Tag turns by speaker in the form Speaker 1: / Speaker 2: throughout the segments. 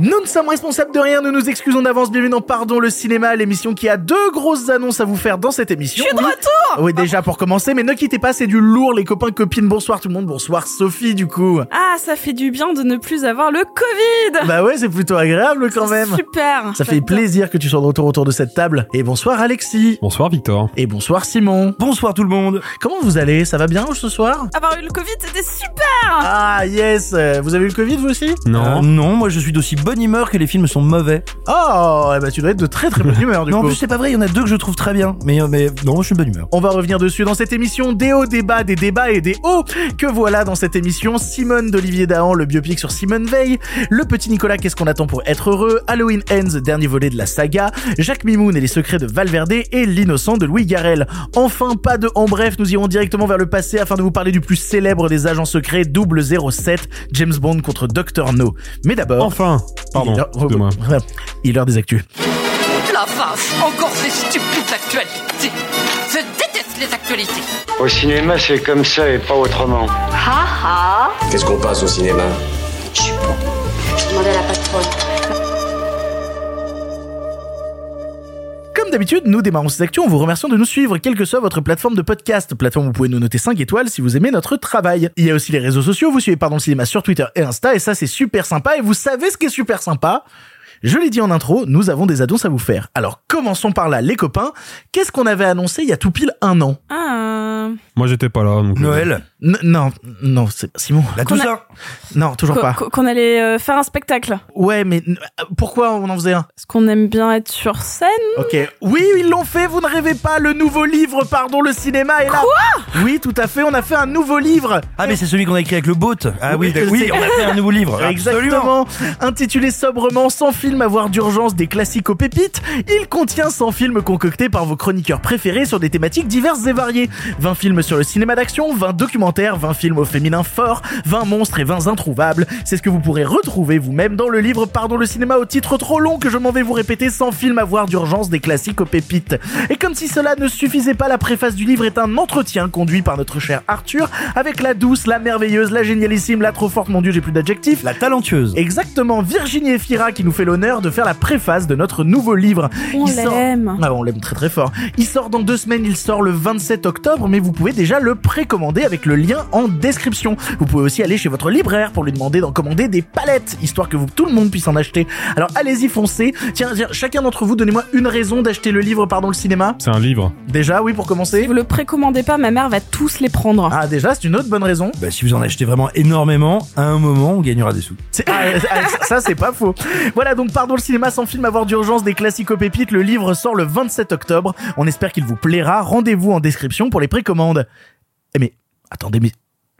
Speaker 1: Nous ne sommes responsables de rien, nous nous excusons d'avance. Bienvenue dans Pardon le cinéma, l'émission qui a deux grosses annonces à vous faire dans cette émission.
Speaker 2: Je suis de
Speaker 1: Oui.
Speaker 2: retour
Speaker 1: Oui, déjà pour commencer, mais ne quittez pas, c'est du lourd, les copains, copines. Bonsoir tout le monde, bonsoir Sophie, du coup.
Speaker 2: Ah, ça fait du bien de ne plus avoir le Covid
Speaker 1: Bah ouais, c'est plutôt agréable quand même.
Speaker 2: Super
Speaker 1: Ça fait plaisir que tu sois de retour autour de cette table. Et bonsoir Alexis.
Speaker 3: Bonsoir Victor.
Speaker 1: Et bonsoir Simon.
Speaker 4: Bonsoir tout le monde
Speaker 1: Comment vous allez? Ça va bien ce soir?
Speaker 2: Avoir eu le Covid, c'était super
Speaker 1: Ah yes Vous avez eu le Covid vous aussi?
Speaker 3: Non.
Speaker 4: Euh, Non, moi je suis d'aussi bonne humeur que les films sont mauvais.
Speaker 1: Oh, eh bah tu dois être de très très bonne humeur du
Speaker 4: non, en
Speaker 1: coup.
Speaker 4: plus c'est pas vrai, il y en a deux que je trouve très bien. Mais, euh, mais non, je suis de bonne humeur.
Speaker 1: On va revenir dessus dans cette émission des hauts, des bas, des débats et des hauts. Que voilà dans cette émission Simone d'Olivier Dahan, le biopic sur Simone Veil, le petit Nicolas, qu'est-ce qu'on attend pour être heureux, Halloween Ends, dernier volet de la saga, Jacques Mimoun et les secrets de Valverde et l'innocent de Louis Garrel. Enfin, pas de en bref, nous irons directement vers le passé afin de vous parler du plus célèbre des agents secrets 007, James Bond contre Dr. No. Mais d'abord,
Speaker 3: Enfin. Pardon.
Speaker 1: il est l'heure-
Speaker 3: Excuse-moi.
Speaker 1: il est l'heure des actus.
Speaker 5: La vache, encore ces stupides actualités. Je déteste les actualités.
Speaker 6: Au cinéma, c'est comme ça et pas autrement.
Speaker 7: Ha ha
Speaker 8: Qu'est-ce qu'on passe au cinéma?
Speaker 7: Je suis bon. Je demandais à la patronne.
Speaker 1: Comme d'habitude, nous démarrons ces actions en vous remerciant de nous suivre, quelle que soit votre plateforme de podcast. Plateforme où vous pouvez nous noter 5 étoiles si vous aimez notre travail. Il y a aussi les réseaux sociaux, vous suivez Pardon le Cinéma sur Twitter et Insta, et ça c'est super sympa. Et vous savez ce qui est super sympa? Je l'ai dit en intro, nous avons des annonces à vous faire. Alors commençons par là, les copains. Qu'est-ce qu'on avait annoncé il y a tout pile un an
Speaker 2: Ah...
Speaker 3: Moi j'étais pas là. Donc, euh,
Speaker 4: Noël
Speaker 1: N- Non, non, c'est Simon.
Speaker 4: La
Speaker 2: a-
Speaker 4: Toussaint
Speaker 1: Non, toujours pas.
Speaker 2: qu'on allait euh, faire un spectacle.
Speaker 1: Ouais, mais euh, pourquoi on en faisait un?
Speaker 2: Est-ce qu'on aime bien être sur scène
Speaker 1: Ok. Oui, ils l'ont fait, vous ne rêvez pas, le nouveau livre, pardon, le cinéma est là. Quoi? Oui, tout à fait, on a fait un nouveau livre.
Speaker 4: Ah mais c'est celui qu'on a écrit avec le boat Ah oui,
Speaker 1: Oui,
Speaker 4: on a fait un nouveau livre. Absolument.
Speaker 1: Exactement. Intitulé sobrement Sans film à voir d'urgence des classiques aux pépites, il contient 100 films concoctés par vos chroniqueurs préférés sur des thématiques diverses et variées. 20 films sur le cinéma d'action, 20 documentaires, 20 films au féminin fort, 20 monstres et 20 introuvables. C'est ce que vous pourrez retrouver vous-même dans le livre Pardon le cinéma au titre trop long que je m'en vais vous répéter 100 films à voir d'urgence des classiques aux pépites. Et comme si cela ne suffisait pas, la préface du livre est un entretien conduit par notre cher Arthur avec la douce, la merveilleuse, la génialissime, la trop forte, mon dieu j'ai plus d'adjectifs,
Speaker 4: La talentueuse.
Speaker 1: Exactement, Virginie Efira qui nous fait l'honneur de faire la préface de notre nouveau livre.
Speaker 2: On
Speaker 1: Il sort-
Speaker 2: l'aime.
Speaker 1: Ah, on l'aime très très fort. Il sort dans deux semaines, il sort le 27 octobre, mais vous pouvez déjà le précommander avec le lien en description. Vous pouvez aussi aller chez votre libraire pour lui demander d'en commander des palettes, histoire que vous, tout le monde puisse en acheter. Alors allez-y, foncez. Tiens, tiens, chacun d'entre vous, donnez-moi une raison d'acheter le livre Pardon le cinéma.
Speaker 3: C'est un livre.
Speaker 1: Déjà, oui, pour
Speaker 2: Si
Speaker 1: commencer.
Speaker 2: vous le précommandez pas, ma mère va tous les prendre.
Speaker 1: Ah, déjà, c'est une autre bonne raison.
Speaker 4: Bah, si vous en achetez vraiment énormément, à un moment, on gagnera des sous.
Speaker 1: Ah, ça, c'est pas faux. Voilà, donc pardon le cinéma sans film à voir d'urgence des classiques aux pépites. Le livre sort le 27 octobre. On espère qu'il vous plaira. Rendez-vous en description pour les précommandes. Eh mais, attendez, mais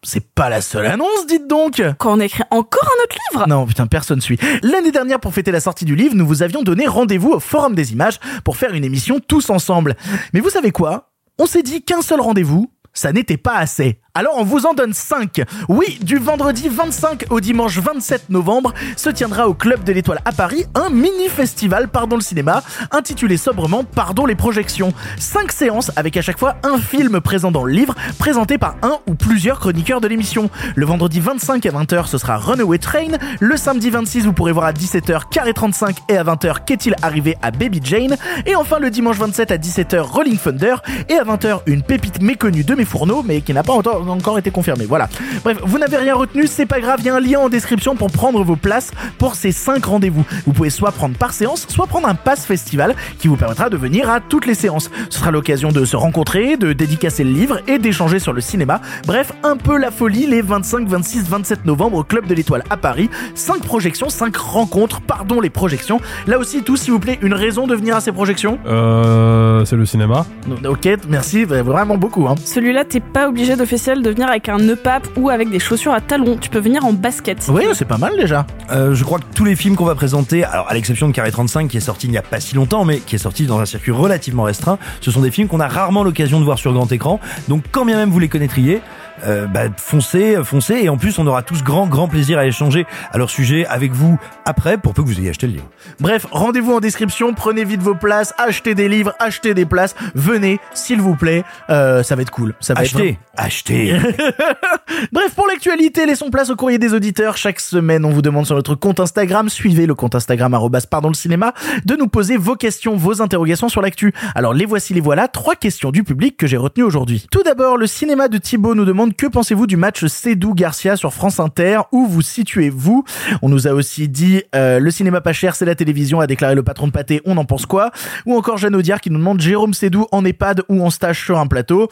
Speaker 1: c'est pas la seule annonce, dites donc
Speaker 2: Quand on écrit encore un autre livre?
Speaker 1: Non, putain, personne suit. L'année dernière, pour fêter la sortie du livre, nous vous avions donné rendez-vous au Forum des Images pour faire une émission tous ensemble. Mais vous savez quoi? On s'est dit qu'un seul rendez-vous, ça n'était pas assez. Alors on vous en donne 5. Oui, du vendredi 25 au dimanche 27 novembre se tiendra au Club de l'Étoile à Paris un mini-festival Pardon le cinéma, intitulé sobrement Pardon les projections. 5 séances avec à chaque fois un film présent dans le livre, présenté par un ou plusieurs chroniqueurs de l'émission. Le vendredi 25 à 20h, ce sera Runaway Train. Le samedi 26, vous pourrez voir à 17h Carré 35 et à 20h Qu'est-il arrivé à Baby Jane. Et enfin le dimanche 27 à 17h Rolling Thunder et à 20h une pépite méconnue de mes fourneaux mais qui n'a pas encore encore été confirmée. Voilà. Bref, vous n'avez rien retenu, c'est pas grave, il y a un lien en description pour prendre vos places pour ces 5 rendez-vous. Vous pouvez soit prendre par séance, soit prendre un pass festival qui vous permettra de venir à toutes les séances. Ce sera l'occasion de se rencontrer, de dédicacer le livre et d'échanger sur le cinéma. Bref, un peu la folie les 25, 26, 27 novembre au Club de l'Étoile à Paris. 5 projections, 5 rencontres, pardon les projections. Là aussi, tout s'il vous plaît, une raison de venir à ces projections?
Speaker 3: Euh. C'est le cinéma.
Speaker 1: Ok, merci, vraiment beaucoup. Hein.
Speaker 2: Celui-là, t'es pas obligé de venir avec un nœud pape ou avec des chaussures à talons. Tu peux venir en basket.
Speaker 1: Oui, c'est pas mal déjà.
Speaker 4: Euh, je crois que tous les films qu'on va présenter, alors à l'exception de Carré 35 qui est sorti il n'y a pas si longtemps, mais qui est sorti dans un circuit relativement restreint, ce sont des films qu'on a rarement l'occasion de voir sur grand écran. Donc quand bien même vous les connaîtriez, euh, bah, foncez, foncez. Et en plus, on aura tous grand, grand plaisir à échanger à leur sujet avec vous après, pour peu que vous ayez acheté le livre.
Speaker 1: Bref, rendez-vous en description, prenez vite vos places, achetez des livres, achetez des places, venez, s'il vous plaît, euh, ça va être cool. Ça va être
Speaker 4: Achetez, achetez.
Speaker 1: Bref, pour l'actualité, laissons place au courrier des auditeurs. Chaque semaine, on vous demande sur notre compte Instagram, suivez le compte Instagram arrobas pardon le cinéma, de nous poser vos questions, vos interrogations sur l'actu. Alors les voici, les voilà, trois questions du public que j'ai retenues aujourd'hui. Tout d'abord, le cinéma de Thibaut nous demande que pensez-vous du match Cédou Garcia sur France Inter? Où vous situez-vous? On nous a aussi dit euh, le cinéma pas cher, c'est la télévision, a déclaré le patron de pâté, on en pense quoi? Ou encore Jeanne Audiard qui nous demande Jérôme Cédou en EHPAD ou en stage sur un plateau?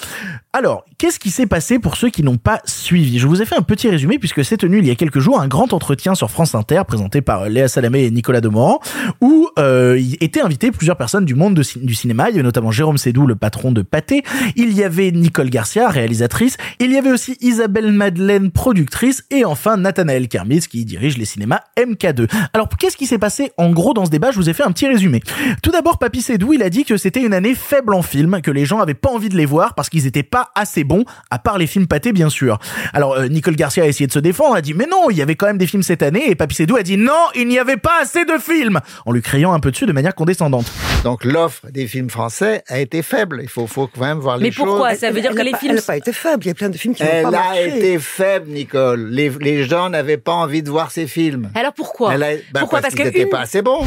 Speaker 1: Alors, qu'est-ce qui s'est passé pour ceux qui n'ont pas suivi? Je vous ai fait un petit résumé puisque s'est tenu il y a quelques jours un grand entretien sur France Inter présenté par euh, Léa Salamé et Nicolas Demorand où euh, étaient invités plusieurs personnes du monde du cinéma. Il y avait notamment Jérôme Sédou, le patron de Pathé. Il y avait Nicole Garcia, réalisatrice. Il y avait aussi Isabelle Madeleine, productrice. Et enfin Nathanaël Kermis qui dirige les cinémas MK2. Alors qu'est-ce qui s'est passé en gros dans ce débat? Je vous ai fait un petit résumé. Tout d'abord, Papy Sédou, il a dit que c'était une année faible en film, que les gens avaient pas envie de les voir parce qu'ils étaient pas assez bons, à part les films pâtés bien sûr. Alors euh, Nicole Garcia a essayé de se défendre, a dit mais non, il y avait quand même des films cette année, et Papy Sédou a dit non, il n'y avait pas assez de films, en lui criant un peu dessus de manière condescendante.
Speaker 8: Donc l'offre des films français a été faible. Il faut, faut quand même voir les
Speaker 9: Mais
Speaker 8: choses.
Speaker 9: pourquoi Ça veut dire
Speaker 10: Elle
Speaker 9: que les
Speaker 10: pas-
Speaker 9: films.
Speaker 10: Elle n'a pas été faible. Il y a plein de films qui n'ont
Speaker 8: Elle
Speaker 10: pas
Speaker 8: a
Speaker 10: marché.
Speaker 8: été faible, Nicole. Les, les gens n'avaient pas envie de voir ces films.
Speaker 9: Alors pourquoi
Speaker 8: Elle a- bah,
Speaker 9: Pourquoi
Speaker 8: Parce,
Speaker 9: Parce
Speaker 8: qu'ils n'étaient
Speaker 9: une-
Speaker 8: pas assez bons.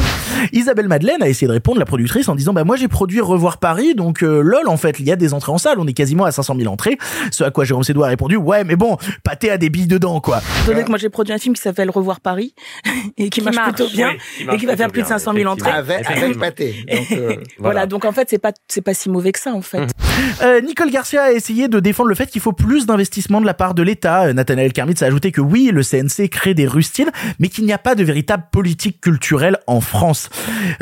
Speaker 1: Isabelle Madeleine a essayé de répondre, la productrice, en disant bah moi j'ai produit Revoir Paris, donc euh, lol en fait il y a des entrées en salle, on est quasiment à 500 000 entrées. Ce à quoi Jérôme Sédou a répondu ouais mais bon, pâté a des billes dedans quoi.
Speaker 9: Donné que moi j'ai produit un film qui s'appelle Revoir Paris et qui, marche,
Speaker 2: marche.
Speaker 9: plutôt bien
Speaker 11: Oui, qui
Speaker 9: et qui va faire plus de
Speaker 11: bien,
Speaker 9: 500 000 entrées.
Speaker 8: Avec, avec pâté. Donc, euh,
Speaker 9: Voilà. donc en fait c'est pas c'est pas si mauvais que ça en fait.
Speaker 1: Euh, Nicole Garcia a essayé de défendre le fait qu'il faut plus d'investissement de la part de l'État. Euh, Nathanaël Kermitz a ajouté que oui, le CNC crée des rustines, mais qu'il n'y a pas de véritable politique culturelle en France.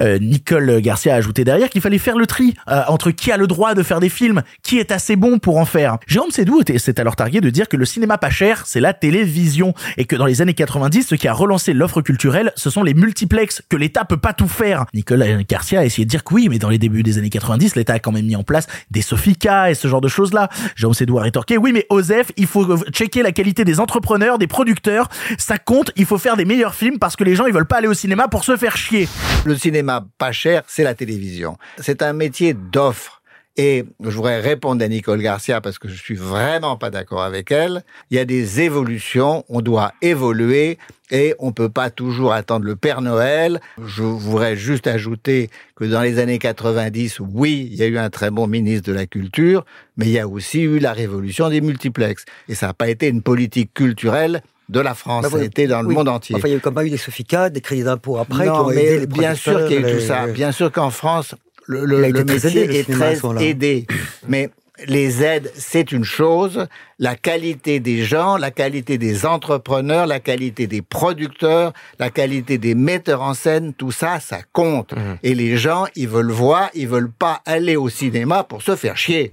Speaker 1: Euh, Nicole Garcia a ajouté derrière qu'il fallait faire le tri euh, entre qui a le droit de faire des films, qui est assez bon pour en faire. Jérôme Sédou s'est alors targué de dire que le cinéma pas cher, c'est la télévision, et que dans les années 90, ce qui a relancé l'offre culturelle, ce sont les multiplex, que l'État peut pas tout faire. Nicole Garcia a essayé de dire que oui, mais dans les débuts des années 90, l'État a quand même mis en place des Sofica et ce genre de choses-là. Jérôme Sédou a rétorqué, oui, mais Osef, il faut checker la qualité des entrepreneurs, des producteurs, ça compte, il faut faire des meilleurs films parce que les gens, ils veulent pas aller au cinéma pour se faire chier.
Speaker 8: le cinéma pas cher, c'est la télévision. C'est un métier d'offre. Et je voudrais répondre à Nicole Garcia parce que je suis vraiment pas d'accord avec elle. Il y a des évolutions, on doit évoluer et on peut pas toujours attendre le Père Noël. Je voudrais juste ajouter que dans les années 90, oui, il y a eu un très bon ministre de la Culture, mais il y a aussi eu la révolution des multiplexes. Et ça n'a pas été une politique culturelle de la France,
Speaker 10: Bah oui,
Speaker 8: été dans le monde entier.
Speaker 10: Enfin, il y a eu quand même eu des Sofica, des crédits d'impôt après qui
Speaker 8: Non,
Speaker 10: ont aidé
Speaker 8: mais
Speaker 10: les
Speaker 8: bien sûr qu'il y a eu tout ça. Bien sûr qu'en France, le, le- le métier
Speaker 10: le
Speaker 8: est très aidé. Mais les aides, c'est une chose. La qualité des gens, la qualité des entrepreneurs, la qualité des producteurs, la qualité des metteurs en scène, tout ça, ça compte. Et les gens, ils veulent voir, ils veulent pas aller au cinéma pour se faire chier.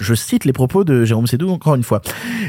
Speaker 1: Je cite les propos de Jérôme Sédou encore une fois.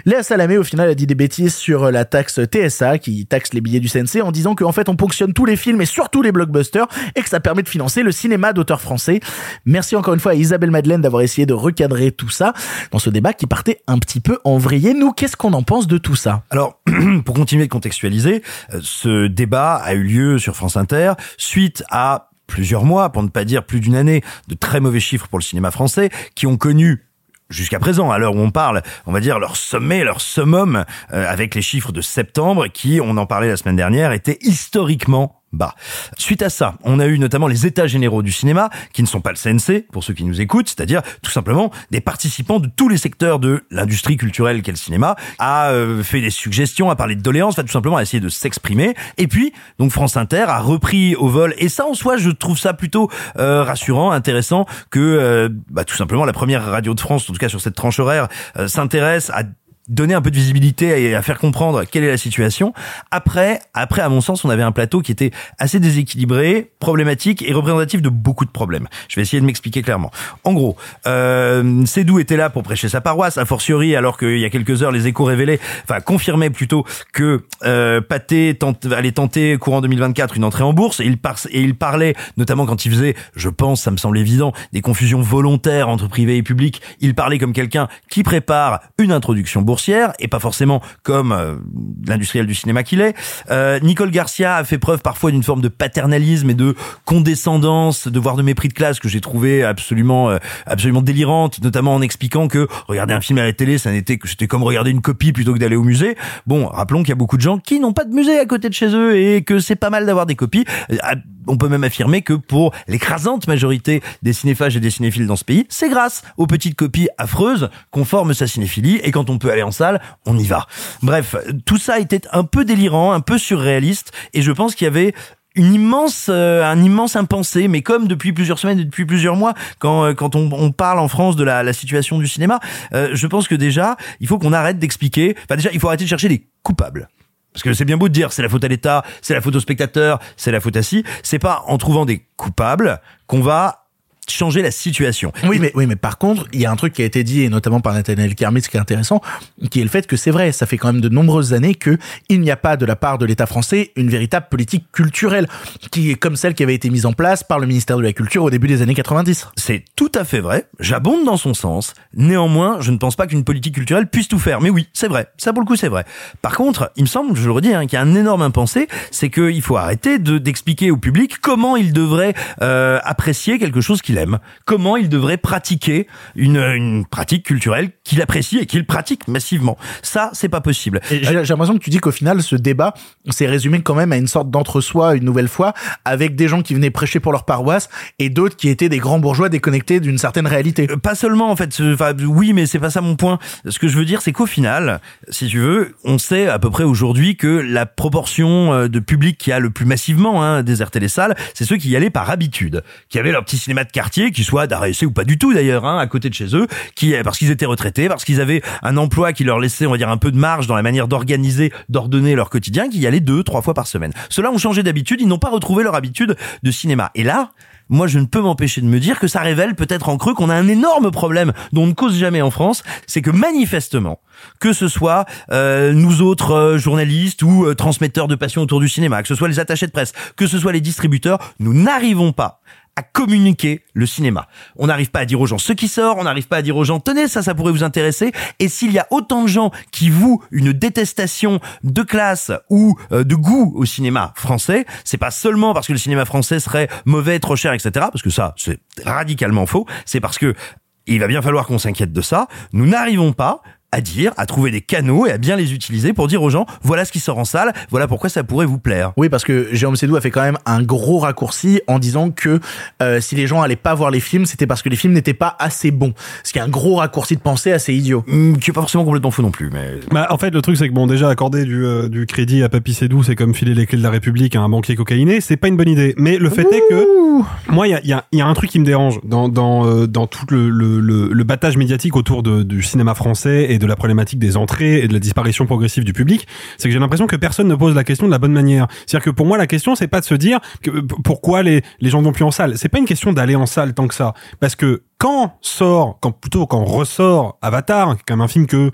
Speaker 1: Léa Salamé, au final, a dit des bêtises sur la taxe TSA, qui taxe les billets du CNC, en disant qu'en fait, on ponctionne tous les films et surtout les blockbusters, et que ça permet de financer le cinéma d'auteurs français. Merci encore une fois à Isabelle Madeleine d'avoir essayé de recadrer tout ça dans ce débat qui partait un petit peu en. Nous, qu'est-ce qu'on en pense de tout ça?
Speaker 4: Alors, pour continuer de contextualiser, euh, ce débat a eu lieu sur France Inter suite à plusieurs mois, pour ne pas dire plus d'une année, de très mauvais chiffres pour le cinéma français, qui ont connu jusqu'à présent, à l'heure où on parle, on va dire leur sommet, leur summum, euh, avec les chiffres de septembre, qui, on en parlait la semaine dernière, étaient historiquement bas. Suite à ça, on a eu notamment les états généraux du cinéma, qui ne sont pas le CNC, pour ceux qui nous écoutent, c'est-à-dire tout simplement des participants de tous les secteurs de l'industrie culturelle qu'est le cinéma, a euh, fait des suggestions, a parlé de doléances, enfin tout simplement essayé de s'exprimer. Et puis, donc France Inter a repris au vol, et ça en soi, je trouve ça plutôt euh, rassurant, intéressant, que euh, bah, tout simplement la première radio de France, en tout cas sur cette tranche horaire, euh, s'intéresse à donner un peu de visibilité et à faire comprendre quelle est la situation. Après, après, à mon sens, on avait un plateau qui était assez déséquilibré, problématique et représentatif de beaucoup de problèmes. Je vais essayer de m'expliquer clairement. En gros, euh, Sédou était là pour prêcher sa paroisse, a fortiori, alors qu'il y a quelques heures, les échos révélaient, enfin, confirmaient plutôt que euh, Pathé allait tenter courant 2024 une entrée en bourse et il, par, et il parlait, notamment quand il faisait, je pense, ça me semble évident, des confusions volontaires entre privé et public, il parlait comme quelqu'un qui prépare une introduction boursière boursière et pas forcément comme euh, l'industriel du cinéma qu'il est. Euh, Nicole Garcia a fait preuve parfois d'une forme de paternalisme et de condescendance, de voire de mépris de classe que j'ai trouvé absolument euh, absolument délirante, notamment en expliquant que regarder un film à la télé, ça n'était que c'était comme regarder une copie plutôt que d'aller au musée. Bon, rappelons qu'il y a beaucoup de gens qui n'ont pas de musée à côté de chez eux et que c'est pas mal d'avoir des copies. Euh, On peut même affirmer que pour l'écrasante majorité des cinéphages et des cinéphiles dans ce pays, c'est grâce aux petites copies affreuses qu'on forme sa cinéphilie et quand on peut aller salle, on y va. Bref, tout ça était un peu délirant, un peu surréaliste et je pense qu'il y avait une immense, euh, un immense impensé, mais comme depuis plusieurs semaines, et depuis plusieurs mois, quand euh, quand on, on parle en France de la, la situation du cinéma, euh, je pense que déjà, il faut qu'on arrête d'expliquer. Enfin, déjà, il faut arrêter de chercher des coupables. Parce que c'est bien beau de dire c'est la faute à l'État, c'est la faute aux spectateurs, c'est la faute à ci. C'est pas en trouvant des coupables qu'on va changer la situation.
Speaker 1: Oui, mais, oui, mais par contre, il y a un truc qui a été dit, et notamment par Nathaniel Kermitz, qui est intéressant, qui est le fait que c'est vrai, ça fait quand même de nombreuses années que il n'y a pas de la part de l'État français une véritable politique culturelle, qui est comme celle qui avait été mise en place par le ministère de la Culture au début des années 90.
Speaker 4: C'est tout à fait vrai, j'abonde dans son sens, néanmoins, je ne pense pas qu'une politique culturelle puisse tout faire, mais oui, c'est vrai, ça pour le coup c'est vrai. Par contre, il me semble, je le redis, hein, qu'il y a un énorme impensé, c'est qu'il faut arrêter de d'expliquer au public comment il devrait euh, apprécier quelque chose qu'il aime, comment il devrait pratiquer une, une pratique culturelle qu'il apprécie et qu'il pratique massivement. Ça, c'est pas possible.
Speaker 1: J'ai l'impression que tu dis qu'au final, ce débat s'est résumé quand même à une sorte d'entre-soi, une nouvelle fois, avec des gens qui venaient prêcher pour leur paroisse et d'autres qui étaient des grands bourgeois déconnectés d'une certaine réalité.
Speaker 4: Euh, Pas seulement en fait, enfin oui, mais c'est pas ça mon point. Ce que je veux dire, c'est qu'au final, si tu veux, on sait à peu près aujourd'hui que la proportion euh, de public qui a le plus massivement hein, déserté les salles, c'est ceux qui y allaient par habitude, qui avaient leur petit cinéma de quartier, qui soit d'arrêt ou pas du tout d'ailleurs, hein, à côté de chez eux, qui parce qu'ils étaient retraités, parce qu'ils avaient un emploi qui leur laissait, on va dire, un peu de marge dans la manière d'organiser, d'ordonner leur quotidien, qui y allaient deux, trois fois par semaine. Ceux-là ont changé d'habitude, ils n'ont pas retrouvé leur habitude de cinéma. Et là, moi je ne peux m'empêcher de me dire que ça révèle peut-être en creux qu'on a un énorme problème dont on ne cause jamais en France, c'est que manifestement, que ce soit euh, nous autres euh, journalistes ou euh, transmetteurs de passion autour du cinéma, que ce soit les attachés de presse, que ce soit les distributeurs, nous n'arrivons pas à communiquer le cinéma. On n'arrive pas à dire aux gens ce qui sort, on n'arrive pas à dire aux gens tenez ça ça pourrait vous intéresser et s'il y a autant de gens qui vouent une détestation de classe ou euh, de goût au cinéma français, c'est pas seulement parce que le cinéma français serait mauvais, trop cher, etc. parce que ça c'est radicalement faux, c'est parce que il va bien falloir qu'on s'inquiète de ça. Nous n'arrivons pas à dire, à trouver des canaux et à bien les utiliser pour dire aux gens voilà ce qui sort en salle, voilà pourquoi ça pourrait vous plaire.
Speaker 1: Oui, parce que Jérôme Sédou a fait quand même un gros raccourci en disant que euh, si les gens allaient pas voir les films, c'était parce que les films n'étaient pas assez bons. Ce qui est un gros raccourci de pensée assez idiot.
Speaker 4: Hum, qui est pas forcément complètement faux non plus, mais
Speaker 3: Bah, en fait, le truc, c'est que bon, déjà, accorder du, euh, du crédit à Papy Sédou, c'est comme filer les clés de la République à un banquier cocaïné, c'est pas une bonne idée. Mais le fait est que, moi, il y a, il y, a, il y a un truc qui me dérange dans, dans, euh, dans tout le, le, le, le battage médiatique autour de, du cinéma français et de la problématique des entrées et de la disparition progressive du public, c'est que j'ai l'impression que personne ne pose la question de la bonne manière. C'est-à-dire que pour moi, la question, c'est pas de se dire p- pourquoi les, les gens vont plus en salle. C'est pas une question d'aller en salle tant que ça. Parce que quand sort, quand plutôt quand ressort Avatar, qui un film que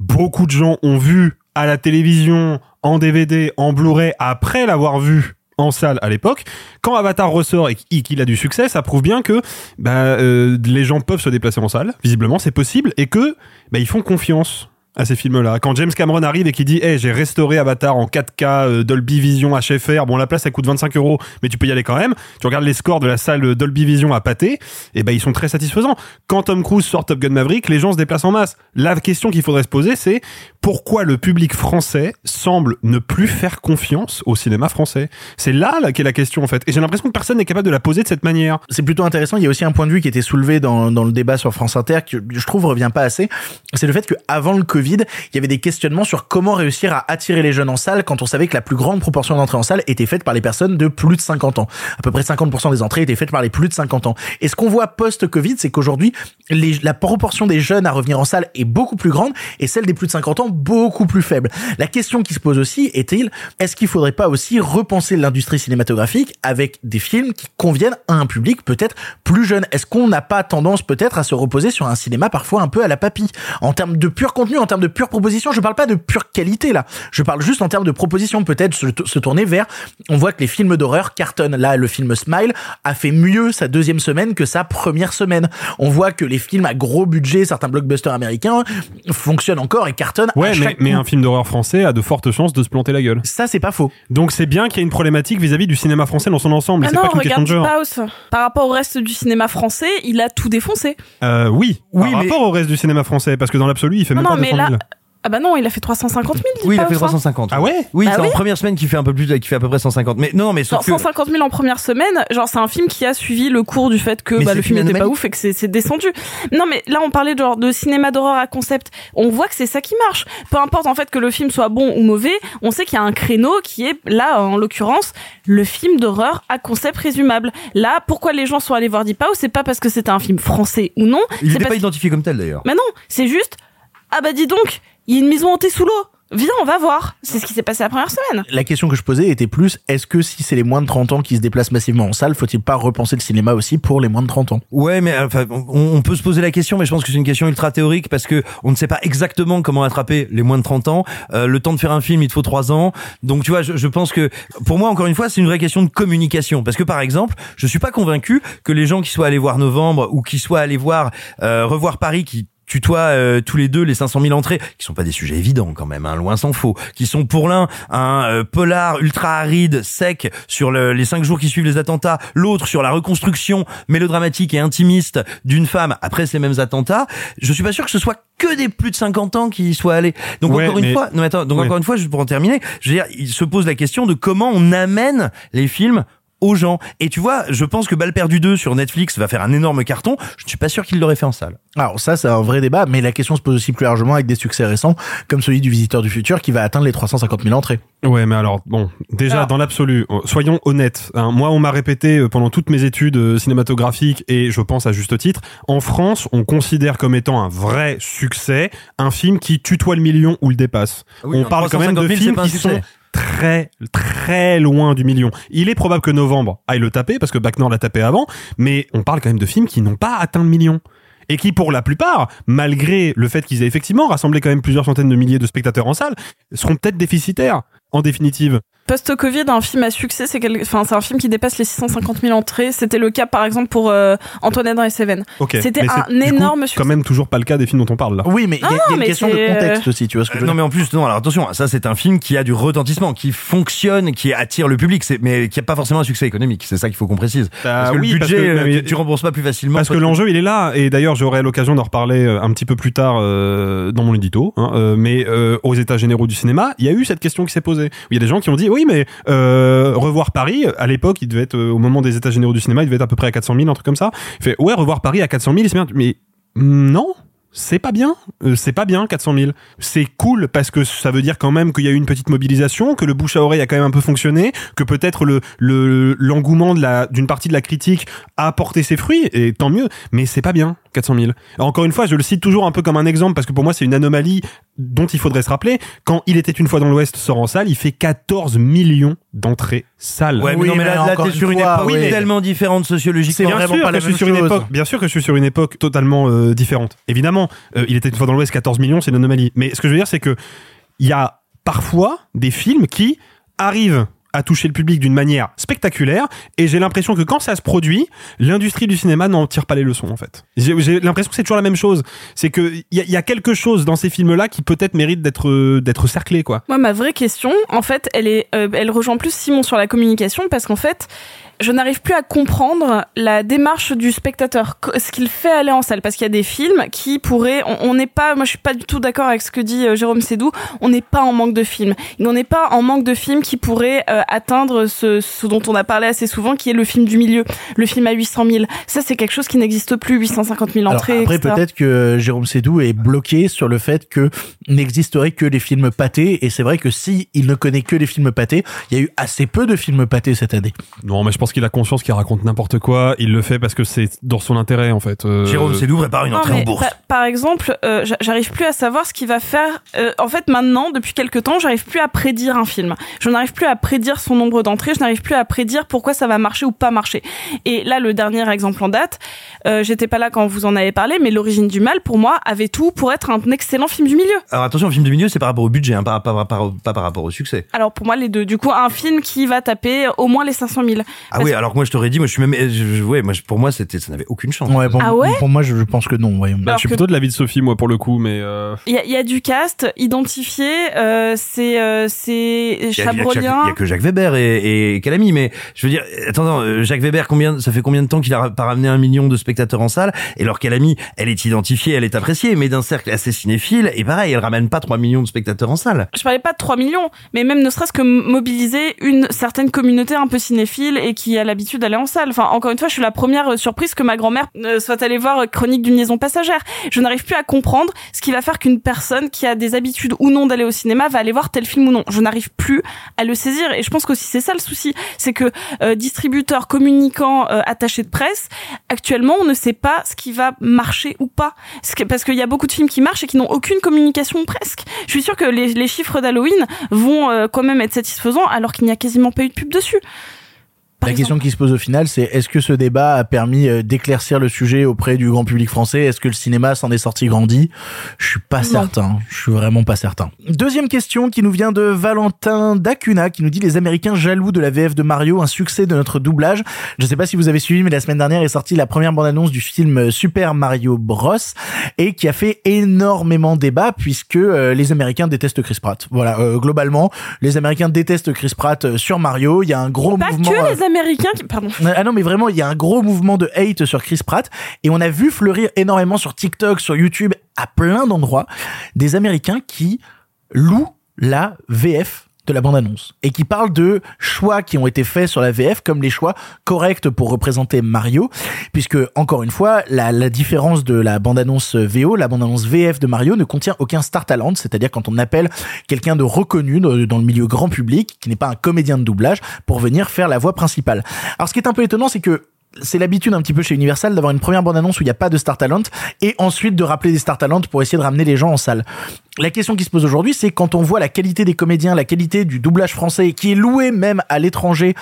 Speaker 3: beaucoup de gens ont vu à la télévision, en DVD, en Blu-ray, après l'avoir vu en salle à l'époque, quand Avatar ressort et qu'il a du succès, ça prouve bien que bah, euh, les gens peuvent se déplacer en salle, visiblement c'est possible, et que bah, ils font confiance à ces films-là. Quand James Cameron arrive et qui dit hey, j'ai restauré Avatar en 4K, euh, Dolby Vision, HFR, bon la place elle coûte 25 euros, mais tu peux y aller quand même. Tu regardes les scores de la salle Dolby Vision à pâté, et ben ils sont très satisfaisants. Quand Tom Cruise sort Top Gun Maverick, les gens se déplacent en masse. La question qu'il faudrait se poser, c'est pourquoi le public français semble ne plus faire confiance au cinéma français? C'est là, là qu'est la question en fait. Et j'ai l'impression que personne n'est capable de la poser de cette manière.
Speaker 1: C'est plutôt intéressant. Il y a aussi un point de vue qui était soulevé dans, dans le débat sur France Inter que je trouve revient pas assez. C'est le fait que avant le Covid, il y avait des questionnements sur comment réussir à attirer les jeunes en salle quand on savait que la plus grande proportion d'entrées en salle était faite par les personnes de plus de 50 ans. À peu près 50% des entrées étaient faites par les plus de 50 ans. Et ce qu'on voit post-Covid, c'est qu'aujourd'hui, la proportion des jeunes à revenir en salle est beaucoup plus grande et celle des plus de 50 ans beaucoup plus faible. La question qui se pose aussi est-il, est-ce qu'il faudrait pas aussi repenser l'industrie cinématographique avec des films qui conviennent à un public peut-être plus jeune? Est-ce qu'on n'a pas tendance peut-être à se reposer sur un cinéma parfois un peu à la papille? En termes de pur contenu, en termes termes de pure proposition, je parle pas de pure qualité là. Je parle juste en termes de proposition. Peut-être se, se tourner vers. On voit que les films d'horreur cartonnent. Là, le film Smile a fait mieux sa deuxième semaine que sa première semaine. On voit que les films à gros budget, certains blockbusters américains, fonctionnent encore et cartonnent. à
Speaker 3: Ouais, mais,
Speaker 1: chaque
Speaker 3: mais un film d'horreur français a de fortes chances de se planter la gueule.
Speaker 1: Ça, c'est pas faux.
Speaker 3: Donc c'est bien qu'il y ait une problématique vis-à-vis du cinéma français dans son ensemble.
Speaker 2: Ah
Speaker 3: c'est
Speaker 2: non,
Speaker 3: pas qu'une question
Speaker 2: regarde
Speaker 3: de genre.
Speaker 2: House. Par rapport au reste du cinéma français, il a tout défoncé.
Speaker 3: Euh, oui,
Speaker 4: Oui,
Speaker 3: par
Speaker 4: mais-
Speaker 3: rapport au reste du cinéma français, parce que dans l'absolu, il fait
Speaker 2: Non,
Speaker 3: même
Speaker 2: non,
Speaker 3: pas
Speaker 2: mais
Speaker 3: 200 000.
Speaker 2: Là. Ah bah non, il a fait 350 000. Deep
Speaker 4: Oui, il a fait
Speaker 2: House, hein.
Speaker 4: 350.
Speaker 3: Ah ouais?
Speaker 4: Oui,
Speaker 2: Bah
Speaker 4: c'est
Speaker 2: oui.
Speaker 4: en première semaine qui fait un peu plus, qui fait à peu près 150. Mais non, mais
Speaker 2: Genre
Speaker 4: sauf que
Speaker 2: 150 000 en première semaine, genre c'est un film qui a suivi le cours du fait que bah, le film n'était pas ouf et que c'est descendu. Non mais là on parlait de genre de cinéma d'horreur à concept. On voit que c'est ça qui marche. Peu importe en fait que le film soit bon ou mauvais, on sait qu'il y a un créneau qui est là en l'occurrence le film d'horreur à concept résumable. Là pourquoi les gens sont allés voir Deep House, c'est pas parce que c'était un film français ou non,
Speaker 4: il n'était pas identifié comme tel d'ailleurs.
Speaker 2: mais non, c'est juste ah bah dis donc, il y a une maison hantée sous l'eau. Viens, on va voir. C'est ce qui s'est passé la première semaine.
Speaker 1: La question que je posais était plus est-ce que si c'est les moins de 30 ans qui se déplacent massivement en salle, faut-il pas repenser le cinéma aussi pour les moins de 30 ans?
Speaker 4: Ouais, mais enfin, on, on peut se poser la question, mais je pense que c'est une question ultra théorique parce que on ne sait pas exactement comment attraper les moins de 30 ans. Euh, le temps de faire un film, il te faut trois ans. Donc, tu vois, je, je pense que pour moi, encore une fois, c'est une vraie question de communication. Parce que, par exemple, je suis pas convaincu que les gens qui soient allés voir Novembre ou qui soient allés voir euh, revoir Paris, qui tutoient euh, tous les deux les 500 000 entrées, qui sont pas des sujets évidents quand même, hein, loin s'en faut, qui sont pour l'un un euh, polar ultra aride, sec sur le- les cinq jours qui suivent les attentats, l'autre sur la reconstruction mélodramatique et intimiste d'une femme après ces mêmes attentats. Je suis pas sûr que ce soit que des plus de 50 ans qui y soient allés. Donc
Speaker 3: Ouais,
Speaker 4: encore une
Speaker 3: mais-
Speaker 4: fois, non attends, donc
Speaker 3: Ouais.
Speaker 4: encore une fois, juste pour en terminer, je veux dire, il se pose la question de comment on amène les films aux gens. Et tu vois, je pense que Balle perdue 2 sur Netflix va faire un énorme carton. Je ne suis pas sûr qu'il l'aurait fait en salle.
Speaker 1: Alors ça, c'est un vrai débat, mais la question se pose aussi plus largement avec des succès récents, comme celui du Visiteur du Futur, qui va atteindre les 350 000 entrées.
Speaker 3: Ouais, mais alors, bon, déjà,
Speaker 2: Alors-
Speaker 3: dans l'absolu, euh, soyons honnêtes. hein, moi, on m'a répété euh, pendant toutes mes études euh, cinématographiques, et je pense à juste titre, en France, on considère comme étant un vrai succès un film qui tutoie le million ou le dépasse.
Speaker 4: Oui,
Speaker 3: on parle quand même de
Speaker 4: 350 000, c'est
Speaker 3: films qui
Speaker 4: succès.
Speaker 3: sont très, très loin du million. Il est probable que Novembre aille le taper, parce que Bac Nord l'a tapé avant, mais on parle quand même de films qui n'ont pas atteint le million. Et qui, pour la plupart, malgré le fait qu'ils aient effectivement rassemblé quand même plusieurs centaines de milliers de spectateurs en salle, seront peut-être déficitaires, en définitive.
Speaker 2: Post-Covid, un film à succès, c'est quel... enfin, c'est un film qui dépasse les 650 000 entrées. C'était le cas, par exemple, pour euh, Antoinette dans les Seven.
Speaker 3: Ok.
Speaker 2: C'était un
Speaker 3: du coup,
Speaker 2: énorme succès.
Speaker 3: quand même toujours pas le cas des films dont on parle là.
Speaker 1: Oui, mais il y a,
Speaker 2: Non,
Speaker 1: il y a une question de
Speaker 2: c'est,
Speaker 1: contexte aussi, tu vois ce que je veux
Speaker 4: non mais en plus non alors attention ça c'est un film qui a du retentissement qui fonctionne qui attire le public mais qui a pas forcément un succès économique c'est ça qu'il faut qu'on précise
Speaker 3: Bah
Speaker 4: parce que
Speaker 3: oui,
Speaker 4: le
Speaker 3: parce
Speaker 4: budget
Speaker 3: que-
Speaker 4: euh,
Speaker 3: mais-
Speaker 4: tu, tu rembourses pas plus facilement
Speaker 3: Parce que l'enjeu il est là et d'ailleurs j'aurai l'occasion d'en reparler euh, un petit peu plus tard euh, dans mon édito. hein, euh, mais euh, aux États généraux du cinéma, il y a eu cette question qui s'est posée. Il y a des gens qui ont dit oui mais euh, revoir Paris à l'époque il devait être euh, au moment des États généraux du cinéma il devait être à peu près à 400 000 un truc comme ça. Il fait ouais revoir Paris à 400 000 c'est mais mm, non c'est pas bien, Euh, c'est pas bien 400 000. C'est cool parce que ça veut dire quand même qu'il y a eu une petite mobilisation, que le bouche à oreille a quand même un peu fonctionné, que peut-être le le l'engouement de d'une partie de la critique a apporté ses fruits et tant mieux. Mais c'est pas bien 400 000. Alors, encore une fois, je le cite toujours un peu comme un exemple parce que pour moi c'est une anomalie dont il faudrait se rappeler. Quand il était une fois dans l'Ouest sort en salle, il fait 14 millions d'entrées salles.
Speaker 4: ouais mais
Speaker 1: Oui,
Speaker 4: non mais là, là
Speaker 1: encore
Speaker 4: t'es sur une
Speaker 1: fois,
Speaker 4: époque
Speaker 1: oui, mais-
Speaker 4: tellement différente sociologiquement
Speaker 1: C'est
Speaker 3: Bien
Speaker 1: vraiment
Speaker 3: sûr
Speaker 1: pas
Speaker 3: que
Speaker 1: la
Speaker 3: je suis sur une époque. Bien sûr que je suis sur une époque totalement euh, différente. Évidemment, euh, il était une fois dans l'Ouest 14 millions, c'est une anomalie. Mais ce que je veux dire, c'est que il y a parfois des films qui arrivent à toucher le public d'une manière spectaculaire et j'ai l'impression que quand ça se produit l'industrie du cinéma n'en tire pas les leçons en fait. J'ai l'impression que c'est toujours la même chose. C'est que il y, a- a quelque chose dans ces films là qui peut-être mérite d'être euh, d'être cerclé quoi.
Speaker 2: Moi, ma vraie question, en fait, elle est, euh, elle rejoint plus Simon sur la communication parce qu'en fait, je n'arrive plus à comprendre la démarche du spectateur, ce qu'il fait aller en salle, parce qu'il y a des films qui pourraient, on n'est pas, moi je suis pas du tout d'accord avec ce que dit euh, Jérôme Sédou, on n'est pas en manque de films, on n'est pas en manque de films qui pourraient euh, atteindre ce, ce dont on a parlé assez souvent, qui est le film du milieu, le film à 800 000. Ça, c'est quelque chose qui n'existe plus, 850 000
Speaker 1: Alors
Speaker 2: entrées.
Speaker 1: après,
Speaker 2: etc.
Speaker 1: peut-être que Jérôme Sédou est bloqué sur le fait que n'existerait que les films pâtés. Et c'est vrai que si il ne connaît que les films pâtés, il y a eu assez peu de films pâtés cette année.
Speaker 3: non mais je pense qu'il a conscience qu'il raconte n'importe quoi. Il le fait parce que c'est dans son intérêt en fait. Euh,
Speaker 4: Jérôme Sédou prépare une
Speaker 2: Non,
Speaker 4: entrée en bourse.
Speaker 2: pa- par exemple, euh, j'a- j'arrive plus à savoir ce qu'il va faire. Euh, en fait, maintenant, depuis quelques temps, j'arrive plus à prédire un film. Je n'arrive plus à prédire son nombre d'entrées. Je n'arrive plus à prédire pourquoi ça va marcher ou pas marcher. Et là, le dernier exemple en date, euh, j'étais pas là quand vous en avez parlé, mais l'origine du mal, pour moi, avait tout pour être un excellent film du milieu.
Speaker 4: Alors attention, le film du milieu, c'est par rapport au budget, hein, pas, pas, pas, pas par rapport au succès.
Speaker 2: Alors pour moi, les deux. Du coup, un film qui va taper au moins les 500 000.
Speaker 4: Ah oui, alors que moi je t'aurais dit, moi je suis même, je- je- ouais, moi je- pour moi c'était, ça n'avait aucune chance.
Speaker 1: Ouais, bon,
Speaker 2: Ah ouais
Speaker 1: pour moi, je, je pense que non. Ouais.
Speaker 3: Bah, je suis
Speaker 2: que-
Speaker 3: plutôt de l'avis de Sophie moi pour le coup, mais euh,
Speaker 2: Il y a, il y a du cast identifié. Euh, c'est euh, c'est
Speaker 4: Il y, a, il y a que Jacques-
Speaker 2: Chabrolien.
Speaker 4: il y a que Jacques Weber et, et Calamy, mais je veux dire, attends, euh, Jacques Weber, combien, ça fait combien de temps qu'il a pas ramené un million de spectateurs en salle? Et alors Calamy, elle est identifiée, elle est appréciée, mais d'un cercle assez cinéphile, et pareil, elle ramène pas 3 millions de spectateurs en salle.
Speaker 2: je parlais pas de 3 millions, mais même ne serait-ce que mobiliser une certaine communauté un peu cinéphile et qui a l'habitude d'aller en salle. Enfin, encore une fois, je suis la première euh, surprise que ma grand-mère euh, soit allée voir euh, Chronique d'une liaison passagère. Je n'arrive plus à comprendre ce qui va faire qu'une personne qui a des habitudes ou non d'aller au cinéma va aller voir tel film ou non. Je n'arrive plus à le saisir et je pense qu'aussi c'est ça le souci, c'est que euh, distributeurs, communicants, euh, attachés de presse, actuellement on ne sait pas ce qui va marcher ou pas. Parce qu'il y a beaucoup de films qui marchent et qui n'ont aucune communication presque. Je suis sûre que les, les chiffres d'Halloween vont euh, quand même être satisfaisants alors qu'il n'y a quasiment pas eu de pub dessus.
Speaker 1: La
Speaker 2: exemple.
Speaker 1: question qui se pose au final, c'est est-ce que ce débat a permis euh, d'éclaircir le sujet auprès du grand public français? Est-ce que le cinéma s'en est sorti grandi? Je suis pas certain. Je suis vraiment pas certain. Deuxième question qui nous vient de Valentin Dacuna qui nous dit les Américains jaloux de la VF de Mario, un succès de notre doublage. Je sais pas si vous avez suivi, mais la semaine dernière est sortie la première bande-annonce du film Super Mario Bros et qui a fait énormément débat puisque euh, les Américains détestent Chris Pratt. Voilà, euh, globalement, les Américains détestent Chris Pratt euh, sur Mario. Il y a un gros
Speaker 2: Pas
Speaker 1: mouvement.
Speaker 2: que
Speaker 1: euh,
Speaker 2: les Américains qui... Pardon.
Speaker 1: ah non, mais vraiment, il y a un gros mouvement de hate sur Chris Pratt. Et on a vu fleurir énormément sur TikTok, sur YouTube, à plein d'endroits, des Américains qui louent la VF de la bande-annonce et qui parlent de choix qui ont été faits sur la VF comme les choix corrects pour représenter Mario puisque encore une fois la, la différence de la bande-annonce VO la bande-annonce VF de Mario ne contient aucun star talent c'est-à-dire quand on appelle quelqu'un de reconnu dans le milieu grand public qui n'est pas un comédien de doublage pour venir faire la voix principale. Alors ce qui est un peu étonnant c'est que c'est l'habitude un petit peu chez Universal d'avoir une première bande-annonce où il n'y a pas de star talent et ensuite de rappeler des star talent pour essayer de ramener les gens en salle. La question qui se pose aujourd'hui, c'est quand on voit la qualité des comédiens, la qualité du doublage français qui est loué même à l'étranger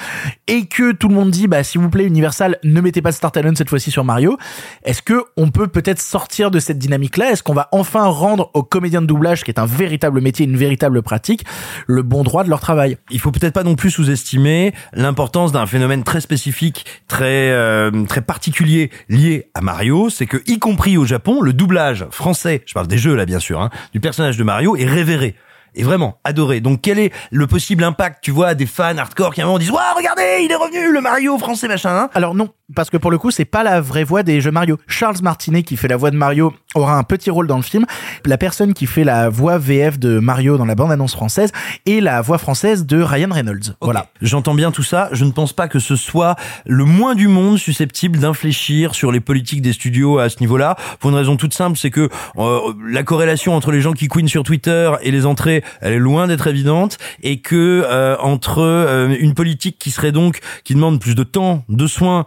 Speaker 1: et que tout le monde dit, bah, s'il vous plaît, Universal, ne mettez pas de star talent cette fois-ci sur Mario. Est-ce que on peut peut-être sortir de cette dynamique-là? Est-ce qu'on va enfin rendre aux comédiens de doublage, qui est un véritable métier, une véritable pratique, le bon droit de leur travail?
Speaker 4: Il faut peut-être pas non plus sous-estimer l'importance d'un phénomène très spécifique, très euh, très particulier lié à Mario, c'est que y compris au Japon, le doublage français, je parle des jeux là bien sûr, hein, du personnage de Mario est révéré. Et vraiment adoré. Donc quel est le possible impact, tu vois, des fans hardcore qui à un moment disent "Waouh, regardez, il est revenu le Mario français machin." hein?
Speaker 1: Alors non, parce que pour le coup, c'est pas la vraie voix des jeux Mario. Charles Martinet, qui fait la voix de Mario, aura un petit rôle dans le film. La personne qui fait la voix VF de Mario dans la bande-annonce française est la voix française de Ryan Reynolds. Voilà.
Speaker 4: J'entends bien tout ça. Je ne pense pas que ce soit le moins du monde susceptible d'infléchir sur les politiques des studios à ce niveau-là. Pour une raison toute simple, c'est que euh, la corrélation entre les gens qui queen sur Twitter et les entrées, elle est loin d'être évidente, et que euh, entre euh, une politique qui serait donc qui demande plus de temps, de soins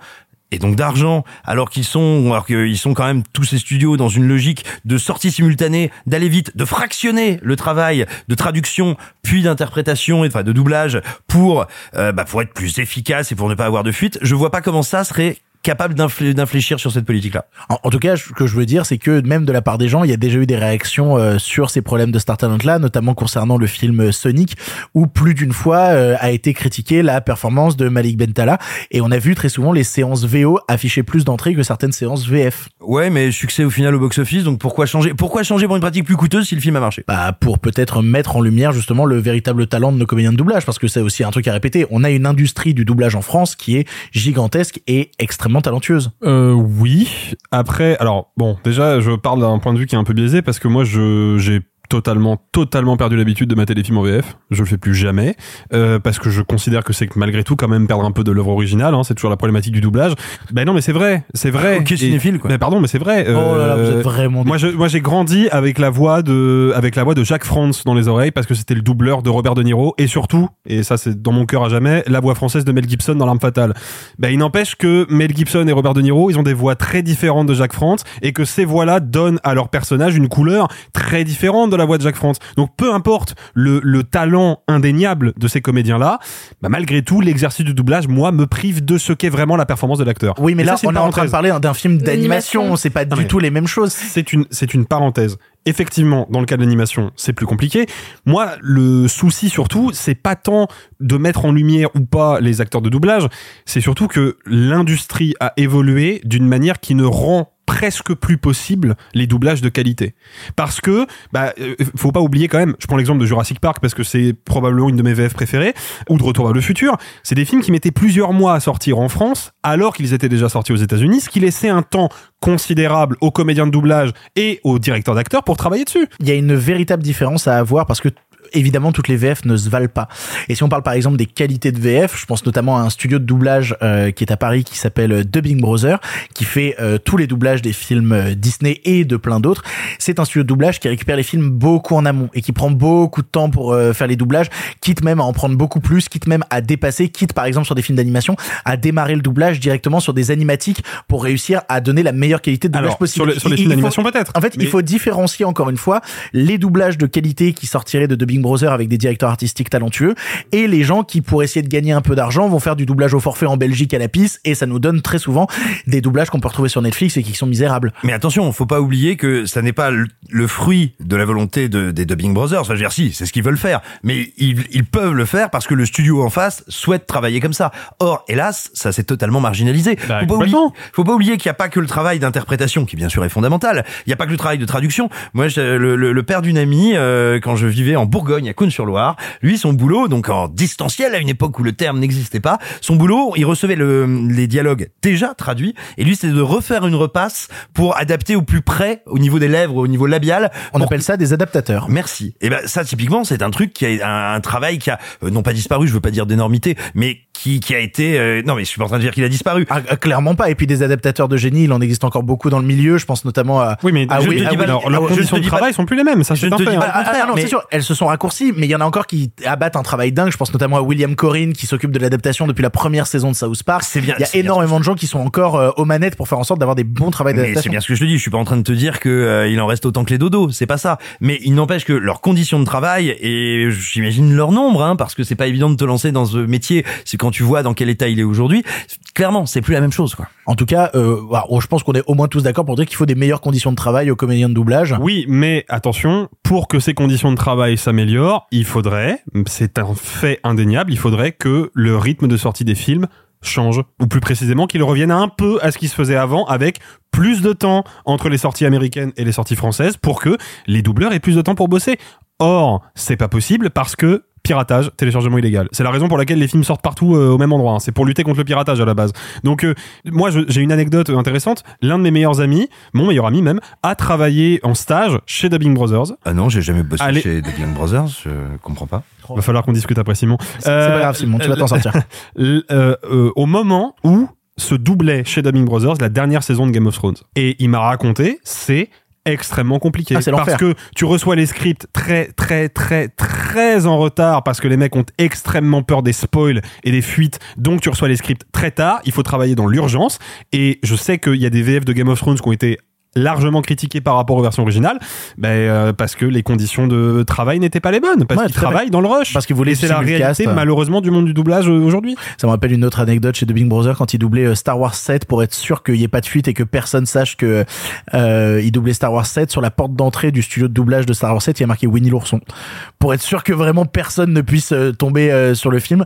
Speaker 4: et donc d'argent, alors qu'ils sont, alors qu'ils sont quand même tous ces studios dans une logique de sortie simultanée, d'aller vite, de fractionner le travail de traduction puis d'interprétation et enfin de doublage pour euh, bah, pour être plus efficace et pour ne pas avoir de fuite. Je vois pas comment ça serait capable d'inflé- d'infléchir sur cette politique-là.
Speaker 1: En, en tout cas, ce que je veux dire, c'est que même de la part des gens, il y a déjà eu des réactions euh, sur ces problèmes de Star Talent là, notamment concernant le film Sonic, où plus d'une fois euh, a été critiquée la performance de Malik Bentala, et on a vu très souvent les séances VO afficher plus d'entrées que certaines séances VF.
Speaker 4: Ouais, mais succès au final au box-office, donc pourquoi changer Pourquoi changer pour une pratique plus coûteuse si le film a marché?
Speaker 1: Bah, pour peut-être mettre en lumière justement le véritable talent de nos comédiens de doublage, parce que c'est aussi un truc à répéter. On a une industrie du doublage en France qui est gigantesque et extrêmement talentueuse.
Speaker 3: Euh, oui. Après, alors bon, déjà, je parle d'un point de vue qui est un peu biaisé parce que moi, je j'ai totalement, totalement perdu l'habitude de mater des films en VF. Je le fais plus jamais euh, parce que je considère que c'est que malgré tout quand même perdre un peu de l'œuvre originale. Hein, c'est toujours la problématique du doublage. Ben non, mais c'est vrai, c'est vrai.
Speaker 4: Ok, cinéphile, quoi.
Speaker 3: Mais pardon, mais c'est vrai.
Speaker 1: Oh là là, vous êtes vraiment
Speaker 3: Moi, je, moi, j'ai grandi avec la voix de, avec la voix de Jacques Franz dans les oreilles parce que c'était le doubleur de Robert De Niro et surtout, et ça c'est dans mon cœur à jamais, la voix française de Mel Gibson dans L'Arme Fatale. Ben, il n'empêche que Mel Gibson et Robert De Niro, ils ont des voix très différentes de Jacques Franz et que ces voix-là donnent à leur personnage une couleur très différente de la voix de Jacques Franz. Donc, peu importe le, le talent indéniable de ces comédiens-là, bah, malgré tout, l'exercice du doublage, moi, me prive de ce qu'est vraiment la performance de l'acteur.
Speaker 1: Oui, mais
Speaker 3: Et
Speaker 1: là,
Speaker 3: ça, c'est
Speaker 1: on est en train de parler d'un film d'animation. C'est pas du tout les mêmes choses.
Speaker 3: C'est une, c'est une parenthèse. Effectivement, dans le cas de l'animation, c'est plus compliqué. Moi, le souci surtout, c'est pas tant de mettre en lumière ou pas les acteurs de doublage, c'est surtout que l'industrie a évolué d'une manière qui ne rend presque plus possible les doublages de qualité. Parce que, bah, euh, faut pas oublier quand même, je prends l'exemple de Jurassic Park parce que c'est probablement une de mes VF préférées, ou de Retour vers le futur, c'est des films qui mettaient plusieurs mois à sortir en France, alors qu'ils étaient déjà sortis aux États-Unis, ce qui laissait un temps considérable aux comédiens de doublage et aux directeurs d'acteurs pour travailler dessus.
Speaker 1: Il y a une véritable différence à avoir parce que évidemment toutes les VF ne se valent pas. Et si on parle par exemple des qualités de VF, je pense notamment à un studio de doublage euh, qui est à Paris qui s'appelle euh, Dubbing Brother, qui fait euh, tous les doublages des films euh, Disney et de plein d'autres. C'est un studio de doublage qui récupère les films beaucoup en amont et qui prend beaucoup de temps pour euh, faire les doublages, quitte même à en prendre beaucoup plus, quitte même à dépasser, quitte par exemple sur des films d'animation à démarrer le doublage directement sur des animatiques pour réussir à donner la meilleure qualité de doublage
Speaker 3: Alors,
Speaker 1: possible.
Speaker 3: sur les, sur les
Speaker 1: Il-
Speaker 3: films d'animation peut-être.
Speaker 1: en fait,
Speaker 3: Mais-
Speaker 1: il faut différencier encore une fois les doublages de qualité qui sortiraient de Dubbing Brother avec des directeurs artistiques talentueux et les gens qui, pour essayer de gagner un peu d'argent, vont faire du doublage au forfait en Belgique à la pisse et ça nous donne très souvent des doublages qu'on peut retrouver sur Netflix et qui sont misérables.
Speaker 4: Mais attention, faut pas oublier que ça n'est pas le, fruit de la volonté de, des Dubbing Brothers. Enfin, je veux dire, si, c'est ce qu'ils veulent faire. Mais ils, ils peuvent le faire parce que le studio en face souhaite travailler comme ça. Or, hélas, ça s'est totalement marginalisé.
Speaker 3: Bah,
Speaker 4: faut, pas oublier, faut pas oublier qu'il n'y a pas que le travail d'interprétation, qui bien sûr est fondamental. Il n'y a pas que le travail de traduction. Moi, je- le, le- le père d'une amie, euh, quand je vivais en Bourgogne, à Cône-sur-Loire, lui, son boulot, donc en distanciel, à une époque où le terme n'existait pas, son boulot, il recevait le, les dialogues déjà traduits, et lui, c'était de refaire une repasse pour adapter au plus près, au niveau des lèvres, au niveau labial.
Speaker 1: On appelle ça des adaptateurs.
Speaker 4: Merci. Et ben ça typiquement c'est un truc qui a un, un travail qui a euh, non pas disparu, je veux pas dire d'énormité, mais qui qui a été euh, non mais je suis pas en train de dire qu'il a disparu.
Speaker 1: Ah, ah, clairement pas. Et puis des adaptateurs de génie, il en existe encore beaucoup dans le milieu. Je pense notamment à.
Speaker 3: Oui, mais
Speaker 1: Ah
Speaker 3: je
Speaker 1: oui,
Speaker 3: te
Speaker 1: ah
Speaker 3: dis pas,
Speaker 1: oui,
Speaker 3: leurs
Speaker 1: ah
Speaker 3: conditions de
Speaker 1: dis pas-
Speaker 3: travail sont plus les mêmes. Ça,
Speaker 4: je
Speaker 3: c'est
Speaker 4: ne
Speaker 3: un
Speaker 4: te dis
Speaker 3: hein.
Speaker 4: pas-
Speaker 1: Ah, ah,
Speaker 4: contraire,
Speaker 1: non, c'est sûr, elles se sont raccourcies, mais il y en a encore qui abattent un travail dingue. Je pense notamment à William Corinne qui s'occupe de l'adaptation depuis la première saison de South Park.
Speaker 4: C'est bien,
Speaker 1: Il y a
Speaker 4: bien
Speaker 1: énormément de gens qui sont encore euh, aux manettes pour faire en sorte d'avoir des bons travails
Speaker 4: Mais c'est
Speaker 1: d'adaptation.
Speaker 4: bien ce que je te dis. Je suis pas en train de te dire que euh, il en reste autant que les dodos. C'est pas ça. Mais il n'empêche que leurs conditions de travail et j'imagine leur nombre, hein, parce que c'est pas évident de te lancer dans ce métier. C'est quand tu vois dans quel état il est aujourd'hui. Clairement, c'est plus la même chose, quoi.
Speaker 1: En tout cas, euh, voilà, je pense qu'on est au moins tous d'accord pour dire qu'il faut des meilleures conditions de travail aux comédiens de doublage.
Speaker 3: Oui, mais attention, pour que ces conditions de travail s'améliorent, il faudrait, c'est un fait indéniable, il faudrait que le rythme de sortie des films change, ou plus précisément qu'il revienne un peu à ce qui se faisait avant, avec plus de temps entre les sorties américaines et les sorties françaises, pour que les doubleurs aient plus de temps pour bosser. Or, c'est pas possible parce que piratage, téléchargement illégal. C'est la raison pour laquelle les films sortent partout euh, au même endroit. hein. C'est pour lutter contre le piratage à la base. Donc euh, moi j'ai une anecdote intéressante. L'un de mes meilleurs amis, mon meilleur ami même, a travaillé en stage chez Dubbing Brothers.
Speaker 4: Ah non, j'ai jamais bossé
Speaker 3: Allez.
Speaker 4: chez Dubbing Brothers. Je comprends pas.
Speaker 3: Va falloir qu'on discute après Simon.
Speaker 1: C'est c'est pas grave, Simon, tu vas t'en sortir.
Speaker 3: Euh, euh, au moment où se doublait chez Dubbing Brothers la dernière saison de Game of Thrones. Et il m'a raconté, c'est extrêmement compliqué.
Speaker 1: Ah,
Speaker 3: parce que tu reçois les scripts très très très très en retard parce que les mecs ont extrêmement peur des spoils et des fuites. Donc tu reçois les scripts très tard. Il faut travailler dans l'urgence. Et je sais qu'il y a des VF de Game of Thrones qui ont été largement critiqués par rapport aux versions originales ben, euh, parce que les conditions de travail n'étaient pas les bonnes parce
Speaker 1: Ouais,
Speaker 3: qu'ils travaillent dans le rush.
Speaker 1: Parce qu'ils voulaient
Speaker 3: et c'est la réalité malheureusement du monde du doublage euh, aujourd'hui.
Speaker 1: Ça me rappelle une autre anecdote chez Dubbing Brothers quand ils doublaient euh, Star Wars 7 pour être sûr qu'il n'y ait pas de fuite et que personne sache que euh, ils doublaient Star Wars 7 sur la porte d'entrée du studio de doublage de Star Wars 7 il y a marqué Winnie l'ourson. Pour être sûr que vraiment personne ne puisse euh, tomber euh, sur le film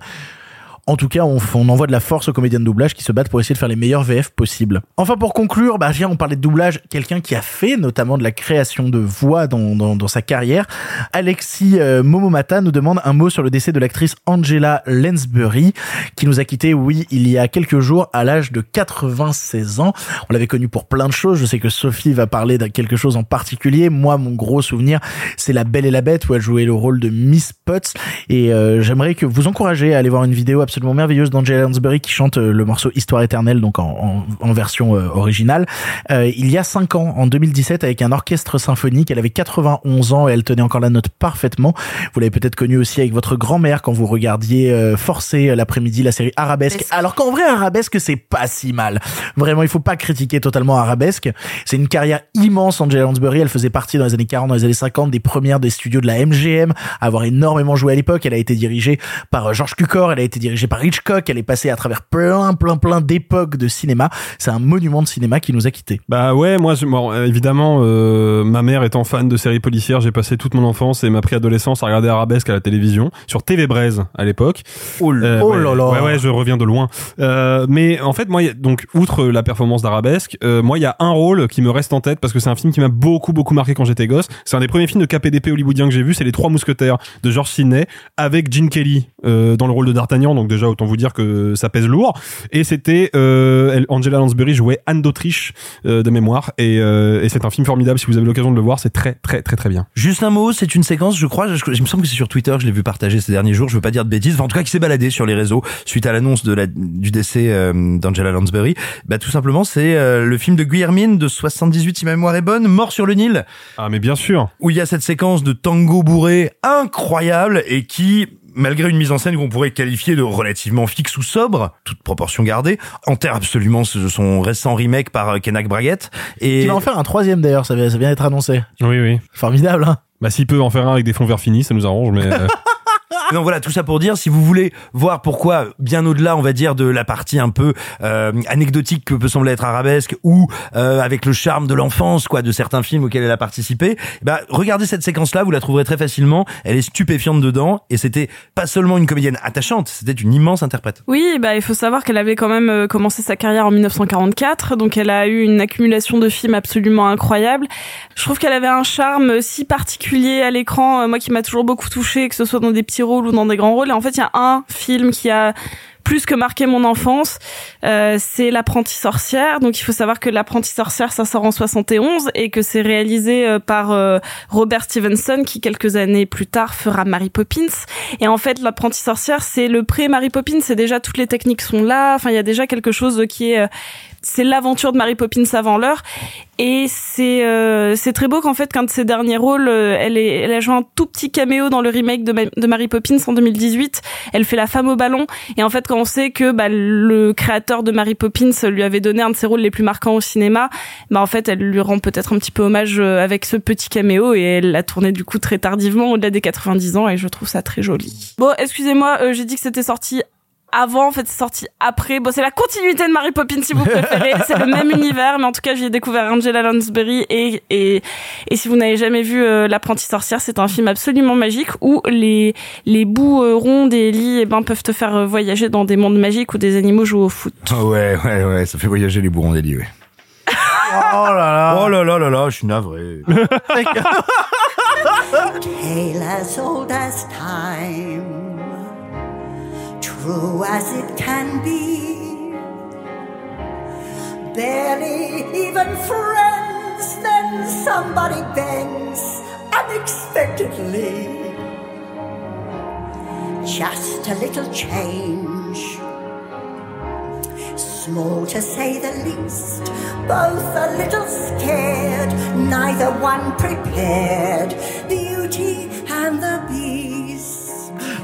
Speaker 1: En tout cas, on, on envoie de la force aux comédiens de doublage qui se battent pour essayer de faire les meilleurs VF possibles. Enfin, pour conclure, bah, on parlait de doublage, quelqu'un qui a fait notamment de la création de voix dans, dans, dans sa carrière. Alexis euh, Momomata nous demande un mot sur le décès de l'actrice Angela Lansbury, qui nous a quitté, oui, il y a quelques jours, à l'âge de 96 ans. On l'avait connue pour plein de choses. Je sais que Sophie va parler de quelque chose en particulier. Moi, mon gros souvenir, c'est La Belle et la Bête, où elle jouait le rôle de Miss Potts. Et euh, j'aimerais que vous encouragez à aller voir une vidéo absolument merveilleuse d'Angela Lansbury qui chante euh, le morceau Histoire éternelle, donc en, en, en version euh, originale. Euh, il y a 5 ans, en 2017, avec un orchestre symphonique. Elle avait 91 ans et elle tenait encore la note parfaitement. Vous l'avez peut-être connue aussi avec votre grand-mère quand vous regardiez euh, forcé l'après-midi la série Arabesque. Alors qu'en vrai, Arabesque, c'est pas si mal. Vraiment, il faut pas critiquer totalement Arabesque. C'est une carrière immense, Angela Lansbury. Elle faisait partie dans les années 40, dans les années 50, des premières des studios de la MGM, à avoir énormément joué à l'époque. Elle a été dirigée par euh, George Cukor, elle a été dirigée par Hitchcock, elle est passée à travers plein, plein, plein d'époques de cinéma. C'est un monument de cinéma qui nous a quittés.
Speaker 3: Bah ouais, moi, je- bon, euh, évidemment, euh, ma mère étant fan de séries policières, j'ai passé toute mon enfance et ma préadolescence à regarder Arabesque à la télévision, sur TV Braise à l'époque.
Speaker 1: Oh,
Speaker 3: Euh,
Speaker 1: oh
Speaker 3: ouais,
Speaker 1: là là.
Speaker 3: Ouais, ouais, je reviens de loin. Euh, mais en fait, moi, y a- donc, outre la performance d'Arabesque, euh, moi, il y a un rôle qui me reste en tête parce que c'est un film qui m'a beaucoup, beaucoup marqué quand j'étais gosse. C'est un des premiers films de KPDP hollywoodien que j'ai vu, c'est Les Trois Mousquetaires de George Sidney avec Gene Kelly euh, dans le rôle de D'Artagnan. Donc déjà, autant vous dire que ça pèse lourd. Et c'était euh, Angela Lansbury jouait Anne d'Autriche euh, de mémoire. Et, euh, et c'est un film formidable. Si vous avez l'occasion de le voir, c'est très, très, très, très bien.
Speaker 4: Juste un mot, c'est une séquence, je crois, je, il me semble que c'est sur Twitter, je l'ai vu partager ces derniers jours, je veux pas dire de bêtises, enfin, en tout cas qui s'est baladé sur les réseaux suite à l'annonce de la, du décès euh, d'Angela Lansbury. Bah tout simplement, c'est euh, le film de Guillermine de 78 si ma mémoire est bonne, Mort sur le Nil,
Speaker 3: Ah, mais bien sûr.
Speaker 4: où il y a cette séquence de tango bourré incroyable et qui malgré une mise en scène qu'on pourrait qualifier de relativement fixe ou sobre, toute proportion gardée, enterre absolument ce- son récent remake par euh, Kenak Braguette. Et
Speaker 1: Il va en faire un troisième d'ailleurs, ça vient, ça vient d'être annoncé.
Speaker 3: Oui, oui.
Speaker 1: Formidable, hein
Speaker 3: Bah, s'il peut en faire un avec des fonds verts finis, ça nous arrange. Mais euh,
Speaker 4: Donc voilà, tout ça pour dire, si vous voulez voir pourquoi, bien au-delà, on va dire, de la partie un peu euh, anecdotique que peut sembler être arabesque, ou euh, avec le charme de l'enfance, quoi, de certains films auxquels elle a participé, bah regardez cette séquence-là, vous la trouverez très facilement. Elle est stupéfiante dedans, et c'était pas seulement une comédienne attachante, c'était une immense interprète.
Speaker 2: Oui, bah il faut savoir qu'elle avait quand même euh, commencé sa carrière en 1944, donc elle a eu une accumulation de films absolument incroyable. Je trouve qu'elle avait un charme si particulier à l'écran, euh, moi qui m'a toujours beaucoup touché, que ce soit dans des petits rôles ou dans des grands rôles. Et en fait, il y a un film qui a plus que marqué mon enfance, euh, c'est L'apprenti sorcière. Donc il faut savoir que L'apprenti sorcière, ça sort en 71 et que c'est réalisé euh, par euh, Robert Stevenson qui quelques années plus tard fera Mary Poppins. Et en fait, L'apprenti sorcière, c'est le pré-Mary Poppins. C'est déjà toutes les techniques sont là. Enfin, il y a déjà quelque chose qui est c'est l'aventure de Mary Poppins avant l'heure. Et c'est euh, c'est très beau qu'en fait qu'un de ses derniers rôles euh, elle est elle a joué un tout petit caméo dans le remake de, Ma- de Mary Poppins en 2018 elle fait la femme au ballon. Et en fait quand on sait que bah, le créateur de Mary Poppins lui avait donné un de ses rôles les plus marquants au cinéma bah en fait elle lui rend peut-être un petit peu hommage euh, avec ce petit caméo. Et elle l'a tourné du coup très tardivement au-delà des 90 ans. Et je trouve ça très joli. Bon excusez-moi euh, j'ai dit que c'était sorti avant, en fait, c'est sorti après. Bon, c'est la continuité de Mary Poppins, si vous préférez. c'est le même univers, mais en tout cas, j'y ai découvert Angela Lansbury et, et, et si vous n'avez jamais vu euh, L'apprenti sorcière, c'est un film absolument magique où les, les bouts euh, ronds des lits, eh ben, peuvent te faire euh, voyager dans des mondes magiques où des animaux jouent au foot.
Speaker 4: Ah ouais, ouais, ouais, ça fait voyager les bourrons d'Eli, ouais.
Speaker 1: Oh là là
Speaker 4: Oh là là là là, je suis navré.
Speaker 12: tale as old as time, true as it can be. Barely even friends, then somebody bends unexpectedly. Just a little change. Small to say the least, both a little scared, neither one prepared. Beauty and the Beast.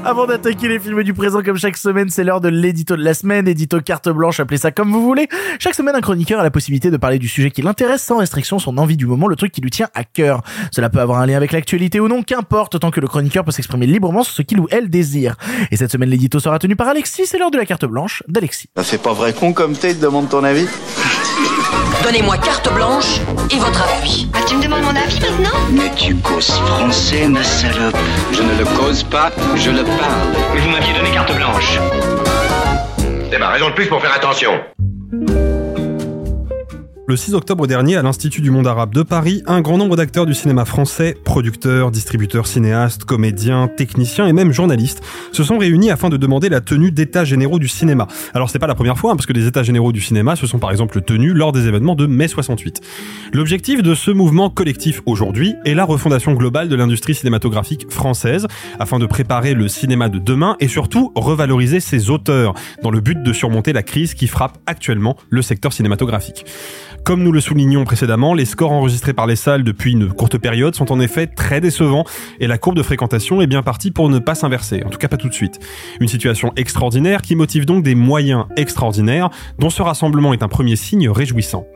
Speaker 1: Avant d'attaquer les films du présent comme chaque semaine, c'est l'heure de l'édito de la semaine, édito carte blanche, appelez ça comme vous voulez. Chaque semaine, un chroniqueur a la possibilité de parler du sujet qui l'intéresse sans restriction, son envie du moment, le truc qui lui tient à cœur. Cela peut avoir un lien avec l'actualité ou non, qu'importe, tant que le chroniqueur peut s'exprimer librement sur ce qu'il ou elle désire. Et cette semaine, l'édito sera tenu par Alexis, c'est l'heure de la carte blanche d'Alexis.
Speaker 13: Ça fait pas vrai con comme t'es, demande ton avis.
Speaker 5: Donnez-moi carte blanche et votre appui.
Speaker 14: Ah, tu me demandes mon avis maintenant
Speaker 13: Mais tu causes français, ma salope. Je ne le cause pas, je le parle.
Speaker 15: Mais vous m'aviez donné carte blanche.
Speaker 16: C'est ma raison de plus pour faire attention.
Speaker 3: Le 6 octobre dernier, à l'Institut du monde arabe de Paris, un grand nombre d'acteurs du cinéma français, producteurs, distributeurs, cinéastes, comédiens, techniciens et même journalistes, se sont réunis afin de demander la tenue d'états généraux du cinéma. Alors c'est pas la première fois, hein, parce que les états généraux du cinéma se sont par exemple tenus lors des événements de mai 68. L'objectif de ce mouvement collectif aujourd'hui est la refondation globale de l'industrie cinématographique française, afin de préparer le cinéma de demain et surtout revaloriser ses auteurs, dans le but de surmonter la crise qui frappe actuellement le secteur cinématographique. Comme nous le soulignions précédemment, les scores enregistrés par les salles depuis une courte période sont en effet très décevants et la courbe de fréquentation est bien partie pour ne pas s'inverser, en tout cas pas tout de suite. Une situation extraordinaire qui motive donc des moyens extraordinaires dont ce rassemblement est un premier signe réjouissant.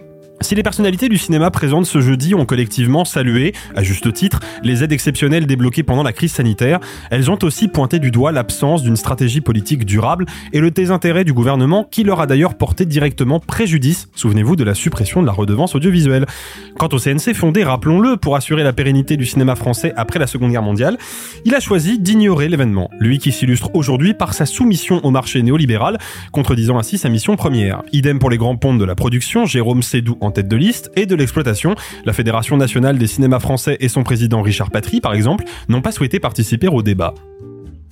Speaker 3: Si les personnalités du cinéma présentes ce jeudi ont collectivement salué, à juste titre, les aides exceptionnelles débloquées pendant la crise sanitaire, elles ont aussi pointé du doigt l'absence d'une stratégie politique durable et le désintérêt du gouvernement qui leur a d'ailleurs porté directement préjudice, souvenez-vous de la suppression de la redevance audiovisuelle. Quant au CNC fondé, rappelons-le, pour assurer la pérennité du cinéma français après la Seconde Guerre mondiale, il a choisi d'ignorer l'événement, lui qui s'illustre aujourd'hui par sa soumission au marché néolibéral, contredisant ainsi sa mission première. Idem pour les grands pontes de la production, Jérôme Sédou en tête de liste, et de l'exploitation. La Fédération nationale des cinémas français et son président Richard Patry, par exemple, n'ont pas souhaité participer au débat.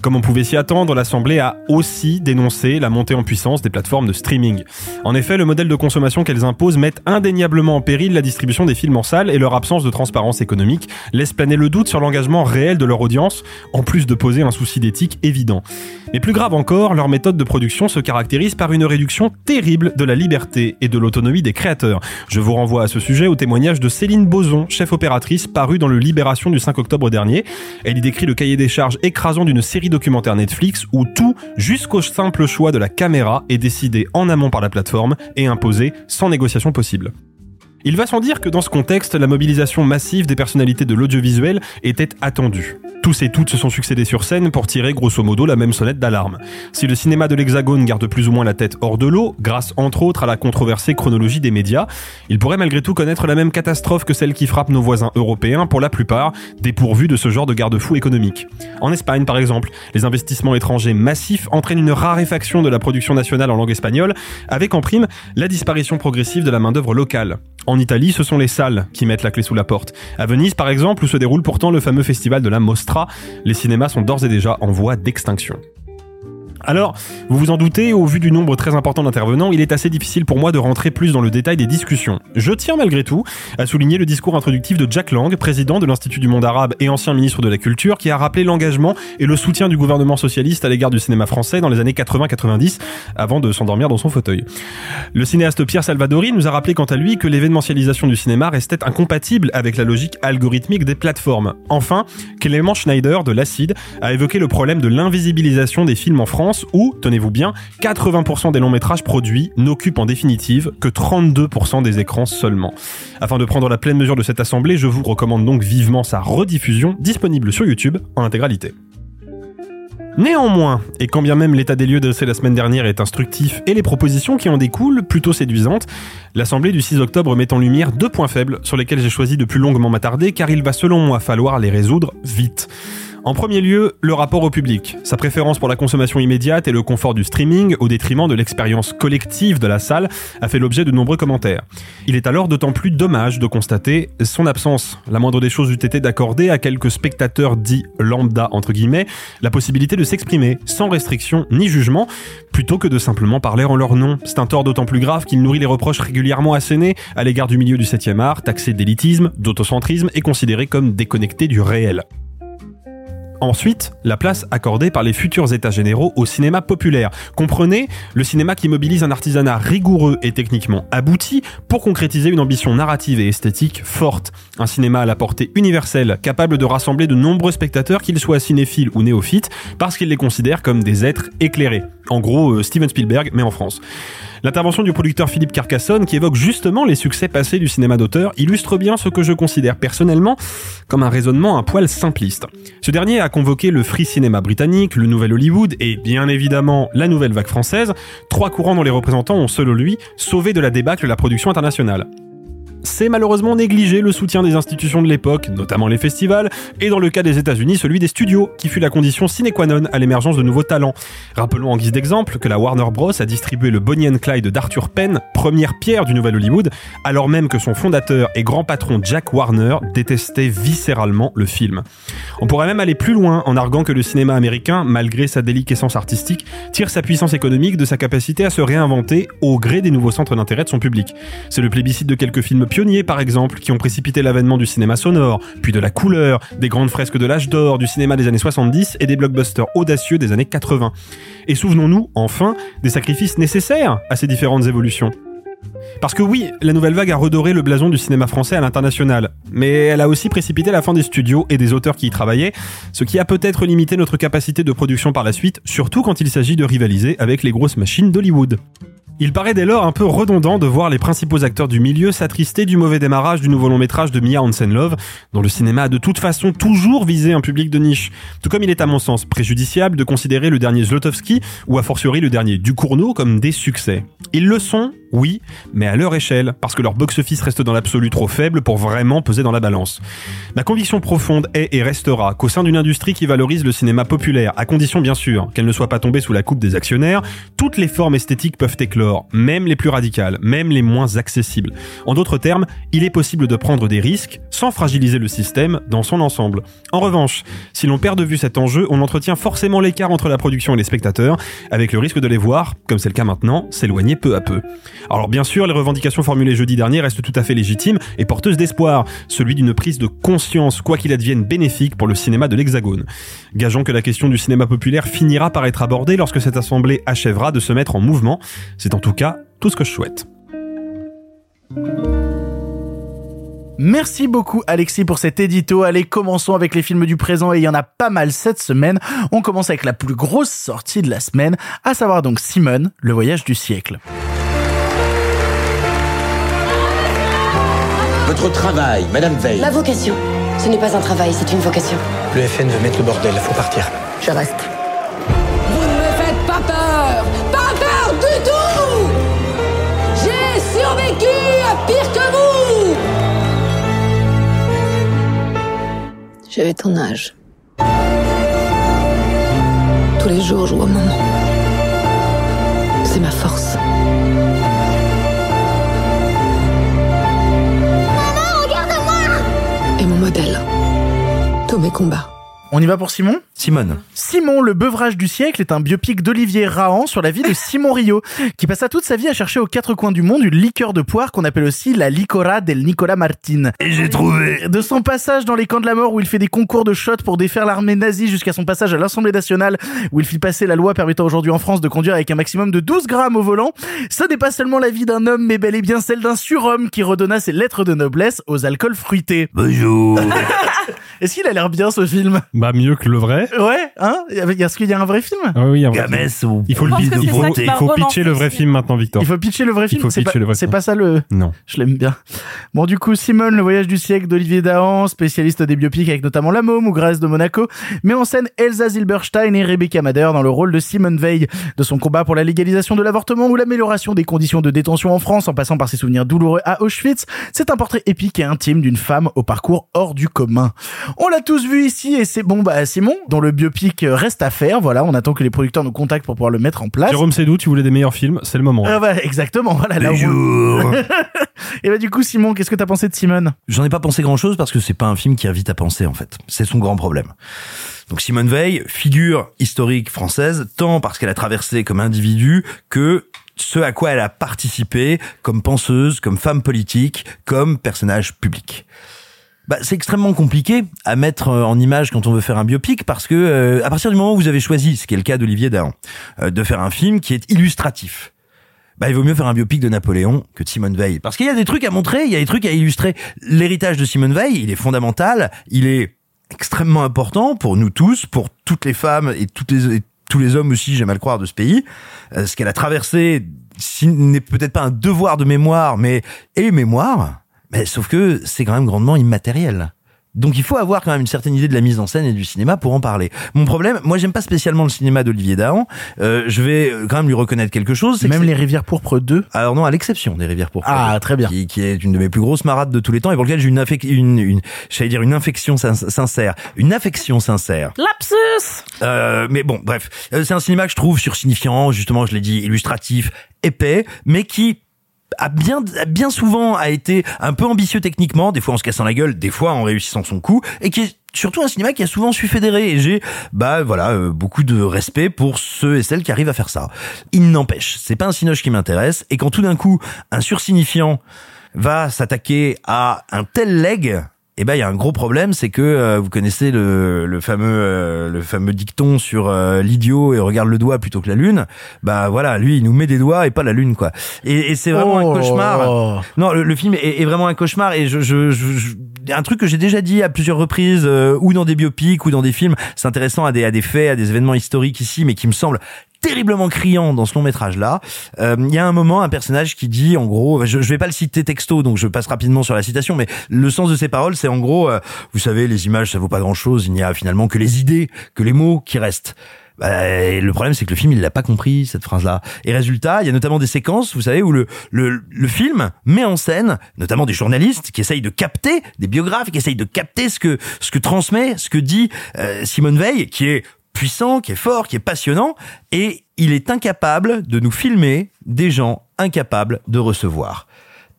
Speaker 3: Comme on pouvait s'y attendre, l'Assemblée a aussi dénoncé la montée en puissance des plateformes de streaming. En effet, le modèle de consommation qu'elles imposent met indéniablement en péril la distribution des films en salle et leur absence de transparence économique laisse planer le doute sur l'engagement réel de leur audience, en plus de poser un souci d'éthique évident. Mais plus grave encore, leur méthode de production se caractérise par une réduction terrible de la liberté et de l'autonomie des créateurs. Je vous renvoie à ce sujet au témoignage de Céline Boson, chef opératrice, paru dans le Libération du 5 octobre dernier. Elle y décrit le cahier des charges écrasant d'une série documentaire Netflix où tout, jusqu'au simple choix de la caméra, est décidé en amont par la plateforme et imposé sans négociation possible. Il va sans dire que dans ce contexte, la mobilisation massive des personnalités de l'audiovisuel était attendue. Tous et toutes se sont succédés sur scène pour tirer grosso modo la même sonnette d'alarme. Si le cinéma de l'Hexagone garde plus ou moins la tête hors de l'eau, grâce entre autres à la controversée chronologie des médias, il pourrait malgré tout connaître la même catastrophe que celle qui frappe nos voisins européens, pour la plupart dépourvus de ce genre de garde-fou économique. En Espagne par exemple, les investissements étrangers massifs entraînent une raréfaction de la production nationale en langue espagnole, avec en prime la disparition progressive de la main-d'œuvre locale. En Italie, ce sont les salles qui mettent la clé sous la porte. À Venise, par exemple, où se déroule pourtant le fameux festival de la Mostra, les cinémas sont d'ores et déjà en voie d'extinction. Alors, vous vous en doutez, au vu du nombre très important d'intervenants, il est assez difficile pour moi de rentrer plus dans le détail des discussions. Je tiens malgré tout à souligner le discours introductif de Jack Lang, président de l'Institut du monde arabe et ancien ministre de la Culture, qui a rappelé l'engagement et le soutien du gouvernement socialiste à l'égard du cinéma français dans les années 80-90, avant de s'endormir dans son fauteuil. Le cinéaste Pierre Salvadori nous a rappelé quant à lui que l'événementialisation du cinéma restait incompatible avec la logique algorithmique des plateformes. Enfin, Clément Schneider de l'Acide a évoqué le problème de l'invisibilisation des films en France où, tenez-vous bien, 80% des longs métrages produits n'occupent en définitive que 32% des écrans seulement. Afin de prendre la pleine mesure de cette assemblée, je vous recommande donc vivement sa rediffusion disponible sur YouTube en intégralité. Néanmoins, et quand bien même l'état des lieux dressé la semaine dernière est instructif et les propositions qui en découlent plutôt séduisantes, l'Assemblée du 6 octobre met en lumière deux points faibles sur lesquels j'ai choisi de plus longuement m'attarder car il va selon moi falloir les résoudre vite. En premier lieu, le rapport au public. Sa préférence pour la consommation immédiate et le confort du streaming, au détriment de l'expérience collective de la salle, a fait l'objet de nombreux commentaires. Il est alors d'autant plus dommage de constater son absence. La moindre des choses eût été d'accorder à quelques spectateurs dits lambda, entre guillemets, la possibilité de s'exprimer, sans restriction ni jugement, plutôt que de simplement parler en leur nom. C'est un tort d'autant plus grave qu'il nourrit les reproches régulièrement assénés à l'égard du milieu du 7e art, taxé d'élitisme, d'autocentrisme et considéré comme déconnecté du réel. Ensuite, la place accordée par les futurs états généraux au cinéma populaire. Comprenez, le cinéma qui mobilise un artisanat rigoureux et techniquement abouti pour concrétiser une ambition narrative et esthétique forte. Un cinéma à la portée universelle, capable de rassembler de nombreux spectateurs, qu'ils soient cinéphiles ou néophytes, parce qu'il les considère comme des êtres éclairés. En gros, euh, Steven Spielberg, mais en France. L'intervention du producteur Philippe Carcassonne, qui évoque justement les succès passés du cinéma d'auteur, illustre bien ce que je considère personnellement comme un raisonnement un poil simpliste. Ce dernier a convoqué le free cinéma britannique, le nouvel Hollywood et bien évidemment la nouvelle vague française, trois courants dont les représentants ont selon lui sauvé de la débâcle la production internationale. C'est malheureusement négliger le soutien des institutions de l'époque, notamment les festivals, et dans le cas des États-Unis, celui des studios, qui fut la condition sine qua non à l'émergence de nouveaux talents. Rappelons en guise d'exemple que la Warner Bros. a distribué le Bonnie and Clyde d'Arthur Penn, première pierre du nouvel Hollywood, alors même que son fondateur et grand patron Jack Warner détestait viscéralement le film. On pourrait même aller plus loin en arguant que le cinéma américain, malgré sa déliquescence artistique, tire sa puissance économique de sa capacité à se réinventer au gré des nouveaux centres d'intérêt de son public. C'est le plébiscite de quelques films pionniers, par exemple, qui ont précipité l'avènement du cinéma sonore, puis de la couleur, des grandes fresques de l'âge d'or, du cinéma des années 70 et des blockbusters audacieux des années 80. Et souvenons-nous, enfin, des sacrifices nécessaires à ces différentes évolutions. Parce que oui, la nouvelle vague a redoré le blason du cinéma français à l'international, mais elle a aussi précipité la fin des studios et des auteurs qui y travaillaient, ce qui a peut-être limité notre capacité de production par la suite, surtout quand il s'agit de rivaliser avec les grosses machines d'Hollywood. Il paraît dès lors un peu redondant de voir les principaux acteurs du milieu s'attrister du mauvais démarrage du nouveau long métrage de Mia Hansen-Love, dont le cinéma a de toute façon toujours visé un public de niche. Tout comme il est à mon sens préjudiciable de considérer le dernier Zlotowski ou a fortiori le dernier Ducournau comme des succès. Ils le sont, oui, mais à leur échelle, parce que leur box-office reste dans l'absolu trop faible pour vraiment peser dans la balance. Ma conviction profonde est et restera qu'au sein d'une industrie qui valorise le cinéma populaire, à condition bien sûr qu'elle ne soit pas tombée sous la coupe des actionnaires, toutes les formes esthétiques peuvent éclore, même les plus radicales, même les moins accessibles. En d'autres termes, il est possible de prendre des risques sans fragiliser le système dans son ensemble. En revanche, si l'on perd de vue cet enjeu, on entretient forcément l'écart entre la production et les spectateurs, avec le risque de les voir, comme c'est le cas maintenant, s'éloigner peu à peu. Alors bien sûr, les revendications formulées jeudi dernier restent tout à fait légitimes et porteuses d'espoir, celui d'une prise de conscience, quoi qu'il advienne bénéfique pour le cinéma de l'Hexagone. Gageons que la question du cinéma populaire finira par être abordée lorsque cette assemblée achèvera de se mettre en mouvement. En tout cas tout ce que je souhaite.
Speaker 1: Merci beaucoup Alexis pour cet édito. Allez, commençons avec les films du présent et il y en a pas mal cette semaine. On commence avec la plus grosse sortie de la semaine, à savoir donc Simone, le voyage du siècle.
Speaker 16: Votre travail, Madame Veil.
Speaker 17: La vocation. Ce n'est pas un travail, c'est une vocation.
Speaker 16: Le FN veut mettre le bordel, faut partir.
Speaker 17: Je reste. J'avais ton âge. Tous les jours, je vois maman. C'est ma force.
Speaker 12: Maman, regarde-moi
Speaker 17: Et mon modèle. Tous mes combats.
Speaker 1: On y va pour Simon
Speaker 4: Simone.
Speaker 1: Simon, le beuvrage du siècle, est un biopic d'Olivier Rahan sur la vie de Simon Rio, qui passa toute sa vie à chercher aux quatre coins du monde une liqueur de poire qu'on appelle aussi la licora del Nicola Martin.
Speaker 4: Et j'ai trouvé
Speaker 1: De son passage dans les camps de la mort où il fait des concours de shots pour défaire l'armée nazie jusqu'à son passage à l'Assemblée nationale où il fit passer la loi permettant aujourd'hui en France de conduire avec un maximum de 12 grammes au volant, ça n'est pas seulement la vie d'un homme mais bel et bien celle d'un surhomme qui redonna ses lettres de noblesse aux alcools fruités.
Speaker 4: Bonjour
Speaker 1: Est-ce qu'il a l'air bien ce film?
Speaker 3: Bah mieux que le vrai.
Speaker 1: Ouais, hein? Est-ce qu'il y a un vrai film?
Speaker 3: Ah oui, il y a un vrai
Speaker 4: Gamès
Speaker 3: film.
Speaker 4: ou
Speaker 3: Il faut le Il faut, il faut
Speaker 2: relancer
Speaker 3: pitcher le vrai film maintenant, Victor.
Speaker 1: Il faut pitcher le vrai
Speaker 3: Il
Speaker 1: film.
Speaker 3: faut
Speaker 1: c'est pas,
Speaker 3: le vrai
Speaker 1: c'est
Speaker 3: film.
Speaker 1: pas ça le.
Speaker 3: Non.
Speaker 1: Je l'aime bien. Bon, du coup, Simone, le voyage du siècle d'Olivier Dahan, spécialiste des biopics avec notamment La Môme ou Grâce de Monaco, met en scène Elsa Zilberstein et Rebecca Mader dans le rôle de Simone Veil, de son combat pour la légalisation de l'avortement ou l'amélioration des conditions de détention en France en passant par ses souvenirs douloureux à Auschwitz. C'est un portrait épique et intime d'une femme au parcours hors du commun. On l'a tous vu ici et c'est bon, bah, Simon, dont le biopic reste à faire. Voilà, on attend que les producteurs nous contactent pour pouvoir le mettre en place.
Speaker 3: Jérôme Sédou, tu voulais des meilleurs films, c'est le moment.
Speaker 1: Ah bah, exactement, voilà, là où-
Speaker 4: Bonjour
Speaker 1: Et bah du coup Simon, qu'est-ce que t'as pensé de Simone?
Speaker 4: J'en ai pas pensé grand chose parce que c'est pas un film qui invite à penser en fait. C'est son grand problème. Donc Simone Veil, figure historique française, tant parce qu'elle a traversé comme individu que ce à quoi elle a participé comme penseuse, comme femme politique, comme personnage public. Bah, c'est extrêmement compliqué à mettre euh, en image quand on veut faire un biopic parce que euh, à partir du moment où vous avez choisi, ce qui est le cas d'Olivier Dahan, euh, de faire un film qui est illustratif, bah, il vaut mieux faire un biopic de Napoléon que de Simone Veil. Parce qu'il y a des trucs à montrer, il y a des trucs à illustrer. L'héritage de Simone Veil, il est fondamental, il est extrêmement important pour nous tous, pour toutes les femmes et, toutes les, et tous les hommes aussi, j'aime à le croire, de ce pays. Euh, ce qu'elle a traversé n'est peut-être pas un devoir de mémoire, mais est mémoire. Mais sauf que c'est quand même grandement immatériel. Donc il faut avoir quand même une certaine idée de la mise en scène et du cinéma pour en parler. Mon problème, moi j'aime pas spécialement le cinéma d'Olivier Dahan. Euh, je vais quand même lui reconnaître quelque chose. que
Speaker 1: Même les rivières pourpres 2
Speaker 4: alors non, à l'exception des rivières pourpres.
Speaker 1: Ah, très bien.
Speaker 4: Qui, qui est une de mes plus grosses marades de tous les temps et pour lequel j'ai une, affec- une, une j'allais dire une infection sin- sincère, une affection sincère.
Speaker 2: Lapsus
Speaker 4: Euh, mais bon, bref, Euh, c'est un cinéma que je trouve sursignifiant, justement, je l'ai dit, illustratif, épais, mais qui a bien, bien souvent a été un peu ambitieux techniquement, des fois en se cassant la gueule, des fois en réussissant son coup, et qui est surtout un cinéma qui a souvent su fédérer. Et j'ai, bah voilà, euh, beaucoup de respect pour ceux et celles qui arrivent à faire ça. Il n'empêche, c'est pas un cinoche qui m'intéresse, et quand tout d'un coup un sursignifiant va s'attaquer à un tel leg, eh ben il y a un gros problème, c'est que euh, vous connaissez le, le fameux euh, le fameux dicton sur euh, l'idiot et regarde le doigt plutôt que la lune. Bah voilà, lui il nous met des doigts et pas la lune quoi. Et, et c'est vraiment
Speaker 1: Oh.
Speaker 4: un cauchemar. Non, le, le film est, est vraiment un cauchemar et je, je, je, je- un truc que j'ai déjà dit à plusieurs reprises euh, ou dans des biopics ou dans des films, c'est intéressant à des à des faits, à des événements historiques ici, mais qui me semble terriblement criant dans ce long métrage là. Il y a un moment un personnage qui dit en gros, je, je vais pas le citer texto donc je passe rapidement sur la citation, mais le sens de ses paroles c'est en gros, euh, vous savez les images ça vaut pas grand chose, il n'y a finalement que les idées, que les mots qui restent. Bah, le problème, c'est que le film, il l'a pas compris cette phrase-là. Et résultat, il y a notamment des séquences, vous savez, où le, le, le film met en scène, notamment des journalistes qui essayent de capter, des biographes qui essayent de capter ce que ce que transmet, ce que dit euh, Simone Veil, qui est puissant, qui est fort, qui est passionnant, et il est incapable de nous filmer des gens incapables de recevoir.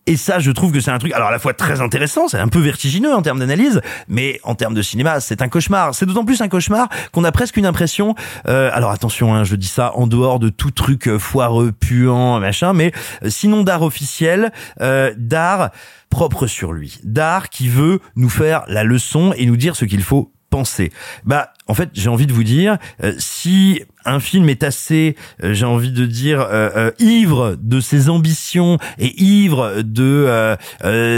Speaker 4: Et ça, je trouve que c'est un truc, alors à la fois très intéressant, c'est un peu vertigineux en termes d'analyse, mais en termes de cinéma, c'est un cauchemar. C'est d'autant plus un cauchemar qu'on a presque une impression. euh, alors attention, hein, je dis ça en dehors de tout truc euh, foireux, puant, machin, mais euh, sinon d'art officiel, euh, d'art propre sur lui, d'art qui veut nous faire la leçon et nous dire ce qu'il faut Bah, en fait, j'ai envie de vous dire, euh, si un film est assez, euh, j'ai envie de dire, euh, ivre de ses ambitions et ivre de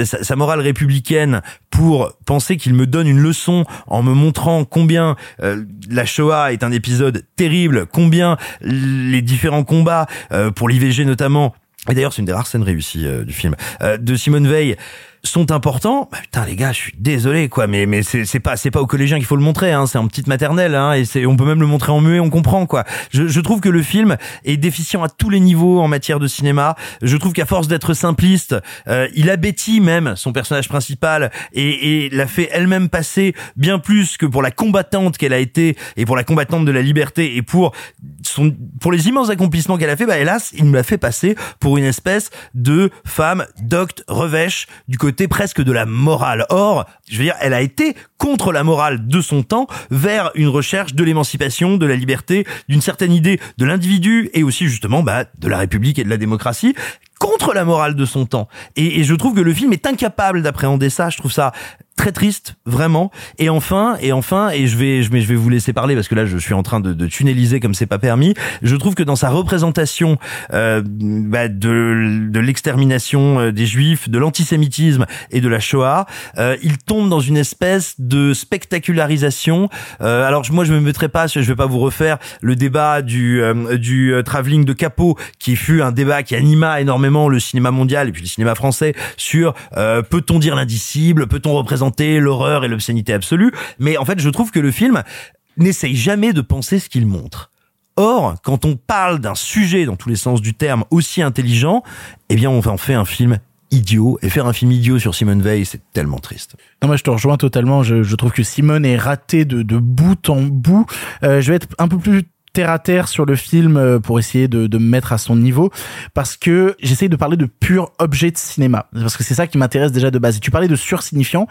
Speaker 4: sa, sa morale républicaine pour penser qu'il me donne une leçon en me montrant combien la Shoah est un épisode terrible, combien les différents combats pour l'IVG notamment et d'ailleurs, c'est une des rares scènes réussies du film de Simone Veil sont importants. Bah, putain les gars, je suis désolé quoi, mais mais c'est c'est pas c'est pas aux collégiens qu'il faut le montrer, hein, c'est en petite maternelle, hein, et c'est on peut même le montrer en muet, on comprend quoi. Je, je trouve que le film est déficient à tous les niveaux en matière de cinéma. Je trouve qu'à force d'être simpliste, euh, il abétit même son personnage principal et, et l'a fait elle-même passer bien plus que pour la combattante qu'elle a été et pour la combattante de la liberté et pour son pour les immenses accomplissements qu'elle a fait. Bah hélas, il me l'a fait passer pour une espèce de femme docte revêche du côté presque de la morale. Or, je veux dire, elle a été contre la morale de son temps vers une recherche de l'émancipation, de la liberté, d'une certaine idée de l'individu et aussi justement bah, de la République et de la démocratie contre la morale de son temps. Et, et je trouve que le film est incapable d'appréhender ça. Je trouve ça très triste, vraiment. Et enfin, et enfin, et je vais, je vais, vous laisser parler parce que là, je suis en train de, de tunneliser comme c'est pas permis. Je trouve que dans sa représentation euh, bah, de, de l'extermination euh, des Juifs, de l'antisémitisme et de la Shoah, euh, il tombe dans une espèce de spectacularisation. Euh, alors moi, je me mettrai pas, je vais pas vous refaire le débat du euh, du euh, travelling de Capot, qui fut un débat qui anima énormément le cinéma mondial et puis le cinéma français sur euh, peut-on dire l'indicible, peut-on représenter l'horreur et l'obscénité absolue. Mais en fait, je trouve que le film n'essaye jamais de penser ce qu'il montre. Or, quand on parle d'un sujet dans tous les sens du terme aussi intelligent, eh bien, on en fait un film idiot. Et faire un film idiot sur Simone Veil, c'est tellement triste.
Speaker 1: Non, moi je te rejoins totalement. Je, trouve que Simone est ratée de, de bout en bout. Euh, je vais être un peu plus terre à terre sur le film euh, pour essayer de, de me mettre à son niveau parce que j'essaye de parler de pur objet de cinéma parce que c'est ça qui m'intéresse déjà de base. Et tu parlais de sursignifiant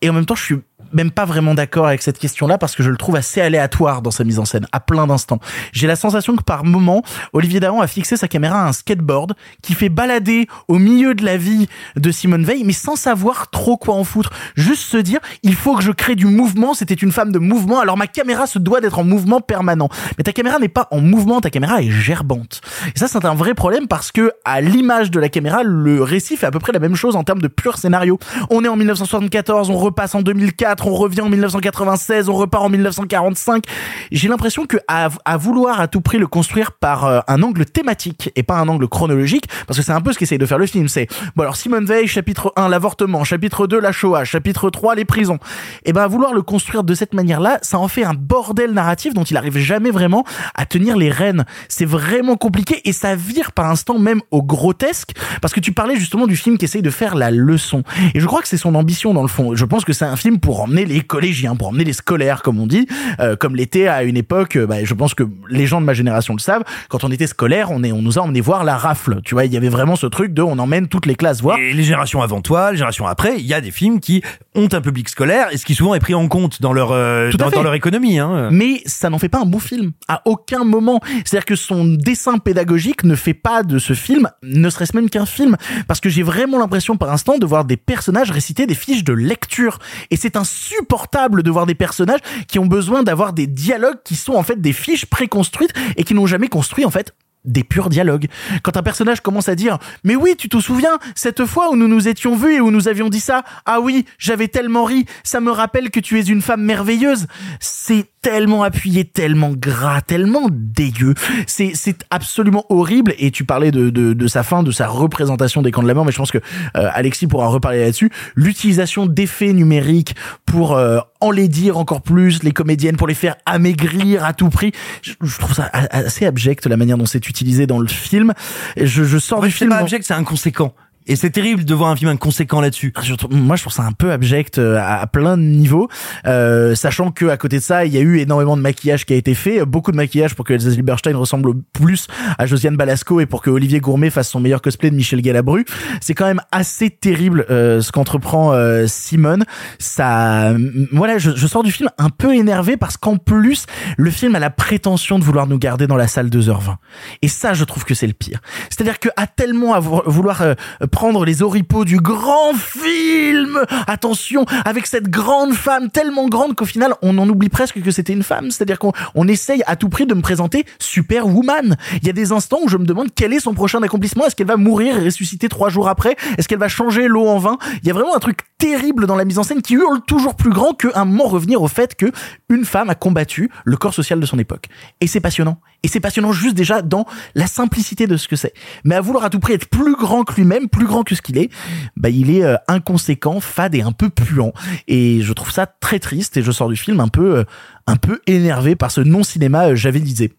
Speaker 1: et en même temps je suis même pas vraiment d'accord avec cette question-là parce que je le trouve assez aléatoire dans sa mise en scène à plein d'instants. J'ai la sensation que par moment, Olivier Dahan a fixé sa caméra à un skateboard qui fait balader au milieu de la vie de Simone Veil, mais sans savoir trop quoi en foutre. Juste se dire, il faut que je crée du mouvement. C'était une femme de mouvement, alors ma caméra se doit d'être en mouvement permanent. Mais ta caméra n'est pas en mouvement, ta caméra est gerbante. Et ça, c'est un vrai problème parce que à l'image de la caméra, le récit fait à peu près la même chose en termes de pur scénario. On est en 1974, on repasse en 2004 1984, on revient en 1996, on repart en 1945. J'ai l'impression que à, vouloir à tout prix le construire par euh, un angle thématique et pas un angle chronologique, parce que c'est un peu ce qu'essaye de faire le film. C'est bon alors Simone Veil, chapitre 1, l'avortement, chapitre 2, la Shoah, chapitre 3, les prisons. Et ben à vouloir le construire de cette manière-là, ça en fait un bordel narratif dont il arrive jamais vraiment à tenir les rênes. C'est vraiment compliqué et ça vire par instant même au grotesque, parce que tu parlais justement du film qui essaye de faire la leçon. Et je crois que c'est son ambition dans le fond. Je pense que c'est un film pour emmener les collégiens, pour emmener les scolaires, comme on dit, euh, comme l'était à une époque. euh, bah, je pense que les gens de ma génération le savent. Quand on était scolaire, on est, on nous a emmené voir la rafle. Tu vois, il y avait vraiment ce truc de, on emmène toutes les classes voir.
Speaker 4: Et les générations avant toi, les générations après, il y a des films qui ont un public scolaire et ce qui souvent est pris en compte dans leur euh, dans, leur économie. Hein.
Speaker 1: Mais ça n'en fait pas un bon film. À aucun moment. C'est-à-dire que son dessin pédagogique ne fait pas de ce film, ne serait-ce même qu'un film. Parce que j'ai vraiment l'impression par instant de voir des personnages réciter des fiches de lecture. Et c'est insupportable de voir des personnages qui ont besoin d'avoir des dialogues qui sont en fait des fiches préconstruites et qui n'ont jamais construit en fait des purs dialogues. Quand un personnage commence à dire Mais oui, tu te souviens, cette fois où nous nous étions vus et où nous avions dit ça, ah oui, j'avais tellement ri, ça me rappelle que tu es une femme merveilleuse. C'est tellement appuyé, tellement gras, tellement dégueu. C'est c'est absolument horrible. Et tu parlais de, de, de sa fin, de sa représentation des camps de la mort, mais je pense que euh, Alexis pourra reparler là-dessus. L'utilisation d'effets numériques pour euh, enlaidir encore plus les comédiennes, pour les faire amaigrir à tout prix. Je, je trouve ça assez abject la manière dont c'est utilisé dans le film. Je, je sors du film.
Speaker 4: pas
Speaker 1: en-
Speaker 4: abject, c'est inconséquent. Et c'est terrible de voir un film inconséquent là-dessus.
Speaker 1: trouve- moi je trouve ça un peu abject euh, à, plein de niveaux. Euh, sachant que à côté de ça il y a eu énormément de maquillage qui a été fait beaucoup de maquillage pour que Elsa Zilberstein ressemble plus à Josiane Balasco et pour que Olivier Gourmet fasse son meilleur cosplay de Michel Galabru. C'est quand même assez terrible euh, ce qu'entreprend euh, Simone. Ça voilà je, je sors du film un peu énervé parce qu'en plus le film a la prétention de vouloir nous garder dans la salle 2h20 et ça je trouve que c'est le pire. C'est à dire que à tellement avoir- vouloir euh, prendre les oripeaux du grand film. Attention avec cette grande femme tellement grande qu'au final on en oublie presque que c'était une femme. C'est à dire qu'on on essaye à tout prix de me présenter Superwoman. Il y a des instants où je me demande quel est son prochain accomplissement. Est-ce qu'elle va mourir et ressusciter trois jours après? Est-ce qu'elle va changer l'eau en vin? Il y a vraiment un truc terrible dans la mise en scène qui hurle toujours plus grand que un moment revenir au fait que une femme a combattu le corps social de son époque. Et c'est passionnant et c'est passionnant juste déjà dans la simplicité de ce que c'est. Mais à vouloir à tout prix être plus grand que lui-même plus grand que ce qu'il est bah il est euh, inconséquent fade et un peu puant. Et je trouve ça très triste et je sors du film un peu euh, un peu énervé par ce non cinéma euh, javelisé.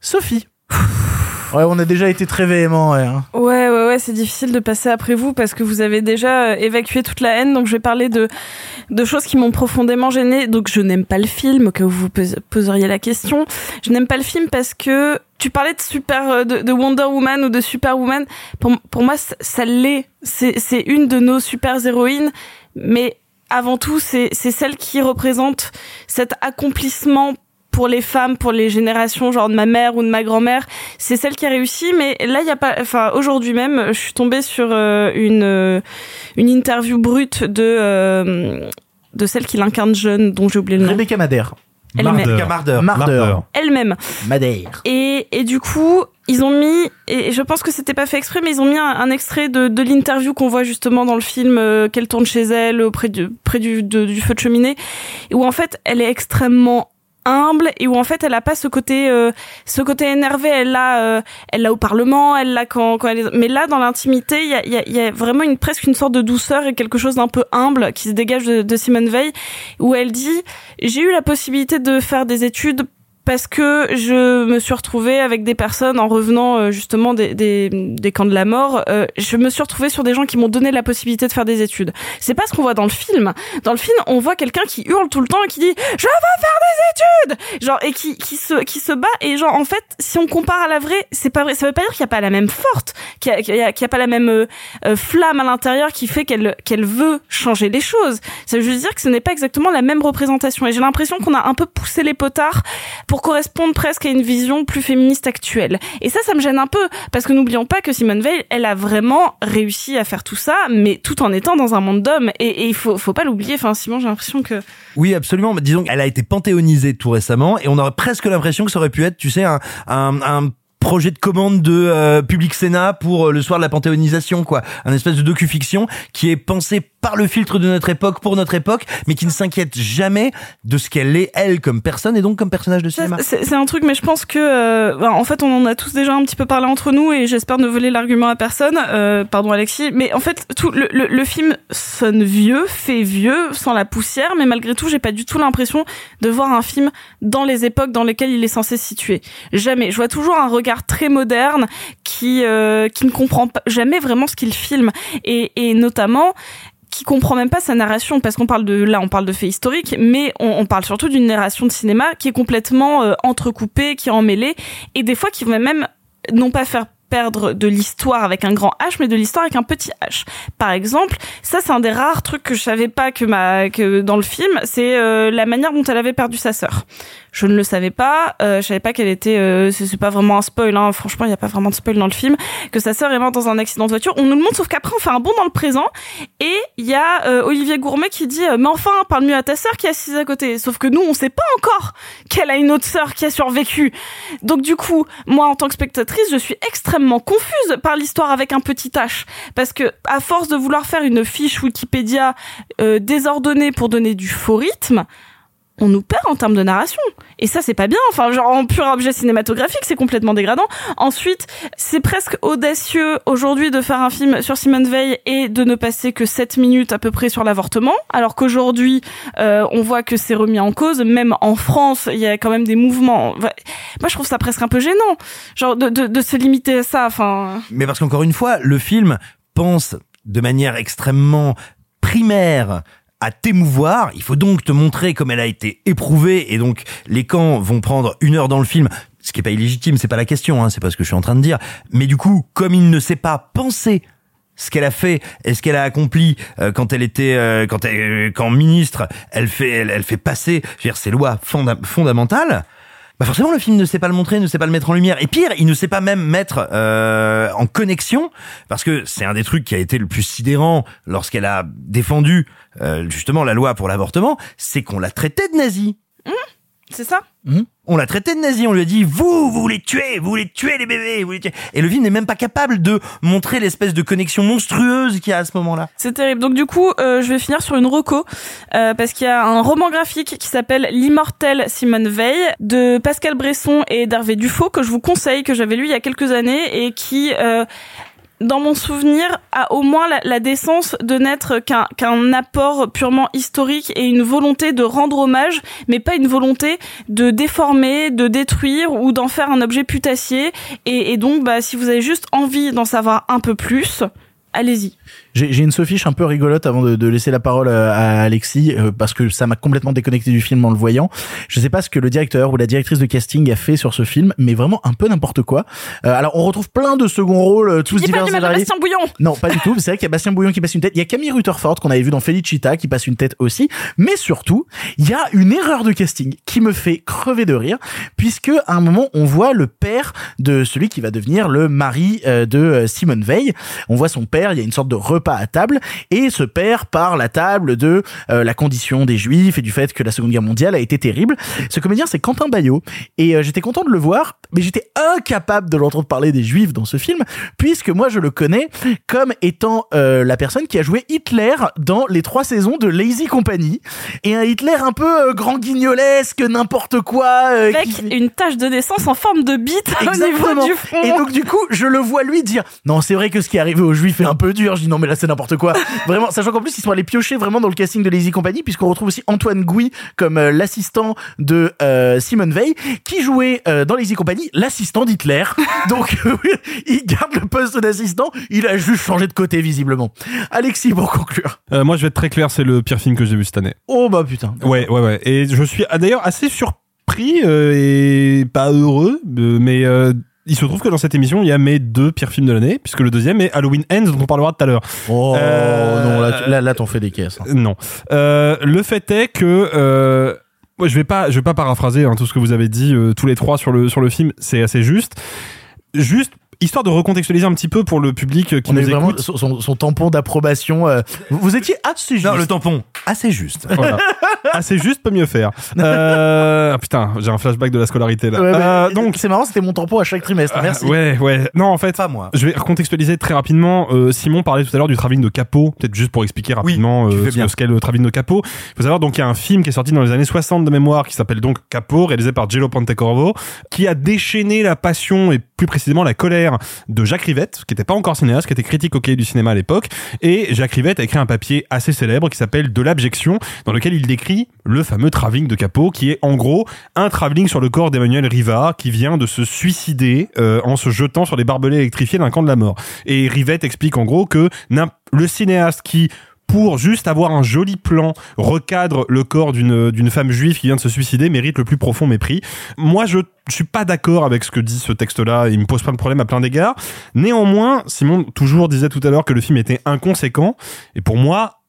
Speaker 1: Sophie Ouais, on a déjà été très véhément, ouais. hein.
Speaker 2: Ouais, ouais, ouais, c'est difficile de passer après vous parce que vous avez déjà euh, évacué toute la haine. Donc, je vais parler de, de choses qui m'ont profondément gênée. Donc, je n'aime pas le film, où vous pos- poseriez la question. Je n'aime pas le film parce que tu parlais de super, euh, de, de Wonder Woman ou de Superwoman. Pour, pour moi, ça, ça l'est. C'est, une de nos super héroïnes. Mais avant tout, c'est celle qui représente cet accomplissement pour les femmes, pour les générations, genre de ma mère ou de ma grand-mère, c'est celle qui a réussi. Mais là, il y a pas, enfin, aujourd'hui même, je suis tombée sur euh, une euh, une interview brute de euh, de celle qui l'incarne jeune, dont j'ai oublié le nom.
Speaker 1: Rebecca Madère.
Speaker 2: Elle-même.
Speaker 1: Rebecca Marder. Marder.
Speaker 2: Elle-même.
Speaker 1: Madère.
Speaker 2: Et, et du coup, ils ont mis, et je pense que c'était pas fait exprès, mais ils ont mis un, un extrait de, de l'interview qu'on voit justement dans le film euh, qu'elle tourne chez elle, auprès du, près du, de- du feu de cheminée, où en fait elle est extrêmement humble et où en fait elle a pas ce côté euh, ce côté énervé. Elle l'a euh, elle l'a au parlement elle l'a quand quand elle est... mais là dans l'intimité il y a, y, a, y a vraiment une presque une sorte de douceur et quelque chose d'un peu humble qui se dégage de, de Simone Veil où elle dit j'ai eu la possibilité de faire des études parce que je me suis retrouvée avec des personnes en revenant euh, justement des, des, des camps de la mort. euh, je me suis retrouvée sur des gens qui m'ont donné la possibilité de faire des études. C'est pas ce qu'on voit dans le film. Dans le film, on voit quelqu'un qui hurle tout le temps et qui dit je veux faire des études, genre et qui qui se qui se bat et genre en fait si on compare à la vraie, c'est pas vrai. Ça veut pas dire qu'il y a pas la même forte, qu'il y a, qu'il y a, y a pas la même euh, euh, flamme à l'intérieur qui fait qu'elle qu'elle veut changer les choses. Ça veut juste dire que ce n'est pas exactement la même représentation. Et j'ai l'impression qu'on a un peu poussé les potards correspondre presque à une vision plus féministe actuelle. Et ça, ça me gêne un peu parce que n'oublions pas que Simone Veil, elle a vraiment réussi à faire tout ça, mais tout en étant dans un monde d'hommes. Et, et il faut, faut pas l'oublier. Enfin, Simon, j'ai l'impression que
Speaker 4: Oui, absolument. Mais disons qu'elle a été panthéonisée tout récemment et on aurait presque l'impression que ça aurait pu être, tu sais, un, un, un projet de commande de euh, Public Sénat pour euh, le soir de la panthéonisation, quoi. Un espèce de docu-fiction qui est pensé par le filtre de notre époque, pour notre époque, mais qui ne s'inquiète jamais de ce qu'elle est, elle, comme personne et donc comme personnage de cinéma.
Speaker 2: C'est un truc, mais je pense que, euh, ben, en fait, on en a tous déjà un petit peu parlé entre nous et j'espère ne voler l'argument à personne. Pardon, Alexis. Mais en fait, tout le, le, le film sonne vieux, fait vieux, sans la poussière, mais malgré tout, j'ai pas du tout l'impression de voir un film dans les époques dans lesquelles il est censé se situer. Jamais. Je vois toujours un regard très moderne qui euh, qui ne comprend jamais vraiment ce qu'il filme. Et, notamment qui comprend même pas sa narration parce qu'on parle de là on parle de faits historiques mais on, parle surtout d'une narration de cinéma qui est complètement euh, entrecoupée qui est emmêlée et des fois qui même non pas faire perdre de l'histoire avec un grand H mais de l'histoire avec un petit H. Par exemple, ça c'est un des rares trucs que je savais pas que ma que dans le film, c'est euh, la manière dont elle avait perdu sa sœur. Je ne le savais pas, euh, je savais pas qu'elle était euh, c'est pas vraiment un spoil hein, franchement, il y a pas vraiment de spoil dans le film que sa sœur est morte dans un accident de voiture. On nous le montre sauf qu'après on fait un bond dans le présent et il y a euh, Olivier Gourmet qui dit "Mais enfin, parle mieux à ta sœur qui est assise à côté." Sauf que nous, on sait pas encore qu'elle a une autre sœur qui a survécu. Donc du coup, moi en tant que spectatrice, je suis extrêmement confuse par l'histoire avec un petit H. Parce que à force de vouloir faire une fiche Wikipédia euh, désordonnée pour donner du faux rythme, on nous perd en termes de narration. Et ça, c'est pas bien. Enfin, genre, en pur objet cinématographique, c'est complètement dégradant. Ensuite, c'est presque audacieux aujourd'hui de faire un film sur Simone Veil et de ne passer que 7 minutes à peu près sur l'avortement. Alors qu'aujourd'hui, euh, on voit que c'est remis en cause. Même en France, il y a quand même des mouvements. Moi, je trouve ça presque un peu gênant. Genre, de, de, de se limiter à ça. Enfin.
Speaker 4: Mais parce qu'encore une fois, le film pense de manière extrêmement primaire à t'émouvoir, il faut donc te montrer comme elle a été éprouvée et donc les camps vont prendre une heure dans le film, ce qui est pas illégitime, c'est pas la question, hein, c'est pas ce que je suis en train de dire. Mais du coup, comme il ne sait pas penser ce qu'elle a fait et ce qu'elle a accompli euh, quand elle était euh, quand elle quand ministre, elle fait elle, elle fait passer je veux dire ces lois fonda- fondamentales. Bah forcément le film ne sait pas le montrer, ne sait pas le mettre en lumière. Et pire, il ne sait pas même mettre euh, en connexion, parce que c'est un des trucs qui a été le plus sidérant lorsqu'elle a défendu euh, justement la loi pour l'avortement, c'est qu'on l'a traité de nazi.
Speaker 2: C'est ça
Speaker 4: On l'a traité de nazi, on lui a dit vous, vous voulez tuer, vous voulez tuer les bébés, vous voulez tuer. Et le film n'est même pas capable de montrer l'espèce de connexion monstrueuse qu'il y a à ce moment-là.
Speaker 2: C'est terrible. Donc du coup, euh, je vais finir sur une reco euh, parce qu'il y a un roman graphique qui s'appelle L'immortelle Simone Veil de Pascal Bresson et d'Hervé Dufaux que je vous conseille, que j'avais lu il y a quelques années et qui euh, dans mon souvenir, a au moins la, la décence de n'être qu'un apport purement historique et une volonté de rendre hommage, mais pas une volonté de déformer, de détruire ou d'en faire un objet putassier. Et, et donc, bah, si vous avez juste envie d'en savoir un peu plus, allez-y.
Speaker 1: J'ai une sophiche un peu rigolote avant de, de laisser la parole à, à Alexis euh, parce que ça m'a complètement déconnecté du film en le voyant. Je sais pas ce que le directeur ou la directrice de casting a fait sur ce film, mais vraiment un peu n'importe quoi. Euh, alors on retrouve plein de seconds rôles, euh, tous
Speaker 2: Dis pas
Speaker 1: divers
Speaker 2: du mal. Bastien Bouillon
Speaker 1: Non, pas du tout. C'est vrai qu'il y a Bastien Bouillon qui passe une tête. Il y a Camille Rutherford qu'on avait vu dans Felicita qui passe une tête aussi. Mais surtout, il y a une erreur de casting qui me fait crever de rire puisque à un moment on voit le père de celui qui va devenir le mari euh, de euh, Simone Veil. On voit son père. Il y a une sorte de repas à table et ce père parle à table de euh, la condition des Juifs et du fait que la Seconde Guerre mondiale a été terrible. Ce comédien c'est Quentin Bayot et euh, j'étais content de le voir, mais j'étais incapable de l'entendre parler des Juifs dans ce film puisque moi je le connais comme étant euh, la personne qui a joué Hitler dans les trois saisons de Lazy Company et un Hitler un peu grand guignolesque, n'importe quoi.
Speaker 2: Avec
Speaker 1: qui-
Speaker 2: une tache de naissance en forme de bite au niveau du front.
Speaker 1: Et donc du coup, je le vois lui dire "Non, c'est vrai que ce qui est arrivé aux juifs est un peu dur." "Non, mais là c'est n'importe quoi." vraiment, sachant qu'en plus ils sont allés piocher vraiment dans le casting de Lazy Company puisqu'on retrouve aussi Antoine Gouy comme euh, l'assistant de euh, Simone Veil qui jouait euh, dans Lazy Company l'assistant d'Hitler. donc il garde le poste d'assistant, il a juste changé de côté visiblement. Alexis pour conclure.
Speaker 3: Euh, moi, je vais être très clair, c'est le pire film que j'ai vu cette année.
Speaker 1: Oh bah putain.
Speaker 3: Ouais, ouais, ouais. Et je suis ah, d'ailleurs assez surpris euh, et pas heureux, euh, mais euh, il se trouve que dans cette émission, il y a mes deux pires films de l'année, puisque le deuxième est Halloween Ends, dont on parlera tout à l'heure.
Speaker 1: Oh
Speaker 3: Euh,
Speaker 1: non, là, là, là t'en fais des caisses. hein.
Speaker 3: Non. Euh, le fait est que euh, moi, je vais pas, je vais pas paraphraser hein, tout ce que vous avez dit euh, tous les trois sur le sur le film. C'est assez juste. Juste, histoire de recontextualiser un petit peu pour le public qui
Speaker 1: On
Speaker 3: nous
Speaker 1: est vraiment
Speaker 3: écoute.
Speaker 1: son, son- tampon d'approbation. euh, vous, vous étiez assez juste.
Speaker 4: Non, le tampon, assez juste.
Speaker 3: Voilà. Assez juste, peut mieux faire. Euh, ah, putain, j'ai un flashback de la scolarité là.
Speaker 1: Ouais,
Speaker 3: Euh, donc,
Speaker 1: c'est marrant, c'était mon tampon à chaque trimestre. Merci.
Speaker 3: Ah, ouais, ouais. Non, en fait,
Speaker 4: Pas moi.
Speaker 3: je vais recontextualiser très rapidement. Euh, Simon parlait tout à l'heure du travelling de Capot, peut-être juste pour expliquer rapidement
Speaker 4: tu
Speaker 3: euh,
Speaker 4: fais
Speaker 3: ce,
Speaker 4: bien.
Speaker 3: ce qu'est le travelling de Capot. Il faut savoir donc il y a un film qui est sorti dans les années 60 de mémoire qui s'appelle donc Capot, réalisé par Gelo Pontecorvo, qui a déchaîné la passion et plus précisément la colère de Jacques Rivette, qui n'était pas encore cinéaste, qui était critique au cahier du cinéma à l'époque. Et Jacques Rivette a écrit un papier assez célèbre qui s'appelle De l'abjection, dans lequel il décrit le fameux travelling de Capot, qui est en gros un travelling sur le corps d'Emmanuel Riva, qui vient de se suicider euh, en se jetant sur les barbelés électrifiés d'un camp de la mort. Et Rivette explique en gros que le cinéaste qui pour juste avoir un joli plan, recadre le corps d'une femme juive qui vient de se suicider, mérite le plus profond mépris. Moi, je, je suis pas d'accord avec ce que dit ce texte-là. Il me pose pas de problème à plein d'égards. Néanmoins, Simon toujours disait tout à l'heure que le film était inconséquent. Et pour moi,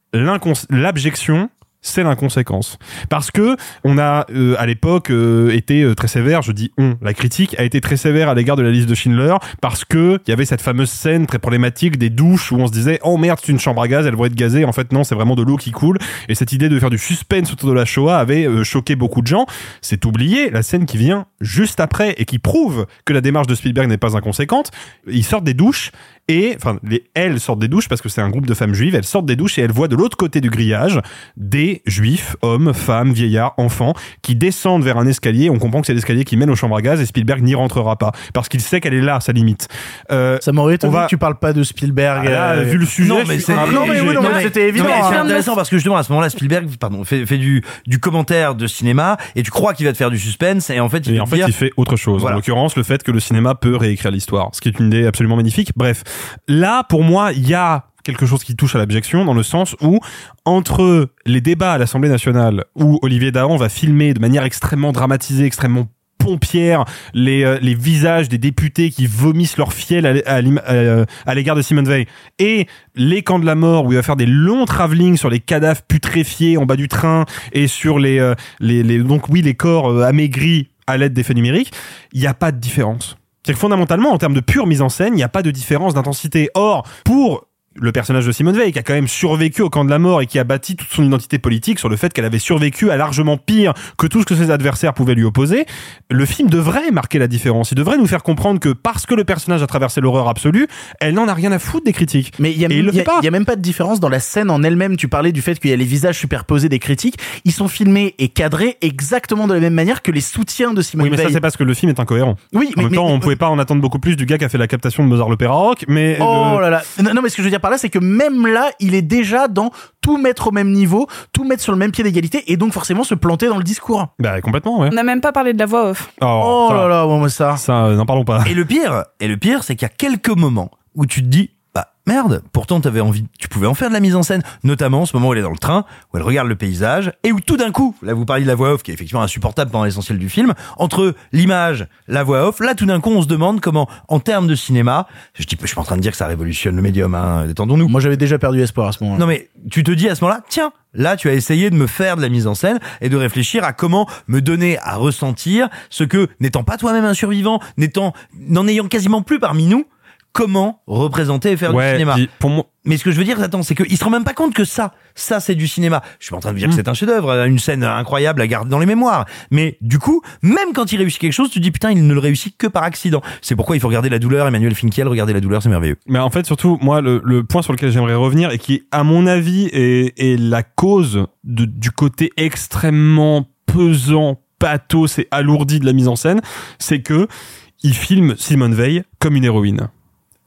Speaker 3: l'abjection, c'est l'inconséquence. Parce que on a euh, à l'époque euh, été euh, très sévère, je dis on, la critique a été très sévère à l'égard de la liste de Schindler parce que il y avait cette fameuse scène très problématique des douches où on se disait oh merde c'est une chambre à gaz, elles vont être gazées. En fait non, c'est vraiment de l'eau qui coule. Et cette idée de faire du suspense autour de la Shoah avait euh, choqué beaucoup de gens. C'est oublié la scène qui vient juste après et qui prouve que la démarche de Spielberg n'est pas inconséquente. Ils sortent des douches et enfin les elles sortent des douches parce que c'est un groupe de femmes juives elles sortent des douches et elles voient de l'autre côté du grillage des juifs hommes femmes vieillards enfants qui descendent vers un escalier on comprend que c'est l'escalier qui mène aux chambres à gaz et Spielberg n'y rentrera pas parce qu'il sait qu'elle est là sa limite euh,
Speaker 1: Ça m'aurait étonné
Speaker 3: on va-
Speaker 1: que tu parles pas de Spielberg.
Speaker 3: Ah là,
Speaker 1: euh,
Speaker 3: vu le sujet
Speaker 4: Non, mais
Speaker 1: mais oui, mais c'était évident,
Speaker 4: C'est intéressant parce que justement à ce moment-là, Spielberg, pardon, fait, fait du du commentaire de cinéma et tu crois qu'il va te faire du suspense et en fait il
Speaker 3: en
Speaker 4: te
Speaker 3: fait, il fait autre chose.
Speaker 4: Voilà.
Speaker 3: En l'occurrence, le fait que le cinéma peut réécrire l'histoire, ce qui est une idée absolument magnifique. Bref, là, pour moi, il y a quelque chose qui touche à l'abjection dans le sens où entre les débats à l'Assemblée nationale où Olivier Dahan va filmer de manière extrêmement dramatisée, extrêmement pompière les, euh, les visages des députés qui vomissent leur fiel à, à euh, à l'égard de Simone Veil et les camps de la mort où il va faire des longs travelling sur les cadavres putréfiés en bas du train et sur les, euh, les, les donc oui les corps amaigris à l'aide d'effets numériques il n'y a pas de différence. C'est que fondamentalement en termes de pure mise en scène il n'y a pas de différence d'intensité. Or pour le personnage de Simone Veil qui a quand même survécu au camp de la mort et qui a bâti toute son identité politique sur le fait qu'elle avait survécu à largement pire que tout ce que ses adversaires pouvaient lui opposer, le film devrait marquer la différence. Il devrait nous faire comprendre que parce que le personnage a traversé l'horreur absolue, elle n'en a rien à foutre des critiques.
Speaker 1: Mais il y y a- même pas de différence dans la scène en elle-même. Tu parlais du fait qu'il y a les visages superposés des critiques. Ils sont filmés et cadrés exactement de la même manière que les soutiens de Simone
Speaker 3: Oui, mais ça
Speaker 1: Veil.
Speaker 3: c'est parce que le film est incohérent.
Speaker 1: Oui,
Speaker 3: en
Speaker 1: mais-
Speaker 3: même temps,
Speaker 1: mais-
Speaker 3: on pouvait pas en attendre beaucoup plus du gars qui a fait la captation de Mozart l'opéra rock, mais
Speaker 1: Oh
Speaker 3: le-
Speaker 1: là là. Non, non, mais ce que je veux dire par là, c'est que même là, il est déjà dans tout mettre au même niveau, tout mettre sur le même pied d'égalité et donc forcément se planter dans le discours.
Speaker 3: bah complètement, ouais.
Speaker 2: On n'a même pas parlé de la voix off.
Speaker 1: Oh,
Speaker 3: ça,
Speaker 1: là là, bon, mais ça.
Speaker 3: ça, euh, n'en parlons pas.
Speaker 4: Et le pire, et le pire, c'est qu'il y a quelques moments où tu te dis, merde, pourtant t'avais envie, tu pouvais en faire de la mise en scène, notamment ce moment où elle est dans le train, où elle regarde le paysage, et où tout d'un coup, là vous parliez de la voix off qui est effectivement insupportable pendant l'essentiel du film, entre l'image, la voix off, là tout d'un coup on se demande comment, en termes de cinéma, je dis, je suis pas en train de dire que ça révolutionne le médium, hein, détendons-nous.
Speaker 1: Moi, j'avais déjà perdu espoir à ce moment-là.
Speaker 4: Non mais tu te dis à ce moment-là, tiens, là tu as essayé de me faire de la mise en scène et de réfléchir à comment me donner à ressentir ce que, n'étant pas toi-même un survivant, n'étant, n'en ayant quasiment plus parmi nous, comment représenter et faire
Speaker 3: Ouais,
Speaker 4: du cinéma.
Speaker 3: pour moi,
Speaker 4: Mais ce que je veux dire, attends, c'est qu'il se rend même pas compte que ça, ça c'est du cinéma. Je suis pas en train de dire que
Speaker 3: Mm.
Speaker 4: c'est un chef-d'œuvre, une scène incroyable à garder dans les mémoires. Mais du coup, même quand il réussit quelque chose, tu te dis putain, il ne le réussit que par accident. C'est pourquoi il faut regarder la douleur. Emmanuel Finkiel, regarder la douleur, c'est merveilleux.
Speaker 3: Mais en fait, surtout, moi, le, le point sur lequel j'aimerais revenir et qui, à mon avis, est, est la cause de- du côté extrêmement pesant, pathos et alourdi de la mise en scène, c'est que il filme Simone Veil comme une héroïne.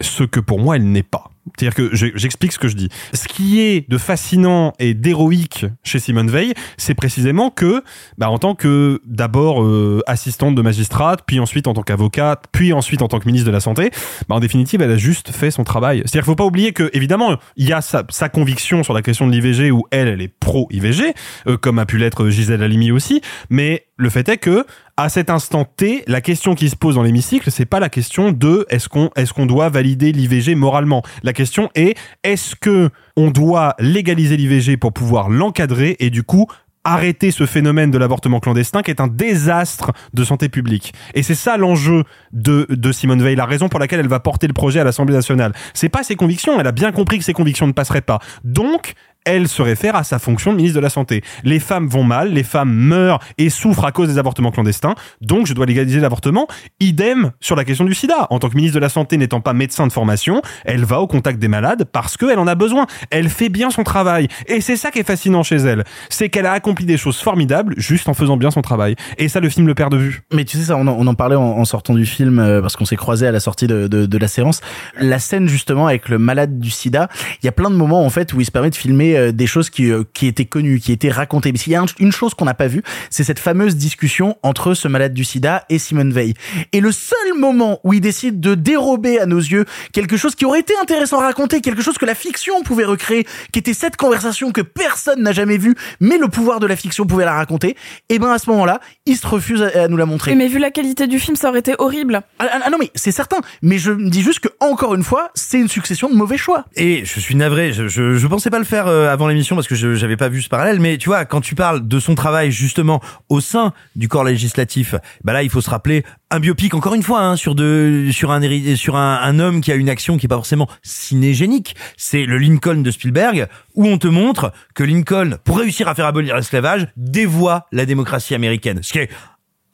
Speaker 3: Ce que pour moi, elle n'est pas. C'est-à-dire que je- j'explique ce que je dis. Ce qui est de fascinant et d'héroïque chez Simone Veil, c'est précisément que, bah, en tant que d'abord euh, assistante de magistrate, puis ensuite en tant qu'avocate, puis ensuite en tant que ministre de la santé, bah, en définitive, elle a juste fait son travail. C'est-à-dire qu'il faut pas oublier que, évidemment, il y a sa, conviction sur la question de l'IVG où elle, elle est pro-IVG, euh, comme a pu l'être Gisèle Halimi aussi, mais le fait est que, à cet instant T, la question qui se pose dans l'hémicycle, c'est pas la question de est-ce qu'on est-ce doit valider l'IVG moralement. La question est est-ce que on doit légaliser l'IVG pour pouvoir l'encadrer et du coup arrêter ce phénomène de l'avortement clandestin qui est un désastre de santé publique? Et c'est ça l'enjeu de, Simone Veil, la raison pour laquelle elle va porter le projet à l'Assemblée nationale. C'est pas ses convictions, elle a bien compris que ses convictions ne passeraient pas. Donc, elle se réfère à sa fonction de ministre de la Santé. Les femmes vont mal, les femmes meurent et souffrent à cause des avortements clandestins, donc je dois légaliser l'avortement. Idem sur la question du sida. En tant que ministre de la Santé n'étant pas médecin de formation, elle va au contact des malades parce qu'elle en a besoin. Elle fait bien son travail. Et c'est ça qui est fascinant chez elle. C'est qu'elle a accompli des choses formidables juste en faisant bien son travail. Et ça, le film le perd de vue.
Speaker 1: Mais tu sais ça, on en, parlait en, sortant du film euh, parce qu'on s'est croisé à la sortie de la séance. La scène justement avec le malade du SIDA, il y a plein de moments en fait où il se permet de filmer euh, des choses qui euh, qui étaient connues, qui étaient racontées. Mais s'il y a un- une chose qu'on n'a pas vue, c'est cette fameuse discussion entre ce malade du SIDA et Simone Veil. Et le seul moment où il décide de dérober à nos yeux quelque chose qui aurait été intéressant à raconter, quelque chose que la fiction pouvait recréer, qui était cette conversation que personne n'a jamais vue, mais le pouvoir de la fiction pouvait la raconter, et ben à ce moment-là, il se refuse à, à nous la montrer.
Speaker 2: Mais vu la qualité du film, ça aurait été horrible.
Speaker 1: Ah, ah, ah non mais c'est certain, mais je me dis juste que encore une fois, c'est une succession de mauvais choix.
Speaker 4: Et je suis navré, je, je, je pensais pas le faire euh, avant l'émission parce que je j'avais pas vu ce parallèle, mais tu vois, quand tu parles de son travail justement au sein du corps législatif, bah là il faut se rappeler un biopic encore une fois hein, sur de sur un sur un, un homme qui a une action qui est pas forcément cinégénique, c'est le Lincoln de Spielberg où on te montre que Lincoln pour réussir à faire abolir l'esclavage dévoie la démocratie américaine, ce qui est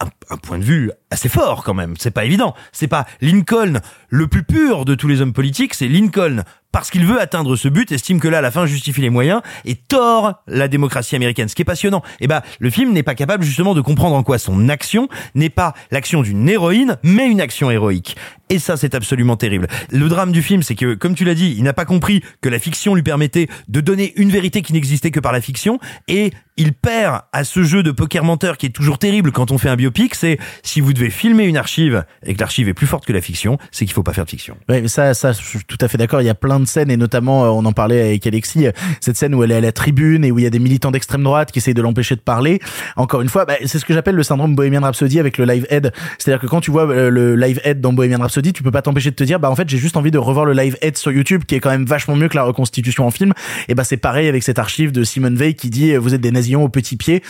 Speaker 4: un, un point de vue assez fort quand même. C'est pas évident. C'est pas Lincoln le plus pur de tous les hommes politiques. C'est Lincoln parce qu'il veut atteindre ce but, estime que là, la fin justifie les moyens et tord la démocratie américaine. Ce qui est passionnant. Et bah, le film n'est pas capable justement de comprendre en quoi son action n'est pas l'action d'une héroïne, mais une action héroïque. Et ça, c'est absolument terrible. Le drame du film, c'est que, comme tu l'as dit, il n'a pas compris que la fiction lui permettait de donner une vérité qui n'existait que par la fiction, et il perd à ce jeu de poker menteur qui est toujours terrible quand on fait un biopic, c'est si vous devez filmer une archive et que l'archive est plus forte que la fiction, c'est qu'il faut pas faire de fiction.
Speaker 1: Ouais, mais ça, ça, je suis tout à fait d'accord. Il y a plein de scènes et notamment, euh, on en parlait avec Alexis, euh, cette scène où elle est à la tribune et où il y a des militants d'extrême droite qui essayent de l'empêcher de parler. Encore une fois, bah, c'est ce que j'appelle le syndrome Bohemian Rhapsody avec le live head. C'est-à-dire que quand tu vois euh, le live head dans Bohemian Rhapsody, tu peux pas t'empêcher de te dire, bah en fait, j'ai juste envie de revoir le live head sur YouTube qui est quand même vachement mieux que la reconstitution en film. Et bah c'est pareil avec cette archive de Simone Veil qui dit, vous êtes des nazillons au petit pied.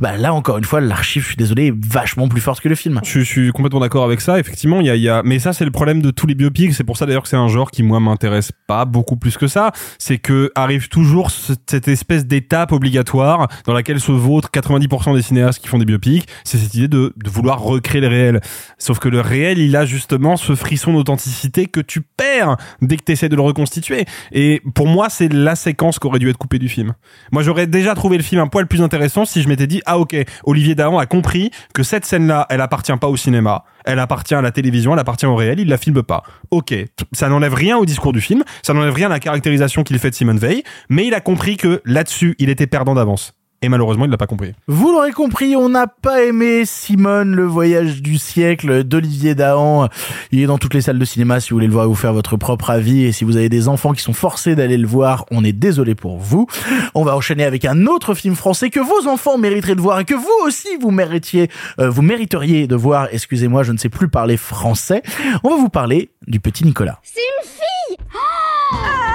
Speaker 1: Bah là encore une fois, l'archive, je suis désolé, est vachement plus forte que le film.
Speaker 3: Je, suis complètement d'accord avec ça. Effectivement, il y a, mais ça c'est le problème de tous les biopics. C'est pour ça d'ailleurs que c'est un genre qui moi m'intéresse pas beaucoup plus que ça. C'est que arrive toujours ce- cette espèce d'étape obligatoire dans laquelle se vautrent 90% des cinéastes qui font des biopics. C'est cette idée de, de vouloir recréer le réel. Sauf que le réel, il a justement ce frisson d'authenticité que tu perds dès que tu essaies de le reconstituer. Et pour moi, c'est la séquence qui aurait dû être coupée du film. Moi, j'aurais déjà trouvé le film un poil plus intéressant si je m'étais dit, ah ok, Olivier Dahan a compris que cette scène-là, elle appartient pas au cinéma, elle appartient à la télévision, elle appartient au réel, il la filme pas. Ok, ça n'enlève rien au discours du film, ça n'enlève rien à la caractérisation qu'il fait de Simone Veil, mais il a compris que là-dessus, il était perdant d'avance. Et malheureusement, il l'a pas compris.
Speaker 1: Vous l'aurez compris, on n'a pas aimé Simone, le voyage du siècle d'Olivier Dahan. Il est dans toutes les salles de cinéma si vous voulez le voir et vous faire votre propre avis. Et si vous avez des enfants qui sont forcés d'aller le voir, on est désolé pour vous. On va enchaîner avec un autre film français que vos enfants mériteraient de voir et que vous aussi vous méritiez, euh, vous mériteriez de voir. Excusez-moi, je ne sais plus parler français. On va vous parler du petit Nicolas.
Speaker 18: C'est une fille Ah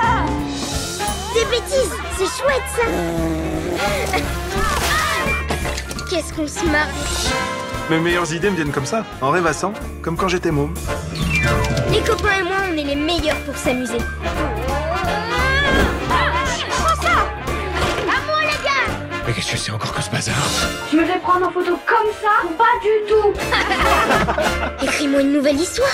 Speaker 18: chouette ça. Qu'est-ce qu'on se marre
Speaker 19: Mes meilleures idées me viennent comme ça, en rêvassant, comme quand j'étais môme.
Speaker 18: Les copains et moi, on est les meilleurs pour s'amuser. Prends ça. À moi les gars.
Speaker 16: Mais qu'est-ce que c'est encore que ce bazar?
Speaker 18: Je me fais prendre en photo comme ça Pas du tout. Écris-moi une nouvelle histoire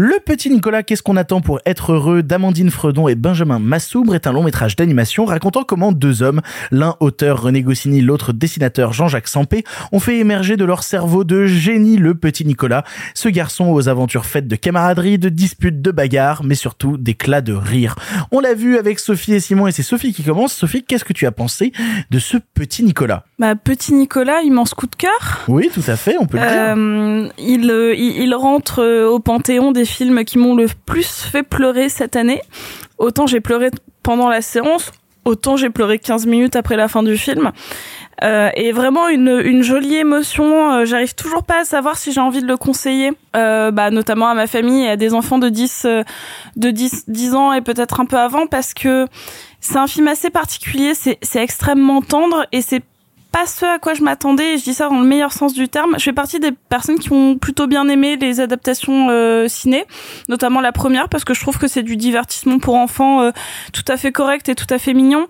Speaker 1: Le petit Nicolas, qu'est-ce qu'on attend pour être heureux? d'Amandine Fredon et Benjamin Massoubre est un long métrage d'animation racontant comment deux hommes, l'un auteur René Goscinny, l'autre dessinateur Jean-Jacques Sampé, ont fait émerger de leur cerveau de génie le petit Nicolas, ce garçon aux aventures faites de camaraderie, de disputes, de bagarres, mais surtout d'éclats de rire. On l'a vu avec Sophie et Simon et c'est Sophie qui commence. Sophie, qu'est-ce que tu as pensé de ce petit Nicolas?
Speaker 2: Bah, petit Nicolas, immense coup de cœur.
Speaker 1: Oui, tout à fait, on peut le dire.
Speaker 2: Euh, il, euh, il, il rentre euh, au panthéon des films qui m'ont le plus fait pleurer cette année. Autant j'ai pleuré pendant la séance, autant j'ai pleuré 15 minutes après la fin du film. Euh, et vraiment une, jolie émotion. Euh, J'arrive toujours pas à savoir si j'ai envie de le conseiller, euh, bah, notamment à ma famille et à des enfants de 10, euh, de 10, 10 ans et peut-être un peu avant parce que c'est un film assez particulier, c'est extrêmement tendre et c'est pas ce à quoi je m'attendais, et je dis ça dans le meilleur sens du terme. Je fais partie des personnes qui ont plutôt bien aimé les adaptations euh, ciné, notamment la première, parce que je trouve que c'est du divertissement pour enfants euh, tout à fait correct et tout à fait mignon.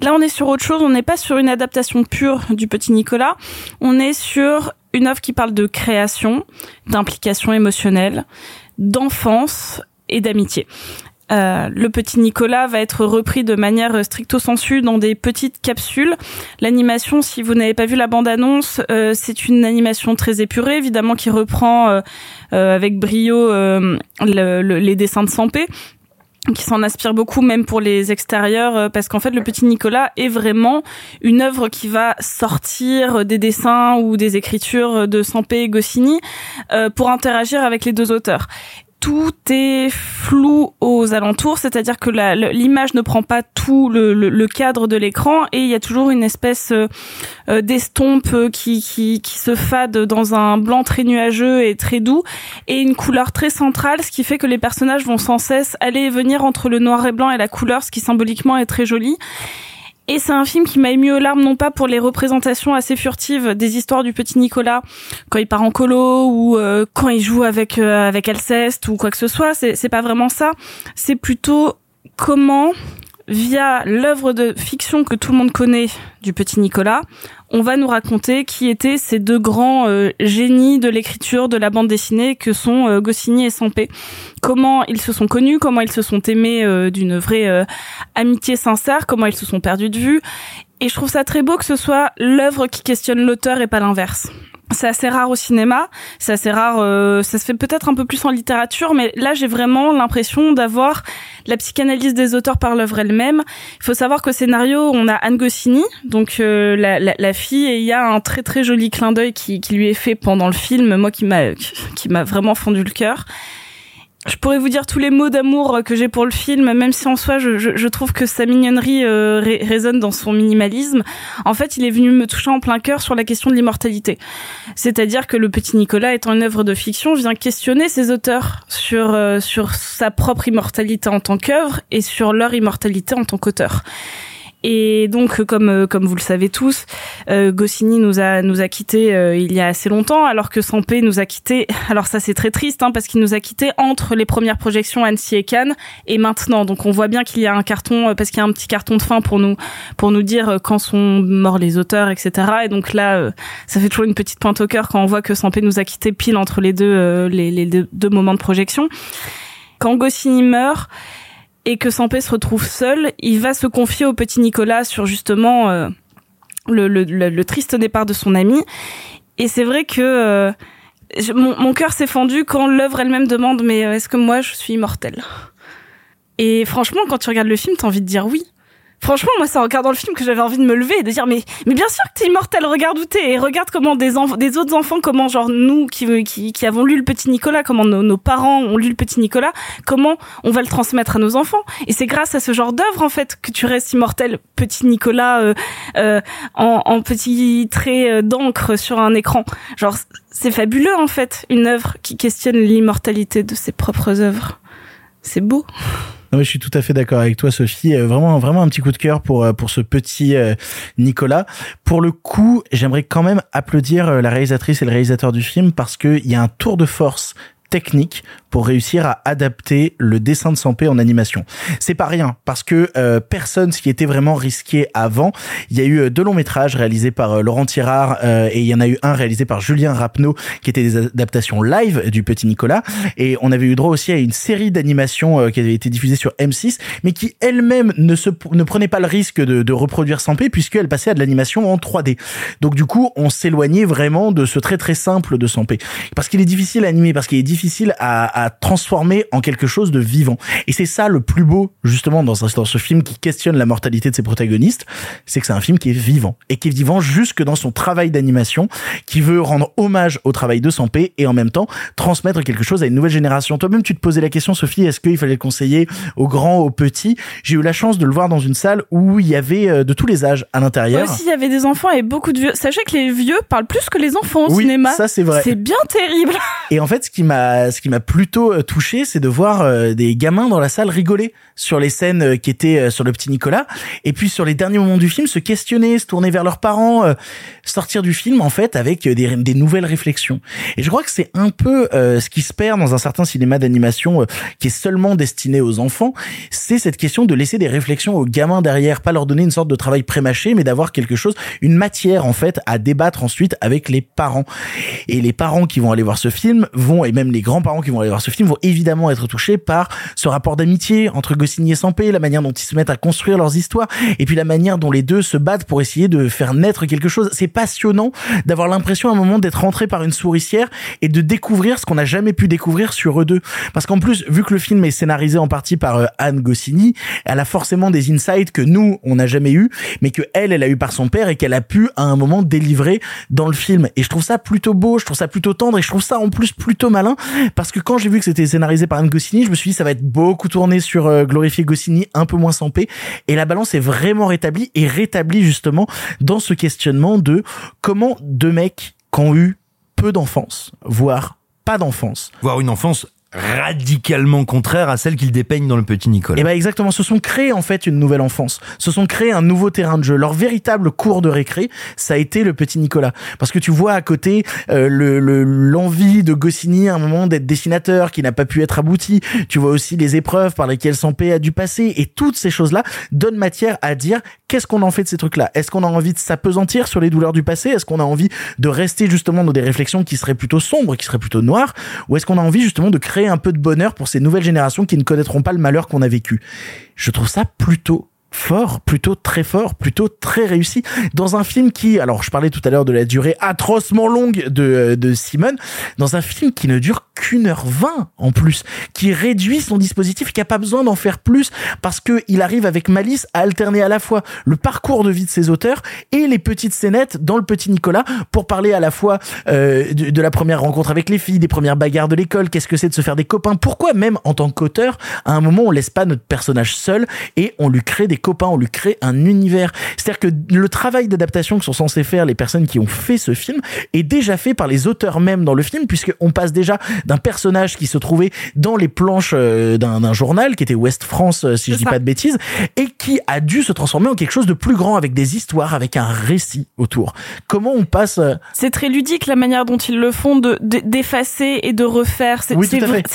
Speaker 2: Là, on est sur autre chose, on n'est pas sur une adaptation pure du Petit Nicolas, on est sur une œuvre qui parle de création, d'implication émotionnelle, d'enfance et d'amitié. Euh, le petit Nicolas va être repris de manière stricto sensu dans des petites capsules. L'animation, si vous n'avez pas vu la bande-annonce, euh, c'est une animation très épurée, évidemment, qui reprend euh, euh, avec brio euh, le- le- les dessins de Sampé qui s'en inspire beaucoup même pour les extérieurs euh, parce qu'en fait le petit Nicolas est vraiment une œuvre qui va sortir des dessins ou des écritures de Sampé et Goscinny pour interagir avec les deux auteurs tout est flou aux alentours, c'est-à-dire que l'image ne prend pas tout le, le- le cadre de l'écran et il y a toujours une espèce euh, euh, d'estompe euh, qui, qui, qui se fade dans un blanc très nuageux et très doux et une couleur très centrale, ce qui fait que les personnages vont sans cesse aller et venir entre le noir et blanc et la couleur, ce qui symboliquement est très joli. Et c'est un film qui m'a ému aux larmes, non pas pour les représentations assez furtives des histoires du petit Nicolas, quand il part en colo ou euh, quand il joue avec euh, avec Alceste ou quoi que ce soit. C'est c'est pas vraiment ça. C'est plutôt comment, via l'œuvre de fiction que tout le monde connaît du petit Nicolas, on va nous raconter qui étaient ces deux grands euh, génies de l'écriture, de la bande dessinée que sont euh, Goscinny et Sampé. Comment ils se sont connus, comment ils se sont aimés euh, d'une vraie euh, amitié sincère, comment ils se sont perdus de vue. Et je trouve ça très beau que ce soit l'œuvre qui questionne l'auteur et pas l'inverse. C'est assez rare au cinéma, c'est assez rare, euh, ça se fait peut-être un peu plus en littérature, mais là j'ai vraiment l'impression d'avoir la psychanalyse des auteurs par l'œuvre elle-même. Il faut savoir qu'au scénario, on a Anne Goscinny, donc euh, la, la, la fille, et il y a un très très joli clin d'œil qui, qui lui est fait pendant le film, moi qui m'a qui m'a vraiment fendu le cœur. Je pourrais vous dire tous les mots d'amour que j'ai pour le film, même si en soi je, je, trouve que sa mignonnerie euh, ré- résonne dans son minimalisme. En fait, il est venu me toucher en plein cœur sur la question de l'immortalité. C'est-à-dire que le petit Nicolas, étant une œuvre de fiction, vient questionner ses auteurs sur euh, sur sa propre immortalité en tant qu'œuvre et sur leur immortalité en tant qu'auteur. Et donc, comme euh, comme vous le savez tous, euh, Goscinny nous a nous a quittés euh, il y a assez longtemps, alors que Sampé nous a quittés. Alors ça c'est très triste, hein, parce qu'il nous a quittés entre les premières projections Annecy et Cannes et maintenant. Donc on voit bien qu'il y a un carton, parce qu'il y a un petit carton de fin pour nous pour nous dire quand sont morts les auteurs, etc. Et donc là, ça fait toujours une petite pointe au cœur quand on voit que Sampé nous a quittés pile entre les deux les, les deux, deux moments de projection. Quand Goscinny meurt et que Sampé se retrouve seul, il va se confier au petit Nicolas sur justement euh, le, triste départ de son ami. Et c'est vrai que euh, mon, mon cœur s'est fendu quand l'œuvre elle-même demande mais euh, est-ce que moi je suis immortelle? Et franchement, quand tu regardes le film, t'as envie de dire oui. Franchement, moi, c'est en regardant le film que j'avais envie de me lever et de dire mais mais bien sûr que t'es immortel. Regarde où t'es et regarde comment des des autres enfants, comment genre nous qui qui, qui avons lu le Petit Nicolas, comment nos, nos parents ont lu le Petit Nicolas, comment on va le transmettre à nos enfants. Et c'est grâce à ce genre d'œuvre en fait que tu restes immortel, Petit Nicolas euh, euh, en, en petits traits euh, d'encre sur un écran. Genre c'est fabuleux en fait, une œuvre qui questionne l'immortalité de ses propres œuvres. C'est beau.
Speaker 1: Non, mais je suis tout à fait d'accord avec toi, Sophie. Euh, Vraiment, vraiment un petit coup de cœur pour euh, pour ce petit euh, Nicolas. Pour le coup, j'aimerais quand même applaudir la réalisatrice et le réalisateur du film parce que il y a un tour de force technique pour réussir à adapter le dessin de Sampé en animation. C'est pas rien parce que euh, personne ce qui était vraiment risqué avant. Il y a eu euh, deux longs métrages réalisés par euh, Laurent Tirard euh, et il y en a eu un réalisé par Julien Rapneau qui était des adaptations live du Petit Nicolas et on avait eu droit aussi à une série d'animations euh, qui avait été diffusée sur M6 mais qui elle-même ne se ne prenait pas le risque de, de reproduire Sampé puisqu'elle passait à de l'animation en 3D. Donc du coup, on s'éloignait vraiment de ce très très simple de Sampé parce qu'il est difficile à animer parce qu'il est difficile à, à transformer en quelque chose de vivant. Et c'est ça le plus beau justement dans, ce- dans ce film qui questionne la mortalité de ses protagonistes, c'est que c'est un film qui est vivant et qui est vivant jusque dans son travail d'animation, qui veut rendre hommage au travail de Sampé et en même temps transmettre quelque chose à une nouvelle génération. Toi-même, tu te posais la question, Sophie, est-ce qu'il fallait le conseiller aux grands, aux petits? J'ai eu la chance de le voir dans une salle où il y avait euh, de tous les âges à l'intérieur.
Speaker 2: Aussi, il y avait des enfants et beaucoup de vieux. Sachez que les vieux parlent plus que les enfants au
Speaker 1: Oui,
Speaker 2: cinéma.
Speaker 1: ça, c'est vrai.
Speaker 2: C'est bien terrible.
Speaker 1: Et en fait, ce qui m'a, ce qui m'a plutôt euh, touché, c'est de voir euh, des gamins dans la salle rigoler sur les scènes euh, qui étaient sur le petit Nicolas, et puis sur les derniers moments du film, se questionner, se tourner vers leurs parents, sortir du film en fait avec des, des nouvelles réflexions. Et je crois que c'est un peu ce qui se perd dans un certain cinéma d'animation qui est seulement destiné aux enfants, c'est cette question de laisser des réflexions aux gamins derrière, pas leur donner une sorte de travail prémâché, mais d'avoir quelque chose, une matière en fait à débattre ensuite avec les parents. Et les parents qui vont aller voir ce film vont, et même les grands-parents qui vont aller voir ce film, vont évidemment être touchés par ce rapport d'amitié entre Goscinny et Sampé, la manière dont ils se mettent à construire leurs histoires, et puis la manière dont les deux se battent pour essayer de faire naître quelque chose. C'est passionnant d'avoir l'impression à un moment d'être rentré par une souricière et de découvrir ce qu'on n'a jamais pu découvrir sur eux deux. Parce qu'en plus, vu que le film est scénarisé en partie par euh, Anne Goscinny, elle a forcément des insights que nous, on n'a jamais eu, mais que elle, elle a eu par son père et qu'elle a pu à un moment délivrer dans le film. Et je trouve ça plutôt beau, je trouve ça plutôt tendre et je trouve ça en plus plutôt malin parce que quand vu que c'était scénarisé par Anne Goscinny, je me suis dit ça va être beaucoup tourné sur euh, glorifier Goscinny, un peu moins sans paix. Et la balance est vraiment rétablie et rétablie justement dans ce questionnement de comment deux mecs qui ont eu peu d'enfance, voire pas d'enfance,
Speaker 4: Voir une enfance radicalement contraire à celle qu'ils dépeignent dans le petit Nicolas.
Speaker 1: et ben exactement, se sont créés en fait une nouvelle enfance, se sont créés un nouveau terrain de jeu. Leur véritable cours de récré, ça a été le petit Nicolas, parce que tu vois à côté euh, le le- l'envie de Goscinny à un moment d'être dessinateur qui n'a pas pu être abouti. Tu vois aussi les épreuves par lesquelles Sampé a dû passer, et toutes ces choses-là donnent matière à dire qu'est-ce qu'on en fait de ces trucs-là? Est-ce qu'on a envie de s'apesantir sur les douleurs du passé? Est-ce qu'on a envie de rester justement dans des réflexions qui seraient plutôt sombres, qui seraient plutôt noires, ou est-ce qu'on a envie justement de créer un peu de bonheur pour ces nouvelles générations qui ne connaîtront pas le malheur qu'on a vécu. Je trouve ça plutôt fort, plutôt très fort, plutôt très réussi. Dans un film qui, alors je parlais tout à l'heure de la durée atrocement longue de, de Simone, dans un film qui ne dure qu'une heure vingt en plus, qui réduit son dispositif, qui a pas besoin d'en faire plus parce que il arrive avec malice à alterner à la fois le parcours de vie de ses auteurs et les petites scénettes dans le petit Nicolas pour parler à la fois euh, de, de la première rencontre avec les filles, des premières bagarres de l'école, qu'est-ce que c'est de se faire des copains, pourquoi même en tant qu'auteur, à un moment on laisse pas notre personnage seul et on lui crée des copains, on lui crée un univers. C'est-à-dire que le travail d'adaptation que sont censés faire les personnes qui ont fait ce film est déjà fait par les auteurs même dans le film puisqu'on passe déjà d'un personnage qui se trouvait dans les planches euh, d'un journal qui était Ouest France euh, si je dis pas de bêtises et qui a dû se transformer en quelque chose de plus grand avec des histoires, avec un récit autour. Comment on passe euh,
Speaker 2: C'est très ludique la manière dont ils le font de de- d'effacer et de refaire. C'est
Speaker 1: Oui,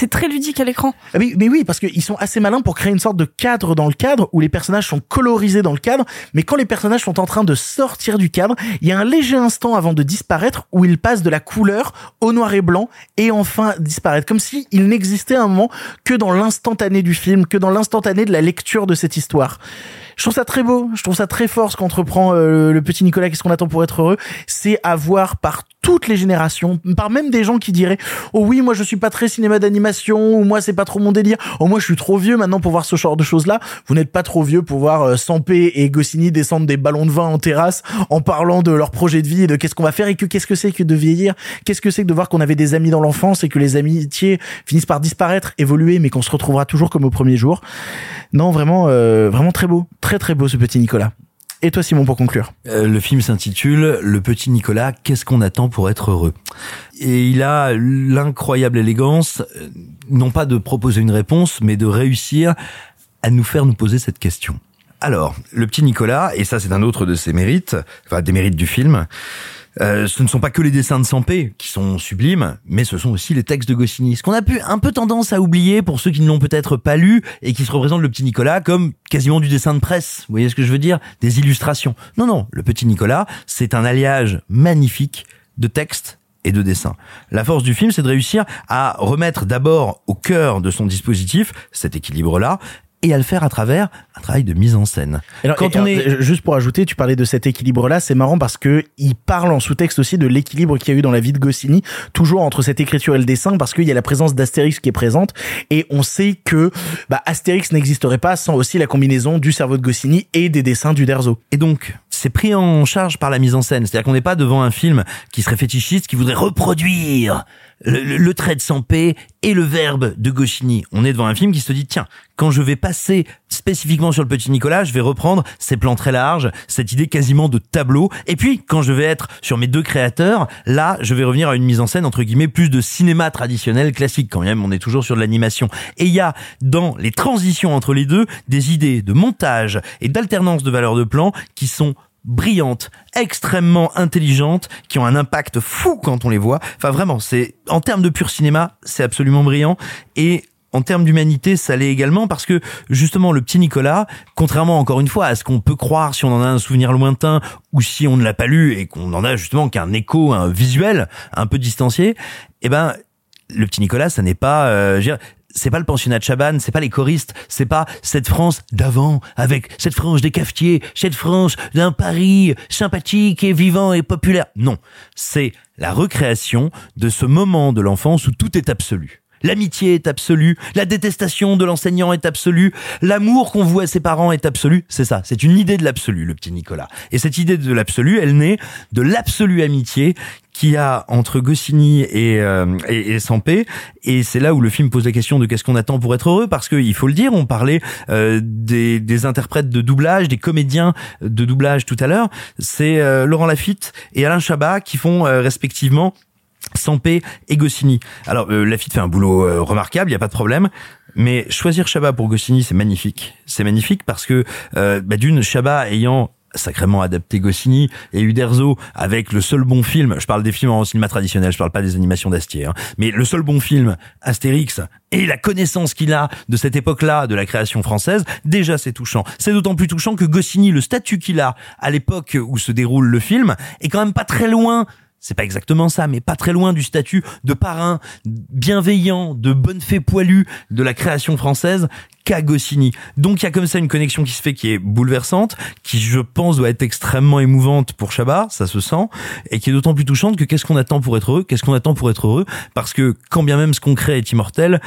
Speaker 2: très ludique à l'écran.
Speaker 1: Ah mais oui, parce qu'ils sont assez malins pour créer une sorte de cadre dans le cadre où les personnages sont colorisés dans le cadre, mais quand les personnages sont en train de sortir du cadre, il y a un léger instant avant de disparaître où ils passent de la couleur au noir et blanc et enfin disparaître, comme si il n'existait un moment que dans l'instantané du film, que dans l'instantané de la lecture de cette histoire. Je trouve ça très beau, je trouve ça très fort ce qu'entreprend euh, le petit Nicolas, qu'est-ce qu'on attend pour être heureux, c'est avoir par toutes les générations, par même des gens qui diraient "Oh oui, moi je suis pas très cinéma d'animation ou moi c'est pas trop mon délire. Oh moi je suis trop vieux maintenant pour voir ce genre de choses-là." Vous n'êtes pas trop vieux pour voir euh, Sampé et Goscinny descendre des ballons de vin en terrasse en parlant de leur projet de vie et de qu'est-ce qu'on va faire et que qu'est-ce que c'est que de vieillir, qu'est-ce que c'est que de voir qu'on avait des amis dans l'enfance et que les amitiés finissent par disparaître, évoluer mais qu'on se retrouvera toujours comme au premier jour. Non, vraiment euh, vraiment très beau, très très beau ce petit Nicolas. Et toi Simon pour conclure
Speaker 4: Euh, le film s'intitule Le petit Nicolas, qu'est-ce qu'on attend pour être heureux? Et il a l'incroyable élégance, euh, non pas de proposer une réponse, mais de réussir à nous faire nous poser cette question. Alors, le petit Nicolas, et ça c'est un autre de ses mérites, enfin des mérites du film, euh, ce ne sont pas que les dessins de Sampé qui sont sublimes, mais ce sont aussi les textes de Goscinny. Ce qu'on a pu un peu tendance à oublier pour ceux qui ne l'ont peut-être pas lu et qui se représentent le petit Nicolas comme quasiment du dessin de presse. Vous voyez ce que je veux dire? Des illustrations. Non, non, le petit Nicolas, c'est un alliage magnifique de textes et de dessins. La force du film, c'est de réussir à remettre d'abord au cœur de son dispositif cet équilibre-là, et à le faire à travers un travail de mise en scène.
Speaker 1: Alors,
Speaker 4: Quand on est
Speaker 1: euh, juste pour ajouter, tu parlais de cet équilibre-là, c'est marrant parce que il parle en sous-texte aussi de l'équilibre qu'il y a eu dans la vie de Goscinny, toujours entre cette écriture et le dessin, parce qu'il y a la présence d'Astérix qui est présente, et on sait que bah, Astérix n'existerait pas sans aussi la combinaison du cerveau de Goscinny et des dessins du Derzo.
Speaker 4: Et donc, c'est pris en charge par la mise en scène. C'est-à-dire qu'on n'est pas devant un film qui serait fétichiste, qui voudrait reproduire le, le- trait de Sampé et le verbe de Goscinny. On est devant un film qui se dit, tiens, quand je vais passer spécifiquement sur le petit Nicolas, je vais reprendre ces plans très larges, cette idée quasiment de tableau. Et puis, quand je vais être sur mes deux créateurs, là, je vais revenir à une mise en scène, entre guillemets, plus de cinéma traditionnel classique. Quand même, on est toujours sur de l'animation. Et il y a, dans les transitions entre les deux, des idées de montage et d'alternance de valeurs de plan qui sont brillantes, extrêmement intelligentes, qui ont un impact fou quand on les voit. Enfin vraiment, c'est en termes de pur cinéma, c'est absolument brillant et en termes d'humanité, ça l'est également parce que justement le petit Nicolas, contrairement encore une fois à ce qu'on peut croire si on en a un souvenir lointain ou si on ne l'a pas lu et qu'on en a justement qu'un écho, un visuel un peu distancié, eh ben le petit Nicolas, ça n'est pas, euh, c'est pas le pensionnat de Chabannes, c'est pas les choristes, c'est pas cette France d'avant, avec cette France des cafetiers, cette France d'un Paris sympathique et vivant et populaire. Non, c'est la recréation de ce moment de l'enfance où tout est absolu. L'amitié est absolue, la détestation de l'enseignant est absolue, l'amour qu'on voit à ses parents est absolu. C'est ça, c'est une idée de l'absolu, le petit Nicolas. Et cette idée de l'absolu, elle naît de l'absolue amitié qu'il y a entre Goscinny et, euh, et, Sampé. Et c'est là où le film pose la question de qu'est-ce qu'on attend pour être heureux, parce que il faut le dire, on parlait euh, des, des interprètes de doublage, des comédiens de doublage tout à l'heure. C'est euh, Laurent Lafitte et Alain Chabat qui font euh, respectivement Sampé et Goscinny. Alors euh, Lafitte fait un boulot euh, remarquable, il y a pas de problème. Mais choisir Chabat pour Goscinny, c'est magnifique. C'est magnifique parce que euh, bah, d'une Chabat ayant sacrément adapté Goscinny et Uderzo avec le seul bon film, je parle des films en cinéma traditionnel, je parle pas des animations d'Astier, hein, mais le seul bon film, Astérix, et la connaissance qu'il a de cette époque-là, de la création française, déjà c'est touchant. C'est d'autant plus touchant que Goscinny, le statut qu'il a à l'époque où se déroule le film, est quand même pas très loin c'est pas exactement ça, mais pas très loin du statut de parrain bienveillant, de bonne fée poilue de la création française qu'a Goscinny. Donc il y a comme ça une connexion qui se fait qui est bouleversante, qui je pense doit être extrêmement émouvante pour Chabat, ça se sent, et qui est d'autant plus touchante que qu'est-ce qu'on attend pour être heureux Qu'est-ce qu'on attend pour être heureux Parce que quand bien même ce qu'on crée est immortel,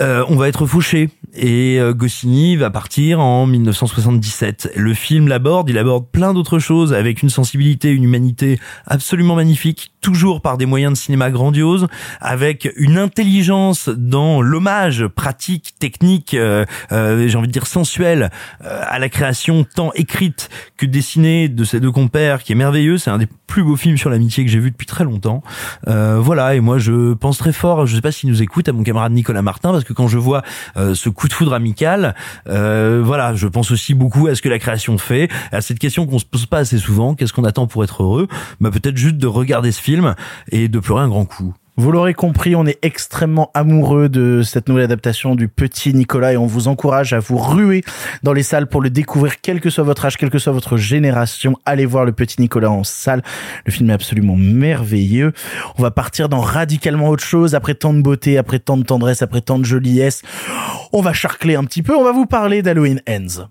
Speaker 4: euh, on va être fauché et euh, Goscinny va partir en 1977. Le film l'aborde, il aborde plein d'autres choses avec une sensibilité, une humanité absolument magnifique, toujours par des moyens de cinéma grandioses, avec une intelligence dans l'hommage pratique, technique, euh, euh, j'ai envie de dire sensuel euh, à la création tant écrite que dessinée de ces deux compères qui est merveilleux. C'est un des plus beaux films sur l'amitié que j'ai vu depuis très longtemps. Euh, voilà, et moi je pense très fort, je sais pas s'il nous écoute, à mon camarade Nicolas Martin, parce que quand je vois euh, ce coup de foudre amical, euh, voilà, je pense aussi beaucoup à ce que la création fait, à cette question qu'on se pose pas assez souvent, qu'est-ce qu'on attend pour être heureux? Bah, Peut-être juste de regarder ce film et de pleurer un grand coup.
Speaker 1: Vous l'aurez compris, on est extrêmement amoureux de cette nouvelle adaptation du Petit Nicolas et on vous encourage à vous ruer dans les salles pour le découvrir, quel que soit votre âge, quelle que soit votre génération. Allez voir le Petit Nicolas en salle. Le film est absolument merveilleux. On va partir dans radicalement autre chose. Après tant de beauté, après tant de tendresse, après tant de joliesse, on va charcler un petit peu. On va vous parler d'Halloween Ends.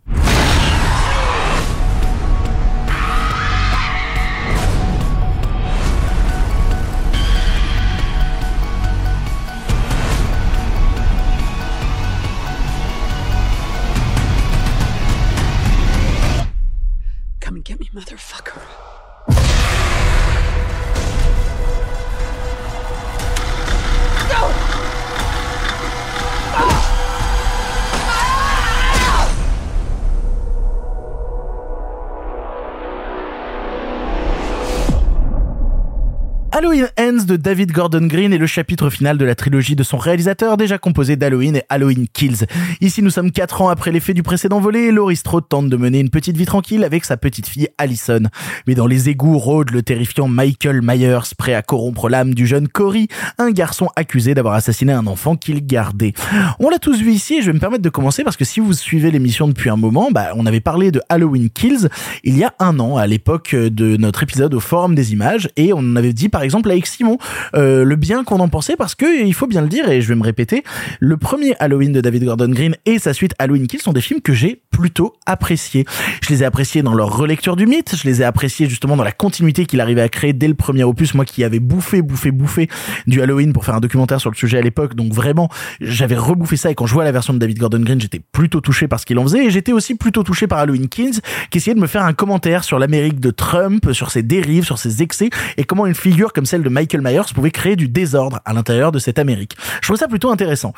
Speaker 1: Halloween Ends de David Gordon Green est le chapitre final de la trilogie de son réalisateur déjà composé d'Halloween et Halloween Kills. Ici nous sommes quatre ans après l'effet du précédent volet et Laurie Strode tente de mener une petite vie tranquille avec sa petite fille Allison. Mais dans les égouts rôde le terrifiant Michael Myers prêt à corrompre l'âme du jeune Cory, un garçon accusé d'avoir assassiné un enfant qu'il gardait. On l'a tous vu ici et je vais me permettre de commencer parce que si vous suivez l'émission depuis un moment, bah, on avait parlé de Halloween Kills il y a un an à l'époque de notre épisode au Forum des images et on avait dit par exemple avec Simon euh, le bien qu'on en pensait parce que il faut bien le dire et je vais me répéter, le premier Halloween de David Gordon Green et sa suite Halloween Kills sont des films que j'ai plutôt appréciés. Je les ai appréciés dans leur relecture du mythe, je les ai appréciés justement dans la continuité qu'il arrivait à créer dès le premier opus, moi qui avais bouffé, bouffé, bouffé du Halloween pour faire un documentaire sur le sujet à l'époque, donc vraiment j'avais rebouffé ça et quand je vois la version de David Gordon Green, j'étais plutôt touché par ce qu'il en faisait et j'étais aussi plutôt touché par Halloween Kills qui essayait de me faire un commentaire sur l'Amérique de Trump, sur ses dérives, sur ses excès et comment une figure comme de Michael Myers pouvait créer du désordre à l'intérieur de cette Amérique. Je trouve ça plutôt intéressant.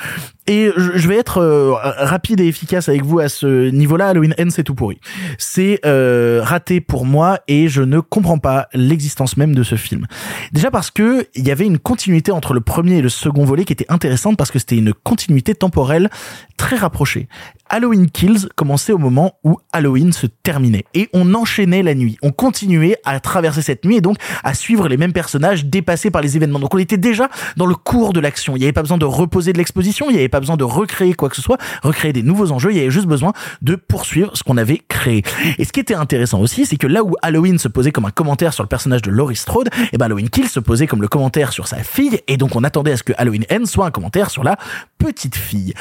Speaker 1: Et je je vais être euh, rapide et efficace avec vous à ce niveau-là. Halloween N, c'est tout pourri. C'est euh, raté pour moi et je ne comprends pas l'existence même de ce film. Déjà parce que il y avait une continuité entre le premier et le second volet qui était intéressante parce que c'était une continuité temporelle très rapprochée. Halloween Kills commençait au moment où Halloween se terminait et on enchaînait la nuit. On continuait à traverser cette nuit et donc à suivre les mêmes personnages dépassés par les événements. Donc on était déjà dans le cours de l'action. Il n'y avait pas besoin de reposer de l'exposition, il n'y avait pas besoin de recréer quoi que ce soit, recréer des nouveaux enjeux, il y avait juste besoin de poursuivre ce qu'on avait créé. Et ce qui était intéressant aussi, c'est que là où Halloween se posait comme un commentaire sur le personnage de Laurie Strode, et ben Halloween Kills se posait comme le commentaire sur sa fille et donc on attendait à ce que Halloween End soit un commentaire sur la petite fille.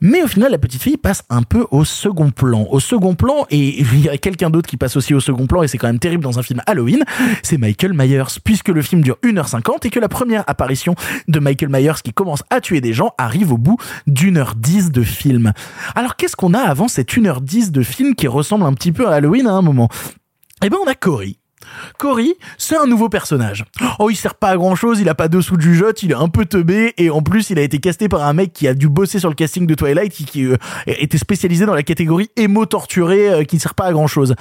Speaker 1: Mais au final, la petite fille passe un peu au second plan. Au second plan, et il y a quelqu'un d'autre qui passe aussi au second plan, et c'est quand même terrible dans un film Halloween, c'est Michael Myers, puisque le film dure 1h50 et que la première apparition de Michael Myers qui commence à tuer des gens arrive au bout d'une heure 10 de film. Alors qu'est-ce qu'on a avant cette 1h10 de film qui ressemble un petit peu à Halloween à un moment? Eh ben on a Cory, Cory, c'est un nouveau personnage. Oh, il sert pas à grand chose, il a pas de sous de jugeote, il est un peu teubé, et en plus, il a été casté par un mec qui a dû bosser sur le casting de Twilight, qui, qui, euh, était spécialisé dans la catégorie émo torturé, euh, qui ne sert pas à grand chose.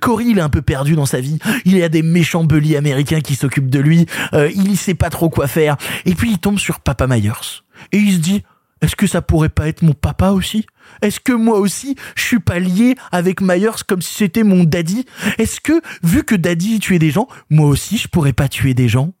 Speaker 1: Cory, il est un peu perdu dans sa vie. Il y a des méchants bullies américains qui s'occupent de lui, euh, il sait pas trop quoi faire. Et puis, il tombe sur Papa Myers. Et il se dit, est-ce que ça pourrait pas être mon papa aussi? Est-ce que moi aussi, je suis pas lié avec Myers comme si c'était mon daddy? Est-ce que, vu que daddy tuait des gens, moi aussi je pourrais pas tuer des gens?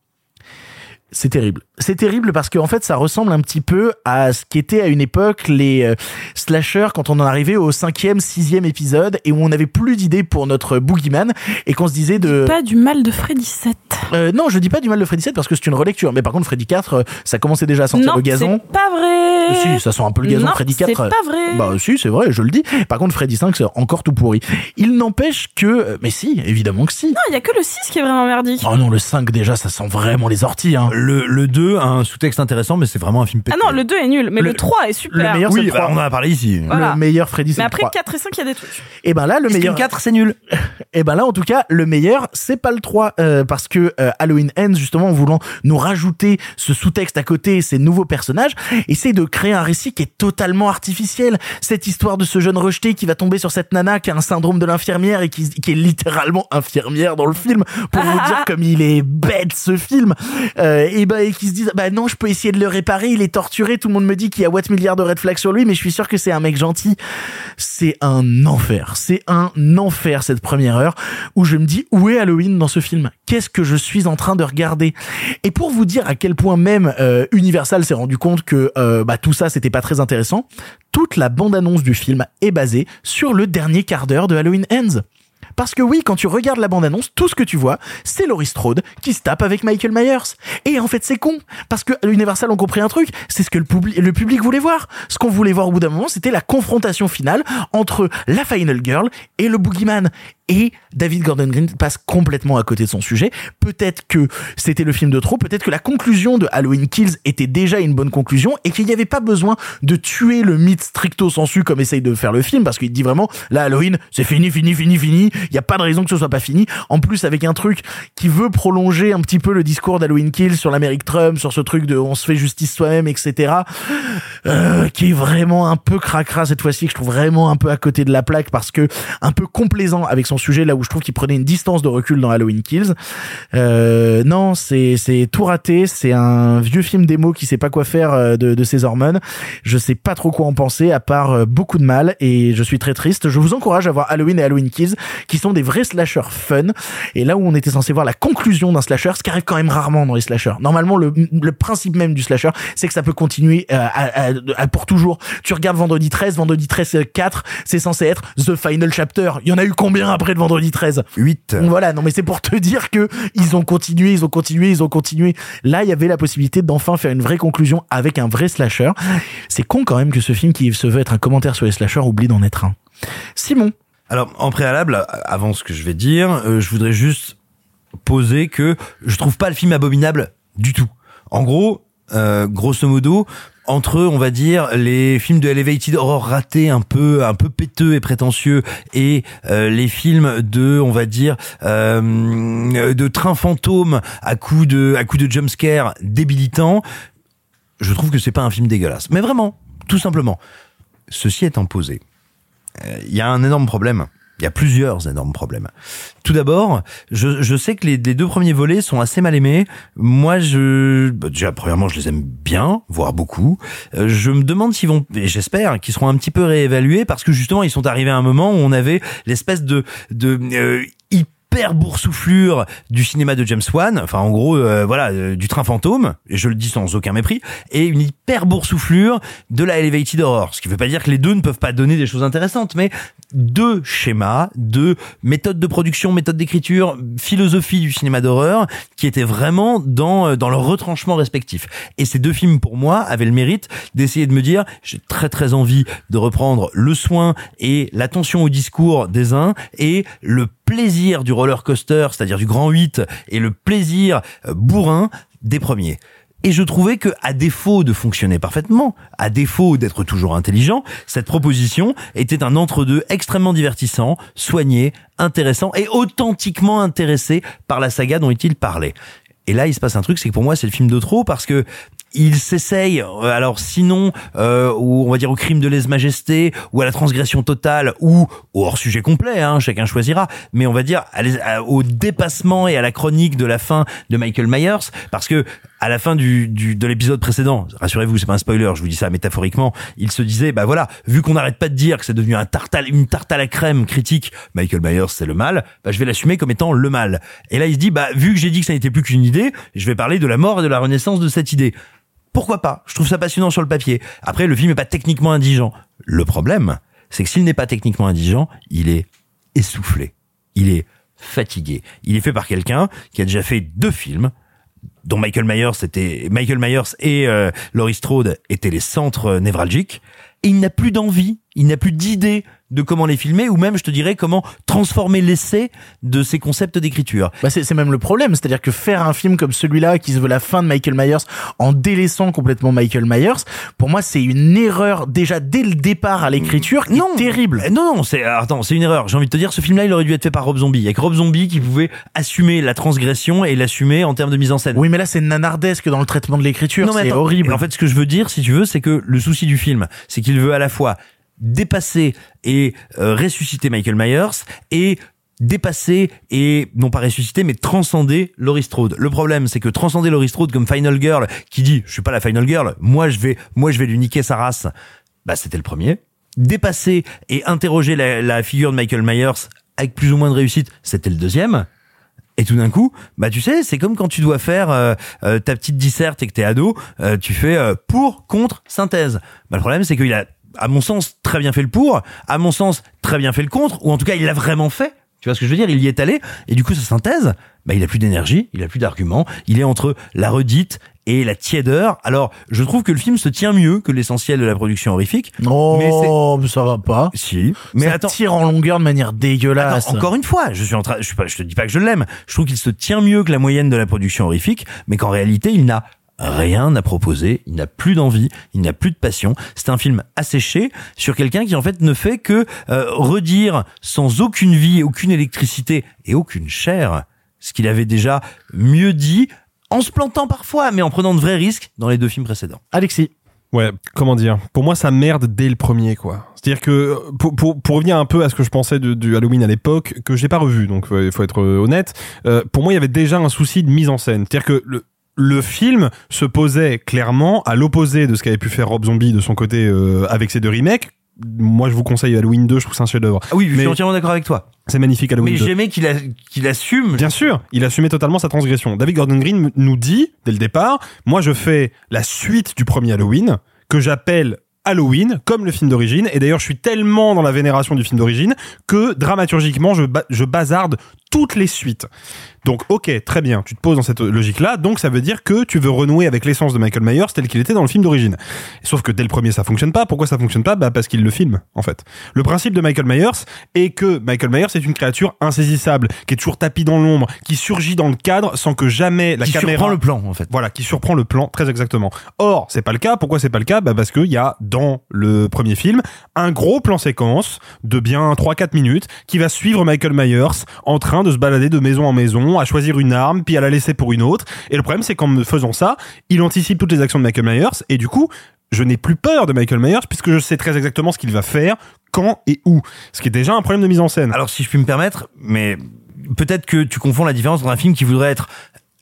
Speaker 1: C'est terrible. C'est terrible parce qu'en fait, ça ressemble un petit peu à ce qu'étaient à une époque les euh, slashers quand on en arrivait au cinquième, sixième épisode et où on n'avait plus d'idées pour notre boogeyman et qu'on se disait de...
Speaker 2: Pas du mal de Freddy 7.
Speaker 1: Euh, non, je dis pas du mal de Freddy 7 parce que c'est une relecture. Mais par contre, Freddy 4, euh, ça commençait déjà à sentir
Speaker 2: non,
Speaker 1: le gazon.
Speaker 2: c'est pas vrai.
Speaker 1: Si, ça sent un peu le gazon.
Speaker 2: Non,
Speaker 1: Freddy 4.
Speaker 2: c'est pas vrai.
Speaker 1: Bah si, c'est vrai, je le dis. Par contre, Freddy 5, c'est encore tout pourri. Il n'empêche que... Mais si, évidemment que si.
Speaker 2: Non, il y a que le 6 qui est vraiment merdique.
Speaker 1: Oh non, le 5 déjà, ça sent vraiment les orties. Hein.
Speaker 4: Le, le 2 a un sous-texte intéressant, mais c'est vraiment un film pété.
Speaker 2: Ah non, le 2 est nul, mais le, 3 est super.
Speaker 1: Le meilleur, c'est
Speaker 4: oui,
Speaker 1: le 3.
Speaker 4: bah, on en a parlé ici.
Speaker 2: Voilà.
Speaker 1: Le meilleur Freddy, c'est
Speaker 2: Mais
Speaker 1: le
Speaker 2: après
Speaker 1: 3.
Speaker 2: 4 et 5, il y a des trucs.
Speaker 1: Et ben là, le meilleur.
Speaker 4: 4, c'est nul.
Speaker 1: Et ben là, en tout cas, le meilleur, c'est pas le 3. euh, parce que euh, Halloween Ends, justement, en voulant nous rajouter ce sous-texte à côté, ces nouveaux personnages, essaie de créer un récit qui est totalement artificiel. Cette histoire de ce jeune rejeté qui va tomber sur cette nana qui a un syndrome de l'infirmière et qui, qui est littéralement infirmière dans le film, pour vous dire comme il est bête ce film. Euh, et ben, et qui se disent, bah non, je peux essayer de le réparer, il est torturé, tout le monde me dit qu'il y a what milliard de red flags sur lui, mais je suis sûr que c'est un mec gentil. C'est un enfer. C'est un enfer cette première heure où je me dis où est Halloween dans ce film? Qu'est-ce que je suis en train de regarder? Et pour vous dire à quel point même euh, Universal s'est rendu compte que euh, bah, tout ça c'était pas très intéressant, toute la bande-annonce du film est basée sur le dernier quart d'heure de Halloween Ends. Parce que oui, quand tu regardes la bande-annonce, tout ce que tu vois, c'est Laurie Strode qui se tape avec Michael Myers. Et en fait, c'est con. Parce que Universal ont compris un truc, c'est ce que le public voulait voir. Ce qu'on voulait voir au bout d'un moment, c'était la confrontation finale entre la Final Girl et le Boogeyman. Et David Gordon Green passe complètement à côté de son sujet. Peut-être que c'était le film de trop, peut-être que la conclusion de Halloween Kills était déjà une bonne conclusion et qu'il n'y avait pas besoin de tuer le mythe stricto sensu comme essaye de faire le film parce qu'il dit vraiment là Halloween c'est fini fini fini fini il n'y a pas de raison que ce soit pas fini en plus avec un truc qui veut prolonger un petit peu le discours d'Halloween Kills sur l'Amérique Trump sur ce truc de on se fait justice soi-même etc euh, qui est vraiment un peu cracra cette fois-ci que je trouve vraiment un peu à côté de la plaque parce que un peu complaisant avec son sujet là où je trouve qu'il prenait une distance de recul dans Halloween Kills. Euh, non c'est c'est tout raté. C'est un vieux film démo qui sait pas quoi faire euh, de, de ses hormones. Je sais pas trop quoi en penser à part euh, beaucoup de mal et je suis très triste. Je vous encourage à voir Halloween et Halloween Kills qui sont des vrais slashers fun. Et là où on était censé voir la conclusion d'un slasher ce qui arrive quand même rarement dans les slashers. Normalement le, le principe même du slasher c'est que ça peut continuer euh, à, à à- pour toujours. Tu regardes Vendredi 13, Vendredi 13 4, c'est censé être The Final Chapter. Il y en a eu combien après de Vendredi 13
Speaker 4: 8.
Speaker 1: Voilà, non mais c'est pour te dire que ils ont continué, ils ont continué, ils ont continué. Là, il y avait la possibilité d'enfin faire une vraie conclusion avec un vrai slasher. C'est con quand même que ce film qui se veut être un commentaire sur les slashers oublie d'en être un. Simon.
Speaker 4: Alors, en préalable, avant ce que je vais dire, euh, je voudrais juste poser que je trouve pas le film abominable du tout. En gros, euh, grosso modo, entre on va dire les films de elevated horror ratés un peu un peu péteux et prétentieux et euh, les films de on va dire euh, de train fantôme à coup de à coup de jumpscare débilitant je trouve que c'est pas un film dégueulasse mais vraiment tout simplement ceci étant posé euh, il y a un énorme problème. Il y a plusieurs énormes problèmes. Tout d'abord, je, je sais que les, les deux premiers volets sont assez mal aimés. Moi, je bah, déjà premièrement, je les aime bien, voire beaucoup. Euh, je me demande s'ils vont, et j'espère qu'ils seront un petit peu réévalués parce que justement, ils sont arrivés à un moment où on avait l'espèce de de euh, hyper boursouflure du cinéma de James Wan, enfin en gros euh, voilà euh, du train fantôme, et je le dis sans aucun mépris, et une hyper boursouflure de la elevated horror. Ce qui veut pas dire que les deux ne peuvent pas donner des choses intéressantes, mais deux schémas, deux méthodes de production, méthodes d'écriture, philosophie du cinéma d'horreur qui étaient vraiment dans euh, dans leur retranchement respectif. Et ces deux films pour moi avaient le mérite d'essayer de me dire j'ai très très envie de reprendre le soin et l'attention au discours des uns et le plaisir du roller coaster, c'est-à-dire du grand 8 et le plaisir euh, bourrin des premiers. Et je trouvais que, à défaut de fonctionner parfaitement, à défaut d'être toujours intelligent, cette proposition était un entre-deux extrêmement divertissant, soigné, intéressant et authentiquement intéressé par la saga dont il parlait. Et là, il se passe un truc, c'est que pour moi, c'est le film de trop parce que il s'essaye, euh, alors sinon, euh, ou on va dire au crime de lèse-majesté, ou à la transgression totale, ou au hors-sujet complet, hein, chacun choisira, mais on va dire au dépassement et à la chronique de la fin de Michael Myers, parce que à la fin du, du de l'épisode précédent, rassurez-vous, c'est pas un spoiler, je vous dis ça métaphoriquement, il se disait, bah voilà, vu qu'on n'arrête pas de dire que c'est devenu un tarte à, une tarte à la crème critique, Michael Myers c'est le mal, bah je vais l'assumer comme étant le mal. Et là il se dit, bah vu que j'ai dit que ça n'était plus qu'une idée, je vais parler de la mort et de la renaissance de cette idée pourquoi pas? Je trouve ça passionnant sur le papier. Après, le film est pas techniquement indigent. Le problème, c'est que s'il n'est pas techniquement indigent, il est essoufflé. Il est fatigué. Il est fait par quelqu'un qui a déjà fait deux films dont Michael Myers était Michael Myers et euh, Laurie Strode étaient les centres euh, névralgiques et il n'a plus d'envie, il n'a plus d'idée de comment les filmer ou même je te dirais comment transformer l'essai de ces concepts d'écriture.
Speaker 1: Bah c'est même le problème, c'est-à-dire que faire un film comme celui-là qui se veut la fin de Michael Myers en délaissant complètement Michael Myers, pour moi c'est une erreur déjà dès le départ à l'écriture qui est terrible.
Speaker 4: Euh, Non, non, c'est alors, attends, c'est une erreur. J'ai envie de te dire, ce film-là, il aurait dû être fait par Rob Zombie. Avec Rob Zombie qui pouvait assumer la transgression et l'assumer en termes de mise en scène.
Speaker 1: Oui, mais là c'est nanardesque dans le traitement de l'écriture, c'est horrible.
Speaker 4: En fait, ce que je veux dire, si tu veux, c'est que le souci du film, c'est qu'il veut à la fois dépasser et euh, ressusciter Michael Myers et dépasser et non pas ressusciter mais transcender Laurie Strode. Le problème c'est que transcender Laurie Strode comme Final Girl qui dit je suis pas la Final Girl, moi je vais moi je vais lui niquer sa race. Bah c'était le premier. Dépasser et interroger la, la figure de Michael Myers avec plus ou moins de réussite, c'était le deuxième. Et tout d'un coup, bah tu sais, c'est comme quand tu dois faire euh, euh, ta petite disserte et que t'es ado, euh, tu fais euh, pour, contre, synthèse. Bah le problème c'est qu'il a, à mon sens, très bien fait le pour, à mon sens, très bien fait le contre, ou en tout cas il l'a vraiment fait. Tu vois ce que je veux dire? Il y est allé, et du coup sa synthèse, bah il a plus d'énergie, il a plus d'arguments, il est entre la redite et la tiédeur. Alors, je trouve que le film se tient mieux que l'essentiel de la production horrifique.
Speaker 1: Oh, mais ça va pas.
Speaker 4: Si. Mais
Speaker 1: ça
Speaker 4: attends.
Speaker 1: tire en longueur de manière dégueulasse.
Speaker 4: Attends, encore une fois, je suis en train, je suis pas, je te dis pas que je l'aime. Je trouve qu'il se tient mieux que la moyenne de la production horrifique, mais qu'en réalité, il n'a rien à proposer, il n'a plus d'envie, il n'a plus de passion. C'est un film asséché sur quelqu'un qui en fait ne fait que euh, redire sans aucune vie, aucune électricité et aucune chair ce qu'il avait déjà mieux dit en se plantant parfois, mais en prenant de vrais risques dans les deux films précédents.
Speaker 1: Alexis.
Speaker 3: Ouais, comment dire? Pour moi, ça merde dès le premier, quoi. C'est-à-dire que euh, pour, pour, pour revenir un peu à ce que je pensais de, du Halloween à l'époque, que j'ai pas revu, donc euh, il faut être honnête. euh, pour moi, il y avait déjà un souci de mise en scène. C'est-à-dire que le le film se posait clairement à l'opposé de ce qu'avait pu faire Rob Zombie de son côté euh, avec ses deux remakes. Moi, je vous conseille Halloween 2, je trouve c'est un chef-d'œuvre.
Speaker 4: Ah oui, je
Speaker 3: Mais
Speaker 4: suis entièrement d'accord avec toi.
Speaker 3: C'est magnifique Halloween
Speaker 4: Mais
Speaker 3: 2.
Speaker 4: j'aimais qu'il assume.
Speaker 3: Bien sûr, il assumait totalement sa transgression. David Gordon Green nous dit, dès le départ, moi je fais la suite du premier Halloween, que j'appelle Halloween, comme le film d'origine. Et d'ailleurs, je suis tellement dans la vénération du film d'origine que dramaturgiquement, je, ba- je bazarde toutes les suites. Donc, ok, très bien, tu te poses dans cette logique-là. Donc, ça veut dire que tu veux renouer avec l'essence de Michael Myers tel qu'il était dans le film d'origine. Sauf que dès le premier, ça fonctionne pas. Pourquoi ça fonctionne pas? Bah, parce qu'il le filme, en fait. Le principe de Michael Myers est que Michael Myers est une créature insaisissable, qui est toujours tapis dans l'ombre, qui surgit dans le cadre sans que jamais la
Speaker 4: Qui
Speaker 3: caméra
Speaker 4: surprend le plan, en fait.
Speaker 3: voilà, qui surprend le plan très exactement. Or, c'est pas le cas. Pourquoi c'est pas le cas? Bah parce qu'il y a dans le premier film un gros plan séquence de bien 3-4 minutes qui va suivre Michael Myers en train de se balader de maison en maison, à choisir une arme, puis à la laisser pour une autre. Et le problème, c'est qu'en faisant ça, il anticipe toutes les actions de Michael Myers et du coup, je n'ai plus peur de Michael Myers puisque je sais très exactement ce qu'il va faire, quand et où. Ce qui est déjà un problème de mise en scène.
Speaker 4: Alors si je puis me permettre, mais peut-être que tu confonds la différence entre un film qui voudrait être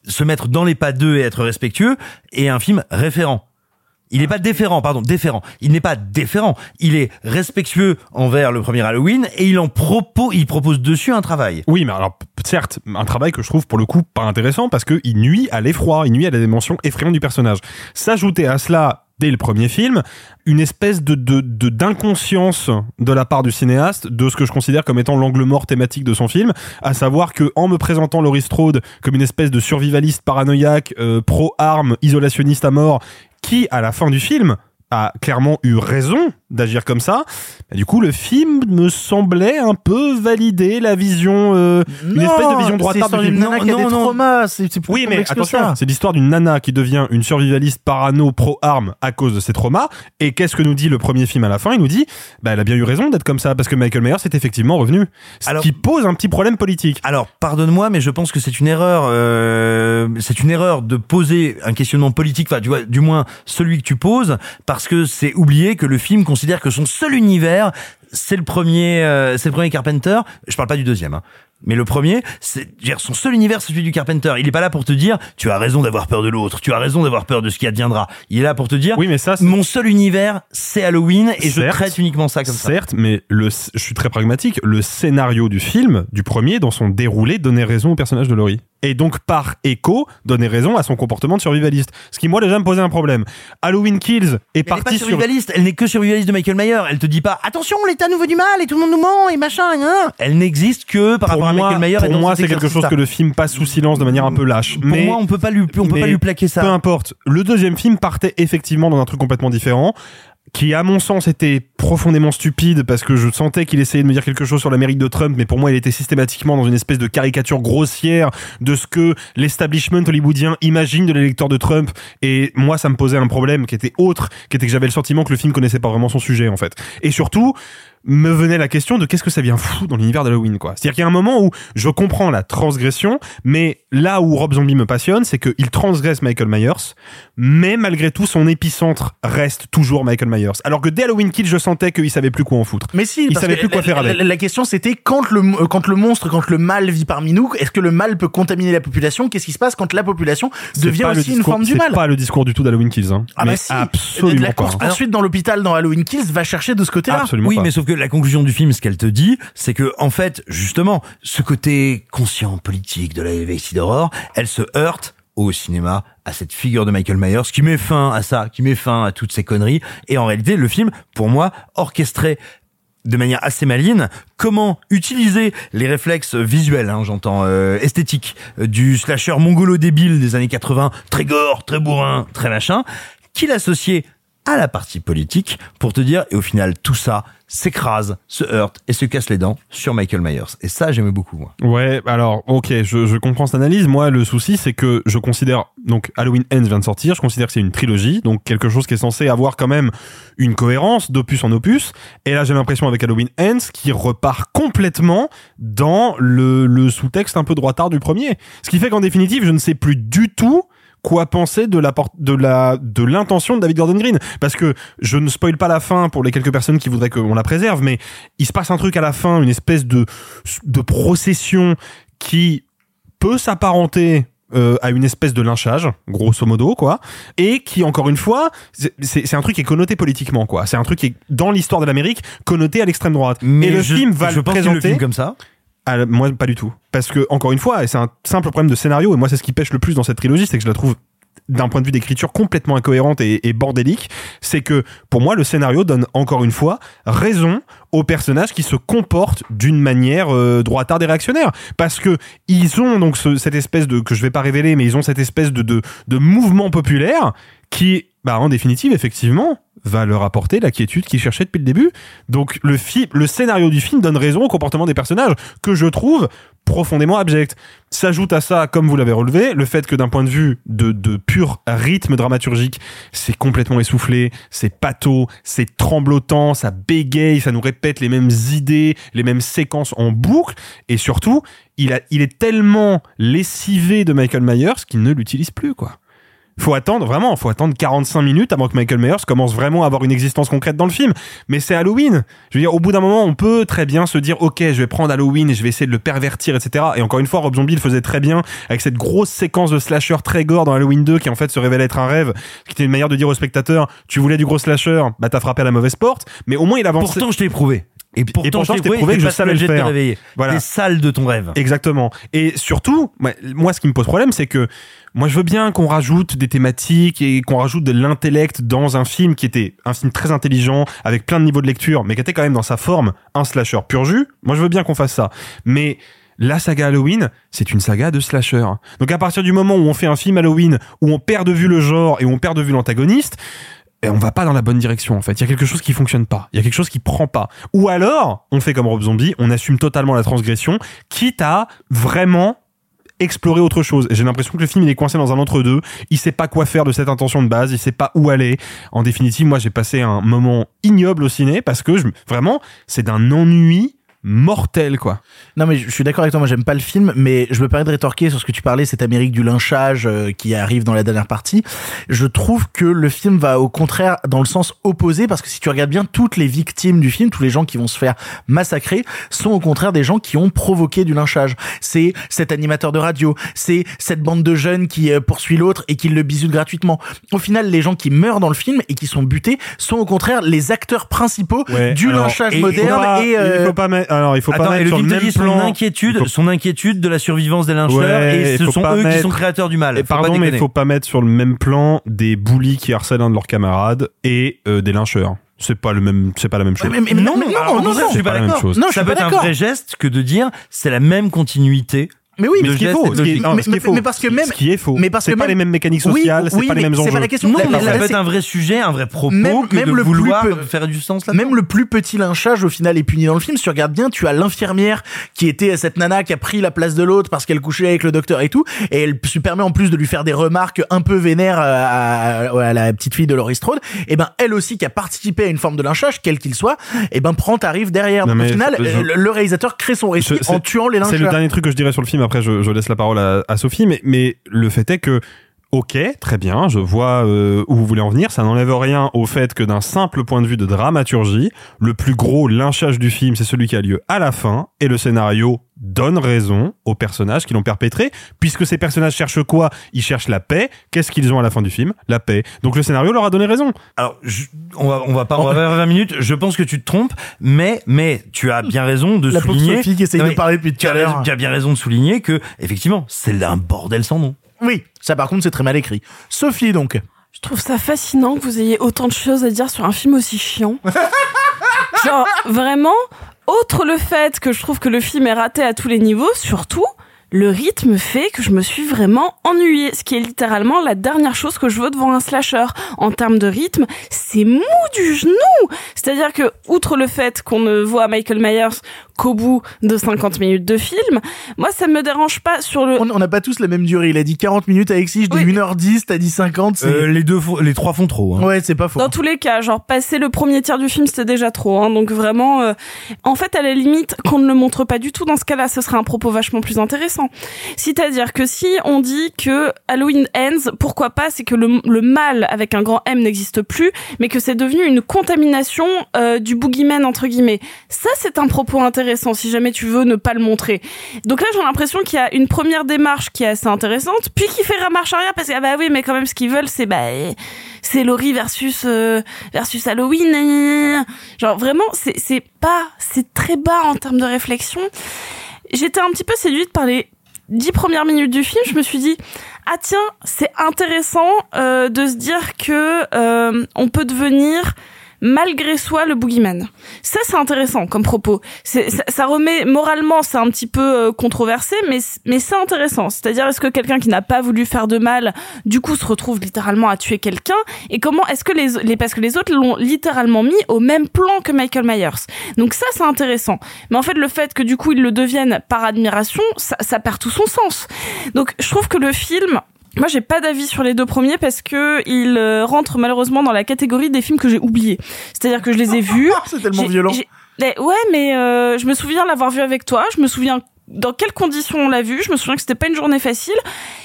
Speaker 4: se mettre dans les pas d'eux et être respectueux et un film référent. Il n'est pas déférent, pardon, déférent. Il n'est pas déférent. Il est respectueux envers le premier Halloween et il en propose, il propose dessus un travail.
Speaker 3: Oui, mais alors certes, un travail que je trouve pour le coup pas intéressant parce que il nuit à l'effroi, il nuit à la dimension effrayante du personnage. S'ajouter à cela dès le premier film une espèce de de de- d'inconscience de la part du cinéaste de ce que je considère comme étant l'angle mort thématique de son film, à savoir que en me présentant Laurie Strode comme une espèce de survivaliste paranoïaque, euh, pro arme, isolationniste à mort, qui à la fin du film a clairement eu raison d'agir comme ça. bah, du coup, le film me semblait un peu valider la vision, euh, une
Speaker 1: Non,
Speaker 3: espèce de vision
Speaker 1: c'est
Speaker 3: droite
Speaker 1: l'histoire d'une nana qui a des traumas, c'est c'est plus
Speaker 3: oui, mais attention, c'est l'histoire d'une nana qui devient une survivaliste parano pro-arme à cause de ses traumas. Et qu'est-ce que nous dit le premier film à la fin? Il nous dit, bah, elle a bien eu raison d'être comme ça parce que Michael Myers est effectivement revenu. Ce
Speaker 4: Alors-
Speaker 3: qui pose un petit problème politique.
Speaker 4: Alors, pardonne-moi, mais je pense que c'est une erreur. euh, c'est une erreur de poser un questionnement politique. Enfin, vois, du moins celui que tu poses, parce que c'est oublier que le film considère que son seul univers, c'est le premier, euh, c'est le premier Carpenter. Je parle pas du deuxième. Hein. Mais le premier, c'est son seul univers, celui du Carpenter. Il est pas là pour te dire, tu as raison d'avoir peur de l'autre, tu as raison d'avoir peur de ce qui adviendra. Il est là pour te dire,
Speaker 3: Oui, mais ça, c'est-
Speaker 4: mon seul univers, c'est Halloween et je traite uniquement ça comme ça.
Speaker 3: Certes, mais le, je suis très pragmatique. Le scénario du film, du premier, dans son déroulé, donnait raison au personnage de Laurie. Et donc, par écho, donnait raison à son comportement de survivaliste. Ce qui, moi, déjà, me posait un problème. Halloween Kills est
Speaker 4: Elle n'est
Speaker 3: parti
Speaker 4: pas
Speaker 3: sur...
Speaker 4: survivaliste, elle n'est que survivaliste de Michael Myers. Elle te dit pas attention, l'état nouveau du mal et tout le monde nous ment et machin. hein. Elle n'existe que par
Speaker 3: Pour
Speaker 4: rapport
Speaker 3: pour
Speaker 4: dans
Speaker 3: moi, c'est quelque chose que le film passe sous silence de manière un peu lâche.
Speaker 4: Pour
Speaker 3: mais
Speaker 4: moi, on peut pas lui, on peut pas lui plaquer ça.
Speaker 3: Peu importe. Le deuxième film partait effectivement dans un truc complètement différent qui à mon sens était profondément stupide parce que je sentais qu'il essayait de me dire quelque chose sur l'Amérique de Trump mais pour moi il était systématiquement dans une espèce de caricature grossière de ce que l'establishment hollywoodien imagine de l'électeur de Trump et moi ça me posait un problème qui était autre qui était que j'avais le sentiment que le film connaissait pas vraiment son sujet en fait et surtout me venait la question de qu'est-ce que ça vient fou dans l'univers d'Halloween quoi. C'est-à-dire qu'il y a un moment où je comprends la transgression, mais là où Rob Zombie me passionne, c'est qu'il transgresse Michael Myers, mais malgré tout son épicentre reste toujours Michael Myers. Alors que dès Halloween Kills, je sentais qu'il savait plus quoi en foutre.
Speaker 1: Mais si,
Speaker 3: il savait plus quoi
Speaker 1: la-
Speaker 3: faire
Speaker 1: la-
Speaker 3: avec.
Speaker 1: La, la question c'était quand le euh, quand le monstre, quand le mal vit parmi nous, est-ce que le mal peut contaminer la population? Qu'est-ce qui se passe quand la population
Speaker 3: C'est
Speaker 1: devient aussi une forme du
Speaker 3: c'est
Speaker 1: mal?
Speaker 3: pas le discours du tout d'Halloween Kills. Hein.
Speaker 1: Ah
Speaker 3: mais
Speaker 1: bah si.
Speaker 3: absolument
Speaker 1: La
Speaker 3: pas.
Speaker 1: course poursuite dans l'hôpital dans Halloween Kills va chercher de ce côté-là.
Speaker 3: Absolument
Speaker 4: oui,
Speaker 3: pas.
Speaker 4: mais sauf que la conclusion du film, ce qu'elle te dit, c'est que en fait, justement, ce côté conscient politique de la VXI d'horreur, elle se heurte au cinéma à cette figure de Michael Myers qui met fin à ça, qui met fin à toutes ces conneries. Et en réalité, le film, pour moi, orchestré de manière assez maligne, comment utiliser les réflexes visuels, hein, j'entends euh, esthétiques, euh, du slasher mongolo débile des années 80, très gore, très bourrin, très machin, qu'il associait à la partie politique pour te dire, et au final, tout ça s'écrase, se heurte et se casse les dents sur Michael Myers. Et ça, j'aimais beaucoup, moi.
Speaker 3: Ouais, alors, ok, je, comprends cette analyse. Moi, le souci, c'est que je considère, donc, Halloween Ends vient de sortir, je considère que c'est une trilogie, donc quelque chose qui est censé avoir quand même une cohérence d'opus en opus. Et là, j'ai l'impression avec Halloween Ends qui repart complètement dans le, le sous-texte un peu droitard du premier. Ce qui fait qu'en définitive, je ne sais plus du tout quoi penser de la de la de l'intention de David Gordon Green parce que je ne spoil pas la fin pour les quelques personnes qui voudraient qu'on la préserve mais il se passe un truc à la fin une espèce de de procession qui peut s'apparenter euh, à une espèce de lynchage, grosso modo, quoi, et qui, encore une fois, c'est- un truc qui est connoté politiquement, quoi. C'est un truc qui est, dans l'histoire de l'Amérique, connoté à l'extrême droite.
Speaker 4: Mais
Speaker 3: et le
Speaker 4: je-
Speaker 3: film va
Speaker 4: je
Speaker 3: le
Speaker 4: pense qu'il le
Speaker 3: présenter.
Speaker 4: filme comme ça.
Speaker 3: Moi, pas du tout. Parce que, encore une fois, c'est un simple problème de scénario, et moi, c'est ce qui pêche le plus dans cette trilogie, c'est que je la trouve d'un point de vue d'écriture complètement incohérente et, bordélique, c'est que pour moi le scénario donne encore une fois raison aux personnages qui se comportent d'une manière euh, droitarde et réactionnaire parce que ils ont donc ce- cette espèce de que je vais pas révéler mais ils ont cette espèce de de, de mouvement populaire qui bah en définitive effectivement va leur apporter la quiétude qu'ils cherchaient depuis le début. Donc le le scénario du film donne raison au comportement des personnages que je trouve profondément abject. S'ajoute à ça, comme vous l'avez relevé, le fait que d'un point de vue de, de pur rythme dramaturgique, c'est complètement essoufflé, c'est pâteau, c'est tremblotant, ça bégaye, ça nous répète les mêmes idées, les mêmes séquences en boucle, et surtout, il, a, il est tellement lessivé de Michael Myers qu'il ne l'utilise plus, quoi faut attendre vraiment, faut attendre 45 minutes avant que Michael Myers commence vraiment à avoir une existence concrète dans le film. Mais c'est Halloween. Je veux dire, au bout d'un moment, on peut très bien se dire, ok, je vais prendre Halloween et je vais essayer de le pervertir, etc. Et encore une fois, Rob Zombie le faisait très bien avec cette grosse séquence de slasher très gore dans Halloween 2 qui en fait se révèle être un rêve, qui était une manière de dire au spectateur, tu voulais du gros slasher, bah t'as frappé à la mauvaise porte. Mais au moins il avance.
Speaker 4: Pourtant, je t'ai prouvé. Et pourtant,
Speaker 3: Et pourtant,
Speaker 4: je
Speaker 3: t'ai prouvé que je savais le
Speaker 4: de
Speaker 3: faire.
Speaker 4: réveiller.
Speaker 3: Voilà.
Speaker 4: T'es sale de ton rêve.
Speaker 3: Exactement. Et surtout, moi- moi, ce qui me pose problème, c'est que moi, je veux bien qu'on rajoute des thématiques et qu'on rajoute de l'intellect dans un film qui était un film très intelligent, avec plein de niveaux de lecture, mais qui était quand même dans sa forme un slasher pur jus. Moi, je veux bien qu'on fasse ça. Mais la saga Halloween, c'est une saga de slasher. Donc à partir du moment où on fait un film Halloween, où on perd de vue le genre et où on perd de vue l'antagoniste, et on va pas dans la bonne direction en fait. Il y a quelque chose qui fonctionne pas. Il y a quelque chose qui prend pas. Ou alors, on fait comme Rob Zombie, on assume totalement la transgression, quitte à vraiment explorer autre chose. J'ai l'impression que le film il est coincé dans un entre-deux. Il sait pas quoi faire de cette intention de base. Il sait pas où aller. En définitive, moi j'ai passé un moment ignoble au ciné parce que vraiment c'est d'un ennui mortel quoi.
Speaker 1: Non mais je suis d'accord avec toi, moi j'aime pas le film, mais je me permets de rétorquer sur ce que tu parlais, cette Amérique du lynchage euh, qui arrive dans la dernière partie. Je trouve que le film va au contraire dans le sens opposé, parce que si tu regardes bien toutes les victimes du film, tous les gens qui vont se faire massacrer, sont au contraire des gens qui ont provoqué du lynchage. C'est cet animateur de radio, c'est cette bande de jeunes qui euh, poursuit l'autre et qui le bisoute gratuitement. Au final, les gens qui meurent dans le film et qui sont butés sont au contraire les acteurs principaux
Speaker 3: Ouais,
Speaker 1: du
Speaker 3: alors,
Speaker 1: lynchage
Speaker 3: et-
Speaker 1: moderne
Speaker 3: il faut pas-
Speaker 1: et euh,
Speaker 3: il faut pas mettre alors il faut
Speaker 4: Attends,
Speaker 3: pas
Speaker 4: et
Speaker 3: mettre
Speaker 4: le
Speaker 3: sur le
Speaker 4: film
Speaker 3: même
Speaker 4: dit son
Speaker 3: plan
Speaker 4: inquiétude,
Speaker 3: faut-
Speaker 4: son inquiétude de la survivance des lyncheurs,
Speaker 3: Ouais,
Speaker 4: et ce sont eux qui sont créateurs du mal.
Speaker 3: Et pardon, mais il faut pas mettre sur le même plan des bullies qui harcèlent un de leurs camarades et euh, des lyncheurs. C'est pas le même, c'est pas la même chose.
Speaker 1: mais- mais- mais non, mais non,
Speaker 4: alors,
Speaker 1: non,
Speaker 4: ça,
Speaker 1: non,
Speaker 4: je suis pas
Speaker 3: pas la même
Speaker 4: d'accord.
Speaker 3: chose.
Speaker 1: Non, je
Speaker 4: ça
Speaker 1: suis
Speaker 4: peut être un vrai geste que de dire c'est la même continuité.
Speaker 1: Mais oui,
Speaker 3: mais ce qui est faux,
Speaker 1: mais-
Speaker 3: ce qui est
Speaker 1: mais-
Speaker 3: faux.
Speaker 1: mais parce que même-
Speaker 3: ce qui est faux,
Speaker 1: mais parce
Speaker 3: c'est
Speaker 1: que
Speaker 3: pas
Speaker 1: même-
Speaker 3: les mêmes mécaniques sociales, c'est pas les mêmes
Speaker 1: c'est
Speaker 3: enjeux.
Speaker 1: pas la question.
Speaker 4: Non, mais
Speaker 1: là,
Speaker 4: ça peut
Speaker 1: c'est-
Speaker 4: être un vrai sujet, un vrai propos
Speaker 1: Même-
Speaker 4: que de
Speaker 1: le plus
Speaker 4: vouloir faire du sens là
Speaker 1: Même le plus petit lynchage au final est puni dans le film. Si tu regardes bien, tu as l'infirmière qui était cette nana qui a pris la place de l'autre parce qu'elle couchait avec le docteur et tout, et elle se permet en plus de lui faire des remarques un peu vénères à, la petite fille de Laurie Strode. Et ben elle aussi qui a participé à une forme de lynchage, quel qu'il soit, et ben prend tarif derrière. Au final, le, réalisateur crée son récit en
Speaker 3: c'est-
Speaker 1: tuant les
Speaker 3: C'est le
Speaker 1: lyncheurs.
Speaker 3: dernier truc que je dirais sur le film. Après, je, laisse la parole à, Sophie. Mais le fait est que, ok, très bien, je vois euh, où vous voulez en venir. Ça n'enlève rien au fait que d'un simple point de vue de dramaturgie, le plus gros lynchage du film, c'est celui qui a lieu à la fin, et le scénario donne raison aux personnages qui l'ont perpétré, puisque ces personnages cherchent quoi? Ils cherchent la paix. Qu'est-ce qu'ils ont à la fin du film? La paix. Donc le scénario leur a donné raison.
Speaker 4: Alors, je- on va, on va pas, on va faire 20 minutes. Je pense que tu te trompes, mais, mais tu as bien raison de
Speaker 1: La
Speaker 4: souligner.
Speaker 1: Sophie qui essaye
Speaker 4: Non,
Speaker 1: de parler depuis tout à l'heure.
Speaker 4: Tu as bien raison de souligner que, effectivement, c'est un bordel sans nom.
Speaker 1: Oui, ça par contre c'est très mal écrit. Sophie donc.
Speaker 2: Je trouve ça fascinant que vous ayez autant de choses à dire sur un film aussi chiant. Genre, vraiment, autre le fait que je trouve que le film est raté à tous les niveaux, surtout, le rythme fait que je me suis vraiment ennuyée. Ce qui est littéralement la dernière chose que je veux devant un slasher. En termes de rythme, c'est mou du genou! C'est-à-dire que, outre le fait qu'on ne voit Michael Myers qu'au bout de 50 minutes de film, moi, ça me dérange pas sur le...
Speaker 1: On n'a pas tous la même durée. Il a dit 40 minutes Alexis, je dis 1h10, t'as dit 50. c'est-
Speaker 4: Euh, les deux, font- les trois font trop. Hein.
Speaker 1: Ouais, c'est pas faux.
Speaker 2: Dans tous les cas, genre passer le premier tiers du film, c'était déjà trop. Hein, donc vraiment, euh, en fait, à la limite, qu'on ne le montre pas du tout dans ce cas-là, ce serait un propos vachement plus intéressant. C'est-à-dire que si on dit que Halloween ends, pourquoi pas, c'est que le, le mal avec un grand M n'existe plus, mais que c'est devenu une contamination euh, du boogeyman entre guillemets. Ça, c'est un propos intéressant. Si jamais tu veux ne pas le montrer. Donc là, j'ai l'impression qu'il y a une première démarche qui est assez intéressante, puis qui fait remarche arrière parce que ah bah oui, mais quand même, ce qu'ils veulent, c'est bah c'est Laurie versus euh, versus Halloween. Genre vraiment, c'est pas, c'est très bas en termes de réflexion. J'étais un petit peu séduite par les dix premières minutes du film. Je me suis dit ah tiens, c'est intéressant euh, de se dire que euh, on peut devenir malgré soi le boogeyman. Ça c'est intéressant comme propos. Ça remet moralement, c'est un petit peu euh, controversé, mais mais c'est intéressant. C'est-à-dire est-ce que quelqu'un qui n'a pas voulu faire de mal, du coup se retrouve littéralement à tuer quelqu'un? Et comment est-ce que les, les parce que les autres l'ont littéralement mis au même plan que Michael Myers. Donc ça c'est intéressant. Mais en fait le fait que du coup ils le deviennent par admiration, ça, ça perd tout son sens. Donc je trouve que le film moi, j'ai pas d'avis sur les deux premiers parce que ils euh, rentrent malheureusement dans la catégorie des films que j'ai oubliés. C'est-à-dire que je les ai vus.
Speaker 1: C'est tellement violent.
Speaker 2: ouais, mais euh, je me souviens l'avoir vu avec toi. Je me souviens dans quelles conditions on l'a vu. Je me souviens que c'était pas une journée facile.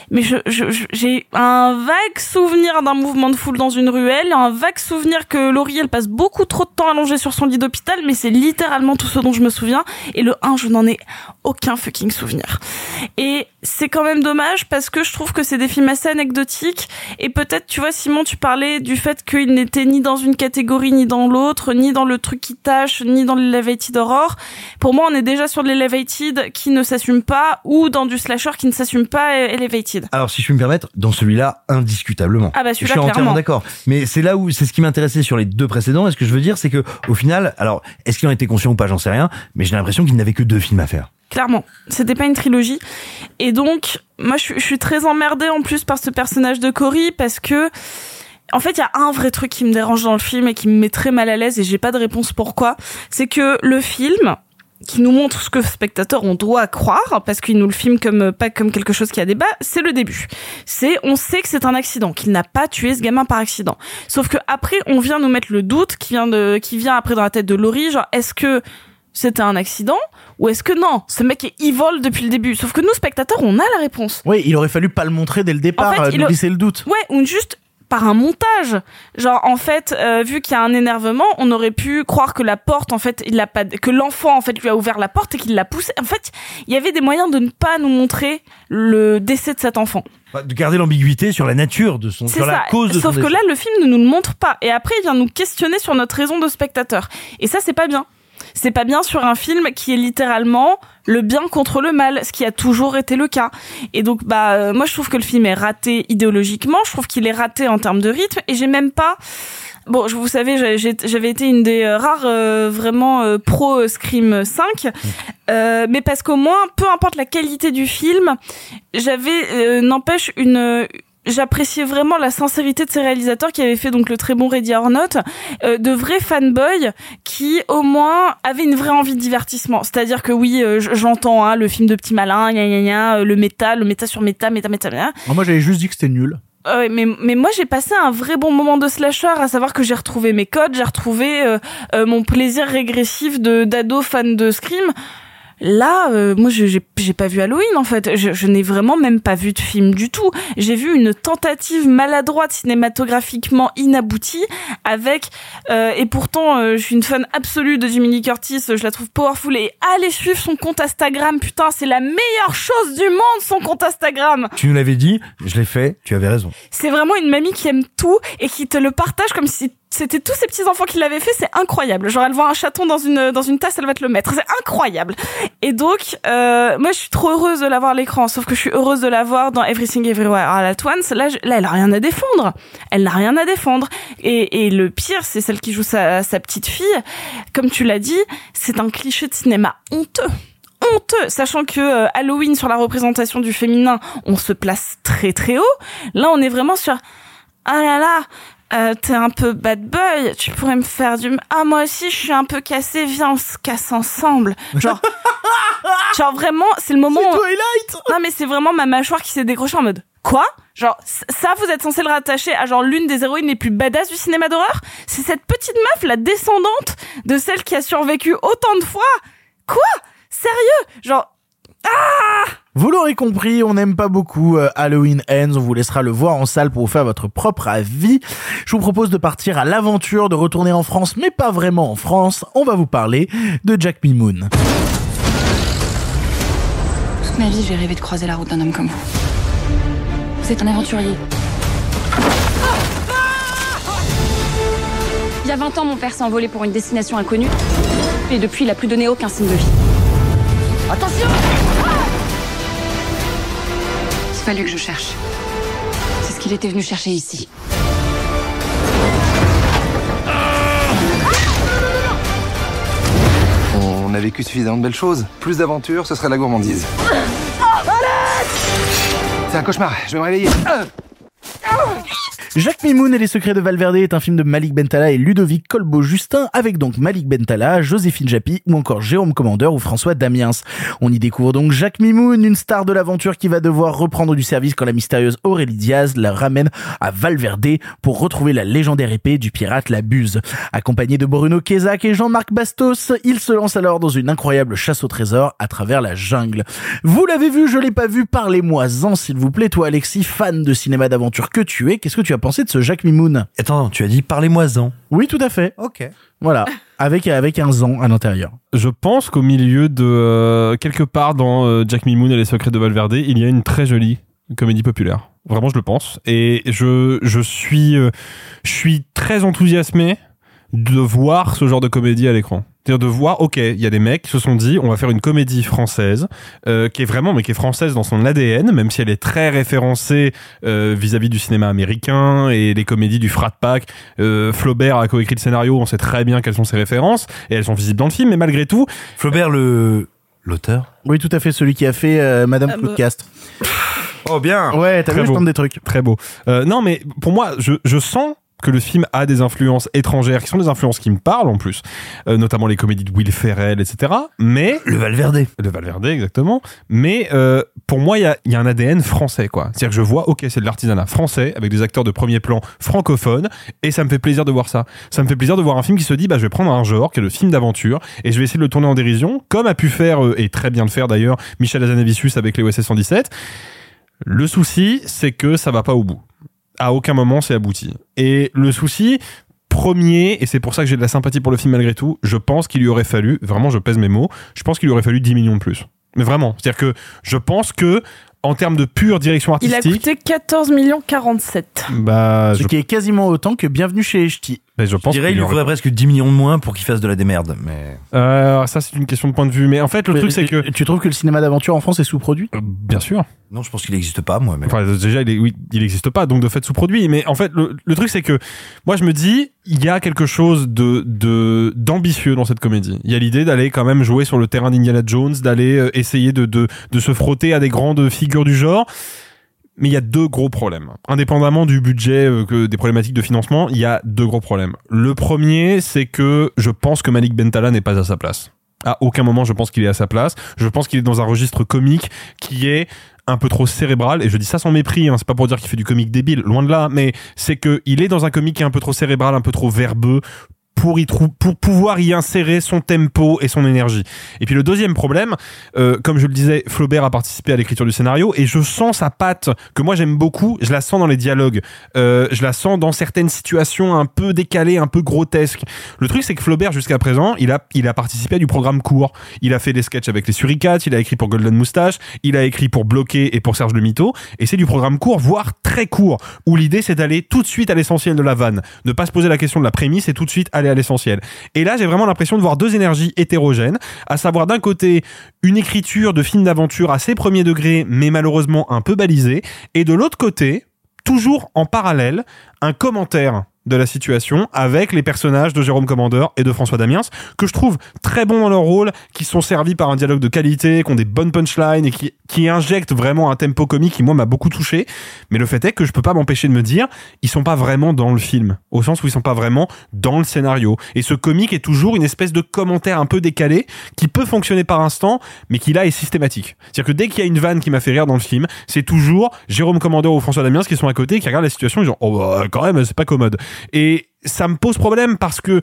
Speaker 2: Mais je, je- je- j'ai un vague souvenir d'un mouvement de foule dans une ruelle, un vague souvenir que Laurie elle passe beaucoup trop de temps allongée sur son lit d'hôpital, mais c'est littéralement tout ce dont je me souviens. Et le 1, je n'en ai aucun fucking souvenir. Et c'est quand même dommage parce que je trouve que c'est des films assez anecdotiques. Et peut-être, tu vois, Simon, tu parlais du fait qu'il n'était ni dans une catégorie ni dans l'autre, ni dans le truc qui tâche, ni dans l'elevated horror. Pour moi, on est déjà sur l'elevated qui ne s'assume pas ou dans du slasher qui ne s'assume pas euh, elevated.
Speaker 4: Alors, si je puis me permettre, dans celui-là, indiscutablement.
Speaker 2: Ah bah,
Speaker 4: je
Speaker 2: celui-là,
Speaker 4: suis entièrement d'accord. Mais c'est là où, c'est ce qui m'intéressait sur les deux précédents. Et ce que je veux dire, c'est que, au final, alors, est-ce qu'ils en étaient conscients ou pas, j'en sais rien. Mais j'ai l'impression qu'ils n'avaient que deux films à faire.
Speaker 2: Clairement, c'était pas une trilogie. Et donc, moi, je, suis- je suis très emmerdée en plus par ce personnage de Cory parce que, en fait, il y a un vrai truc qui me dérange dans le film et qui me met très mal à l'aise et j'ai pas de réponse pourquoi. C'est que le film, qui nous montre ce que spectateur on doit croire parce qu'il nous le filme comme euh, pas comme quelque chose qui a débat, c'est le début. C'est on sait que c'est un accident, qu'il n'a pas tué ce gamin par accident. Sauf que après on vient nous mettre le doute qui vient de qui vient après dans la tête de Laurie, genre est-ce que c'était un accident ou est-ce que non, ce mec est evil depuis le début. Sauf que nous spectateurs, on a la réponse.
Speaker 1: Oui, il aurait fallu pas le montrer dès le départ,
Speaker 2: En fait,
Speaker 1: euh,
Speaker 2: il
Speaker 1: nous
Speaker 2: a-
Speaker 1: laisser le doute.
Speaker 2: Ouais, ou juste par un montage. Genre en fait, euh, vu qu'il y a un énervement, on aurait pu croire que la porte en fait, il a pas que l'enfant en fait lui a ouvert la porte et qu'il l'a poussé. En fait, il y avait des moyens de ne pas nous montrer le décès de cet enfant.
Speaker 4: Enfin, De garder l'ambiguïté sur la nature de son, sur la cause de
Speaker 2: Sauf
Speaker 4: son
Speaker 2: que
Speaker 4: décès.
Speaker 2: là, le film ne nous le montre pas. Et après, il vient nous questionner sur notre raison de spectateur. Et ça, c'est pas bien. C'est pas bien sur un film qui est littéralement le bien contre le mal, ce qui a toujours été le cas. Et donc, bah, euh, moi, je trouve que le film est raté idéologiquement. Je trouve qu'il est raté en termes de rythme. Et j'ai même pas. Bon, vous savez, j'avais été une des euh, rares euh, vraiment euh, pro euh, Scream 5, euh, mais parce qu'au moins, peu importe la qualité du film, j'avais euh, n'empêche une J'appréciais vraiment la sincérité de ces réalisateurs qui avaient fait donc le très bon Ready or Not, euh, de vrais fanboys qui au moins avaient une vraie envie de divertissement. C'est-à-dire que oui, euh, j'entends hein, le film de petit malin, gna gna gna, euh, le méta, le méta sur méta, méta méta méta.
Speaker 1: Moi, j'avais juste dit que c'était nul.
Speaker 2: Ah ouais, mais, mais moi j'ai passé un vrai bon moment de slasher, à savoir que j'ai retrouvé mes codes, j'ai retrouvé euh, euh, mon plaisir régressif de d'ado fan de Scream. Là, euh, moi, j'ai pas vu Halloween en fait. Je, je n'ai vraiment même pas vu de film du tout. J'ai vu une tentative maladroite cinématographiquement inaboutie avec euh, et pourtant euh, je suis une fan absolue de Jimmy Lee Curtis. Je la trouve powerful et allez suivre son compte Instagram. Putain, c'est la meilleure chose du monde son compte Instagram.
Speaker 4: Tu nous l'avais dit, je l'ai fait, tu avais raison.
Speaker 2: C'est vraiment une mamie qui aime tout et qui te le partage comme si c'était tous ses petits enfants qui l'avaient fait. C'est incroyable. Genre elle voit un chaton dans une dans une tasse, elle va te le mettre. C'est incroyable. Et donc euh, moi je suis trop heureuse de l'avoir à l'écran. Sauf que je suis heureuse de l'avoir dans Everything Everywhere All at Once. Là, là elle a rien à défendre. Elle n'a rien à défendre. Et, et le pire, c'est celle qui joue sa, sa petite fille. Comme tu l'as dit, c'est un cliché de cinéma honteux honteux, sachant que euh, Halloween sur la représentation du féminin, on se place très très haut. Là, on est vraiment sur ah là là, euh, t'es un peu bad boy, tu pourrais me faire du ah moi aussi je suis un peu cassé, viens on se casse ensemble. Genre genre vraiment, c'est le moment où... Non mais c'est vraiment ma mâchoire qui s'est décrochée en mode quoi? Genre ça vous êtes censé le rattacher à genre l'une des héroïnes les plus badass du cinéma d'horreur? C'est cette petite meuf la descendante de celle qui a survécu autant de fois? Quoi? Sérieux? Genre
Speaker 1: Vous l'aurez compris, on n'aime pas beaucoup euh, Halloween Ends. On vous laissera le voir en salle pour vous faire votre propre avis. Je vous propose de partir à l'aventure, de retourner en France, mais pas vraiment en France. On va vous parler de Jack Mimoun.
Speaker 20: Toute ma vie, j'ai rêvé de croiser la route d'un homme comme vous. Vous êtes un aventurier. Il y a 20 ans, mon père s'est envolé pour une destination inconnue. Et depuis, il a plus donné aucun signe de vie. Attention Il fallu que je cherche. qu'il était venu chercher ici.
Speaker 16: On a vécu suffisamment de belles choses. Plus d'aventures, ce serait la gourmandise. C'est un cauchemar, je vais me réveiller.
Speaker 1: Jacques Mimoun et les secrets de Valverde est un film de Malik Bentala et Ludovic Colbeau-Justin avec donc Malik Bentala, Joséphine Japy ou encore Jérôme Commandeur ou François Damiens. On y découvre donc Jacques Mimoun, une star de l'aventure qui va devoir reprendre du service quand la mystérieuse Aurélie Diaz la ramène à Valverde pour retrouver la légendaire épée du pirate la Buse. Accompagné de Bruno Kézac et Jean-Marc Bastos, il se lance alors dans une incroyable chasse au trésor à travers la jungle. Vous l'avez vu, je l'ai pas vu, parlez-moi-en s'il vous plaît, toi Alexis, fan de cinéma d'aventure que tu es, qu'est-ce que tu as pensé de ce Jacques Mimoun
Speaker 4: Attends, tu as dit parlez-moi-en.
Speaker 1: Oui, tout à fait.
Speaker 4: Ok.
Speaker 1: Voilà, avec avec un zan à l'intérieur.
Speaker 3: Je pense qu'au milieu de euh, quelque part dans euh, Jack Mimoun et les secrets de Valverde, il y a une très jolie comédie populaire. Vraiment, je le pense. Et je je suis euh, je suis très enthousiasmé de voir ce genre de comédie à l'écran. C'est-à-dire de voir, ok, il y a des mecs qui se sont dit, on va faire une comédie française, euh, qui est vraiment, mais qui est française dans son ADN, même si elle est très référencée euh, vis-à-vis du cinéma américain et les comédies du frat pack. Euh, Flaubert a coécrit le scénario, on sait très bien quelles sont ses références, et elles sont visibles dans le film, mais malgré tout...
Speaker 4: Flaubert, le l'auteur?
Speaker 1: Oui, tout à fait, celui qui a fait euh, Madame
Speaker 2: Ah
Speaker 1: Claude
Speaker 2: bah.
Speaker 4: Oh bien
Speaker 1: Ouais, t'as vu, je
Speaker 3: beau.
Speaker 1: tente des trucs.
Speaker 3: Très beau. Euh, non, mais pour moi, je, je sens que le film a des influences étrangères, qui sont des influences qui me parlent en plus, euh, notamment les comédies de Will Ferrell, etc. Mais
Speaker 4: Le Valverde.
Speaker 3: le Valverde exactement. Mais euh, pour moi, il y a, il y a un ADN français, quoi. C'est-à-dire que je vois, ok, c'est de l'artisanat français avec des acteurs de premier plan francophones, et ça me fait plaisir de voir ça. Ça me fait plaisir de voir un film qui se dit, bah, je vais prendre un genre qui est le film d'aventure, et je vais essayer de le tourner en dérision, comme a pu faire euh, et très bien le faire d'ailleurs Michel Azanavicius avec les OSS 117. Le souci, c'est que ça va pas au bout. À aucun moment c'est abouti. Et le souci premier, et c'est pour ça que j'ai de la sympathie pour le film malgré tout, je pense qu'il lui aurait fallu, vraiment je pèse mes mots, je pense qu'il lui aurait fallu 10 millions de plus. Mais vraiment, c'est-à-dire que je pense que en termes de pure direction
Speaker 2: Il a
Speaker 3: artistique,
Speaker 2: coûté 14 millions 47.
Speaker 3: bah,
Speaker 1: Ce
Speaker 3: je,
Speaker 1: qui est quasiment autant que Bienvenue chez les Ch'tis.
Speaker 3: Bah, je
Speaker 4: Je
Speaker 3: pense
Speaker 4: dirais
Speaker 3: qu'il
Speaker 4: il lui
Speaker 3: aurait-
Speaker 4: faudrait presque 10 millions de moins pour qu'il fasse de la démerde. Mais
Speaker 3: Euh, ça c'est une question de point de vue, mais en fait le
Speaker 1: Mais-
Speaker 3: truc c'est que,
Speaker 1: Tu trouves que le cinéma d'aventure en France est sous-produit?
Speaker 3: Euh, bien sûr,
Speaker 4: non, je pense qu'il n'existe pas, moi. Mais...
Speaker 3: Enfin, déjà, il est, oui, il existe pas, donc de fait sous-produit. Mais en fait, le, le truc, c'est que moi, je me dis, il y a quelque chose de de d'ambitieux dans cette comédie. Il y a l'idée d'aller quand même jouer sur le terrain d'Indiana Jones, d'aller euh, essayer de, de de se frotter à des grandes figures du genre. Mais il y a deux gros problèmes. Indépendamment du budget, euh, des problématiques de financement, il y a deux gros problèmes. Le premier, c'est que je pense que Malik Bentala n'est pas à sa place. À aucun moment, je pense qu'il est à sa place. Je pense qu'il est dans un registre comique qui est un peu trop cérébral et je dis ça sans mépris hein, c'est pas pour dire qu'il fait du comique débile loin de là mais c'est que il est dans un comique qui est un peu trop cérébral un peu trop verbeux pour y pour pouvoir y insérer son tempo et son énergie. Et puis le deuxième problème, euh, comme je le disais, Flaubert a participé à l'écriture du scénario et je sens sa patte que moi j'aime beaucoup. Je la sens dans les dialogues, euh, je la sens dans certaines situations un peu décalées, un peu grotesques. Le truc c'est que Flaubert jusqu'à présent, il a il a participé à du programme court. Il a fait des sketchs avec les Suricates, il a écrit pour Golden Moustache, il a écrit pour Bloqué et pour Serge le Mito. Et c'est du programme court, voire très court, où l'idée c'est d'aller tout de suite à l'essentiel de la vanne, ne pas se poser la question de la prémisse et tout de suite aller à l'essentiel. Et là, j'ai vraiment l'impression de voir deux énergies hétérogènes, à savoir d'un côté une écriture de film d'aventure assez premier degré, mais malheureusement un peu balisée, et de l'autre côté, toujours en parallèle, un commentaire de la situation avec les personnages de Jérôme Commandeur et de François Damiens que je trouve très bons dans leur rôle, qui sont servis par un dialogue de qualité, qui ont des bonnes punchlines et qui, qui injectent vraiment un tempo comique qui moi m'a beaucoup touché. Mais le fait est que je peux pas m'empêcher de me dire, ils sont pas vraiment dans le film, au sens où ils sont pas vraiment dans le scénario. Et ce comique est toujours une espèce de commentaire un peu décalé qui peut fonctionner par instant, mais qui là est systématique. C'est-à-dire que dès qu'il y a une vanne qui m'a fait rire dans le film, c'est toujours Jérôme Commandeur ou François Damiens qui sont à côté, qui regardent la situation et disent oh bah, quand même c'est pas commode. Et ça me pose problème parce que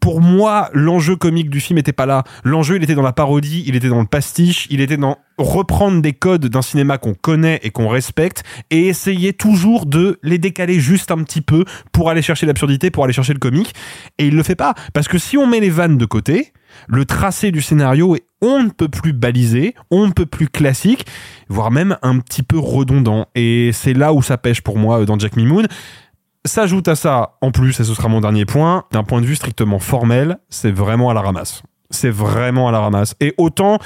Speaker 3: pour moi, l'enjeu comique du film était pas là. L'enjeu, il était dans la parodie, il était dans le pastiche, il était dans reprendre des codes d'un cinéma qu'on connaît et qu'on respecte et essayer toujours de les décaler juste un petit peu pour aller chercher l'absurdité, pour aller chercher le comique. Et il le fait pas. Parce que si on met les vannes de côté, le tracé du scénario est on ne peut plus balisé, on ne peut plus classique, voire même un petit peu redondant. Et c'est là où ça pêche pour moi euh, dans Jack Mimoun. S'ajoute à ça, en plus, et ce sera mon dernier point, d'un point de vue strictement formel, c'est vraiment à la ramasse. c'est vraiment à la ramasse. Et autant,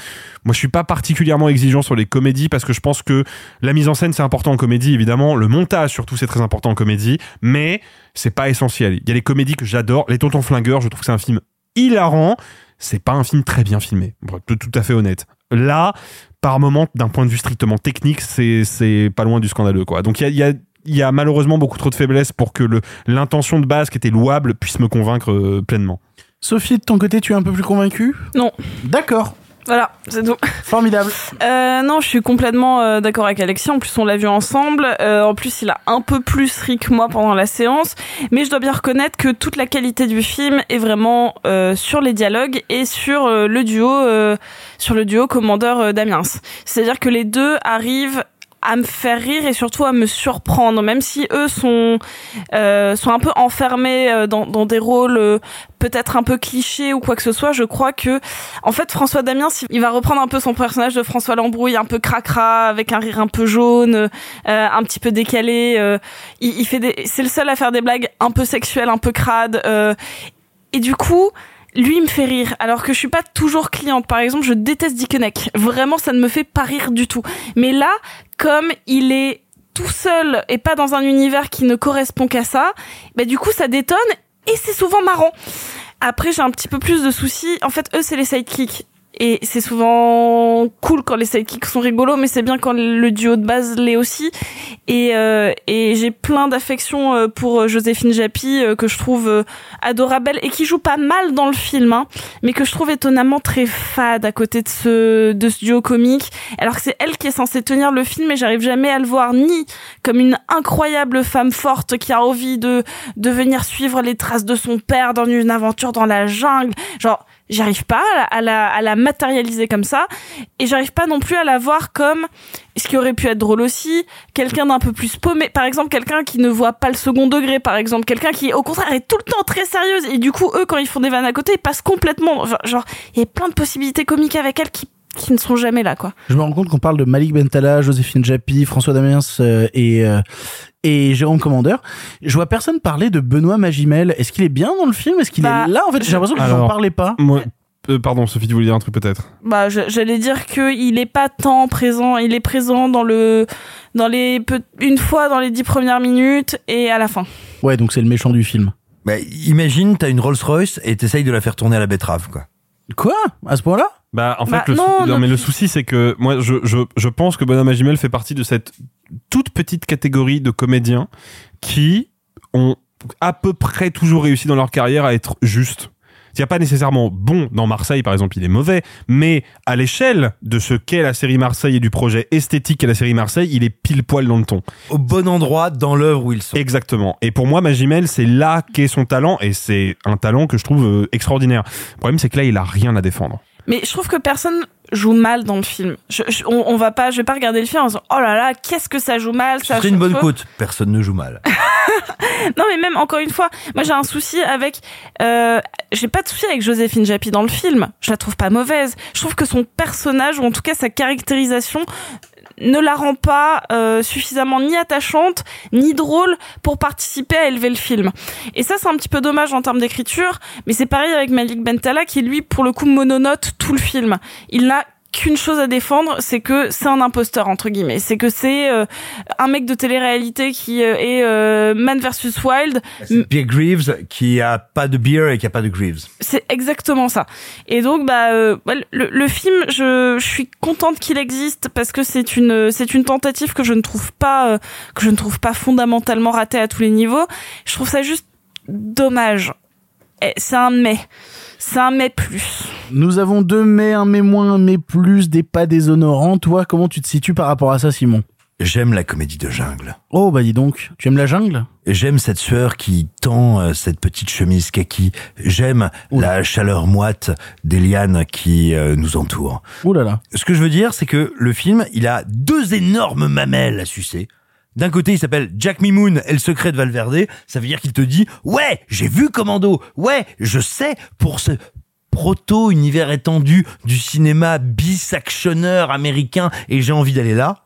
Speaker 3: moi je suis pas particulièrement exigeant sur les comédies parce que je pense que la mise en scène c'est important en comédie évidemment, le montage surtout c'est très important en comédie, mais c'est pas essentiel. Il y a les comédies que j'adore, Les Tontons Flingueurs, je trouve que c'est un film hilarant, c'est pas un film très bien filmé, tout à fait honnête. Là, par moment, d'un point de vue strictement technique, c'est pas loin du scandaleux quoi. Donc il y a, y a il y a malheureusement beaucoup trop de faiblesses pour que le l'intention de base qui était louable puisse me convaincre euh, pleinement.
Speaker 1: Sophie, de ton côté, tu es un peu plus convaincue?
Speaker 2: Non.
Speaker 1: D'accord.
Speaker 2: Voilà, c'est tout.
Speaker 1: Formidable.
Speaker 2: Euh, non, je suis complètement euh, d'accord avec Alexis. En plus, on l'a vu ensemble. Euh, en plus, il a un peu plus ri que moi pendant la séance. Mais je dois bien reconnaître que toute la qualité du film est vraiment euh, sur les dialogues et sur euh, le duo, euh, sur le duo commandeur euh, Damiens. C'est-à-dire que les deux arrivent à me faire rire et surtout à me surprendre, même si eux sont euh, sont un peu enfermés euh, dans, dans des rôles euh, peut-être un peu clichés ou quoi que ce soit. Je crois que en fait François Damiens, il va reprendre un peu son personnage de François Lambrouille, un peu cracra, avec un rire un peu jaune, euh, un petit peu décalé. euh, il, il fait c'est le seul à faire des blagues un peu sexuelles, un peu crades. euh, et du coup, lui me fait rire alors que je suis pas toujours cliente. Par exemple je déteste Dickeneck vraiment ça ne me fait pas rire du tout. Mais là comme il est tout seul et pas dans un univers qui ne correspond qu'à ça bah du coup ça détonne et c'est souvent marrant. Après j'ai un petit peu plus de soucis. En fait eux c'est les sidekicks et c'est souvent cool quand les sidekicks sont rigolos mais c'est bien quand le duo de base l'est aussi. Et, euh, et j'ai plein d'affection euh, pour euh, Joséphine Japy euh, que je trouve adorable et qui joue pas mal dans le film hein, mais que je trouve étonnamment très fade à côté de ce de ce duo comique. Alors que c'est elle qui est censée tenir le film et j'arrive jamais à le voir ni comme une incroyable femme forte qui a envie de de venir suivre les traces de son père dans une aventure dans la jungle. Genre j'arrive pas à la, à la, matérialiser comme ça et j'arrive pas non plus à la voir comme ce qui aurait pu être drôle aussi quelqu'un d'un peu plus paumé par exemple quelqu'un qui ne voit pas le second degré par exemple quelqu'un qui au contraire est tout le temps très sérieuse et du coup eux quand ils font des vannes à côté ils passent complètement genre- genre il y a plein de possibilités comiques avec elle qui qui ne sont jamais là quoi.
Speaker 1: Je me rends compte qu'on parle de Malik Bentala, Joséphine Japy, François Damiens euh, et euh, et Jérôme Commandeur. Je vois personne parler de Benoît Magimel. Est-ce qu'il est bien dans le film? Est-ce qu'il
Speaker 2: Bah,
Speaker 1: est là En fait, j'ai l'impression que vous en
Speaker 3: Alors,
Speaker 1: parlez pas.
Speaker 3: Moi, euh, pardon, Sophie, tu voulais dire un truc peut-être?
Speaker 2: Bah j'allais dire que il est pas tant présent il est présent dans le dans les peu- une fois dans les dix premières minutes et à la fin
Speaker 1: Ouais, donc c'est le méchant du film.
Speaker 4: Bah, imagine, t'as une Rolls Royce et t'essayes de la faire tourner à la betterave, quoi.
Speaker 1: Quoi? À ce point-là?
Speaker 3: Bah, en fait,
Speaker 2: Bah,
Speaker 3: le, sou-
Speaker 2: non,
Speaker 3: non,
Speaker 2: non.
Speaker 3: mais le souci, c'est que moi, je, je, je pense que Bonhomme Magimel fait partie de cette toute petite catégorie de comédiens qui ont à peu près toujours réussi dans leur carrière à être justes. Il n'y a pas nécessairement bon dans Marseille, par exemple, il est mauvais, mais à l'échelle de ce qu'est la série Marseille et du projet esthétique qu'est la série Marseille, il est pile poil dans le ton.
Speaker 4: Au bon endroit, dans l'œuvre où ils sont.
Speaker 3: Exactement. Et pour moi, Magimel, c'est là qu'est son talent, et c'est un talent que je trouve euh, extraordinaire. Le problème, c'est que là, il a rien à défendre.
Speaker 2: Mais je trouve que personne joue mal dans le film. Je, je- on, on va pas, je vais pas regarder le film en disant oh là là, qu'est-ce que ça joue mal. Ça
Speaker 4: serait une bonne côte. Personne ne joue mal.
Speaker 2: Non mais même encore une fois, moi j'ai un souci avec, euh, j'ai pas de souci avec Joséphine Japy dans le film. Je la trouve pas mauvaise. Je trouve que son personnage ou en tout cas sa caractérisation ne la rend pas euh, suffisamment ni attachante ni drôle pour participer à élever le film. Et ça c'est un petit peu dommage en termes d'écriture, mais c'est pareil avec Malik Bentala qui lui pour le coup mononote tout le film. Il n'a qu'une chose à défendre, c'est que c'est un imposteur entre guillemets, c'est que c'est euh, un mec de télé-réalité qui euh, est euh, Man versus Wild.
Speaker 4: Pierre Greaves qui a pas de beer et qui a pas de Greaves.
Speaker 2: C'est exactement ça. Et donc, bah, le, le film, je, je suis contente qu'il existe parce que c'est une, c'est une tentative que je ne trouve pas, que je ne trouve pas fondamentalement ratée à tous les niveaux. Je trouve ça juste dommage. C'est un mais. C'est un mais plus.
Speaker 1: Nous avons deux mais, un mais moins, un mais plus, des pas déshonorants. Toi, comment tu te situes par rapport à ça, Simon?
Speaker 4: J'aime la comédie de jungle.
Speaker 1: Oh, bah dis donc, tu aimes la jungle?
Speaker 4: J'aime cette sueur qui tend euh, cette petite chemise kaki. J'aime la chaleur moite des lianes qui euh, nous entourent.
Speaker 1: Ouh là là.
Speaker 4: Ce que je veux dire, c'est que le film, il a deux énormes mamelles à sucer. D'un côté, il s'appelle Jack Mimoun et le secret de Valverde. Ça veut dire qu'il te dit, ouais, j'ai vu Commando. Ouais, je sais pour ce proto-univers étendu du cinéma bis-actionneur américain et j'ai envie d'aller là.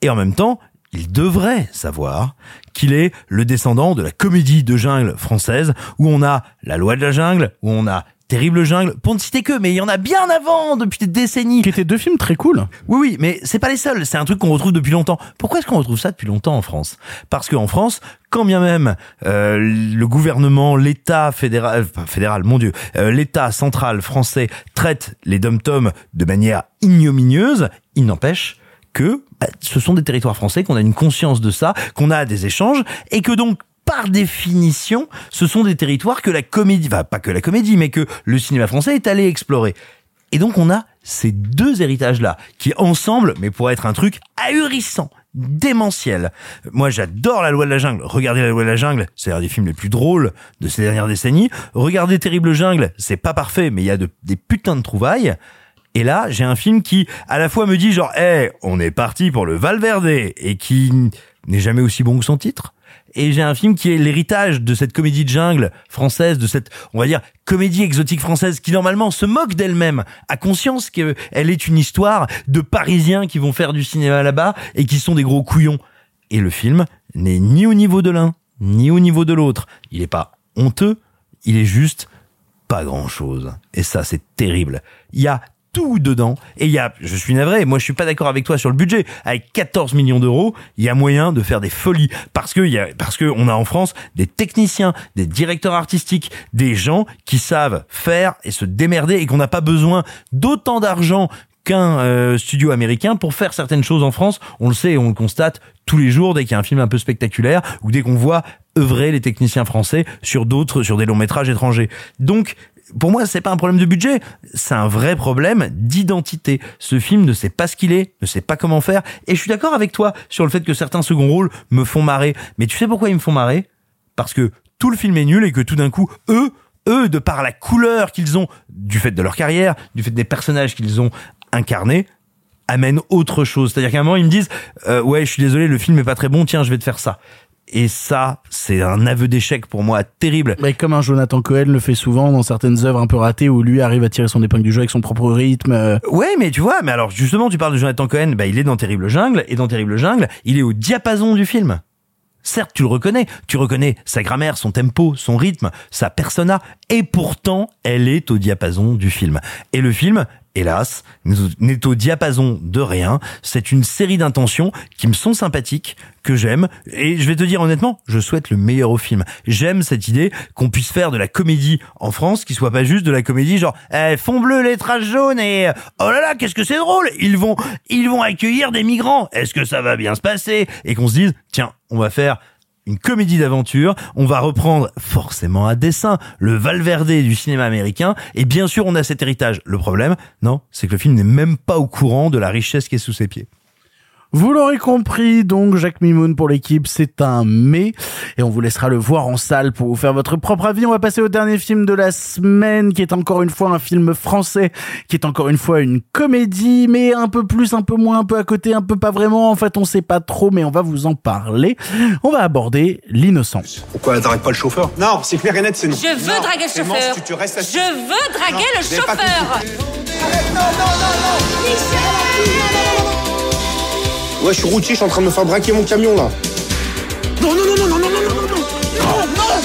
Speaker 4: Et en même temps, il devrait savoir qu'il est le descendant de la comédie de jungle française où on a la loi de la jungle, où on a Terrible Jungle, pour ne citer que, mais il y en a bien avant, depuis des décennies.
Speaker 1: Qui étaient deux films très cool.
Speaker 4: Oui, oui, mais c'est pas les seuls. C'est un truc qu'on retrouve depuis longtemps. Pourquoi est-ce qu'on retrouve ça depuis longtemps en France? Parce qu'en France, quand bien même euh, le gouvernement, l'État fédéral, enfin, fédéral, mon Dieu, euh, l'État central français traite les dom-toms de manière ignominieuse, il n'empêche que bah, ce sont des territoires français, qu'on a une conscience de ça, qu'on a des échanges, et que donc par définition, ce sont des territoires que la comédie, enfin pas que la comédie, mais que le cinéma français est allé explorer. Et donc on a ces deux héritages-là, qui ensemble, mais pour être un truc ahurissant, démentiel. Moi, j'adore La Loi de la Jungle. Regardez La Loi de la Jungle, c'est un des films les plus drôles de ces dernières décennies. Regardez Terrible Jungle, c'est pas parfait, mais il y a de- des putains de trouvailles. Et là, j'ai un film qui, à la fois, me dit genre, eh, on est parti pour le Valverde, et qui n'est jamais aussi bon que son titre. Et j'ai un film qui est l'héritage de cette comédie de jungle française, de cette, on va dire, comédie exotique française qui normalement se moque d'elle-même, a conscience qu'elle est une histoire de Parisiens qui vont faire du cinéma là-bas et qui sont des gros couillons. Et le film n'est ni au niveau de l'un, ni au niveau de l'autre. Il est pas honteux, il est juste pas grand chose. Et ça, c'est terrible. Il y a tout dedans. Et il y a, je suis navré, moi je suis pas d'accord avec toi sur le budget. Avec 14 millions d'euros, il y a moyen de faire des folies. Parce que il y a, parce que on a en France des techniciens, des directeurs artistiques, des gens qui savent faire et se démerder et qu'on n'a pas besoin d'autant d'argent qu'un euh, studio américain pour faire certaines choses en France. On le sait et on le constate tous les jours dès qu'il y a un film un peu spectaculaire ou dès qu'on voit œuvrer les techniciens français sur d'autres, sur des longs métrages étrangers. Donc, pour moi, c'est pas un problème de budget, c'est un vrai problème d'identité. Ce film ne sait pas ce qu'il est, ne sait pas comment faire, et je suis d'accord avec toi sur le fait que certains seconds rôles me font marrer. Mais tu sais pourquoi ils me font marrer? Parce que tout le film est nul et que tout d'un coup, eux, eux, de par la couleur qu'ils ont, du fait de leur carrière, du fait des personnages qu'ils ont incarnés, amènent autre chose. C'est-à-dire qu'à un moment, ils me disent, euh, ouais, je suis désolé, le film est pas très bon, tiens, je vais te faire ça. Et ça, c'est un aveu d'échec pour moi terrible.
Speaker 1: Mais comme un Jonathan Cohen le fait souvent dans certaines œuvres un peu ratées où lui arrive à tirer son épingle du jeu avec son propre rythme. euh.
Speaker 4: Ouais, mais tu vois, mais alors justement, tu parles de Jonathan Cohen, bah, il est dans Terrible Jungle, et dans Terrible Jungle, il est au diapason du film. Certes, tu le reconnais, tu reconnais sa grammaire, son tempo, son rythme, sa persona, et pourtant, elle est au diapason du film. Et le film, hélas, n'est au diapason de rien. C'est une série d'intentions qui me sont sympathiques, que j'aime, et je vais te dire honnêtement, je souhaite le meilleur au film. J'aime cette idée qu'on puisse faire de la comédie en France, qui soit pas juste de la comédie genre eh, fond bleu, lettrage jaune et oh là là, qu'est-ce que c'est drôle Ils vont, ils vont accueillir des migrants. Est-ce que ça va bien se passer? Et qu'on se dise tiens, on va faire une comédie d'aventure, on va reprendre forcément à dessin le Valverde du cinéma américain, et bien sûr on a cet héritage. Le problème, non, c'est que le film n'est même pas au courant de la richesse qui est sous ses pieds.
Speaker 1: Vous l'aurez compris, donc Jacques Mimoun pour l'équipe, c'est un mais. Et on vous laissera le voir en salle pour vous faire votre propre avis. On va passer au dernier film de la semaine, qui est encore une fois un film français, qui est encore une fois une comédie, mais un peu plus, un peu moins, un peu à côté, un peu pas vraiment. En fait, on sait pas trop, mais on va vous en parler. On va aborder l'innocent.
Speaker 19: Pourquoi t'arrêtes pas le chauffeur? Non, c'est clair et net, c'est non.
Speaker 5: Je veux draguer le chauffeur.
Speaker 19: tu te restes assis.
Speaker 5: Je veux draguer
Speaker 19: Non,
Speaker 5: le
Speaker 19: vous avez pas
Speaker 5: chauffeur.
Speaker 19: Ouais, je suis routier, je suis en train de me faire braquer mon camion là. Non, non, non, non, non, non, non, non, non, non, non, non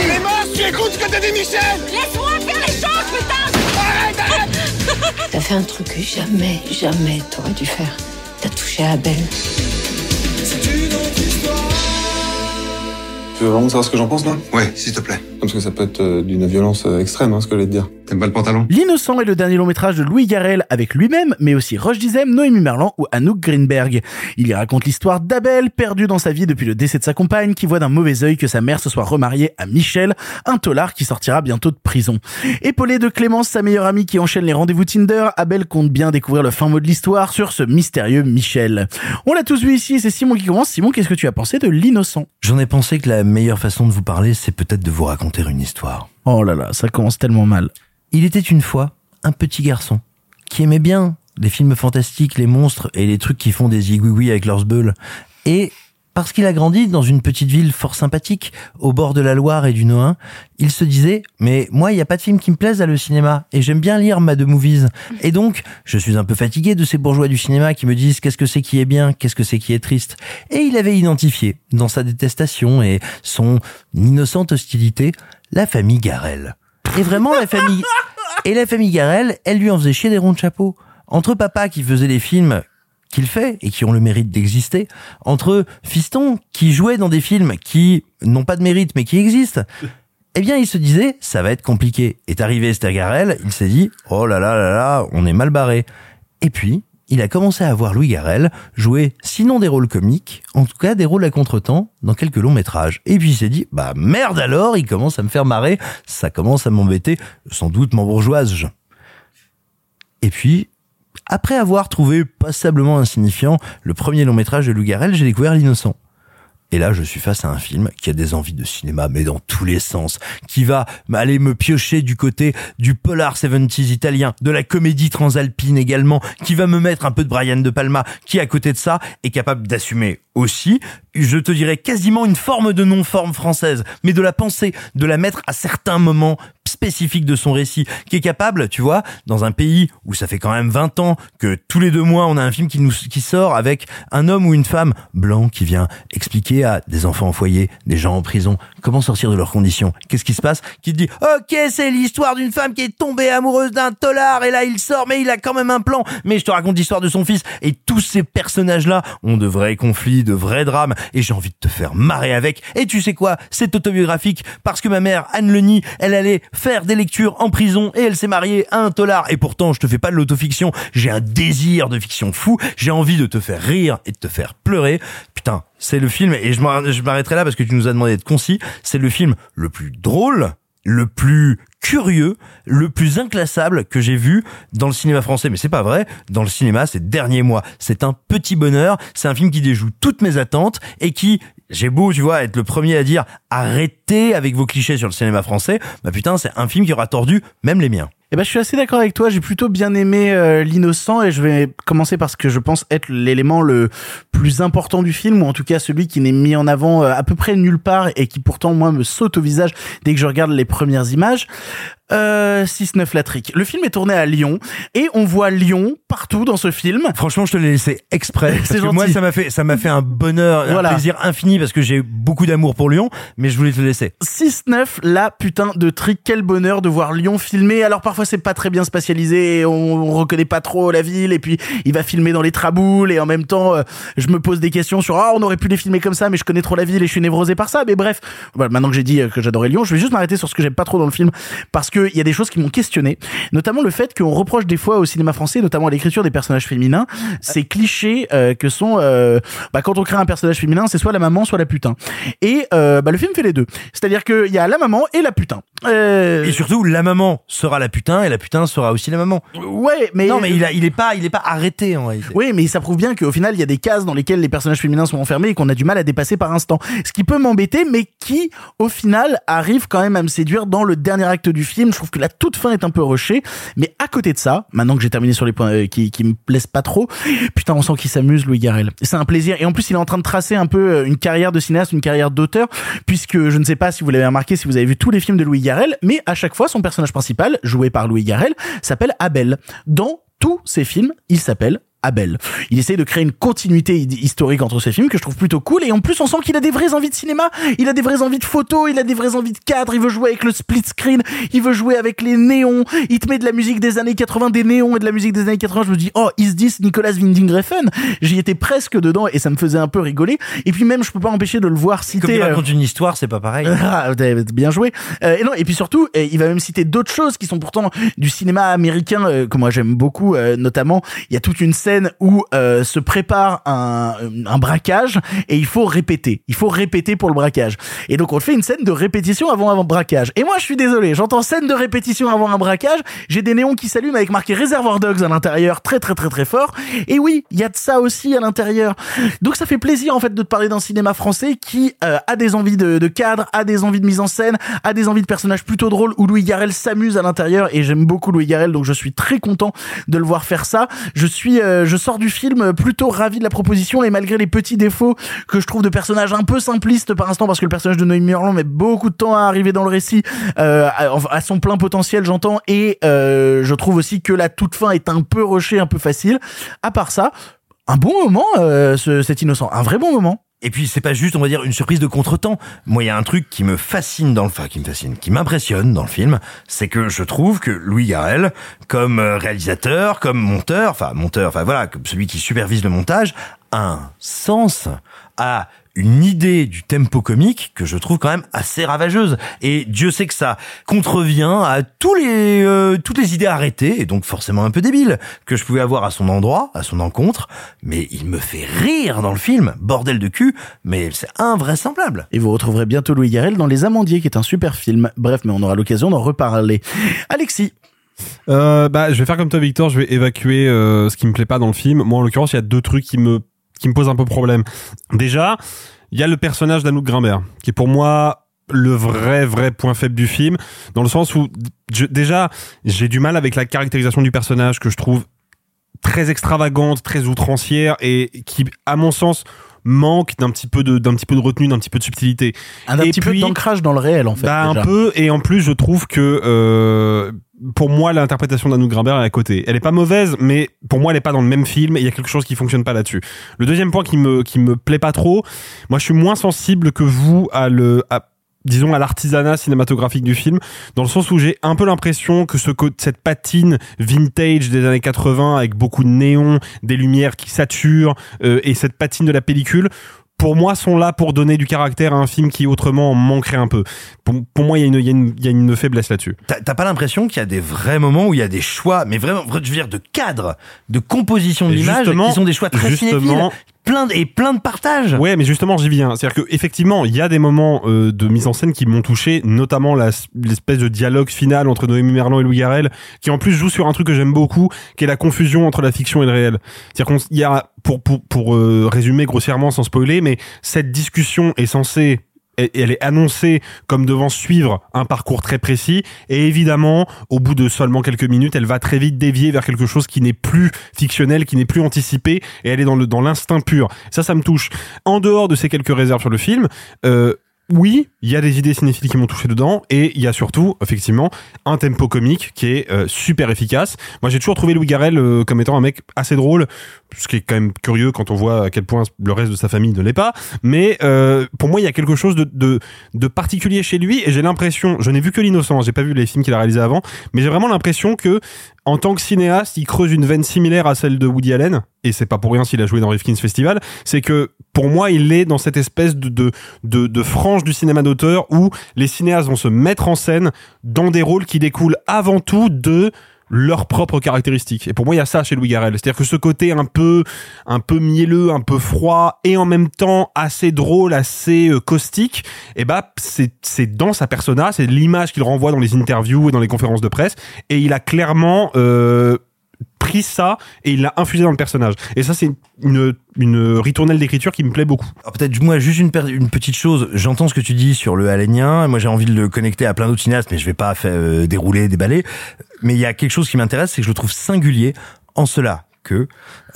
Speaker 19: Clémence, tu écoutes ce que t'as dit Michel
Speaker 5: Laisse-moi faire les choses, putain
Speaker 19: Arrête, arrête
Speaker 17: T'as fait un truc que jamais, jamais t'aurais dû faire. T'as touché à Abel.
Speaker 16: Tu veux vraiment savoir ce que j'en pense, là? Ouais, s'il te plaît. Parce que ça peut être euh, d'une violence euh, extrême, hein, ce que je vais te dire. T'aimes pas le pantalon?
Speaker 1: L'innocent est le dernier long métrage de Louis Garrel avec lui-même, mais aussi Roche Dizem, Noémie Merlan ou Anouk Greenberg. Il y raconte l'histoire d'Abel, perdu dans sa vie depuis le décès de sa compagne, qui voit d'un mauvais œil que sa mère se soit remariée à Michel, un tolard qui sortira bientôt de prison. Épaulé de Clémence, sa meilleure amie qui enchaîne les rendez-vous Tinder, Abel compte bien découvrir le fin mot de l'histoire sur ce mystérieux Michel. On l'a tous vu ici c'est Simon qui commence. Simon, qu'est-ce que tu as pensé de l'innocent?
Speaker 4: J'en ai pensé que la meilleure façon de vous parler, c'est peut-être de vous raconter une histoire.
Speaker 1: Oh là là, ça commence tellement mal.
Speaker 4: Il était une fois un petit garçon qui aimait bien les films fantastiques, les monstres et les trucs qui font des zigouigouis avec leurs sbeules. Et parce qu'il a grandi dans une petite ville fort sympathique, au bord de la Loire et du Nohain, il se disait, mais moi, il n'y a pas de film qui me plaise à le cinéma, et j'aime bien lire ma de movies. Et donc, je suis un peu fatigué de ces bourgeois du cinéma qui me disent qu'est-ce que c'est qui est bien, qu'est-ce que c'est qui est triste. Et il avait identifié, dans sa détestation et son innocente hostilité, la famille Garel. Et vraiment, la famille, et la famille Garel, elle lui en faisait chier des ronds de chapeau. Entre papa qui faisait des films qu'il fait et qui ont le mérite d'exister, entre fiston qui jouait dans des films qui n'ont pas de mérite mais qui existent, eh bien, il se disait, ça va être compliqué. Est arrivé Garel, il s'est dit, oh là là là là, on est mal barré. Et puis, il a commencé à voir Louis Garel jouer, sinon des rôles comiques, en tout cas des rôles à contretemps dans quelques longs métrages. Et puis il s'est dit, bah merde alors, il commence à me faire marrer, ça commence à m'embêter, sans doute m'embourgeoise. Et puis, après avoir trouvé passablement insignifiant le premier long métrage de Louis Garel, j'ai découvert L'innocent. Et là, je suis face à un film qui a des envies de cinéma, mais dans tous les sens, qui va aller me piocher du côté du polar 70s italien, de la comédie transalpine également, qui va me mettre un peu de Brian De Palma, qui à côté de ça est capable d'assumer aussi, je te dirais quasiment une forme de non-forme française, mais de la penser, de la mettre à certains moments spécifiques de son récit, qui est capable, tu vois, dans un pays où ça fait quand même 20 ans que tous les deux mois on a un film qui nous qui sort avec un homme ou une femme blanc qui vient expliquer à des enfants en foyer, des gens en prison, comment sortir de leurs conditions. Qu'est-ce qui se passe? Qui te dit "OK, c'est l'histoire d'une femme qui est tombée amoureuse d'un tolard et là il sort mais il a quand même un plan." Mais je te raconte l'histoire de son fils et tous ces personnages-là ont de vrais conflits, de vrais drames et j'ai envie de te faire marrer avec. Et tu sais quoi? C'est autobiographique parce que ma mère Anne Leni, elle allait faire des lectures en prison et elle s'est mariée à un tolard et pourtant je te fais pas de l'autofiction, j'ai un désir de fiction fou, j'ai envie de te faire rire et de te faire pleurer. Putain, c'est le film et je m'arr- je m'arrêterai là parce que tu nous as demandé d'être concis, c'est le film le plus drôle le plus curieux, le plus inclassable que j'ai vu dans le cinéma français. Mais c'est pas vrai. Dans le cinéma ces derniers mois, c'est un petit bonheur. C'est un film qui déjoue toutes mes attentes et qui, j'ai beau, tu vois, être le premier à dire arrêtez avec vos clichés sur le cinéma français. Bah putain, c'est un film qui aura tordu même les miens.
Speaker 1: Eh ben, je suis assez d'accord avec toi. J'ai plutôt bien aimé euh, l'innocent et je vais commencer par ce que je pense être l'élément le plus important du film ou en tout cas celui qui n'est mis en avant euh, à peu près nulle part et qui pourtant moi me saute au visage dès que je regarde les premières images. Euh, 6-9 la trique. Le film est tourné à Lyon et on voit Lyon partout dans ce film.
Speaker 4: Franchement, je te l'ai laissé exprès. Parce que
Speaker 1: gentil.
Speaker 4: moi, ça m'a fait, ça m'a fait un bonheur,
Speaker 1: Voilà.
Speaker 4: un plaisir infini parce que j'ai beaucoup d'amour pour Lyon, mais je voulais te le laisser.
Speaker 1: 6-9, la putain de trick, quel bonheur de voir Lyon filmer. Alors parfois c'est pas très bien spatialisé, et on, on reconnaît pas trop la ville, et puis il va filmer dans les traboules, et en même temps euh, je me pose des questions sur ah on aurait pu les filmer comme ça, mais je connais trop la ville et je suis névrosé par ça. Mais bref, voilà, maintenant que j'ai dit euh, que j'adorais Lyon, je vais juste m'arrêter sur ce que j'aime pas trop dans le film, parce que il y a des choses qui m'ont questionné, notamment le fait qu'on reproche des fois au cinéma français, notamment à l'écriture des personnages féminins, ces clichés euh, que sont euh, bah, quand on crée un personnage féminin, c'est soit la maman, soit la putain. Et euh, bah, le film fait les deux. C'est-à-dire qu'il y a la maman et la putain.
Speaker 4: Et surtout, la maman sera la putain et la putain sera aussi la maman.
Speaker 1: Ouais, mais
Speaker 4: non, mais il a, il est pas, il est pas arrêté en réalité.
Speaker 1: Oui, mais ça prouve bien qu'au final, il y a des cases dans lesquelles les personnages féminins sont enfermés et qu'on a du mal à dépasser par instant. Ce qui peut m'embêter, mais qui, au final, arrive quand même à me séduire dans le dernier acte du film. Je trouve que la toute fin est un peu rushée. Mais à côté de ça, maintenant que j'ai terminé sur les points euh, qui, me plaisent pas trop, putain, on sent qu'il s'amuse, Louis Garrel. C'est un plaisir. Et en plus, il est en train de tracer un peu euh, une carrière de cinéaste, une carrière d'auteur, puisque je ne sais pas si vous l'avez remarqué, si vous avez vu tous les films de Louis Garrel, mais à chaque fois, son personnage principal, joué par Louis Garrel, s'appelle Abel. Dans tous ses films, il s'appelle Abel. Il essaye de créer une continuité hi- historique entre ces films que je trouve plutôt cool et en plus on sent qu'il a des vraies envies de cinéma, il a des vraies envies de photos, il a des vraies envies de cadre, il veut jouer avec le split screen, il veut jouer avec les néons, il te met de la musique des années 80, des néons et de la musique des années 80, je me dis oh is this Nicolas Winding Refn J'y étais presque dedans et ça me faisait un peu rigoler et puis même je peux pas empêcher de le voir
Speaker 4: Comme
Speaker 1: citer
Speaker 4: il
Speaker 1: euh,
Speaker 4: raconte une histoire, c'est pas pareil.
Speaker 1: ah, bien joué. Euh, et non, et puis surtout, euh, il va même citer d'autres choses qui sont pourtant du cinéma américain que moi j'aime beaucoup. notamment, il y a toute une scène où euh, se prépare un, un braquage et il faut répéter. Il faut répéter pour le braquage. Et donc on fait une scène de répétition avant un braquage. Et moi je suis désolé, j'entends scène de répétition avant un braquage. J'ai des néons qui s'allument avec marqué Reservoir Dogs à l'intérieur, très très très très fort. Et oui, il y a de ça aussi à l'intérieur. Donc ça fait plaisir en fait de te parler d'un cinéma français qui euh, a des envies de, de cadre, a des envies de mise en scène, a des envies de personnages plutôt drôles où Louis Garrel s'amuse à l'intérieur et j'aime beaucoup Louis Garrel donc je suis très content de le voir faire ça. Je suis, euh, je sors du film plutôt ravi de la proposition et malgré les petits défauts que je trouve de personnages un peu simplistes par instant parce que le personnage de Noémie Merlan met beaucoup de temps à arriver dans le récit euh, à, à son plein potentiel j'entends et euh, je trouve aussi que la toute fin est un peu rushée, un peu facile. À part ça, un bon moment, euh, ce- cet innocent, un vrai bon moment.
Speaker 4: Et puis c'est pas juste, on va dire, une surprise de contretemps. Moi, il y a un truc qui me fascine dans le, enfin, qui me fascine, qui m'impressionne dans le film, c'est que je trouve que Louis Garrel, comme euh, réalisateur, comme monteur, enfin monteur, enfin voilà, celui qui supervise le montage, a un sens, a une idée du tempo comique que je trouve quand même assez ravageuse. Et Dieu sait que ça contrevient à tous les euh, toutes les idées arrêtées et donc forcément un peu débiles que je pouvais avoir à son endroit, à son encontre. Mais il me fait rire dans le film, bordel de cul. Mais c'est invraisemblable.
Speaker 1: Et vous retrouverez bientôt Louis Garrel dans Les Amandiers, qui est un super film. Bref, mais on aura l'occasion d'en reparler. Alexis.
Speaker 3: Euh, bah, je vais faire comme toi, Victor. Je vais évacuer euh, ce qui me plaît pas dans le film. Moi, en l'occurrence, il y a deux trucs qui me qui me posent un peu problème. Déjà, il y a le personnage d'Anouk Grimbert, qui est pour moi le vrai vrai point faible du film, dans le sens où je- déjà j'ai du mal avec la caractérisation du personnage que je trouve très extravagante, très outrancière et qui, à mon sens, manque d'un petit peu de d'un petit peu de retenue, d'un petit peu de subtilité.
Speaker 1: Un, un
Speaker 3: Et
Speaker 1: petit peu d'ancrage dans le réel, en fait.
Speaker 3: bah, un peu et en plus je trouve que euh, pour moi l'interprétation d'Anouk Grimbert est à côté. Elle est pas mauvaise mais pour moi elle est pas dans le même film et il y a quelque chose qui fonctionne pas là-dessus. Le deuxième point qui me qui me plaît pas trop, moi je suis moins sensible que vous à le disons à l'artisanat cinématographique du film dans le sens où j'ai un peu l'impression que ce cette patine vintage des années 80 avec beaucoup de néons, des lumières qui saturent euh, et cette patine de la pellicule pour moi sont là pour donner du caractère à un film qui autrement en manquerait un peu. Pour, pour moi il y a une il y y a une faiblesse là-dessus.
Speaker 4: T'as pas l'impression qu'il y a des vrais moments où il y a des choix, mais vraiment, je veux dire, de cadre, de composition de l'image, qui sont des choix très cinéphiles, plein de, et plein de partages.
Speaker 3: Ouais, mais justement, j'y viens. C'est-à-dire que effectivement, il y a des moments euh, de mise en scène qui m'ont touché, notamment l'espèce de dialogue final entre Noémie Merlan et Louis Garrel, qui en plus joue sur un truc que j'aime beaucoup, qui est la confusion entre la fiction et le réel. C'est-à-dire qu'il y a, pour pour pour euh, résumer grossièrement sans spoiler, mais cette discussion est censée elle est annoncée comme devant suivre un parcours très précis. Et évidemment au bout de seulement quelques minutes elle va très vite dévier vers quelque chose qui n'est plus fictionnel qui n'est plus anticipé et elle est dans le dans l'instinct pur. Ça ça me touche. En dehors de ces quelques réserves sur le film euh, oui, il y a des idées cinéphiles qui m'ont touché dedans, et il y a surtout, effectivement, un tempo comique qui est euh, super efficace. Moi, j'ai toujours trouvé Louis Garrel euh, comme étant un mec assez drôle, ce qui est quand même curieux quand on voit à quel point le reste de sa famille ne l'est pas. Mais euh, pour moi, il y a quelque chose de, particulier chez lui, et j'ai l'impression, je n'ai vu que l'innocent, j'ai pas vu les films qu'il a réalisés avant, mais j'ai vraiment l'impression que en tant que cinéaste, il creuse une veine similaire à celle de Woody Allen, et c'est pas pour rien s'il a joué dans Rifkin's Festival, c'est que pour moi, il est dans cette espèce de frange du cinéma d'auteur où les cinéastes vont se mettre en scène dans des rôles qui découlent avant tout de leurs propres caractéristiques. Et pour moi, il y a ça chez Louis Garrel. C'est-à-dire que ce côté un peu, un peu mielleux, un peu froid, et en même temps assez drôle, assez euh, caustique, et bah, c'est, c'est dans sa persona, c'est l'image qu'il renvoie dans les interviews et dans les conférences de presse, et il a clairement, euh, pris ça et il l'a infusé dans le personnage. Et ça, c'est une, une ritournelle d'écriture qui me plaît beaucoup.
Speaker 4: Alors, Peut-être moi juste une, petite chose. J'entends ce que tu dis sur le Alénien. Moi j'ai envie de le connecter à plein d'autres cinéastes, mais je vais pas euh, dérouler, déballer. Mais il y a quelque chose qui m'intéresse, c'est que je le trouve singulier en cela que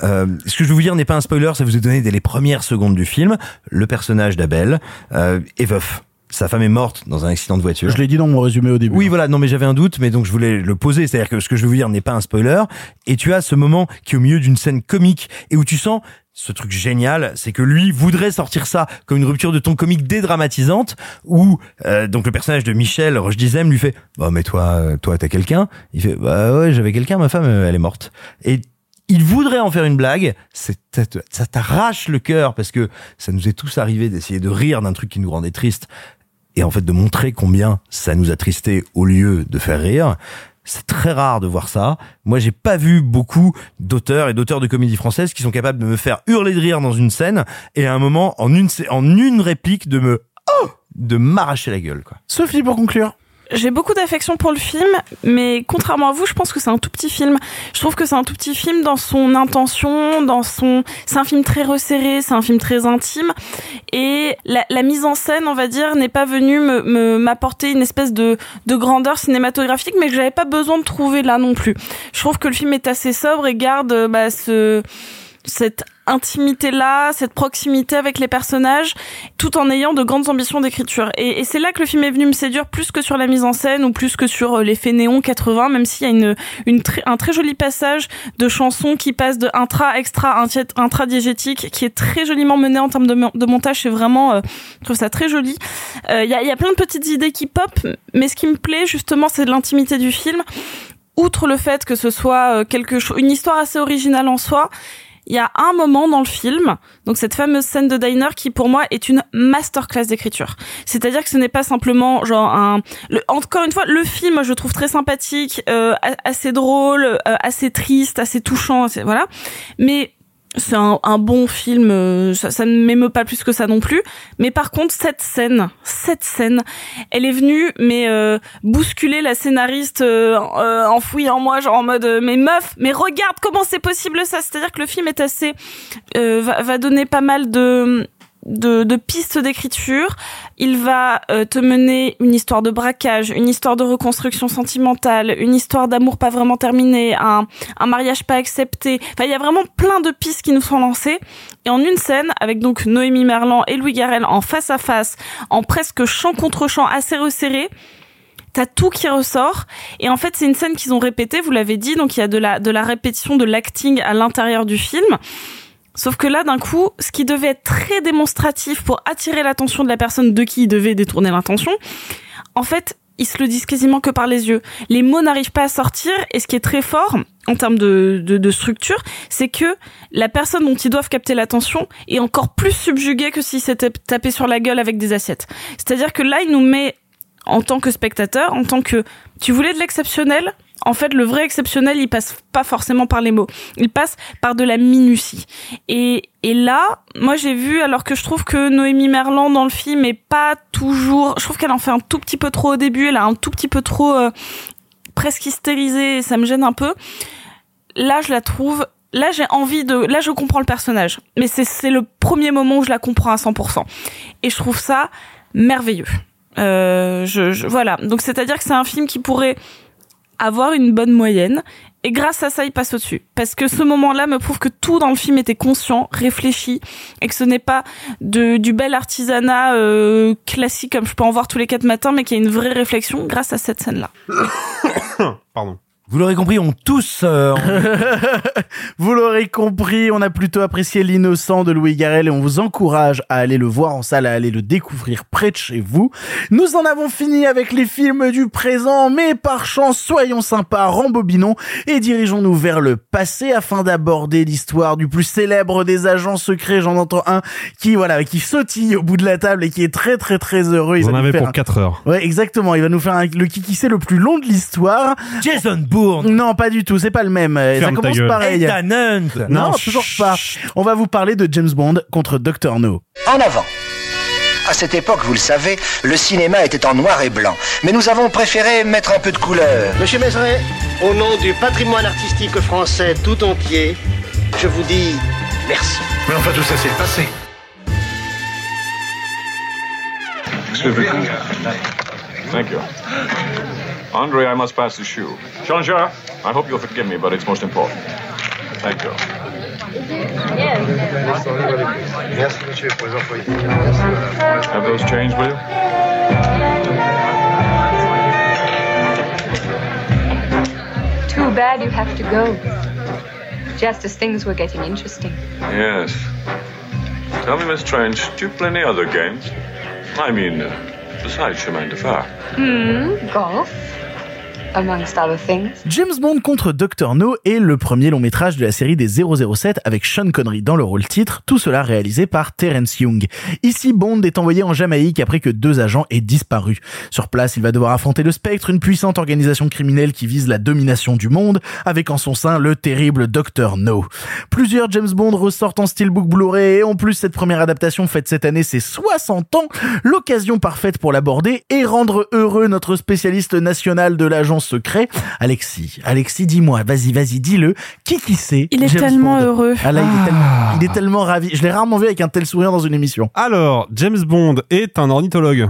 Speaker 4: euh, ce que je vais vous dire n'est pas un spoiler, ça vous est donné dès les premières secondes du film. Le personnage d'Abel euh, est veuf. Sa femme est morte dans un accident de voiture.
Speaker 1: Je l'ai dit dans mon résumé au début.
Speaker 4: Oui, voilà. Non, mais j'avais un doute, mais donc je voulais le poser. C'est-à-dire que ce que je vais vous dire n'est pas un spoiler. Et tu as ce moment qui est au milieu d'une scène comique et où tu sens ce truc génial, c'est que lui voudrait sortir ça comme une rupture de ton comique dédramatisante, où euh, donc le personnage de Michel Roche-Dizem lui fait "Bah mais toi, euh, toi t'as quelqu'un? Il fait "Bah ouais, j'avais quelqu'un, ma femme euh, elle est morte." Et il voudrait en faire une blague, c'est ça t'arrache le cœur parce que ça nous est tous arrivé d'essayer de rire d'un truc qui nous rendait triste et en fait de montrer combien ça nous a tristé au lieu de faire rire. C'est très rare de voir ça. Moi, j'ai pas vu beaucoup d'auteurs et d'auteurs de comédie française qui sont capables de me faire hurler de rire dans une scène et à un moment, en une, en une réplique, de me, oh, de m'arracher la gueule, quoi.
Speaker 1: Sophie, pour conclure.
Speaker 2: J'ai beaucoup d'affection pour le film, mais contrairement à vous, je pense que c'est un tout petit film. Je trouve que c'est un tout petit film dans son intention, dans son. C'est un film très resserré, c'est un film très intime, et la, mise en scène, on va dire, n'est pas venue me me- m'apporter une espèce de de grandeur cinématographique, mais que j'avais pas besoin de trouver là non plus. Je trouve que le film est assez sobre et garde euh, bah, ce cette intimité là, cette proximité avec les personnages, tout en ayant de grandes ambitions d'écriture. Et, et c'est là que le film est venu me séduire plus que sur la mise en scène ou plus que sur euh, l'effet néon 80, même s'il y a une, une un très joli passage de chansons qui passe de intra, extra, intra, intradiégétique, qui est très joliment mené en termes de, mo- de montage. C'est vraiment, euh, je trouve ça très joli. Euh, Il y, a, y a plein de petites idées qui pop, mais ce qui me plaît justement, c'est l'intimité du film. Outre le fait que ce soit euh, quelque chose, une histoire assez originale en soi, il y a un moment dans le film, donc cette fameuse scène de diner qui pour moi est une masterclass d'écriture. C'est-à-dire que ce n'est pas simplement genre un, le- encore une fois, le film je trouve très sympathique, euh, assez drôle, euh, assez triste, assez touchant, voilà. Mais c'est un, bon film, euh, ça, ne m'émeut pas plus que ça non plus. Mais par contre, cette scène, cette scène, elle est venue, mais euh, bousculer la scénariste euh, euh, enfouie en moi, genre en mode, mais meuf, mais regarde comment c'est possible ça. C'est-à-dire que le film est assez, va donner pas mal de de, de pistes d'écriture. Il va euh, te mener une histoire de braquage, une histoire de reconstruction sentimentale, une histoire d'amour pas vraiment terminée, un, un mariage pas accepté. Enfin, il y a vraiment plein de pistes qui nous sont lancées. Et en une scène, avec donc Noémie Merlan et Louis Garrel en face à face, en presque champ contre champ assez resserré, T'as tout qui ressort et en fait c'est une scène qu'ils ont répétée, vous l'avez dit, donc il y a de la de la répétition de l'acting à l'intérieur du film. Sauf que là, d'un coup, ce qui devait être très démonstratif pour attirer l'attention de la personne de qui il devait détourner l'intention, en fait, ils se le disent quasiment que par les yeux. Les mots n'arrivent pas à sortir, et ce qui est très fort en termes de, de, de structure, c'est que la personne dont ils doivent capter l'attention est encore plus subjuguée que s'il s'était tapé sur la gueule avec des assiettes. C'est-à-dire que là, il nous met en tant que spectateur, en tant que tu voulais de l'exceptionnel, en fait, le vrai exceptionnel, il passe pas forcément par les mots. Il passe par de la minutie. Et, et là, moi, j'ai vu, alors que je trouve que Noémie Merlan dans le film est pas toujours, je trouve qu'elle en fait un tout petit peu trop au début, elle a un tout petit peu trop, euh, presque hystérisé, et ça me gêne un peu. Là, je la trouve, là, j'ai envie de, là, je comprends le personnage. Mais c'est, c'est le premier moment où je la comprends à 100%. Et je trouve ça merveilleux. Euh, je, je- voilà. Donc, c'est-à-dire que c'est un film qui pourrait avoir une bonne moyenne. Et grâce à ça, il passe au-dessus. Parce que ce moment-là me prouve que tout dans le film était conscient, réfléchi, et que ce n'est pas de, du bel artisanat euh, classique comme je peux en voir tous les quatre matins, mais qu'il y a une vraie réflexion grâce à cette scène-là.
Speaker 3: Pardon.
Speaker 4: Vous l'aurez compris, on tous. euh,
Speaker 1: Vous l'aurez compris, on a plutôt apprécié l'innocent de Louis Garrel et on vous encourage à aller le voir en salle, à aller le découvrir près de chez vous. Nous en avons fini avec les films du présent, mais par chance, soyons sympas, rembobinons et dirigeons-nous vers le passé afin d'aborder l'histoire du plus célèbre des agents secrets. J'en entends un qui, voilà, qui sautille au bout de la table et qui est très très très heureux. Il
Speaker 3: Vous en avez pour
Speaker 1: un-
Speaker 3: 4 heures.
Speaker 1: Ouais, exactement. Il va nous faire un- le qui c'est le plus long de l'histoire.
Speaker 4: Jason Bourne.
Speaker 1: Non, pas du tout. C'est pas le même. Ça commence pareil.
Speaker 4: Ethan Hunt.
Speaker 1: Non,
Speaker 3: Non,
Speaker 1: toujours pas. On va vous parler de James Bond contre Dr. No.
Speaker 15: En avant. À cette époque, vous le savez, le cinéma était en noir et blanc. Mais nous avons préféré mettre un peu de couleur.
Speaker 21: Monsieur Mézeret, au nom du patrimoine artistique français tout entier, je vous dis merci.
Speaker 19: Mais enfin, tout ça, c'est le passé.
Speaker 22: Thank you. Andre, I must pass the shoe. Challenger, I hope you'll forgive me, but it's most important. Thank you.
Speaker 19: Merci, monsieur, pour les employés.
Speaker 22: Have those changed, will you?
Speaker 23: Too bad you have to go. Just as things were getting interesting.
Speaker 22: Yes. Tell me, Miss Strange, do you play any other games? I mean, uh, Besides, she'll mind far.
Speaker 23: Hmm, golf. Amongst other things.
Speaker 1: James Bond contre Dr. No est le premier long métrage de la série des 007 avec Sean Connery dans le rôle titre, tout cela réalisé par Terence Young. Ici, Bond est envoyé en Jamaïque après que deux agents aient disparu. Sur place, il va devoir affronter le Spectre, une puissante organisation criminelle qui vise la domination du monde, avec en son sein le terrible Dr. No. Plusieurs James Bond ressortent en steelbook Blu-ray et en plus cette première adaptation faite cette année ses 60 ans, l'occasion parfaite pour l'aborder et rendre heureux notre spécialiste national de l'agent secret, Alexis. Alexis, dis-moi, vas-y, vas-y, dis-le. Qui qui c'est?
Speaker 2: Il est
Speaker 1: James
Speaker 2: tellement
Speaker 1: Bond
Speaker 2: heureux.
Speaker 1: Ah là, il est tellement, il est tellement ravi. Je l'ai rarement vu avec un tel sourire dans une émission.
Speaker 3: Alors, James Bond est un ornithologue.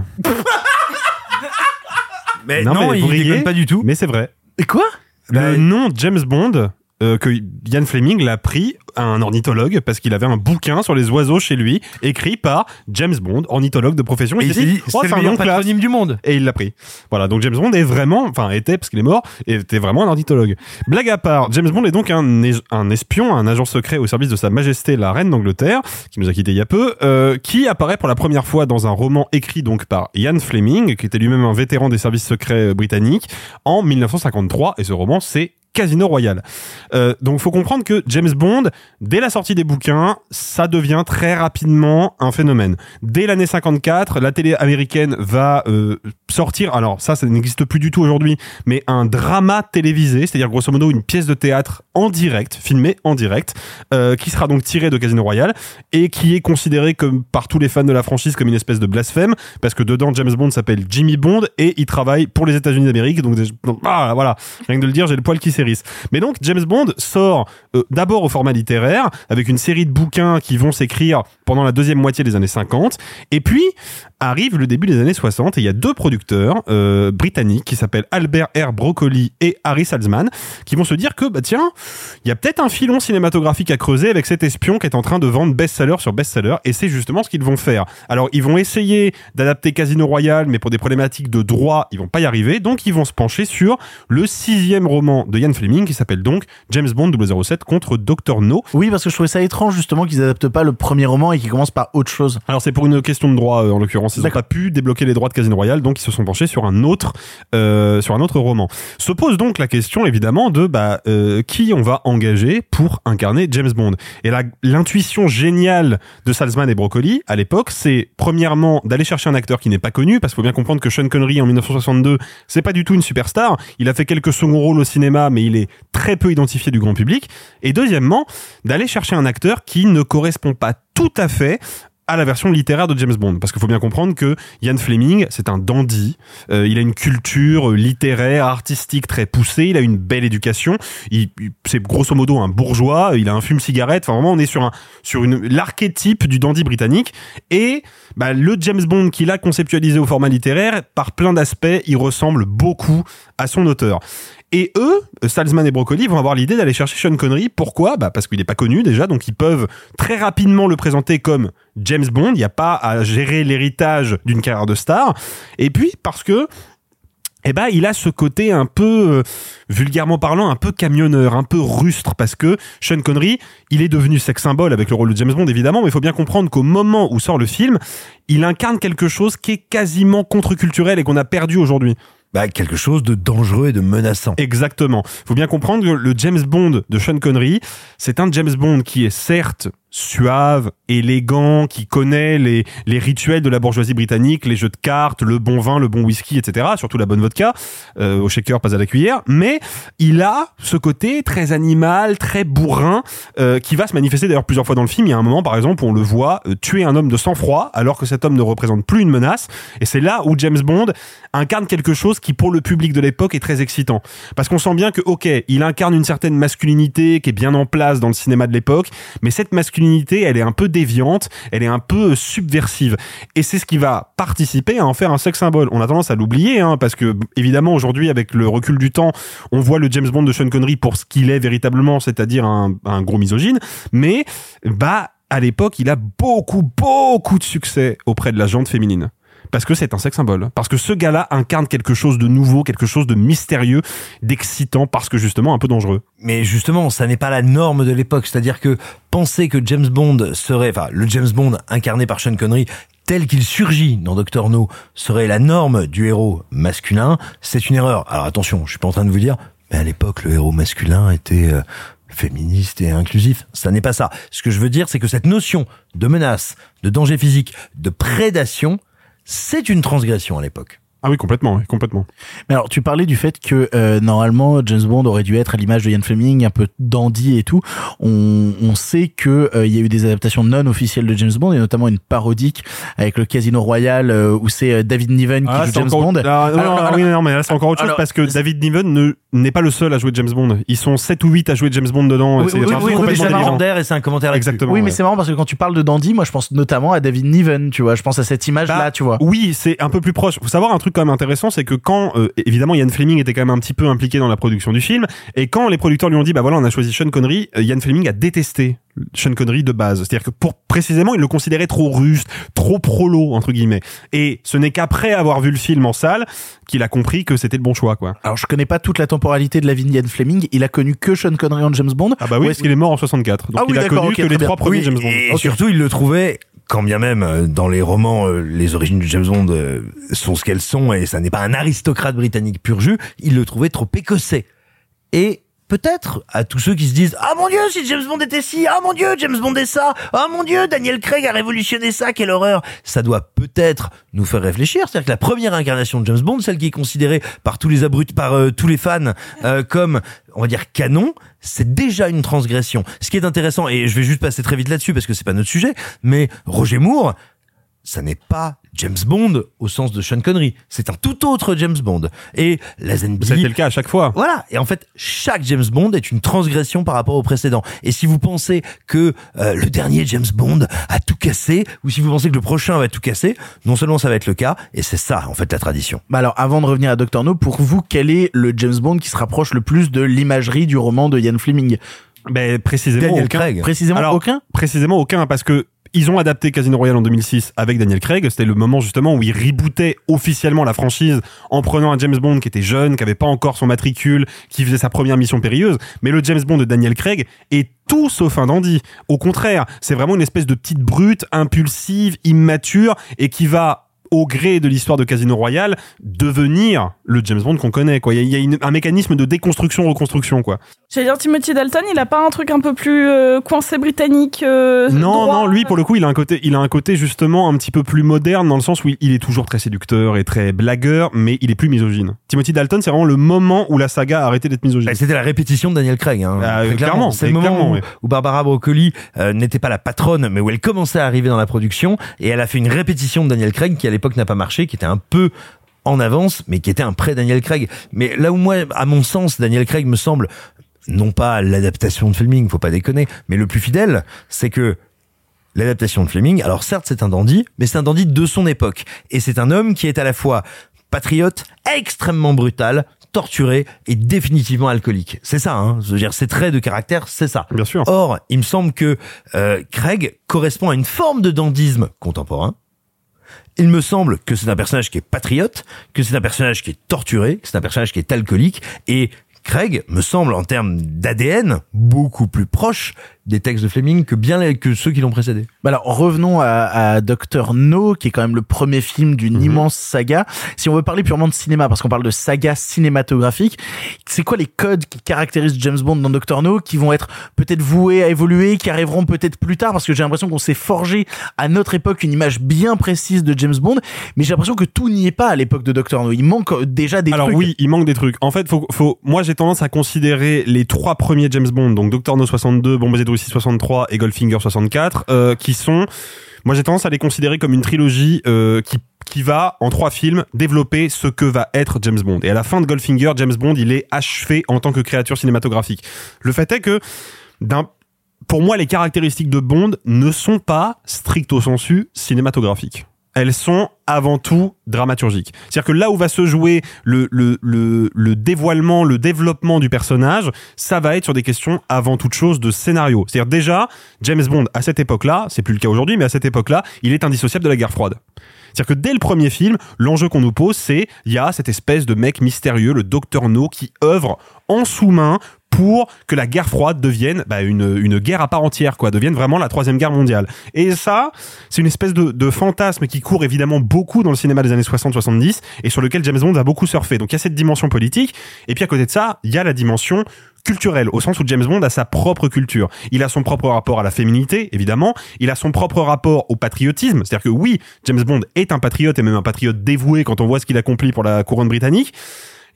Speaker 4: Mais non,
Speaker 3: mais
Speaker 4: il
Speaker 3: vous riez,
Speaker 4: déconne pas du tout.
Speaker 3: Mais c'est vrai.
Speaker 1: Et quoi?
Speaker 3: Le nom James Bond euh, que Ian Fleming l'a pris à un ornithologue parce qu'il avait un bouquin sur les oiseaux chez lui, écrit par James Bond, ornithologue de profession.
Speaker 4: Et
Speaker 3: il s'est dit, oh,
Speaker 4: c'est
Speaker 3: un nom
Speaker 4: patronyme du monde.
Speaker 3: Et il l'a pris. Voilà, donc James Bond est vraiment, enfin était, parce qu'il est mort, était vraiment un ornithologue. Blague à part, James Bond est donc un espion, un agent secret au service de Sa Majesté la Reine d'Angleterre, qui nous a quitté il y a peu, euh, qui apparaît pour la première fois dans un roman écrit donc par Ian Fleming, qui était lui-même un vétéran des services secrets euh, britanniques, en 1953, et ce roman c'est Casino Royale. Euh, donc faut comprendre que James Bond, dès la sortie des bouquins, ça devient très rapidement un phénomène. Dès l'année 54, la télé américaine va euh, sortir, alors ça, ça n'existe plus du tout aujourd'hui, mais un drama télévisé, c'est-à-dire grosso modo une pièce de théâtre en direct, filmée en direct, euh, qui sera donc tirée de Casino Royale et qui est considéré comme par tous les fans de la franchise comme une espèce de blasphème, parce que dedans James Bond s'appelle Jimmy Bond et il travaille pour les États-Unis d'Amérique, donc, ah, voilà, rien que de le dire, j'ai le poil qui Mais donc James Bond sort euh, d'abord au format littéraire avec une série de bouquins qui vont s'écrire pendant la deuxième moitié des années 50 et puis arrive le début des années 60 et il y a deux producteurs euh, britanniques qui s'appellent Albert R. Broccoli et Harry Salzman qui vont se dire que bah tiens, il y a peut-être un filon cinématographique à creuser avec cet espion qui est en train de vendre best-seller sur best-seller et c'est justement ce qu'ils vont faire. Alors ils vont essayer d'adapter Casino Royale mais pour des problématiques de droit, ils vont pas y arriver donc ils vont se pencher sur le sixième roman de Ian Fleming qui s'appelle donc James Bond 007 contre Dr No.
Speaker 1: Oui, parce que je trouvais ça étrange justement qu'ils adaptent pas le premier roman et qu'ils commencent par autre chose.
Speaker 3: Alors c'est pour une question de droit euh, en l'occurrence. Ils n'ont pas pu débloquer les droits de Casino Royale, donc ils se sont penchés sur un autre, euh, sur un autre roman. Se pose donc la question évidemment de bah euh, qui on va engager pour incarner James Bond. Et là, l'intuition géniale de Salzman et Broccoli à l'époque, c'est premièrement d'aller chercher un acteur qui n'est pas connu, parce qu'il faut bien comprendre que Sean Connery en 1962, c'est pas du tout une superstar. Il a fait quelques seconds rôles au cinéma, mais il est très peu identifié du grand public. Et deuxièmement, d'aller chercher un acteur qui ne correspond pas tout à fait à la version littéraire de James Bond. Parce qu'il faut bien comprendre que Ian Fleming, c'est un dandy. Euh, il a une culture littéraire, artistique très poussée. Il a une belle éducation. Il, il- c'est grosso modo un bourgeois. Il a un fume-cigarette. Enfin, vraiment, on est sur un, sur une, l'archétype du dandy britannique. Et, bah, le James Bond qu'il a conceptualisé au format littéraire, par plein d'aspects, il ressemble beaucoup à son auteur. Et eux, Salzman et Broccoli, vont avoir l'idée d'aller chercher Sean Connery. Pourquoi? Bah Parce qu'il n'est pas connu déjà, donc ils peuvent très rapidement le présenter comme James Bond. Il n'y a pas à gérer l'héritage d'une carrière de star. Et puis parce que eh ben, il a ce côté un peu, euh, vulgairement parlant, un peu camionneur, un peu rustre, parce que Sean Connery, il est devenu sex symbole avec le rôle de James Bond, évidemment, mais il faut bien comprendre qu'au moment où sort le film, il incarne quelque chose qui est quasiment contre-culturel et qu'on a perdu aujourd'hui.
Speaker 4: Bah, quelque chose de dangereux et de menaçant.
Speaker 3: Exactement. Faut bien comprendre que le James Bond de Sean Connery, c'est un James Bond qui est certes suave, élégant, qui connaît les, les rituels de la bourgeoisie britannique, les jeux de cartes, le bon vin, le bon whisky, etc. Surtout la bonne vodka, euh, au shaker, pas à la cuillère. Mais il a ce côté très animal, très bourrin, euh, qui va se manifester d'ailleurs plusieurs fois dans le film. Il y a un moment, par exemple, où on le voit euh, tuer un homme de sang-froid, alors que cet homme ne représente plus une menace. Et c'est là où James Bond incarne quelque chose qui, pour le public de l'époque, est très excitant. Parce qu'on sent bien que, ok, il incarne une certaine masculinité qui est bien en place dans le cinéma de l'époque, mais cette masculinité, elle est un peu déviante, elle est un peu subversive. Et c'est ce qui va participer à en faire un sex symbole. On a tendance à l'oublier, hein, parce que, évidemment, aujourd'hui, avec le recul du temps, on voit le James Bond de Sean Connery pour ce qu'il est véritablement, c'est-à-dire un, un gros misogyne, mais, bah, à l'époque, il a beaucoup, beaucoup de succès auprès de la jante féminine. Parce que c'est un sex symbole. Parce que ce gars-là incarne quelque chose de nouveau, quelque chose de mystérieux, d'excitant, parce que justement un peu dangereux.
Speaker 4: Mais justement, ça n'est pas la norme de l'époque. C'est-à-dire que penser que James Bond serait, enfin, le James Bond incarné par Sean Connery, tel qu'il surgit dans Doctor No, serait la norme du héros masculin, c'est une erreur. Alors attention, je suis pas en train de vous dire, mais à l'époque, le héros masculin était euh, féministe et inclusif. Ça n'est pas ça. Ce que je veux dire, c'est que cette notion de menace, de danger physique, de prédation, c'est une transgression à l'époque.
Speaker 3: Ah oui, complètement, oui, complètement.
Speaker 1: Mais alors, tu parlais du fait que euh, normalement James Bond aurait dû être à l'image de Ian Fleming, un peu dandy et tout. On, on sait que euh, il y a eu des adaptations non officielles de James Bond et notamment une parodique avec le Casino Royale euh, où c'est euh, David Niven qui
Speaker 3: Ah,
Speaker 1: joue James
Speaker 3: encore-
Speaker 1: Bond.
Speaker 3: Ah, non,
Speaker 1: Alors,
Speaker 3: non,
Speaker 1: alors-
Speaker 3: oui, non, mais là c'est encore autre chose parce que David Niven ne n'est pas le seul à jouer James Bond. Ils sont 7 ou 8 à jouer James Bond dedans.
Speaker 1: Oui,
Speaker 3: c'est
Speaker 1: oui,
Speaker 3: un
Speaker 1: oui,
Speaker 3: complètement.
Speaker 4: D'air et c'est un commentaire.
Speaker 3: Exactement.
Speaker 1: Oui, mais
Speaker 3: ouais.
Speaker 1: c'est marrant parce que quand tu parles de Dandy, moi je pense notamment à David Niven, tu vois. Je pense à cette image-là,
Speaker 3: Bah,
Speaker 1: tu vois.
Speaker 3: Oui, c'est un peu plus proche. Faut savoir un truc quand même intéressant, c'est que quand euh, évidemment Ian Fleming était quand même un petit peu impliqué dans la production du film, et quand les producteurs lui ont dit bah voilà on a choisi Sean Connery, euh, Ian Fleming a détesté Sean Connery de base. C'est-à-dire que pour précisément il le considérait trop ruste, trop prolo entre guillemets. Et ce n'est qu'après avoir vu le film en salle qu'il a compris que c'était le bon choix quoi.
Speaker 1: Alors je connais pas toute la temporalité de la vie d'Ian Fleming. Il a connu que Sean Connery en James Bond.
Speaker 3: Ah bah oui,
Speaker 1: Ou
Speaker 3: parce
Speaker 1: est-ce-
Speaker 3: qu'il est mort en 64. Donc
Speaker 1: Ah oui,
Speaker 3: il a connu que les
Speaker 1: bien.
Speaker 3: trois premiers
Speaker 4: Oui,
Speaker 3: James Bond.
Speaker 4: Et surtout, il le trouvait, quand bien même euh, dans les romans, euh, les origines du James Bond euh, sont ce qu'elles sont, et ça n'est pas un aristocrate britannique pur jus, il le trouvait trop écossais. Et peut-être à tous ceux qui se disent Ah mon Dieu, si James Bond était ci, ah mon Dieu, James Bond est ça, ah mon Dieu, Daniel Craig a révolutionné ça, quelle horreur. Ça doit peut-être nous faire réfléchir. C'est-à-dire que la première incarnation de James Bond, celle qui est considérée par tous les abrut, par euh, tous les fans euh, comme, on va dire, canon, c'est déjà une transgression. Ce qui est intéressant, et je vais juste passer très vite là-dessus parce que c'est pas notre sujet, mais Roger Moore, ça n'est pas James Bond au sens de Sean Connery. C'est un tout autre James Bond. Et Lazenby...
Speaker 3: C'était le cas à chaque fois.
Speaker 4: Voilà. Et en fait, chaque James Bond est une transgression par rapport au précédent. Et si vous pensez que euh, le dernier James Bond a tout cassé, ou si vous pensez que le prochain va tout casser, non seulement ça va être le cas, et c'est ça, en fait, la tradition.
Speaker 1: Bah alors, avant de revenir à Dr. No, pour vous, quel est le James Bond qui se rapproche le plus de l'imagerie du roman de Ian Fleming?
Speaker 3: Ben précisément
Speaker 4: Daniel
Speaker 3: aucun.
Speaker 4: Craig.
Speaker 1: Précisément
Speaker 3: Alors,
Speaker 1: aucun?
Speaker 3: Précisément aucun, parce que ils ont adapté Casino Royale en 2006 avec Daniel Craig. C'était le moment justement où ils rebootaient officiellement la franchise en prenant un James Bond qui était jeune, qui avait pas encore son matricule, qui faisait sa première mission périlleuse. Mais le James Bond de Daniel Craig est tout sauf un dandy. Au contraire, c'est vraiment une espèce de petite brute, impulsive, immature, et qui va au gré de l'histoire de Casino Royale, devenir le James Bond qu'on connaît. Quoi. Il y a, il y a une- un mécanisme de déconstruction-reconstruction. quoi.
Speaker 2: J'allais dire Timothy Dalton, il a pas un truc un peu plus euh, coincé britannique euh,
Speaker 3: Non,
Speaker 2: droit
Speaker 3: non, lui pour le coup, il a un côté, il a un côté justement un petit peu plus moderne dans le sens où il est toujours très séducteur et très blagueur, mais il est plus misogyne. Timothy Dalton, c'est vraiment le moment où la saga a arrêté d'être misogyne.
Speaker 4: Bah, C'était la répétition de Daniel Craig. Hein,
Speaker 3: Ah,
Speaker 4: Très
Speaker 3: clairement,
Speaker 4: C'est le moment
Speaker 3: clairement,
Speaker 4: où, Barbara Broccoli euh, n'était pas la patronne, mais où elle commençait à arriver dans la production, et elle a fait une répétition de Daniel Craig qui à l'époque n'a pas marché, qui était un peu en avance, mais qui était un pré Daniel Craig. Mais là où moi, à mon sens, Daniel Craig me semble non pas l'adaptation de Fleming, faut pas déconner, mais le plus fidèle, c'est que l'adaptation de Fleming, alors certes c'est un dandy, mais c'est un dandy de son époque. Et c'est un homme qui est à la fois patriote, extrêmement brutal, torturé et définitivement alcoolique. C'est ça, hein. Je veux dire, ses traits de caractère, c'est ça.
Speaker 3: Bien sûr.
Speaker 4: Or, il me semble que euh, Craig correspond à une forme de dandisme contemporain. Il me semble que c'est un personnage qui est patriote, que c'est un personnage qui est torturé, que c'est un personnage qui est alcoolique, et Craig me semble en termes d'ADN beaucoup plus proche des textes de Fleming que bien les- que ceux qui l'ont précédé.
Speaker 1: Bah alors revenons à, à Dr No, qui est quand même le premier film d'une immense saga. Si on veut parler purement de cinéma, parce qu'on parle de saga cinématographique, c'est quoi les codes qui caractérisent James Bond dans Dr No, qui vont être peut-être voués à évoluer, qui arriveront peut-être plus tard, parce que j'ai l'impression qu'on s'est forgé à notre époque une image bien précise de James Bond, mais j'ai l'impression que tout n'y est pas à l'époque de Dr No. Il manque euh, déjà des
Speaker 3: Alors
Speaker 1: trucs.
Speaker 3: oui, il manque des trucs. En fait, faut, faut, moi j'ai tendance à considérer les trois premiers James Bond, donc Dr No 62, Bombardier de Russie 63 et Goldfinger 64, euh, qui sont, moi j'ai tendance à les considérer comme une trilogie euh, qui qui va en trois films développer ce que va être James Bond. Et à la fin de Goldfinger, James Bond, il est achevé en tant que créature cinématographique. Le fait est que pour moi, les caractéristiques de Bond ne sont pas stricto sensu cinématographiques. Elles sont avant tout dramaturgiques. C'est-à-dire que là où va se jouer le, le, le, le dévoilement, le développement du personnage, ça va être sur des questions avant toute chose de scénario. C'est-à-dire déjà, James Bond, à cette époque-là, c'est plus le cas aujourd'hui, mais à cette époque-là, il est indissociable de la guerre froide. C'est-à-dire que dès le premier film, l'enjeu qu'on nous pose, c'est il y a cette espèce de mec mystérieux, le docteur No, qui œuvre en sous-main pour que la guerre froide devienne bah, une, une guerre à part entière, quoi, devienne vraiment la troisième guerre mondiale. Et ça, c'est une espèce de, de fantasme qui court évidemment beaucoup dans le cinéma des années 60-70 et sur lequel James Bond va beaucoup surfer. Donc il y a cette dimension politique, et puis à côté de ça, il y a la dimension culturelle, au sens où James Bond a sa propre culture. Il a son propre rapport à la féminité, évidemment. Il a son propre rapport au patriotisme. C'est-à-dire que oui, James Bond est un patriote et même un patriote dévoué quand on voit ce qu'il accomplit pour la couronne britannique.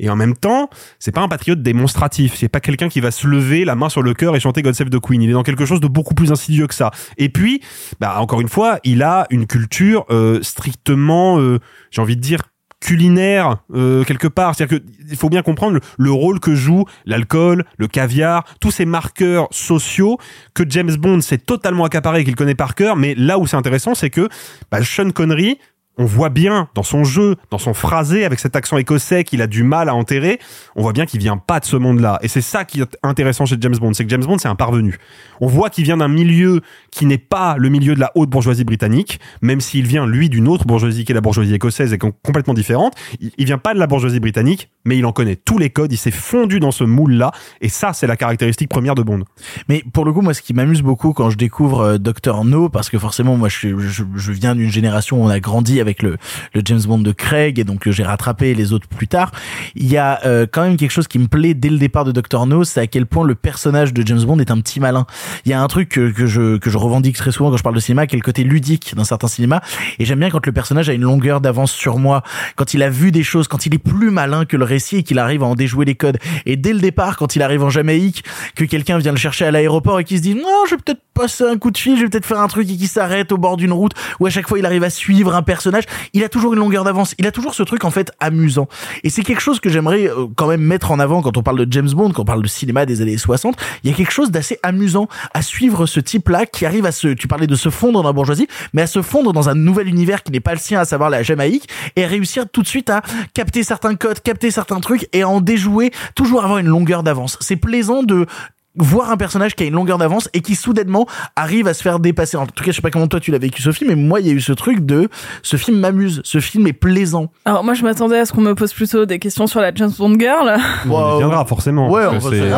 Speaker 3: Et en même temps, c'est pas un patriote démonstratif. C'est pas quelqu'un qui va se lever la main sur le cœur et chanter God Save the Queen. Il est dans quelque chose de beaucoup plus insidieux que ça. Et puis, bah, encore une fois, il a une culture euh, strictement, euh, j'ai envie de dire, culinaire euh, quelque part. C'est-à-dire que il faut bien comprendre le, le rôle que joue l'alcool, le caviar, tous ces marqueurs sociaux que James Bond s'est totalement accaparé et qu'il connaît par cœur. Mais là où c'est intéressant, c'est que bah, Sean Connery on voit bien dans son jeu, dans son phrasé, avec cet accent écossais qu'il a du mal à enterrer, on voit bien qu'il vient pas de ce monde-là. Et c'est ça qui est intéressant chez James Bond, c'est que James Bond c'est un parvenu. On voit qu'il vient d'un milieu qui n'est pas le milieu de la haute bourgeoisie britannique, même s'il vient lui d'une autre bourgeoisie qui est la bourgeoisie écossaise et com- complètement différente. Il, vient pas de la bourgeoisie britannique, mais il en connaît tous les codes, il s'est fondu dans ce moule-là, et ça c'est la caractéristique première de Bond.
Speaker 1: Mais pour le coup, moi, ce qui m'amuse beaucoup quand je découvre euh, Dr No, parce que forcément, moi, je, je viens d'une génération où on a grandi avec le, le James Bond de Craig, et donc euh, j'ai rattrapé les autres plus tard. Il y a euh, quand même quelque chose qui me plaît dès le départ de Dr No, c'est à quel point le personnage de James Bond est un petit malin. Il y a un truc que, que je que je revendique très souvent quand je parle de cinéma, qui est le côté ludique d'un certain cinéma, et j'aime bien quand le personnage a une longueur d'avance sur moi, quand il a vu des choses, quand il est plus malin que le récit et qu'il arrive à en déjouer les codes. Et dès le départ, quand il arrive en Jamaïque, que quelqu'un vient le chercher à l'aéroport et qui se dit non, je vais peut-être passer un coup de fil, je vais peut-être faire un truc et qui s'arrête au bord d'une route où à chaque fois il arrive à suivre un personnage, il a toujours une longueur d'avance, il a toujours ce truc en fait amusant. Et c'est quelque chose que j'aimerais euh, quand même mettre en avant quand on parle de James Bond, quand on parle de cinéma des années 60, il y a quelque chose d'assez amusant à suivre ce type-là qui arrive à se, tu parlais de se fondre dans la bourgeoisie, mais à se fondre dans un nouvel univers qui n'est pas le sien, à savoir la Jamaïque, et à réussir tout de suite à capter certains codes, capter certains trucs et à en déjouer, toujours avoir une longueur d'avance. C'est plaisant de voir un personnage qui a une longueur d'avance et qui soudainement arrive à se faire dépasser. En tout cas, je sais pas comment toi tu l'as vécu Sophie, mais moi il y a eu ce truc de ce film m'amuse, ce film est plaisant.
Speaker 2: Alors moi je m'attendais à ce qu'on me pose plutôt des questions sur la James Bond Girl.
Speaker 3: On y viendra forcément.
Speaker 1: Ouais,
Speaker 3: c'est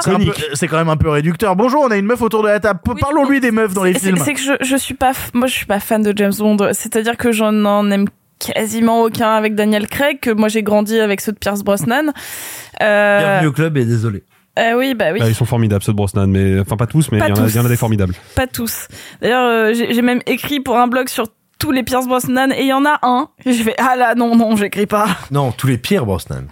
Speaker 3: c'est iconique.
Speaker 1: quand même un peu réducteur. Bonjour, on a une meuf autour de la table. Parlons-lui des meufs dans les films.
Speaker 2: c'est que je, je suis pas, moi je suis pas fan de James Bond. C'est-à-dire que j'en en aime quasiment aucun avec Daniel Craig, que moi j'ai grandi avec ceux de Pierce Brosnan. Euh,
Speaker 4: Bienvenue au club et désolé.
Speaker 2: Euh, oui, bah oui.
Speaker 3: Ah, ils sont formidables ceux de Brosnan, mais enfin pas tous, mais il y, en a-
Speaker 2: tous.
Speaker 3: il y en a des formidables.
Speaker 2: Pas tous. D'ailleurs, euh, j'ai même écrit pour un blog sur tous les Pierce Brosnan et il y en a un. Et je fais ah là non non j'écris pas.
Speaker 4: Non, tous les pires Brosnan.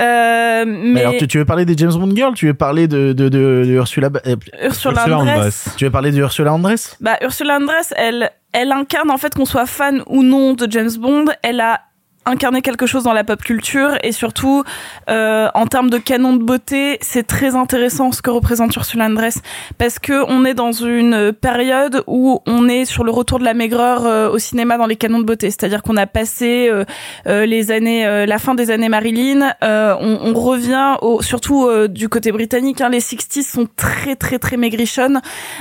Speaker 2: Euh,
Speaker 1: Mais
Speaker 2: mais
Speaker 1: alors, tu, tu veux parler des James Bond Girls Tu veux parler de, de, de, de Ursula, euh,
Speaker 2: Ursula Andress.
Speaker 1: Tu veux parler de Ursula Andress?
Speaker 2: Bah, Ursula Andress, elle, elle incarne, en fait, qu'on soit fan ou non de James Bond, elle a incarné quelque chose dans la pop culture et surtout euh, en termes de canon de beauté c'est très intéressant ce que représente Ursula Andress parce que on est dans une période où on est sur le retour de la maigreur euh, au cinéma dans les canons de beauté. C'est-à-dire qu'on a passé euh, euh, les années euh, la fin des années Marilyn euh, on, on revient au, surtout du côté britannique hein, les 60s sont très très très maigrichonnes.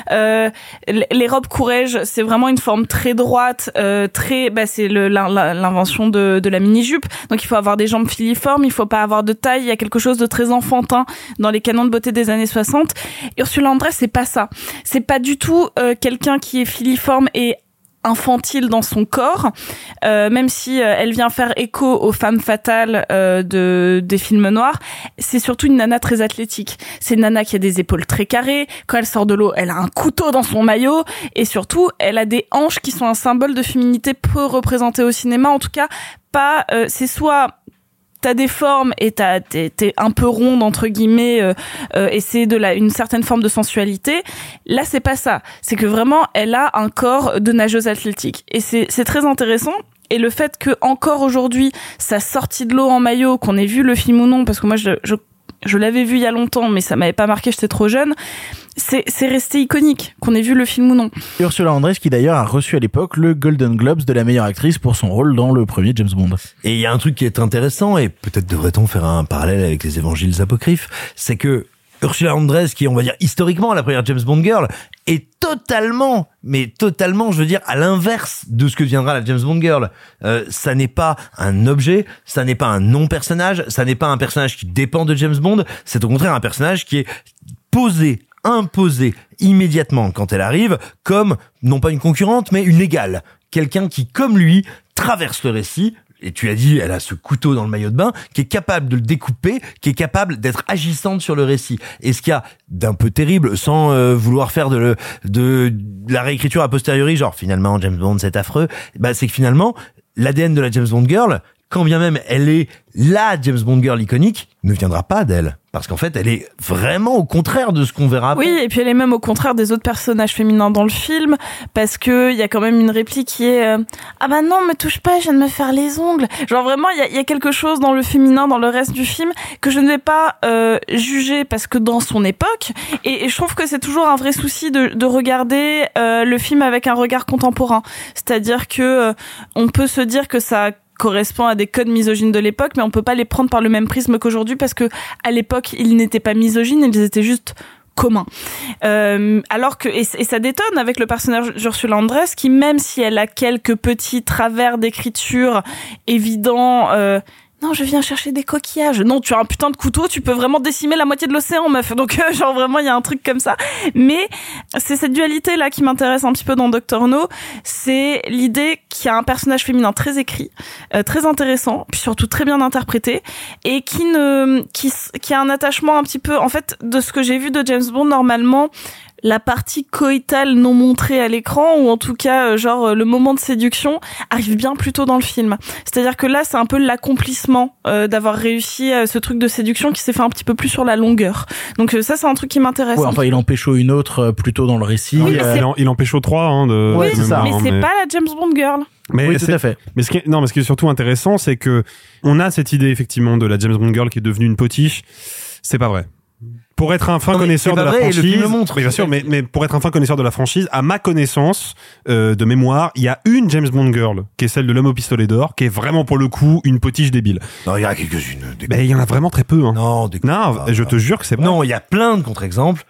Speaker 2: Les robes courage c'est vraiment une forme très droite très bah c'est l'invention de, de la mini jupe donc il faut avoir des jambes filiformes il faut pas avoir de taille il y a quelque chose de très enfantin dans les canons de beauté des années 60 Ursula Andress c'est pas ça c'est pas du tout euh, quelqu'un qui est filiforme et infantile dans son corps, euh, même si euh, elle vient faire écho aux femmes fatales de des films noirs, c'est surtout une nana très athlétique. C'est une nana qui a des épaules très carrées. Quand elle sort de l'eau, elle a un couteau dans son maillot et surtout, elle a des hanches qui sont un symbole de féminité peu représenté au cinéma. En tout cas, pas. euh, c'est soit t'as des formes et t'es, t'es un peu ronde entre guillemets euh, euh, et c'est de la une certaine forme de sensualité. Là c'est pas ça. C'est que vraiment elle a un corps de nageuse athlétique. Et c'est c'est très intéressant. Et le fait que encore aujourd'hui sa sortie de l'eau en maillot qu'on ait vu le film ou non parce que moi je je, je l'avais vu il y a longtemps mais ça m'avait pas marqué j'étais trop jeune c'est resté iconique qu'on ait vu le film ou non
Speaker 1: Ursula Andress qui d'ailleurs a reçu à l'époque le Golden Globes de la meilleure actrice pour son rôle dans le premier James Bond.
Speaker 4: Et il y a un truc qui est intéressant, et peut-être devrait-on faire un parallèle avec les évangiles apocryphes, c'est que Ursula Andress, qui est, on va dire, historiquement la première James Bond girl, est totalement, mais totalement, je veux dire, à l'inverse de ce que deviendra la James Bond girl. Euh, ça n'est pas un objet, ça n'est pas un non-personnage, ça n'est pas un personnage qui dépend de James Bond, c'est au contraire un personnage qui est posé, imposé immédiatement quand elle arrive comme, non pas une concurrente, mais une égale. Quelqu'un qui, comme lui, traverse le récit, et tu as dit, elle a ce couteau dans le maillot de bain, qui est capable de le découper, qui est capable d'être agissante sur le récit. Et ce qu'il y a d'un peu terrible, sans euh, vouloir faire de, le, de, de la réécriture a posteriori, genre finalement James Bond c'est affreux, bah, c'est que finalement, l'ADN de la James Bond girl, quand bien même elle est la James Bond girl iconique, ne viendra pas d'elle. Parce qu'en fait, elle est vraiment au contraire de ce qu'on verra.
Speaker 2: Oui, et puis elle est même au contraire des autres personnages féminins dans le film, parce que il y a quand même une réplique qui est euh, ah bah non, me touche pas, je viens de me faire les ongles. Genre vraiment, il y a, y a quelque chose dans le féminin, dans le reste du film, que je ne vais pas euh, juger parce que dans son époque, et, et je trouve que c'est toujours un vrai souci de, de regarder euh, le film avec un regard contemporain. C'est-à-dire que euh, on peut se dire que ça correspond à des codes misogynes de l'époque, mais on peut pas les prendre par le même prisme qu'aujourd'hui parce que à l'époque ils n'étaient pas misogynes, ils étaient juste communs. Euh, alors que et, ça détonne avec le personnage d'Ursula Andress qui même si elle a quelques petits travers d'écriture évidents. Euh, non, je viens chercher des coquillages. Non, tu as un putain de couteau, tu peux vraiment décimer la moitié de l'océan, meuf. Donc, euh, genre, vraiment, il y a un truc comme ça. Mais c'est cette dualité-là qui m'intéresse un petit peu dans Doctor No. C'est l'idée qu'il y a un personnage féminin très écrit, euh, très intéressant, puis surtout très bien interprété, et qui ne, qui, qui a un attachement un petit peu, en fait, de ce que j'ai vu de James Bond, normalement, la partie coïtale non montrée à l'écran ou en tout cas euh, genre euh, le moment de séduction arrive bien plus tôt dans le film. C'est-à-dire que là c'est un peu l'accomplissement euh, d'avoir réussi euh, ce truc de séduction qui s'est fait un petit peu plus sur la longueur. Donc euh, ça c'est un truc qui m'intéresse.
Speaker 1: Ouais, enfin, il en pécho une autre euh, plutôt dans le récit.
Speaker 2: Oui,
Speaker 1: euh,
Speaker 3: Il en, il en pécho 3 hein, de
Speaker 1: Ouais,
Speaker 3: de
Speaker 1: c'est ça.
Speaker 3: mémoire,
Speaker 2: mais
Speaker 3: hein,
Speaker 2: c'est pas la James Bond girl.
Speaker 3: Mais
Speaker 1: Oui, tout
Speaker 3: c'est-
Speaker 1: à fait.
Speaker 3: Mais ce qui est, non, mais ce qui est surtout intéressant, c'est que on a cette idée effectivement de la James Bond girl qui est devenue une potiche. C'est pas vrai. Pour être un fin
Speaker 4: Non,
Speaker 3: connaisseur de la
Speaker 4: vrai,
Speaker 3: franchise,
Speaker 4: le montre.
Speaker 3: mais bien sûr, mais, mais pour être un fin connaisseur de la franchise, à ma connaissance euh, de mémoire, il y a une James Bond girl qui est celle de l'homme au pistolet d'or, qui est vraiment pour le coup une potiche débile.
Speaker 4: Non, il y en a quelques-unes. des-
Speaker 3: Mais il y en a vraiment très peu. Hein.
Speaker 4: Non, des-
Speaker 3: Non, je te jure que c'est vrai.
Speaker 4: Non, il y a plein de contre-exemples,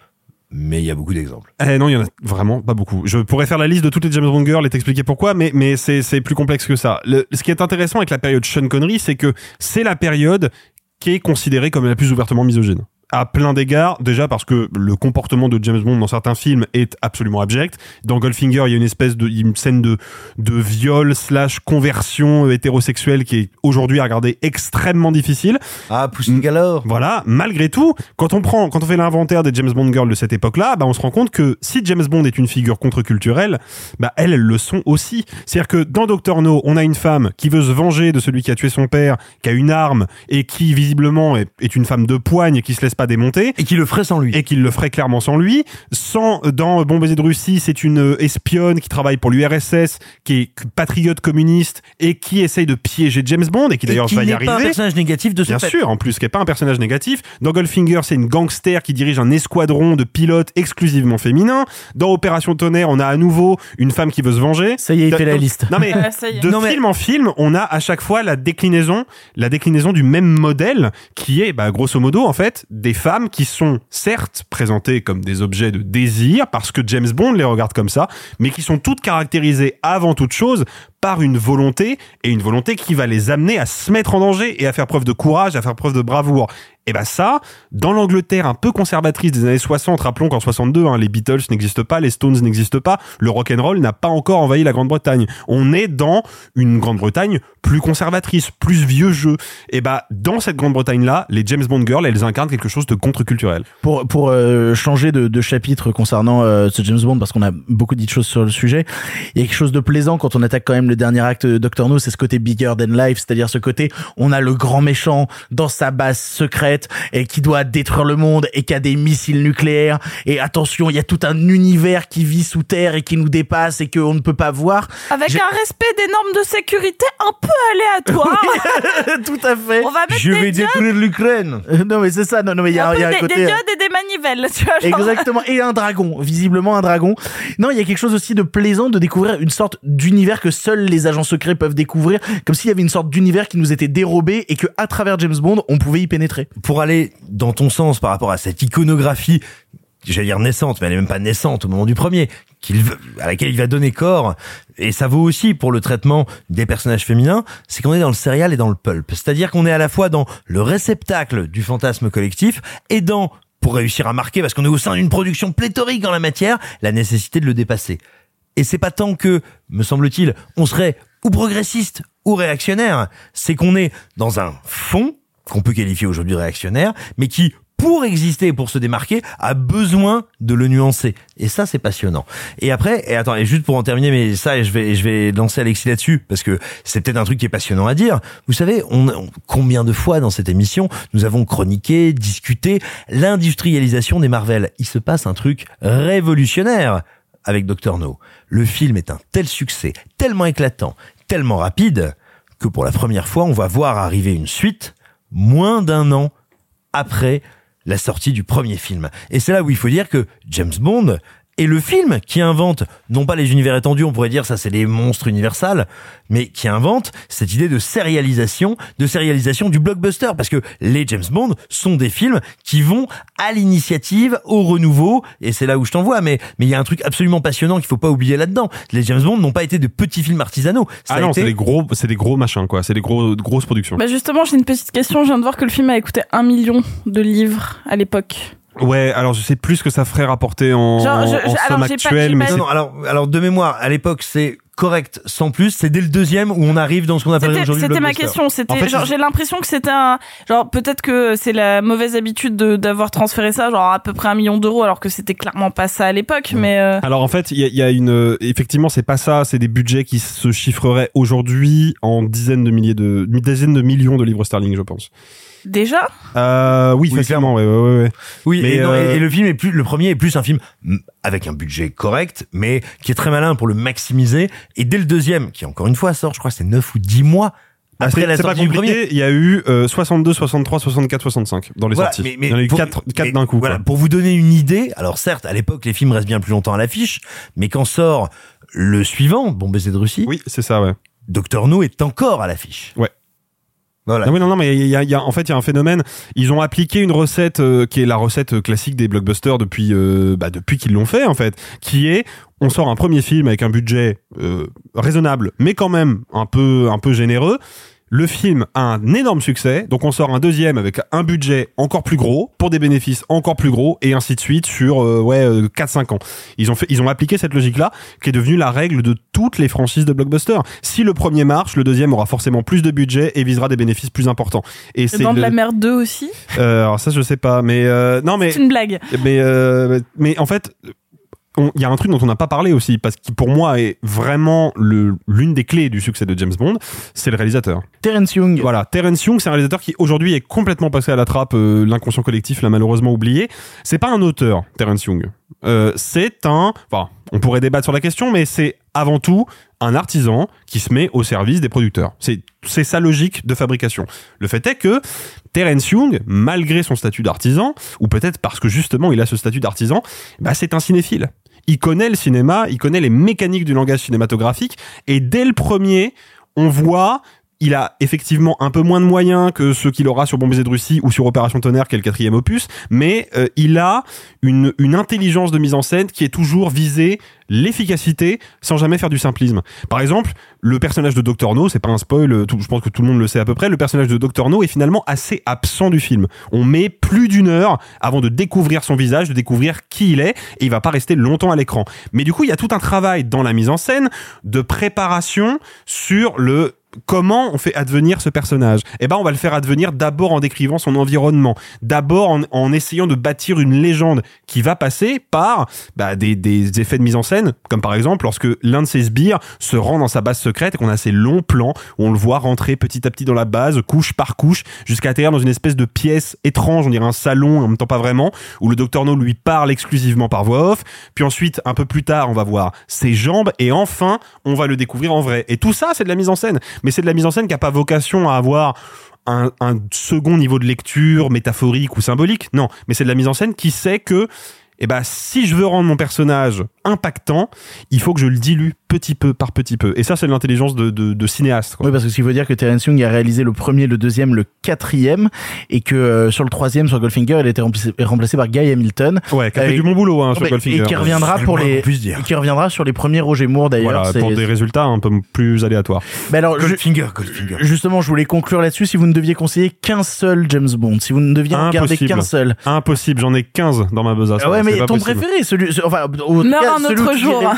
Speaker 4: mais il y a beaucoup d'exemples.
Speaker 3: Eh non, il y en a vraiment pas beaucoup. Je pourrais faire la liste de toutes les James Bond girls et t'expliquer pourquoi, mais, mais c'est, c'est plus complexe que ça. Le- ce qui est intéressant avec la période Sean Connery, c'est que c'est la période qui est considérée comme la plus ouvertement misogyne. À plein d'égards, déjà parce que le comportement de James Bond dans certains films est absolument abject. Dans Goldfinger, il y a une espèce de, une scène de, de viol slash conversion hétérosexuelle qui est aujourd'hui à regarder extrêmement difficile.
Speaker 4: Ah, Pussy Galore.
Speaker 3: Voilà, malgré tout, quand on prend, quand on fait l'inventaire des James Bond girls de cette époque-là, bah, on se rend compte que si James Bond est une figure contre-culturelle, bah, elles, elles le sont aussi. C'est-à-dire que dans Doctor No, on a une femme qui veut se venger de celui qui a tué son père, qui a une arme, et qui, visiblement, est, est une femme de poigne et qui se laisse pas démonter.
Speaker 4: Et qui le ferait sans lui.
Speaker 3: Et qui le ferait clairement sans lui. Sans, dans Bon baiser de Russie, c'est une euh, espionne qui travaille pour l'URSS, qui est patriote communiste, et qui essaye de piéger James Bond, et qui d'ailleurs
Speaker 4: qui
Speaker 3: va y
Speaker 4: n'est
Speaker 3: arriver.
Speaker 4: pas un personnage négatif de ce
Speaker 3: Bien
Speaker 4: fait.
Speaker 3: sûr, en plus, qui est pas un personnage négatif. Dans Goldfinger, c'est une gangster qui dirige un escadron de pilotes exclusivement féminins. Dans Opération Tonnerre, on a à nouveau une femme qui veut se venger.
Speaker 1: Ça y est, il fait la liste.
Speaker 3: Non mais
Speaker 2: est.
Speaker 3: de
Speaker 4: Non, mais-
Speaker 3: film en film, on a à chaque fois la déclinaison, la déclinaison du même modèle qui est, bah, grosso modo, en fait, des femmes qui sont certes présentées comme des objets de désir parce que James Bond les regarde comme ça, mais qui sont toutes caractérisées avant toute chose par une volonté et une volonté qui va les amener à se mettre en danger et à faire preuve de courage, à faire preuve de bravoure. Et ben ça, dans l'Angleterre un peu conservatrice des années 60, rappelons qu'en 62, hein, les Beatles n'existent pas, les Stones n'existent pas, le rock and roll n'a pas encore envahi la Grande-Bretagne. On est dans une Grande-Bretagne plus conservatrice, plus vieux jeu. Et ben dans cette Grande-Bretagne-là, les James Bond girls, elles incarnent quelque chose de contre-culturel.
Speaker 1: Pour pour euh, changer de, de chapitre concernant euh, ce James Bond parce qu'on a beaucoup dit de choses sur le sujet, il y a quelque chose de plaisant quand on attaque quand même le dernier acte de Doctor No, c'est ce côté bigger than life, c'est-à-dire ce côté on a le grand méchant dans sa base secrète et qui doit détruire le monde et qui a des missiles nucléaires et attention, il y a tout un univers qui vit sous terre et qui nous dépasse et qu'on ne peut pas voir.
Speaker 2: Avec un respect des normes de sécurité un peu aléatoire.
Speaker 1: tout à fait.
Speaker 2: On va mettre
Speaker 4: Je
Speaker 2: des
Speaker 4: vais
Speaker 2: diodes,
Speaker 4: détruire l'Ukraine.
Speaker 1: Euh, non mais c'est ça, non non mais il y a,
Speaker 2: un
Speaker 1: il y a un
Speaker 2: des,
Speaker 1: côté
Speaker 2: des
Speaker 1: euh,
Speaker 2: diodes et des manivelles, tu vois. genre.
Speaker 1: Exactement, et un dragon, visiblement un dragon. Non, il y a quelque chose aussi de plaisant de découvrir une sorte d'univers que seuls les agents secrets peuvent découvrir, comme s'il y avait une sorte d'univers qui nous était dérobé et que à travers James Bond, on pouvait y pénétrer.
Speaker 4: Pour aller dans ton sens par rapport à cette iconographie, j'allais dire naissante, mais elle est même pas naissante au moment du premier, qu'il à laquelle il va donner corps, et ça vaut aussi pour le traitement des personnages féminins, c'est qu'on est dans le serial et dans le pulp. C'est-à-dire qu'on est à la fois dans le réceptacle du fantasme collectif et dans, pour réussir à marquer, parce qu'on est au sein d'une production pléthorique en la matière, la nécessité de le dépasser. Et c'est pas tant que, me semble-t-il, on serait ou progressiste ou réactionnaire, c'est qu'on est dans un fond qu'on peut qualifier aujourd'hui réactionnaire, mais qui pour exister, pour se démarquer, a besoin de le nuancer. Et ça, c'est passionnant. Et après, et attends, et juste pour en terminer, mais ça, je vais, je vais lancer Alexis là-dessus, parce que c'est peut-être un truc qui est passionnant à dire. Vous savez, on- combien de fois dans cette émission, nous avons chroniqué, discuté l'industrialisation des Marvel. Il se passe un truc révolutionnaire avec Dr. No. Le film est un tel succès, tellement éclatant, tellement rapide, que pour la première fois, on va voir arriver une suite moins d'un an après la sortie du premier film. Et c'est là où il faut dire que James Bond est le film qui invente, non pas les univers étendus, on pourrait dire ça c'est les monstres universels, mais qui invente cette idée de sérialisation, de sérialisation du blockbuster, parce que les James Bond sont des films qui vont à l'initiative, au renouveau, et c'est là où je t'envoie, mais mais il y a un truc absolument passionnant qu'il faut pas oublier là-dedans. Les James Bond n'ont pas été de petits films artisanaux. Ça
Speaker 3: Ah
Speaker 4: a
Speaker 3: non,
Speaker 4: été-
Speaker 3: c'est des gros, c'est des gros machins quoi. C'est des gros, grosses productions.
Speaker 2: Bah justement, j'ai une petite question. Je viens de voir que le film avait coûté un million de livres à l'époque.
Speaker 3: Ouais, alors je sais plus ce que ça ferait rapporter en,
Speaker 2: Genre, je-
Speaker 3: en somme actuelle, mais
Speaker 4: Non, non, alors, alors de mémoire, à l'époque, c'est correct sans plus. C'est dès le deuxième où on arrive dans ce qu'on appelle aujourd'hui le
Speaker 2: c'était ma question. C'était
Speaker 4: En fait,
Speaker 2: genre
Speaker 4: c'est-
Speaker 2: j'ai l'impression que c'était un genre peut-être que c'est la mauvaise habitude de- d'avoir transféré ça genre à peu près un million d'euros alors que c'était clairement pas ça à l'époque. Mais euh,
Speaker 3: Alors en fait, il y a, y a une, effectivement, c'est pas ça. C'est des budgets qui se chiffreraient aujourd'hui en dizaines de milliers de, dizaines de millions de livres sterling, je pense.
Speaker 2: Déjà.
Speaker 3: Euh, oui, facilement, ouais, ouais, ouais, ouais.
Speaker 4: Oui,
Speaker 3: Mais,
Speaker 4: et, non, et-
Speaker 3: euh,
Speaker 4: et le film est plus, le premier est plus un film mm, avec un budget correct, mais qui est très malin pour le maximiser. Et dès le deuxième, qui encore une fois sort, je crois que c'est 9 ou 10 mois
Speaker 3: Ah,
Speaker 4: après
Speaker 3: c'est
Speaker 4: la
Speaker 3: pas
Speaker 4: sortie du premier.
Speaker 3: compliqué. Il y a eu euh, 62, 63, 64, 65 dans les
Speaker 4: Voilà,
Speaker 3: sorties.
Speaker 4: mais- mais
Speaker 3: Il y en a eu
Speaker 4: pour-
Speaker 3: 4,
Speaker 4: mais
Speaker 3: d'un coup.
Speaker 4: Voilà,
Speaker 3: quoi.
Speaker 4: pour vous donner une idée, alors certes, à l'époque, les films restent bien plus longtemps à l'affiche, mais quand sort le suivant, Bon baiser de Russie,
Speaker 3: Oui, c'est ça, ouais.
Speaker 4: Docteur No est encore à l'affiche.
Speaker 3: Ouais.
Speaker 4: Voilà.
Speaker 3: Non, non, mais y a, y a- en fait, il y a un phénomène. Ils ont appliqué une recette euh, qui est la recette classique des blockbusters depuis, euh, bah, depuis qu'ils l'ont fait, en fait, qui est on sort un premier film avec un budget euh, raisonnable, mais quand même un peu, un peu généreux. Le film a un énorme succès, donc on sort un deuxième avec un budget encore plus gros, pour des bénéfices encore plus gros, et ainsi de suite sur euh, ouais euh, 4-5 ans. Ils ont fait, ils ont appliqué cette logique-là, qui est devenue la règle de toutes les franchises de blockbuster. Si le premier marche, le deuxième aura forcément plus de budget et visera des bénéfices plus importants. Et
Speaker 2: Le
Speaker 3: c'est
Speaker 2: Dents de
Speaker 3: le-
Speaker 2: la mer 2 aussi?
Speaker 3: euh, alors ça je sais pas, mais euh, non mais
Speaker 2: C'est une blague.
Speaker 3: mais euh, mais en fait il y a un truc dont on n'a pas parlé aussi parce que pour moi est vraiment le l'une des clés du succès de James Bond, c'est le réalisateur.
Speaker 1: Terence Young.
Speaker 3: Voilà, Terence Young, c'est un réalisateur qui aujourd'hui est complètement passé à la trappe, euh, l'inconscient collectif l'a malheureusement oublié. C'est pas un auteur, Terence Young. Euh, c'est un, enfin, on pourrait débattre sur la question, mais c'est avant tout un artisan qui se met au service des producteurs. C'est c'est sa logique de fabrication. Le fait est que Terence Young, malgré son statut d'artisan, ou peut-être parce que justement il a ce statut d'artisan, bah c'est un cinéphile. Il connaît le cinéma, il connaît les mécaniques du langage cinématographique, et dès le premier, on voit il a effectivement un peu moins de moyens que ceux qu'il aura sur Bon baiser de Russie ou sur Opération Tonnerre, qui est le quatrième opus, mais euh, il a une, une intelligence de mise en scène qui est toujours visée l'efficacité sans jamais faire du simplisme. Par exemple, le personnage de Dr No, c'est pas un spoil, euh, je pense que tout le monde le sait à peu près, le personnage de Dr No est finalement assez absent du film. On met plus d'une heure avant de découvrir son visage, de découvrir qui il est, et il va pas rester longtemps à l'écran. Mais du coup, il y a tout un travail dans la mise en scène de préparation sur le comment on fait advenir ce personnage Eh ben, on va le faire advenir d'abord en décrivant son environnement, d'abord en, en essayant de bâtir une légende qui va passer par bah, des, des effets de mise en scène, comme par exemple lorsque l'un de ses sbires se rend dans sa base secrète et qu'on a ces longs plans où on le voit rentrer petit à petit dans la base, couche par couche, jusqu'à atterrir dans une espèce de pièce étrange, on dirait un salon, en même temps pas vraiment, où le docteur No lui parle exclusivement par voix off. Puis ensuite, un peu plus tard, on va voir ses jambes et enfin, on va le découvrir en vrai. Et tout ça, c'est de la mise en scène. C'est de la mise en scène qui a pas vocation à avoir un, un second niveau de lecture métaphorique ou symbolique. Non, mais c'est de la mise en scène qui sait que eh ben, si je veux rendre mon personnage impactant, il faut que je le dilue petit peu par petit peu. Et ça, c'est de l'intelligence de, de, de cinéaste. Quoi.
Speaker 1: Oui, parce que ce qu'il faut dire que Terence Young a réalisé le premier, le deuxième, le quatrième, et que euh, sur le troisième, sur Goldfinger, il a été remplacé, remplacé par Guy Hamilton.
Speaker 3: Ouais, qui a fait du bon boulot hein, sur
Speaker 1: bah,
Speaker 3: Goldfinger.
Speaker 1: Et qui reviendra pour les,
Speaker 4: dire.
Speaker 1: qui reviendra sur les premiers Roger Moore d'ailleurs.
Speaker 3: Voilà,
Speaker 1: C'est-
Speaker 3: pour des résultats un peu plus aléatoires.
Speaker 1: Mais alors, je-
Speaker 4: Goldfinger, Goldfinger.
Speaker 1: justement, je voulais conclure là-dessus. Si vous ne deviez conseiller qu'un seul James Bond, si vous ne deviez en garder
Speaker 3: Impossible.
Speaker 1: qu'un seul.
Speaker 3: Impossible, j'en ai 15 dans ma besace.
Speaker 1: Ah ouais,
Speaker 3: c'est
Speaker 1: mais ton
Speaker 3: possible.
Speaker 1: préféré, celui, ce- enfin, au cas,
Speaker 2: un autre jour.
Speaker 1: dirais-
Speaker 3: Non,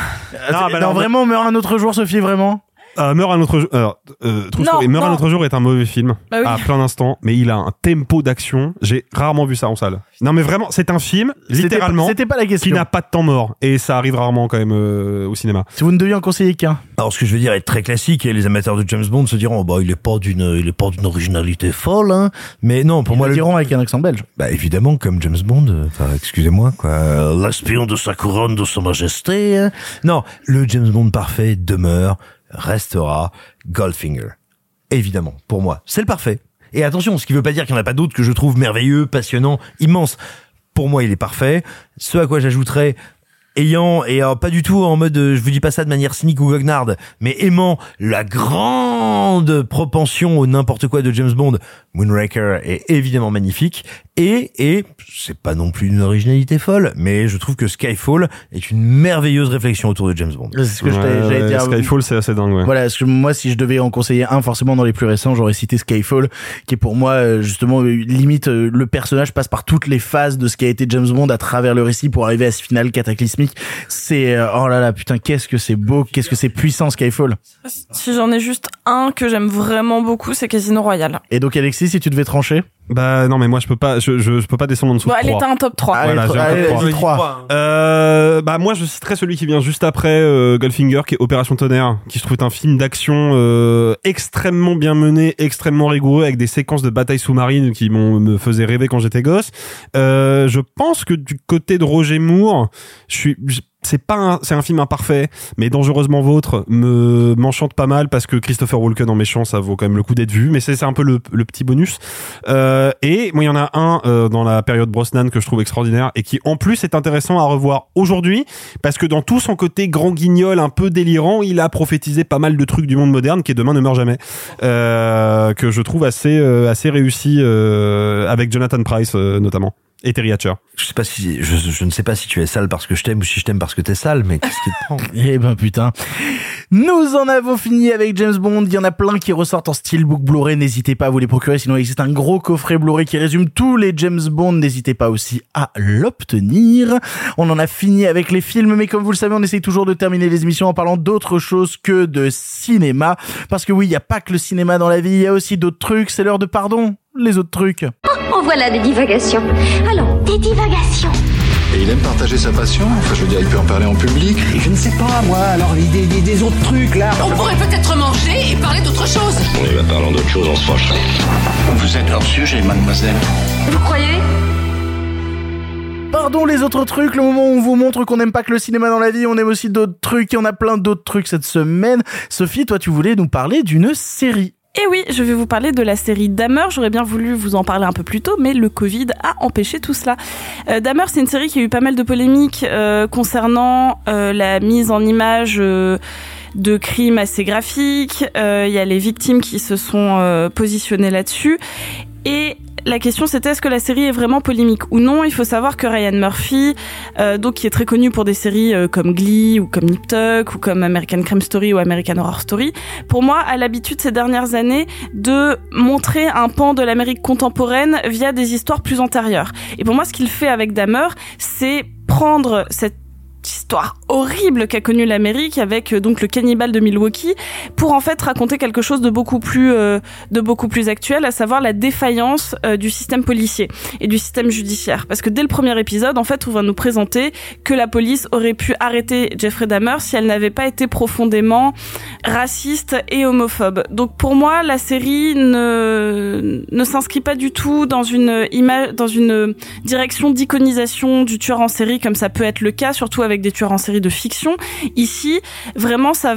Speaker 1: Ah,
Speaker 3: bah
Speaker 1: non,
Speaker 3: non,
Speaker 1: vraiment, meurt un autre jour, Sophie, vraiment?
Speaker 3: Euh, Meurt un autre jour. Alors, euh, True
Speaker 2: Non,
Speaker 3: Story, Meurt un autre jour est un mauvais film
Speaker 2: Bah oui.
Speaker 3: à plein d'instants, mais il a un tempo d'action. J'ai rarement vu ça en salle. Non, mais vraiment, c'est un film littéralement
Speaker 1: c'était pas la question.
Speaker 3: qui n'a pas de temps mort et ça arrive rarement quand même euh, au cinéma.
Speaker 1: Si vous ne deviez en conseiller qu'un.
Speaker 4: Alors, ce que je veux dire est très classique et les amateurs de James Bond se diront, oh, bah, il est pas d'une, il est pas d'une originalité folle, hein. Mais non, pour
Speaker 1: Ils
Speaker 4: moi,
Speaker 1: le
Speaker 4: le
Speaker 1: diront avec un accent belge.
Speaker 4: Bah évidemment, comme James Bond, euh, enfin excusez-moi, quoi, euh, l'espion de sa couronne de sa majesté. hein. Non, le James Bond parfait demeure, restera Goldfinger. Évidemment, pour moi, c'est le parfait. Et attention, ce qui veut pas dire qu'il n'y en a pas d'autres que je trouve merveilleux, passionnants, immenses. Pour moi, il est parfait. Ce à quoi j'ajouterais, ayant, et alors, pas du tout en mode, euh, je vous dis pas ça de manière cynique ou goguenarde, mais aimant la grande propension au n'importe quoi de James Bond, Moonraker est évidemment magnifique, et, et, c'est pas non plus une originalité folle, mais je trouve que Skyfall est une merveilleuse réflexion autour de James Bond.
Speaker 1: C'est ce que
Speaker 3: Ouais,
Speaker 1: j'allais
Speaker 3: ouais,
Speaker 1: dire.
Speaker 3: Skyfall, c'est assez dingue. Ouais.
Speaker 1: Voilà, parce que moi, si je devais en conseiller un, forcément dans les plus récents, j'aurais cité Skyfall, qui est pour moi euh, justement euh, limite euh, le personnage passe par toutes les phases de ce qui a été James Bond à travers le récit pour arriver à ce final cataclysmique. C'est oh là là, putain, qu'est-ce que c'est beau, qu'est-ce que c'est puissant Skyfall.
Speaker 2: Si j'en ai juste un que j'aime vraiment beaucoup, c'est Casino Royale.
Speaker 1: Et donc Alexis, si tu devais trancher?
Speaker 3: Bah non, mais moi je peux pas, je, je, je peux pas descendre en dessous
Speaker 2: Bon,
Speaker 3: de
Speaker 2: elle
Speaker 3: 3.
Speaker 2: était un top 3.
Speaker 1: Allez,
Speaker 3: Voilà,
Speaker 1: allez,
Speaker 3: top trois.
Speaker 1: vas-y, trois.
Speaker 3: Euh, bah moi je citerai celui qui vient juste après euh, Goldfinger qui est Opération Tonnerre qui je trouve est un film d'action euh, extrêmement bien mené extrêmement rigoureux avec des séquences de batailles sous-marines qui m'ont me faisaient rêver quand j'étais gosse euh, je pense que du côté de Roger Moore je suis je- c'est pas un, c'est un film imparfait mais dangereusement vôtre me m'enchante pas mal parce que Christopher Walken en méchant ça vaut quand même le coup d'être vu mais c'est c'est un peu le, le petit bonus. Euh, et moi il y en a un euh, dans la période Brosnan que je trouve extraordinaire et qui en plus est intéressant à revoir aujourd'hui parce que dans tout son côté grand guignol un peu délirant il a prophétisé pas mal de trucs du monde moderne qui est demain ne meurt jamais euh, que je trouve assez euh, assez réussi euh, avec Jonathan Price euh, notamment et Terry Hatcher
Speaker 4: Je sais pas si, je, je ne sais pas si tu es sale parce que je t'aime ou si je t'aime parce que t'es sale, mais qu'est-ce qui te prend?
Speaker 1: Eh ben putain. Nous en avons fini avec James Bond. Il y en a plein qui ressortent en steelbook Blu-ray. N'hésitez pas à vous les procurer. Sinon, il existe un gros coffret Blu-ray qui résume tous les James Bond. N'hésitez pas aussi à l'obtenir. On en a fini avec les films, mais comme vous le savez, on essaye toujours de terminer les émissions en parlant d'autre chose que de cinéma. Parce que oui, il n'y a pas que le cinéma dans la vie. Il y a aussi d'autres trucs. C'est l'heure de pardon. Les autres trucs.
Speaker 18: En voilà des divagations. Allons, des divagations.
Speaker 16: Et il aime partager sa passion Enfin, je veux dire, il peut en parler en public.
Speaker 21: Je ne sais pas, moi, alors des, des, des autres trucs là.
Speaker 5: On pourrait peut-être manger et parler d'autre chose.
Speaker 13: On y va parlant d'autre chose, on se fâcherait. Vous êtes hors sujet, mademoiselle.
Speaker 18: Vous croyez?
Speaker 1: Pardon les autres trucs, le moment où on vous montre qu'on n'aime pas que le cinéma dans la vie, on aime aussi d'autres trucs et on a plein d'autres trucs cette semaine. Sophie, toi tu voulais nous parler d'une série.
Speaker 2: Et oui, je vais vous parler de la série Dahmer. J'aurais bien voulu vous en parler un peu plus tôt, mais le Covid a empêché tout cela. Euh, c'est une série qui a eu pas mal de polémiques euh, concernant euh, la mise en image euh, de crimes assez graphiques. Il y a les victimes qui se sont positionnées là-dessus. Et la question c'était est-ce que la série est vraiment polémique ou non? Il faut savoir que Ryan Murphy, euh, donc qui est très connu pour des séries euh, comme Glee ou comme Nip Tuck ou comme American Crime Story ou American Horror Story, pour moi a l'habitude ces dernières années de montrer un pan de l'Amérique contemporaine via des histoires plus antérieures. Et pour moi ce qu'il fait avec Dahmer, c'est prendre cette horrible qu'a connue l'Amérique avec euh, donc le cannibale de Milwaukee pour en fait raconter quelque chose de beaucoup plus euh, de beaucoup plus actuel à savoir la défaillance euh, du système policier et du système judiciaire. Parce que dès le premier épisode en fait on va nous présenter que la police aurait pu arrêter Jeffrey Dahmer si elle n'avait pas été profondément raciste et homophobe. Donc pour moi la série ne ne s'inscrit pas du tout dans une image dans une direction d'iconisation du tueur en série comme ça peut être le cas surtout avec des tueurs en série de fiction. Ici, vraiment, ça,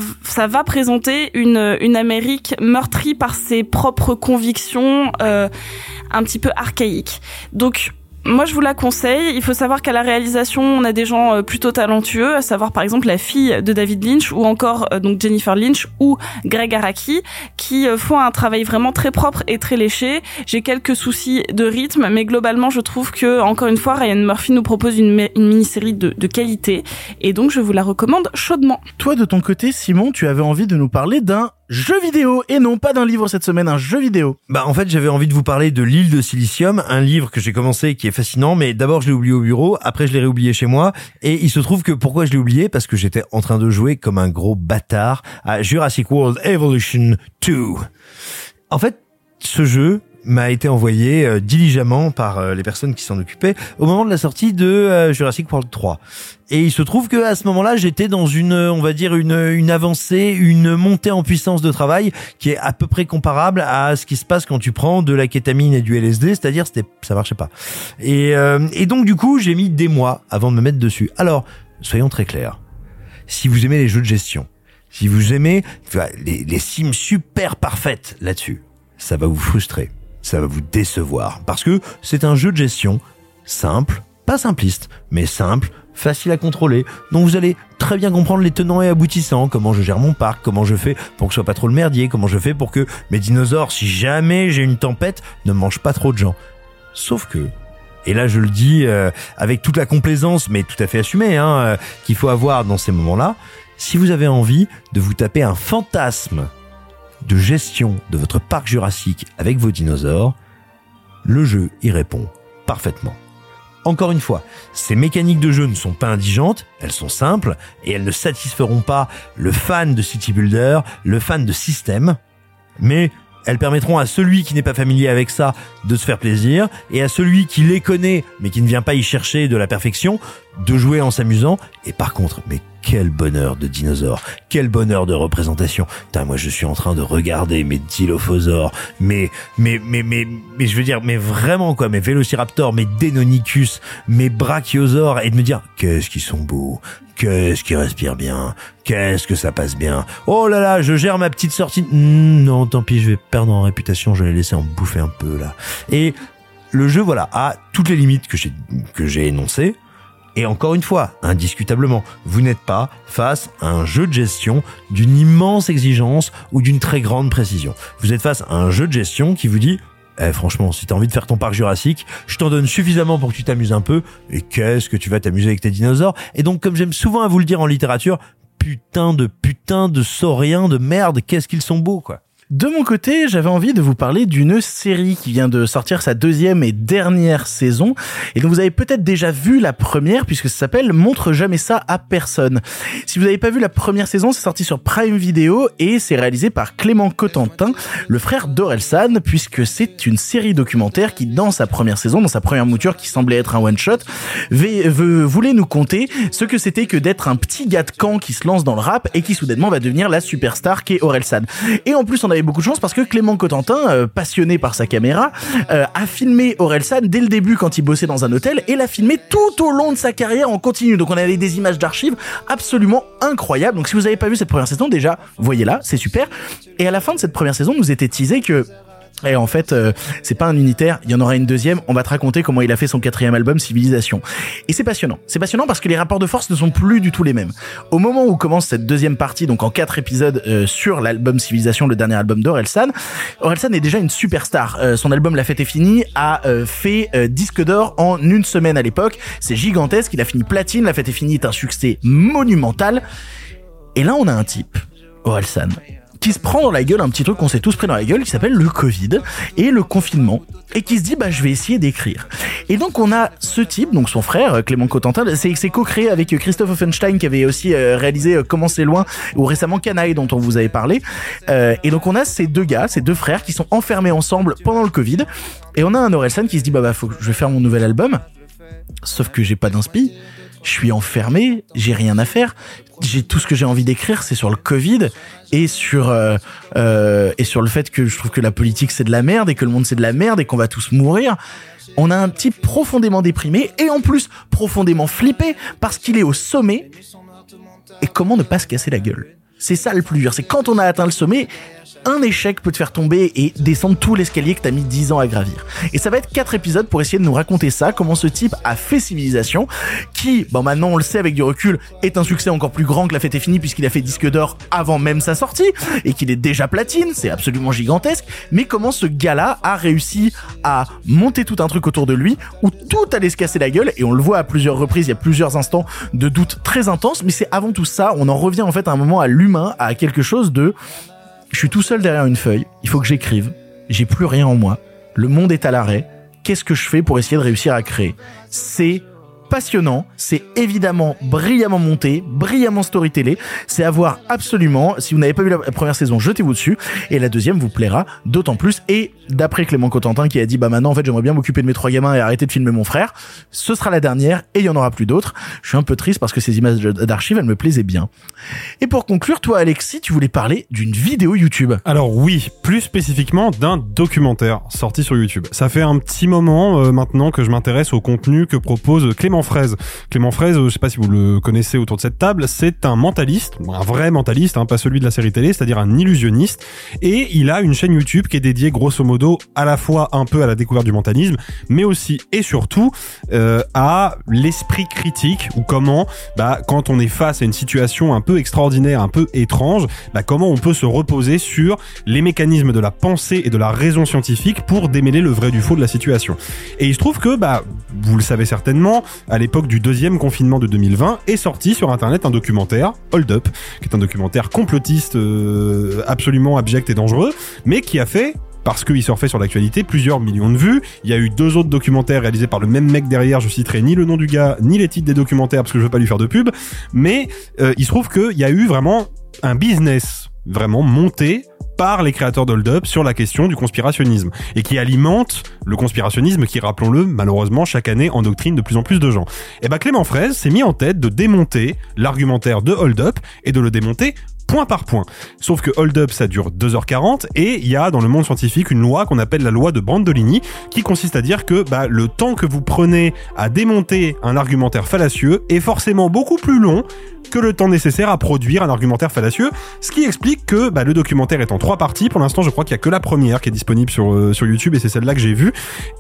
Speaker 2: va présenter une, une Amérique meurtrie par ses propres convictions euh, un petit peu archaïques. Donc, moi, je vous la conseille. Il faut savoir qu'à la réalisation, on a des gens euh, plutôt talentueux, à savoir par exemple la fille de David Lynch ou encore euh, donc Jennifer Lynch ou Greg Araki, qui euh, font un travail vraiment très propre et très léché. J'ai quelques soucis de rythme, mais globalement, je trouve que encore une fois, Ryan Murphy nous propose une, mi- une mini-série de, de qualité, et donc je vous la recommande chaudement.
Speaker 1: Toi de ton côté, Simon, tu avais envie de nous parler d'un jeu vidéo et non pas d'un livre cette semaine, un jeu vidéo.
Speaker 4: Bah en fait j'avais envie de vous parler de l'île de Silicium, un livre que j'ai commencé qui est fascinant, mais d'abord je l'ai oublié au bureau, après je l'ai réoublié chez moi, et il se trouve que pourquoi je l'ai oublié? Parce que j'étais en train de jouer comme un gros bâtard à Jurassic World Evolution 2. En fait, ce jeu m'a été envoyé euh, diligemment par euh, les personnes qui s'en occupaient au moment de la sortie de euh, Jurassic World 3. Et il se trouve que à ce moment-là, j'étais dans une, on va dire une, une avancée, une montée en puissance de travail qui est à peu près comparable à ce qui se passe quand tu prends de la kétamine et du LSD, c'est-à-dire c'était, ça marchait pas. Et, euh, et donc du coup, j'ai mis des mois avant de me mettre dessus. Alors, soyons très clairs. Si vous aimez les jeux de gestion, si vous aimez les, les sims super parfaites là-dessus, ça va vous frustrer, ça va vous décevoir, parce que c'est un jeu de gestion simple, pas simpliste, mais simple, facile à contrôler, dont vous allez très bien comprendre les tenants et aboutissants, comment je gère mon parc, comment je fais pour que ce soit pas trop le merdier, comment je fais pour que mes dinosaures, si jamais j'ai une tempête, ne mangent pas trop de gens. Sauf que, et là je le dis euh, avec toute la complaisance, mais tout à fait assumée, hein, euh, qu'il faut avoir dans ces moments-là, si vous avez envie de vous taper un fantasme de gestion de votre parc jurassique avec vos dinosaures, le jeu y répond parfaitement. Encore une fois, ces mécaniques de jeu ne sont pas indigentes, elles sont simples et elles ne satisferont pas le fan de City Builder, le fan de système, mais elles permettront à celui qui n'est pas familier avec ça de se faire plaisir et à celui qui les connaît mais qui ne vient pas y chercher de la perfection de jouer en s'amusant. Et par contre, mais quel bonheur de dinosaures, quel bonheur de représentation. Putain, moi je suis en train de regarder mes dilophosaures, mes, mes, mes, mes, mais je veux dire, mais vraiment quoi, mes vélociraptors, mes Deinonychus, mes brachiosaures, et de me dire, qu'est-ce qu'ils sont beaux, qu'est-ce qu'ils respirent bien, qu'est-ce que ça passe bien. Oh là là, je gère ma petite sortie. Hmm, non, tant pis, je vais perdre en réputation, je vais laisser en bouffer un peu là. Et le jeu, voilà, a toutes les limites que j'ai, que j'ai énoncées. Et encore une fois, indiscutablement, vous n'êtes pas face à un jeu de gestion d'une immense exigence ou d'une très grande précision. Vous êtes face à un jeu de gestion qui vous dit eh, franchement, si t'as envie de faire ton parc jurassique, je t'en donne suffisamment pour que tu t'amuses un peu. Et qu'est-ce que tu vas t'amuser avec tes dinosaures? Et donc, comme j'aime souvent à vous le dire en littérature, putain de putain de sauriens de merde, qu'est-ce qu'ils sont beaux, quoi.
Speaker 1: De mon côté, j'avais envie de vous parler d'une série qui vient de sortir sa deuxième et dernière saison. Et dont vous avez peut-être déjà vu la première puisque ça s'appelle Montre jamais ça à personne. Si vous n'avez pas vu la première saison, c'est sorti sur Prime Video et c'est réalisé par Clément Cotentin, le frère d'Orelsan, puisque c'est une série documentaire qui, dans sa première saison, dans sa première mouture qui semblait être un one-shot, voulait nous conter ce que c'était que d'être un petit gars de camp qui se lance dans le rap et qui soudainement va devenir la superstar qu'est Orelsan. Et en plus, on avait beaucoup de chance parce que Clément Cotentin, euh, passionné par sa caméra, euh, a filmé Orelsan dès le début quand il bossait dans un hôtel et l'a filmé tout au long de sa carrière en continu. Donc on avait des images d'archives absolument incroyables. Donc si vous n'avez pas vu cette première saison, déjà, voyez-la, c'est super. Et à la fin de cette première saison, nous était teasé que et en fait, euh, c'est pas un unitaire, il y en aura une deuxième. On va te raconter comment il a fait son quatrième album, Civilisation. Et c'est passionnant. C'est passionnant parce que les rapports de force ne sont plus du tout les mêmes. Au moment où commence cette deuxième partie, donc en quatre épisodes euh, sur l'album Civilisation, le dernier album d'Orelsan, Orelsan est déjà une superstar. Euh, son album La Fête est finie a euh, fait euh, disque d'or en une semaine à l'époque. C'est gigantesque. Il a fini platine. La Fête est finie est un succès monumental. Et là, on a un type, Orelsan, qui se prend dans la gueule un petit truc qu'on s'est tous pris dans la gueule qui s'appelle le Covid et le confinement et qui se dit bah je vais essayer d'écrire. Et donc on a ce type, donc son frère Clément Cotentin, c'est co-créé avec Christophe Offenstein qui avait aussi euh, réalisé euh, Comment c'est loin ou récemment Canaille dont on vous avait parlé. Euh, et donc on a ces deux gars, ces deux frères qui sont enfermés ensemble pendant le Covid et on a un Orelsan qui se dit bah bah faut que je vais faire mon nouvel album. Sauf que j'ai pas d'inspi je suis enfermé, j'ai rien à faire. J'ai tout ce que j'ai envie d'écrire, c'est sur le Covid et sur euh, euh, et sur le fait que je trouve que la politique c'est de la merde et que le monde c'est de la merde et qu'on va tous mourir. On a un type profondément déprimé et en plus profondément flippé parce qu'il est au sommet. Et comment ne pas se casser la gueule? C'est ça le plus dur. C'est quand on a atteint le sommet, un échec peut te faire tomber et descendre tout l'escalier que t'as mis 10 ans à gravir. Et ça va être quatre épisodes pour essayer de nous raconter ça, comment ce type a fait Civilisation, qui, bon maintenant on le sait avec du recul, est un succès encore plus grand que la fête est finie puisqu'il a fait disque d'or avant même sa sortie et qu'il est déjà platine, c'est absolument gigantesque, mais comment ce gars-là a réussi à monter tout un truc autour de lui où tout allait se casser la gueule et on le voit à plusieurs reprises, il y a plusieurs instants de doute très intenses, mais c'est avant tout ça, on en revient en fait à un moment à l'humain, à quelque chose de je suis tout seul derrière une feuille, il faut que j'écrive, j'ai plus rien en moi, le monde est à l'arrêt, qu'est-ce que je fais pour essayer de réussir à créer? C'est passionnant, c'est évidemment brillamment monté, brillamment storytellé, c'est à voir absolument. Si vous n'avez pas vu la première saison, jetez-vous dessus et la deuxième vous plaira d'autant plus et d'après Clément Cotentin qui a dit bah maintenant en fait j'aimerais bien m'occuper de mes trois gamins et arrêter de filmer mon frère, ce sera la dernière et il y en aura plus d'autres. Je suis un peu triste parce que ces images d'archives elles me plaisaient bien. Et pour conclure, toi Alexis, tu voulais parler d'une vidéo YouTube.
Speaker 3: Alors oui, plus spécifiquement d'un documentaire sorti sur YouTube. Ça fait un petit moment euh, maintenant que je m'intéresse au contenu que propose Clément Fraise. Clément Fraise, euh, je sais pas si vous le connaissez autour de cette table, c'est un mentaliste, un vrai mentaliste, hein, pas celui de la série télé, c'est-à-dire un illusionniste, et il a une chaîne YouTube qui est dédiée grosso modo à la fois un peu à la découverte du mentalisme, mais aussi et surtout euh, à l'esprit critique ou comment, bah, quand on est face à une situation un peu extraordinaire, un peu étrange, bah, comment on peut se reposer sur les mécanismes de la pensée et de la raison scientifique pour démêler le vrai du faux de la situation. Et il se trouve que, bah, vous le savez certainement, à l'époque du deuxième confinement de 2020, est sorti sur internet un documentaire, Hold Up, qui est un documentaire complotiste euh, absolument abject et dangereux, mais qui a fait parce qu'il surfait sur l'actualité, plusieurs millions de vues. Il y a eu deux autres documentaires réalisés par le même mec derrière. Je citerai ni le nom du gars, ni les titres des documentaires parce que je veux pas lui faire de pub. Mais euh, il se trouve qu'il y a eu vraiment un business vraiment monté par les créateurs d'Hold Up sur la question du conspirationnisme et qui alimente le conspirationnisme qui, rappelons-le, malheureusement chaque année endoctrine de plus en plus de gens. Et ben Clément Fraise s'est mis en tête de démonter l'argumentaire de Hold Up et de le démonter point par point. Sauf que Hold Up, ça dure 2h40 et il y a dans le monde scientifique une loi qu'on appelle la loi de Brandolini qui consiste à dire que bah, le temps que vous prenez à démonter un argumentaire fallacieux est forcément beaucoup plus long que le temps nécessaire à produire un argumentaire fallacieux, ce qui explique que bah, le documentaire est en trois parties. Pour l'instant, je crois qu'il y a que la première qui est disponible sur, euh, sur YouTube et c'est celle-là que j'ai vue.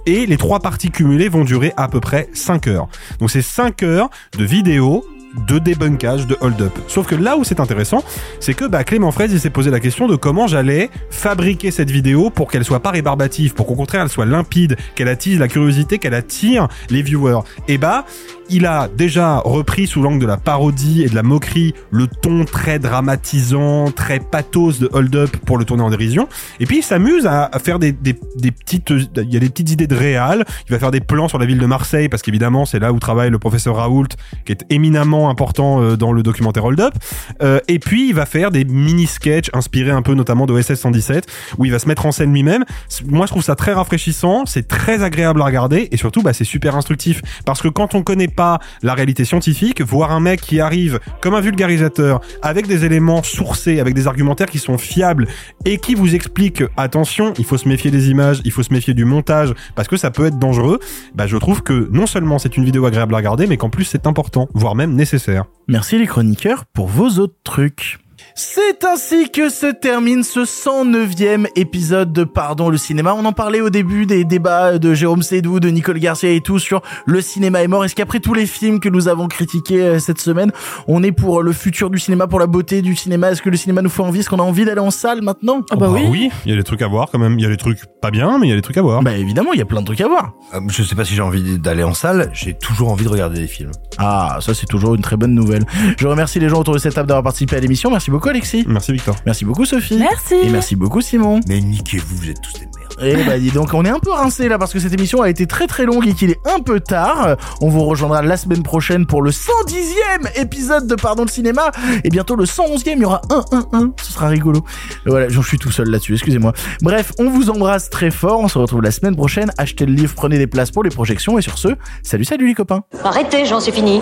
Speaker 3: Et les trois parties cumulées vont durer à peu près 5 heures. Donc c'est 5 heures de vidéo de débunkage de hold up. Sauf que là où c'est intéressant, c'est que bah, Clément Fraise il s'est posé la question de comment j'allais fabriquer cette vidéo pour qu'elle soit pas rébarbative, pour qu'au contraire elle soit limpide, qu'elle attise la curiosité, qu'elle attire les viewers. Et bah il a déjà repris sous l'angle de la parodie et de la moquerie le ton très dramatisant, très pathos de Hold Up pour le tourner en dérision. Et puis il s'amuse à, faire des petites, il y a des petites idées de réal. Il va faire des plans sur la ville de Marseille parce qu'évidemment c'est là où travaille le professeur Raoult, qui est éminemment important euh, dans le documentaire Hold Up. Euh, et puis il va faire des mini sketchs inspirés un peu notamment de SS 117 où il va se mettre en scène lui-même. Moi je trouve ça très rafraîchissant, c'est très agréable à regarder et surtout bah, c'est super instructif parce que quand on connaît pas la réalité scientifique, voir un mec qui arrive comme un vulgarisateur avec des éléments sourcés, avec des argumentaires qui sont fiables et qui vous explique attention, il faut se méfier des images, il faut se méfier du montage parce que ça peut être dangereux. Bah je trouve que non seulement c'est une vidéo agréable à regarder, mais qu'en plus c'est important, voire même nécessaire.
Speaker 1: Merci les chroniqueurs pour vos autres trucs. C'est ainsi que se termine ce 109e épisode de Pardon le cinéma. On en parlait au début des débats de Jérôme Sédou, de Nicole Garcia et tout sur le cinéma est mort. Est-ce qu'après tous les films que nous avons critiqués euh, cette semaine, on est pour le futur du cinéma, pour la beauté du cinéma? Est-ce que le cinéma nous fait envie? Est-ce qu'on a envie d'aller en salle maintenant?
Speaker 2: Ah bah oui.
Speaker 3: oui, il y a des trucs à voir quand même. Il y a des trucs pas bien, mais il y a des trucs à voir.
Speaker 1: Bah évidemment, il y a plein de trucs à voir.
Speaker 4: Euh, je sais pas si j'ai envie d'aller en salle, j'ai toujours envie de regarder des films.
Speaker 1: Ah, ça c'est toujours une très bonne nouvelle. Je remercie les gens autour de cette table d'avoir participé à l'émission. Merci beaucoup Alexis.
Speaker 3: Merci Victor.
Speaker 1: Merci beaucoup Sophie.
Speaker 2: Merci.
Speaker 1: Et merci beaucoup Simon.
Speaker 4: Mais niquez-vous, vous êtes tous des merdes.
Speaker 1: Et bah dis donc, on est un peu rincé là parce que cette émission a été très très longue et qu'il est un peu tard. On vous rejoindra la semaine prochaine pour le 110e épisode de Pardon le cinéma et bientôt le 111e, il y aura un 1 1, ce sera rigolo. Voilà, j'en suis tout seul là-dessus, excusez-moi. Bref, on vous embrasse très fort, on se retrouve la semaine prochaine. Achetez le livre, prenez des places pour les projections et sur ce, salut salut les copains.
Speaker 24: Arrêtez, j'en suis fini.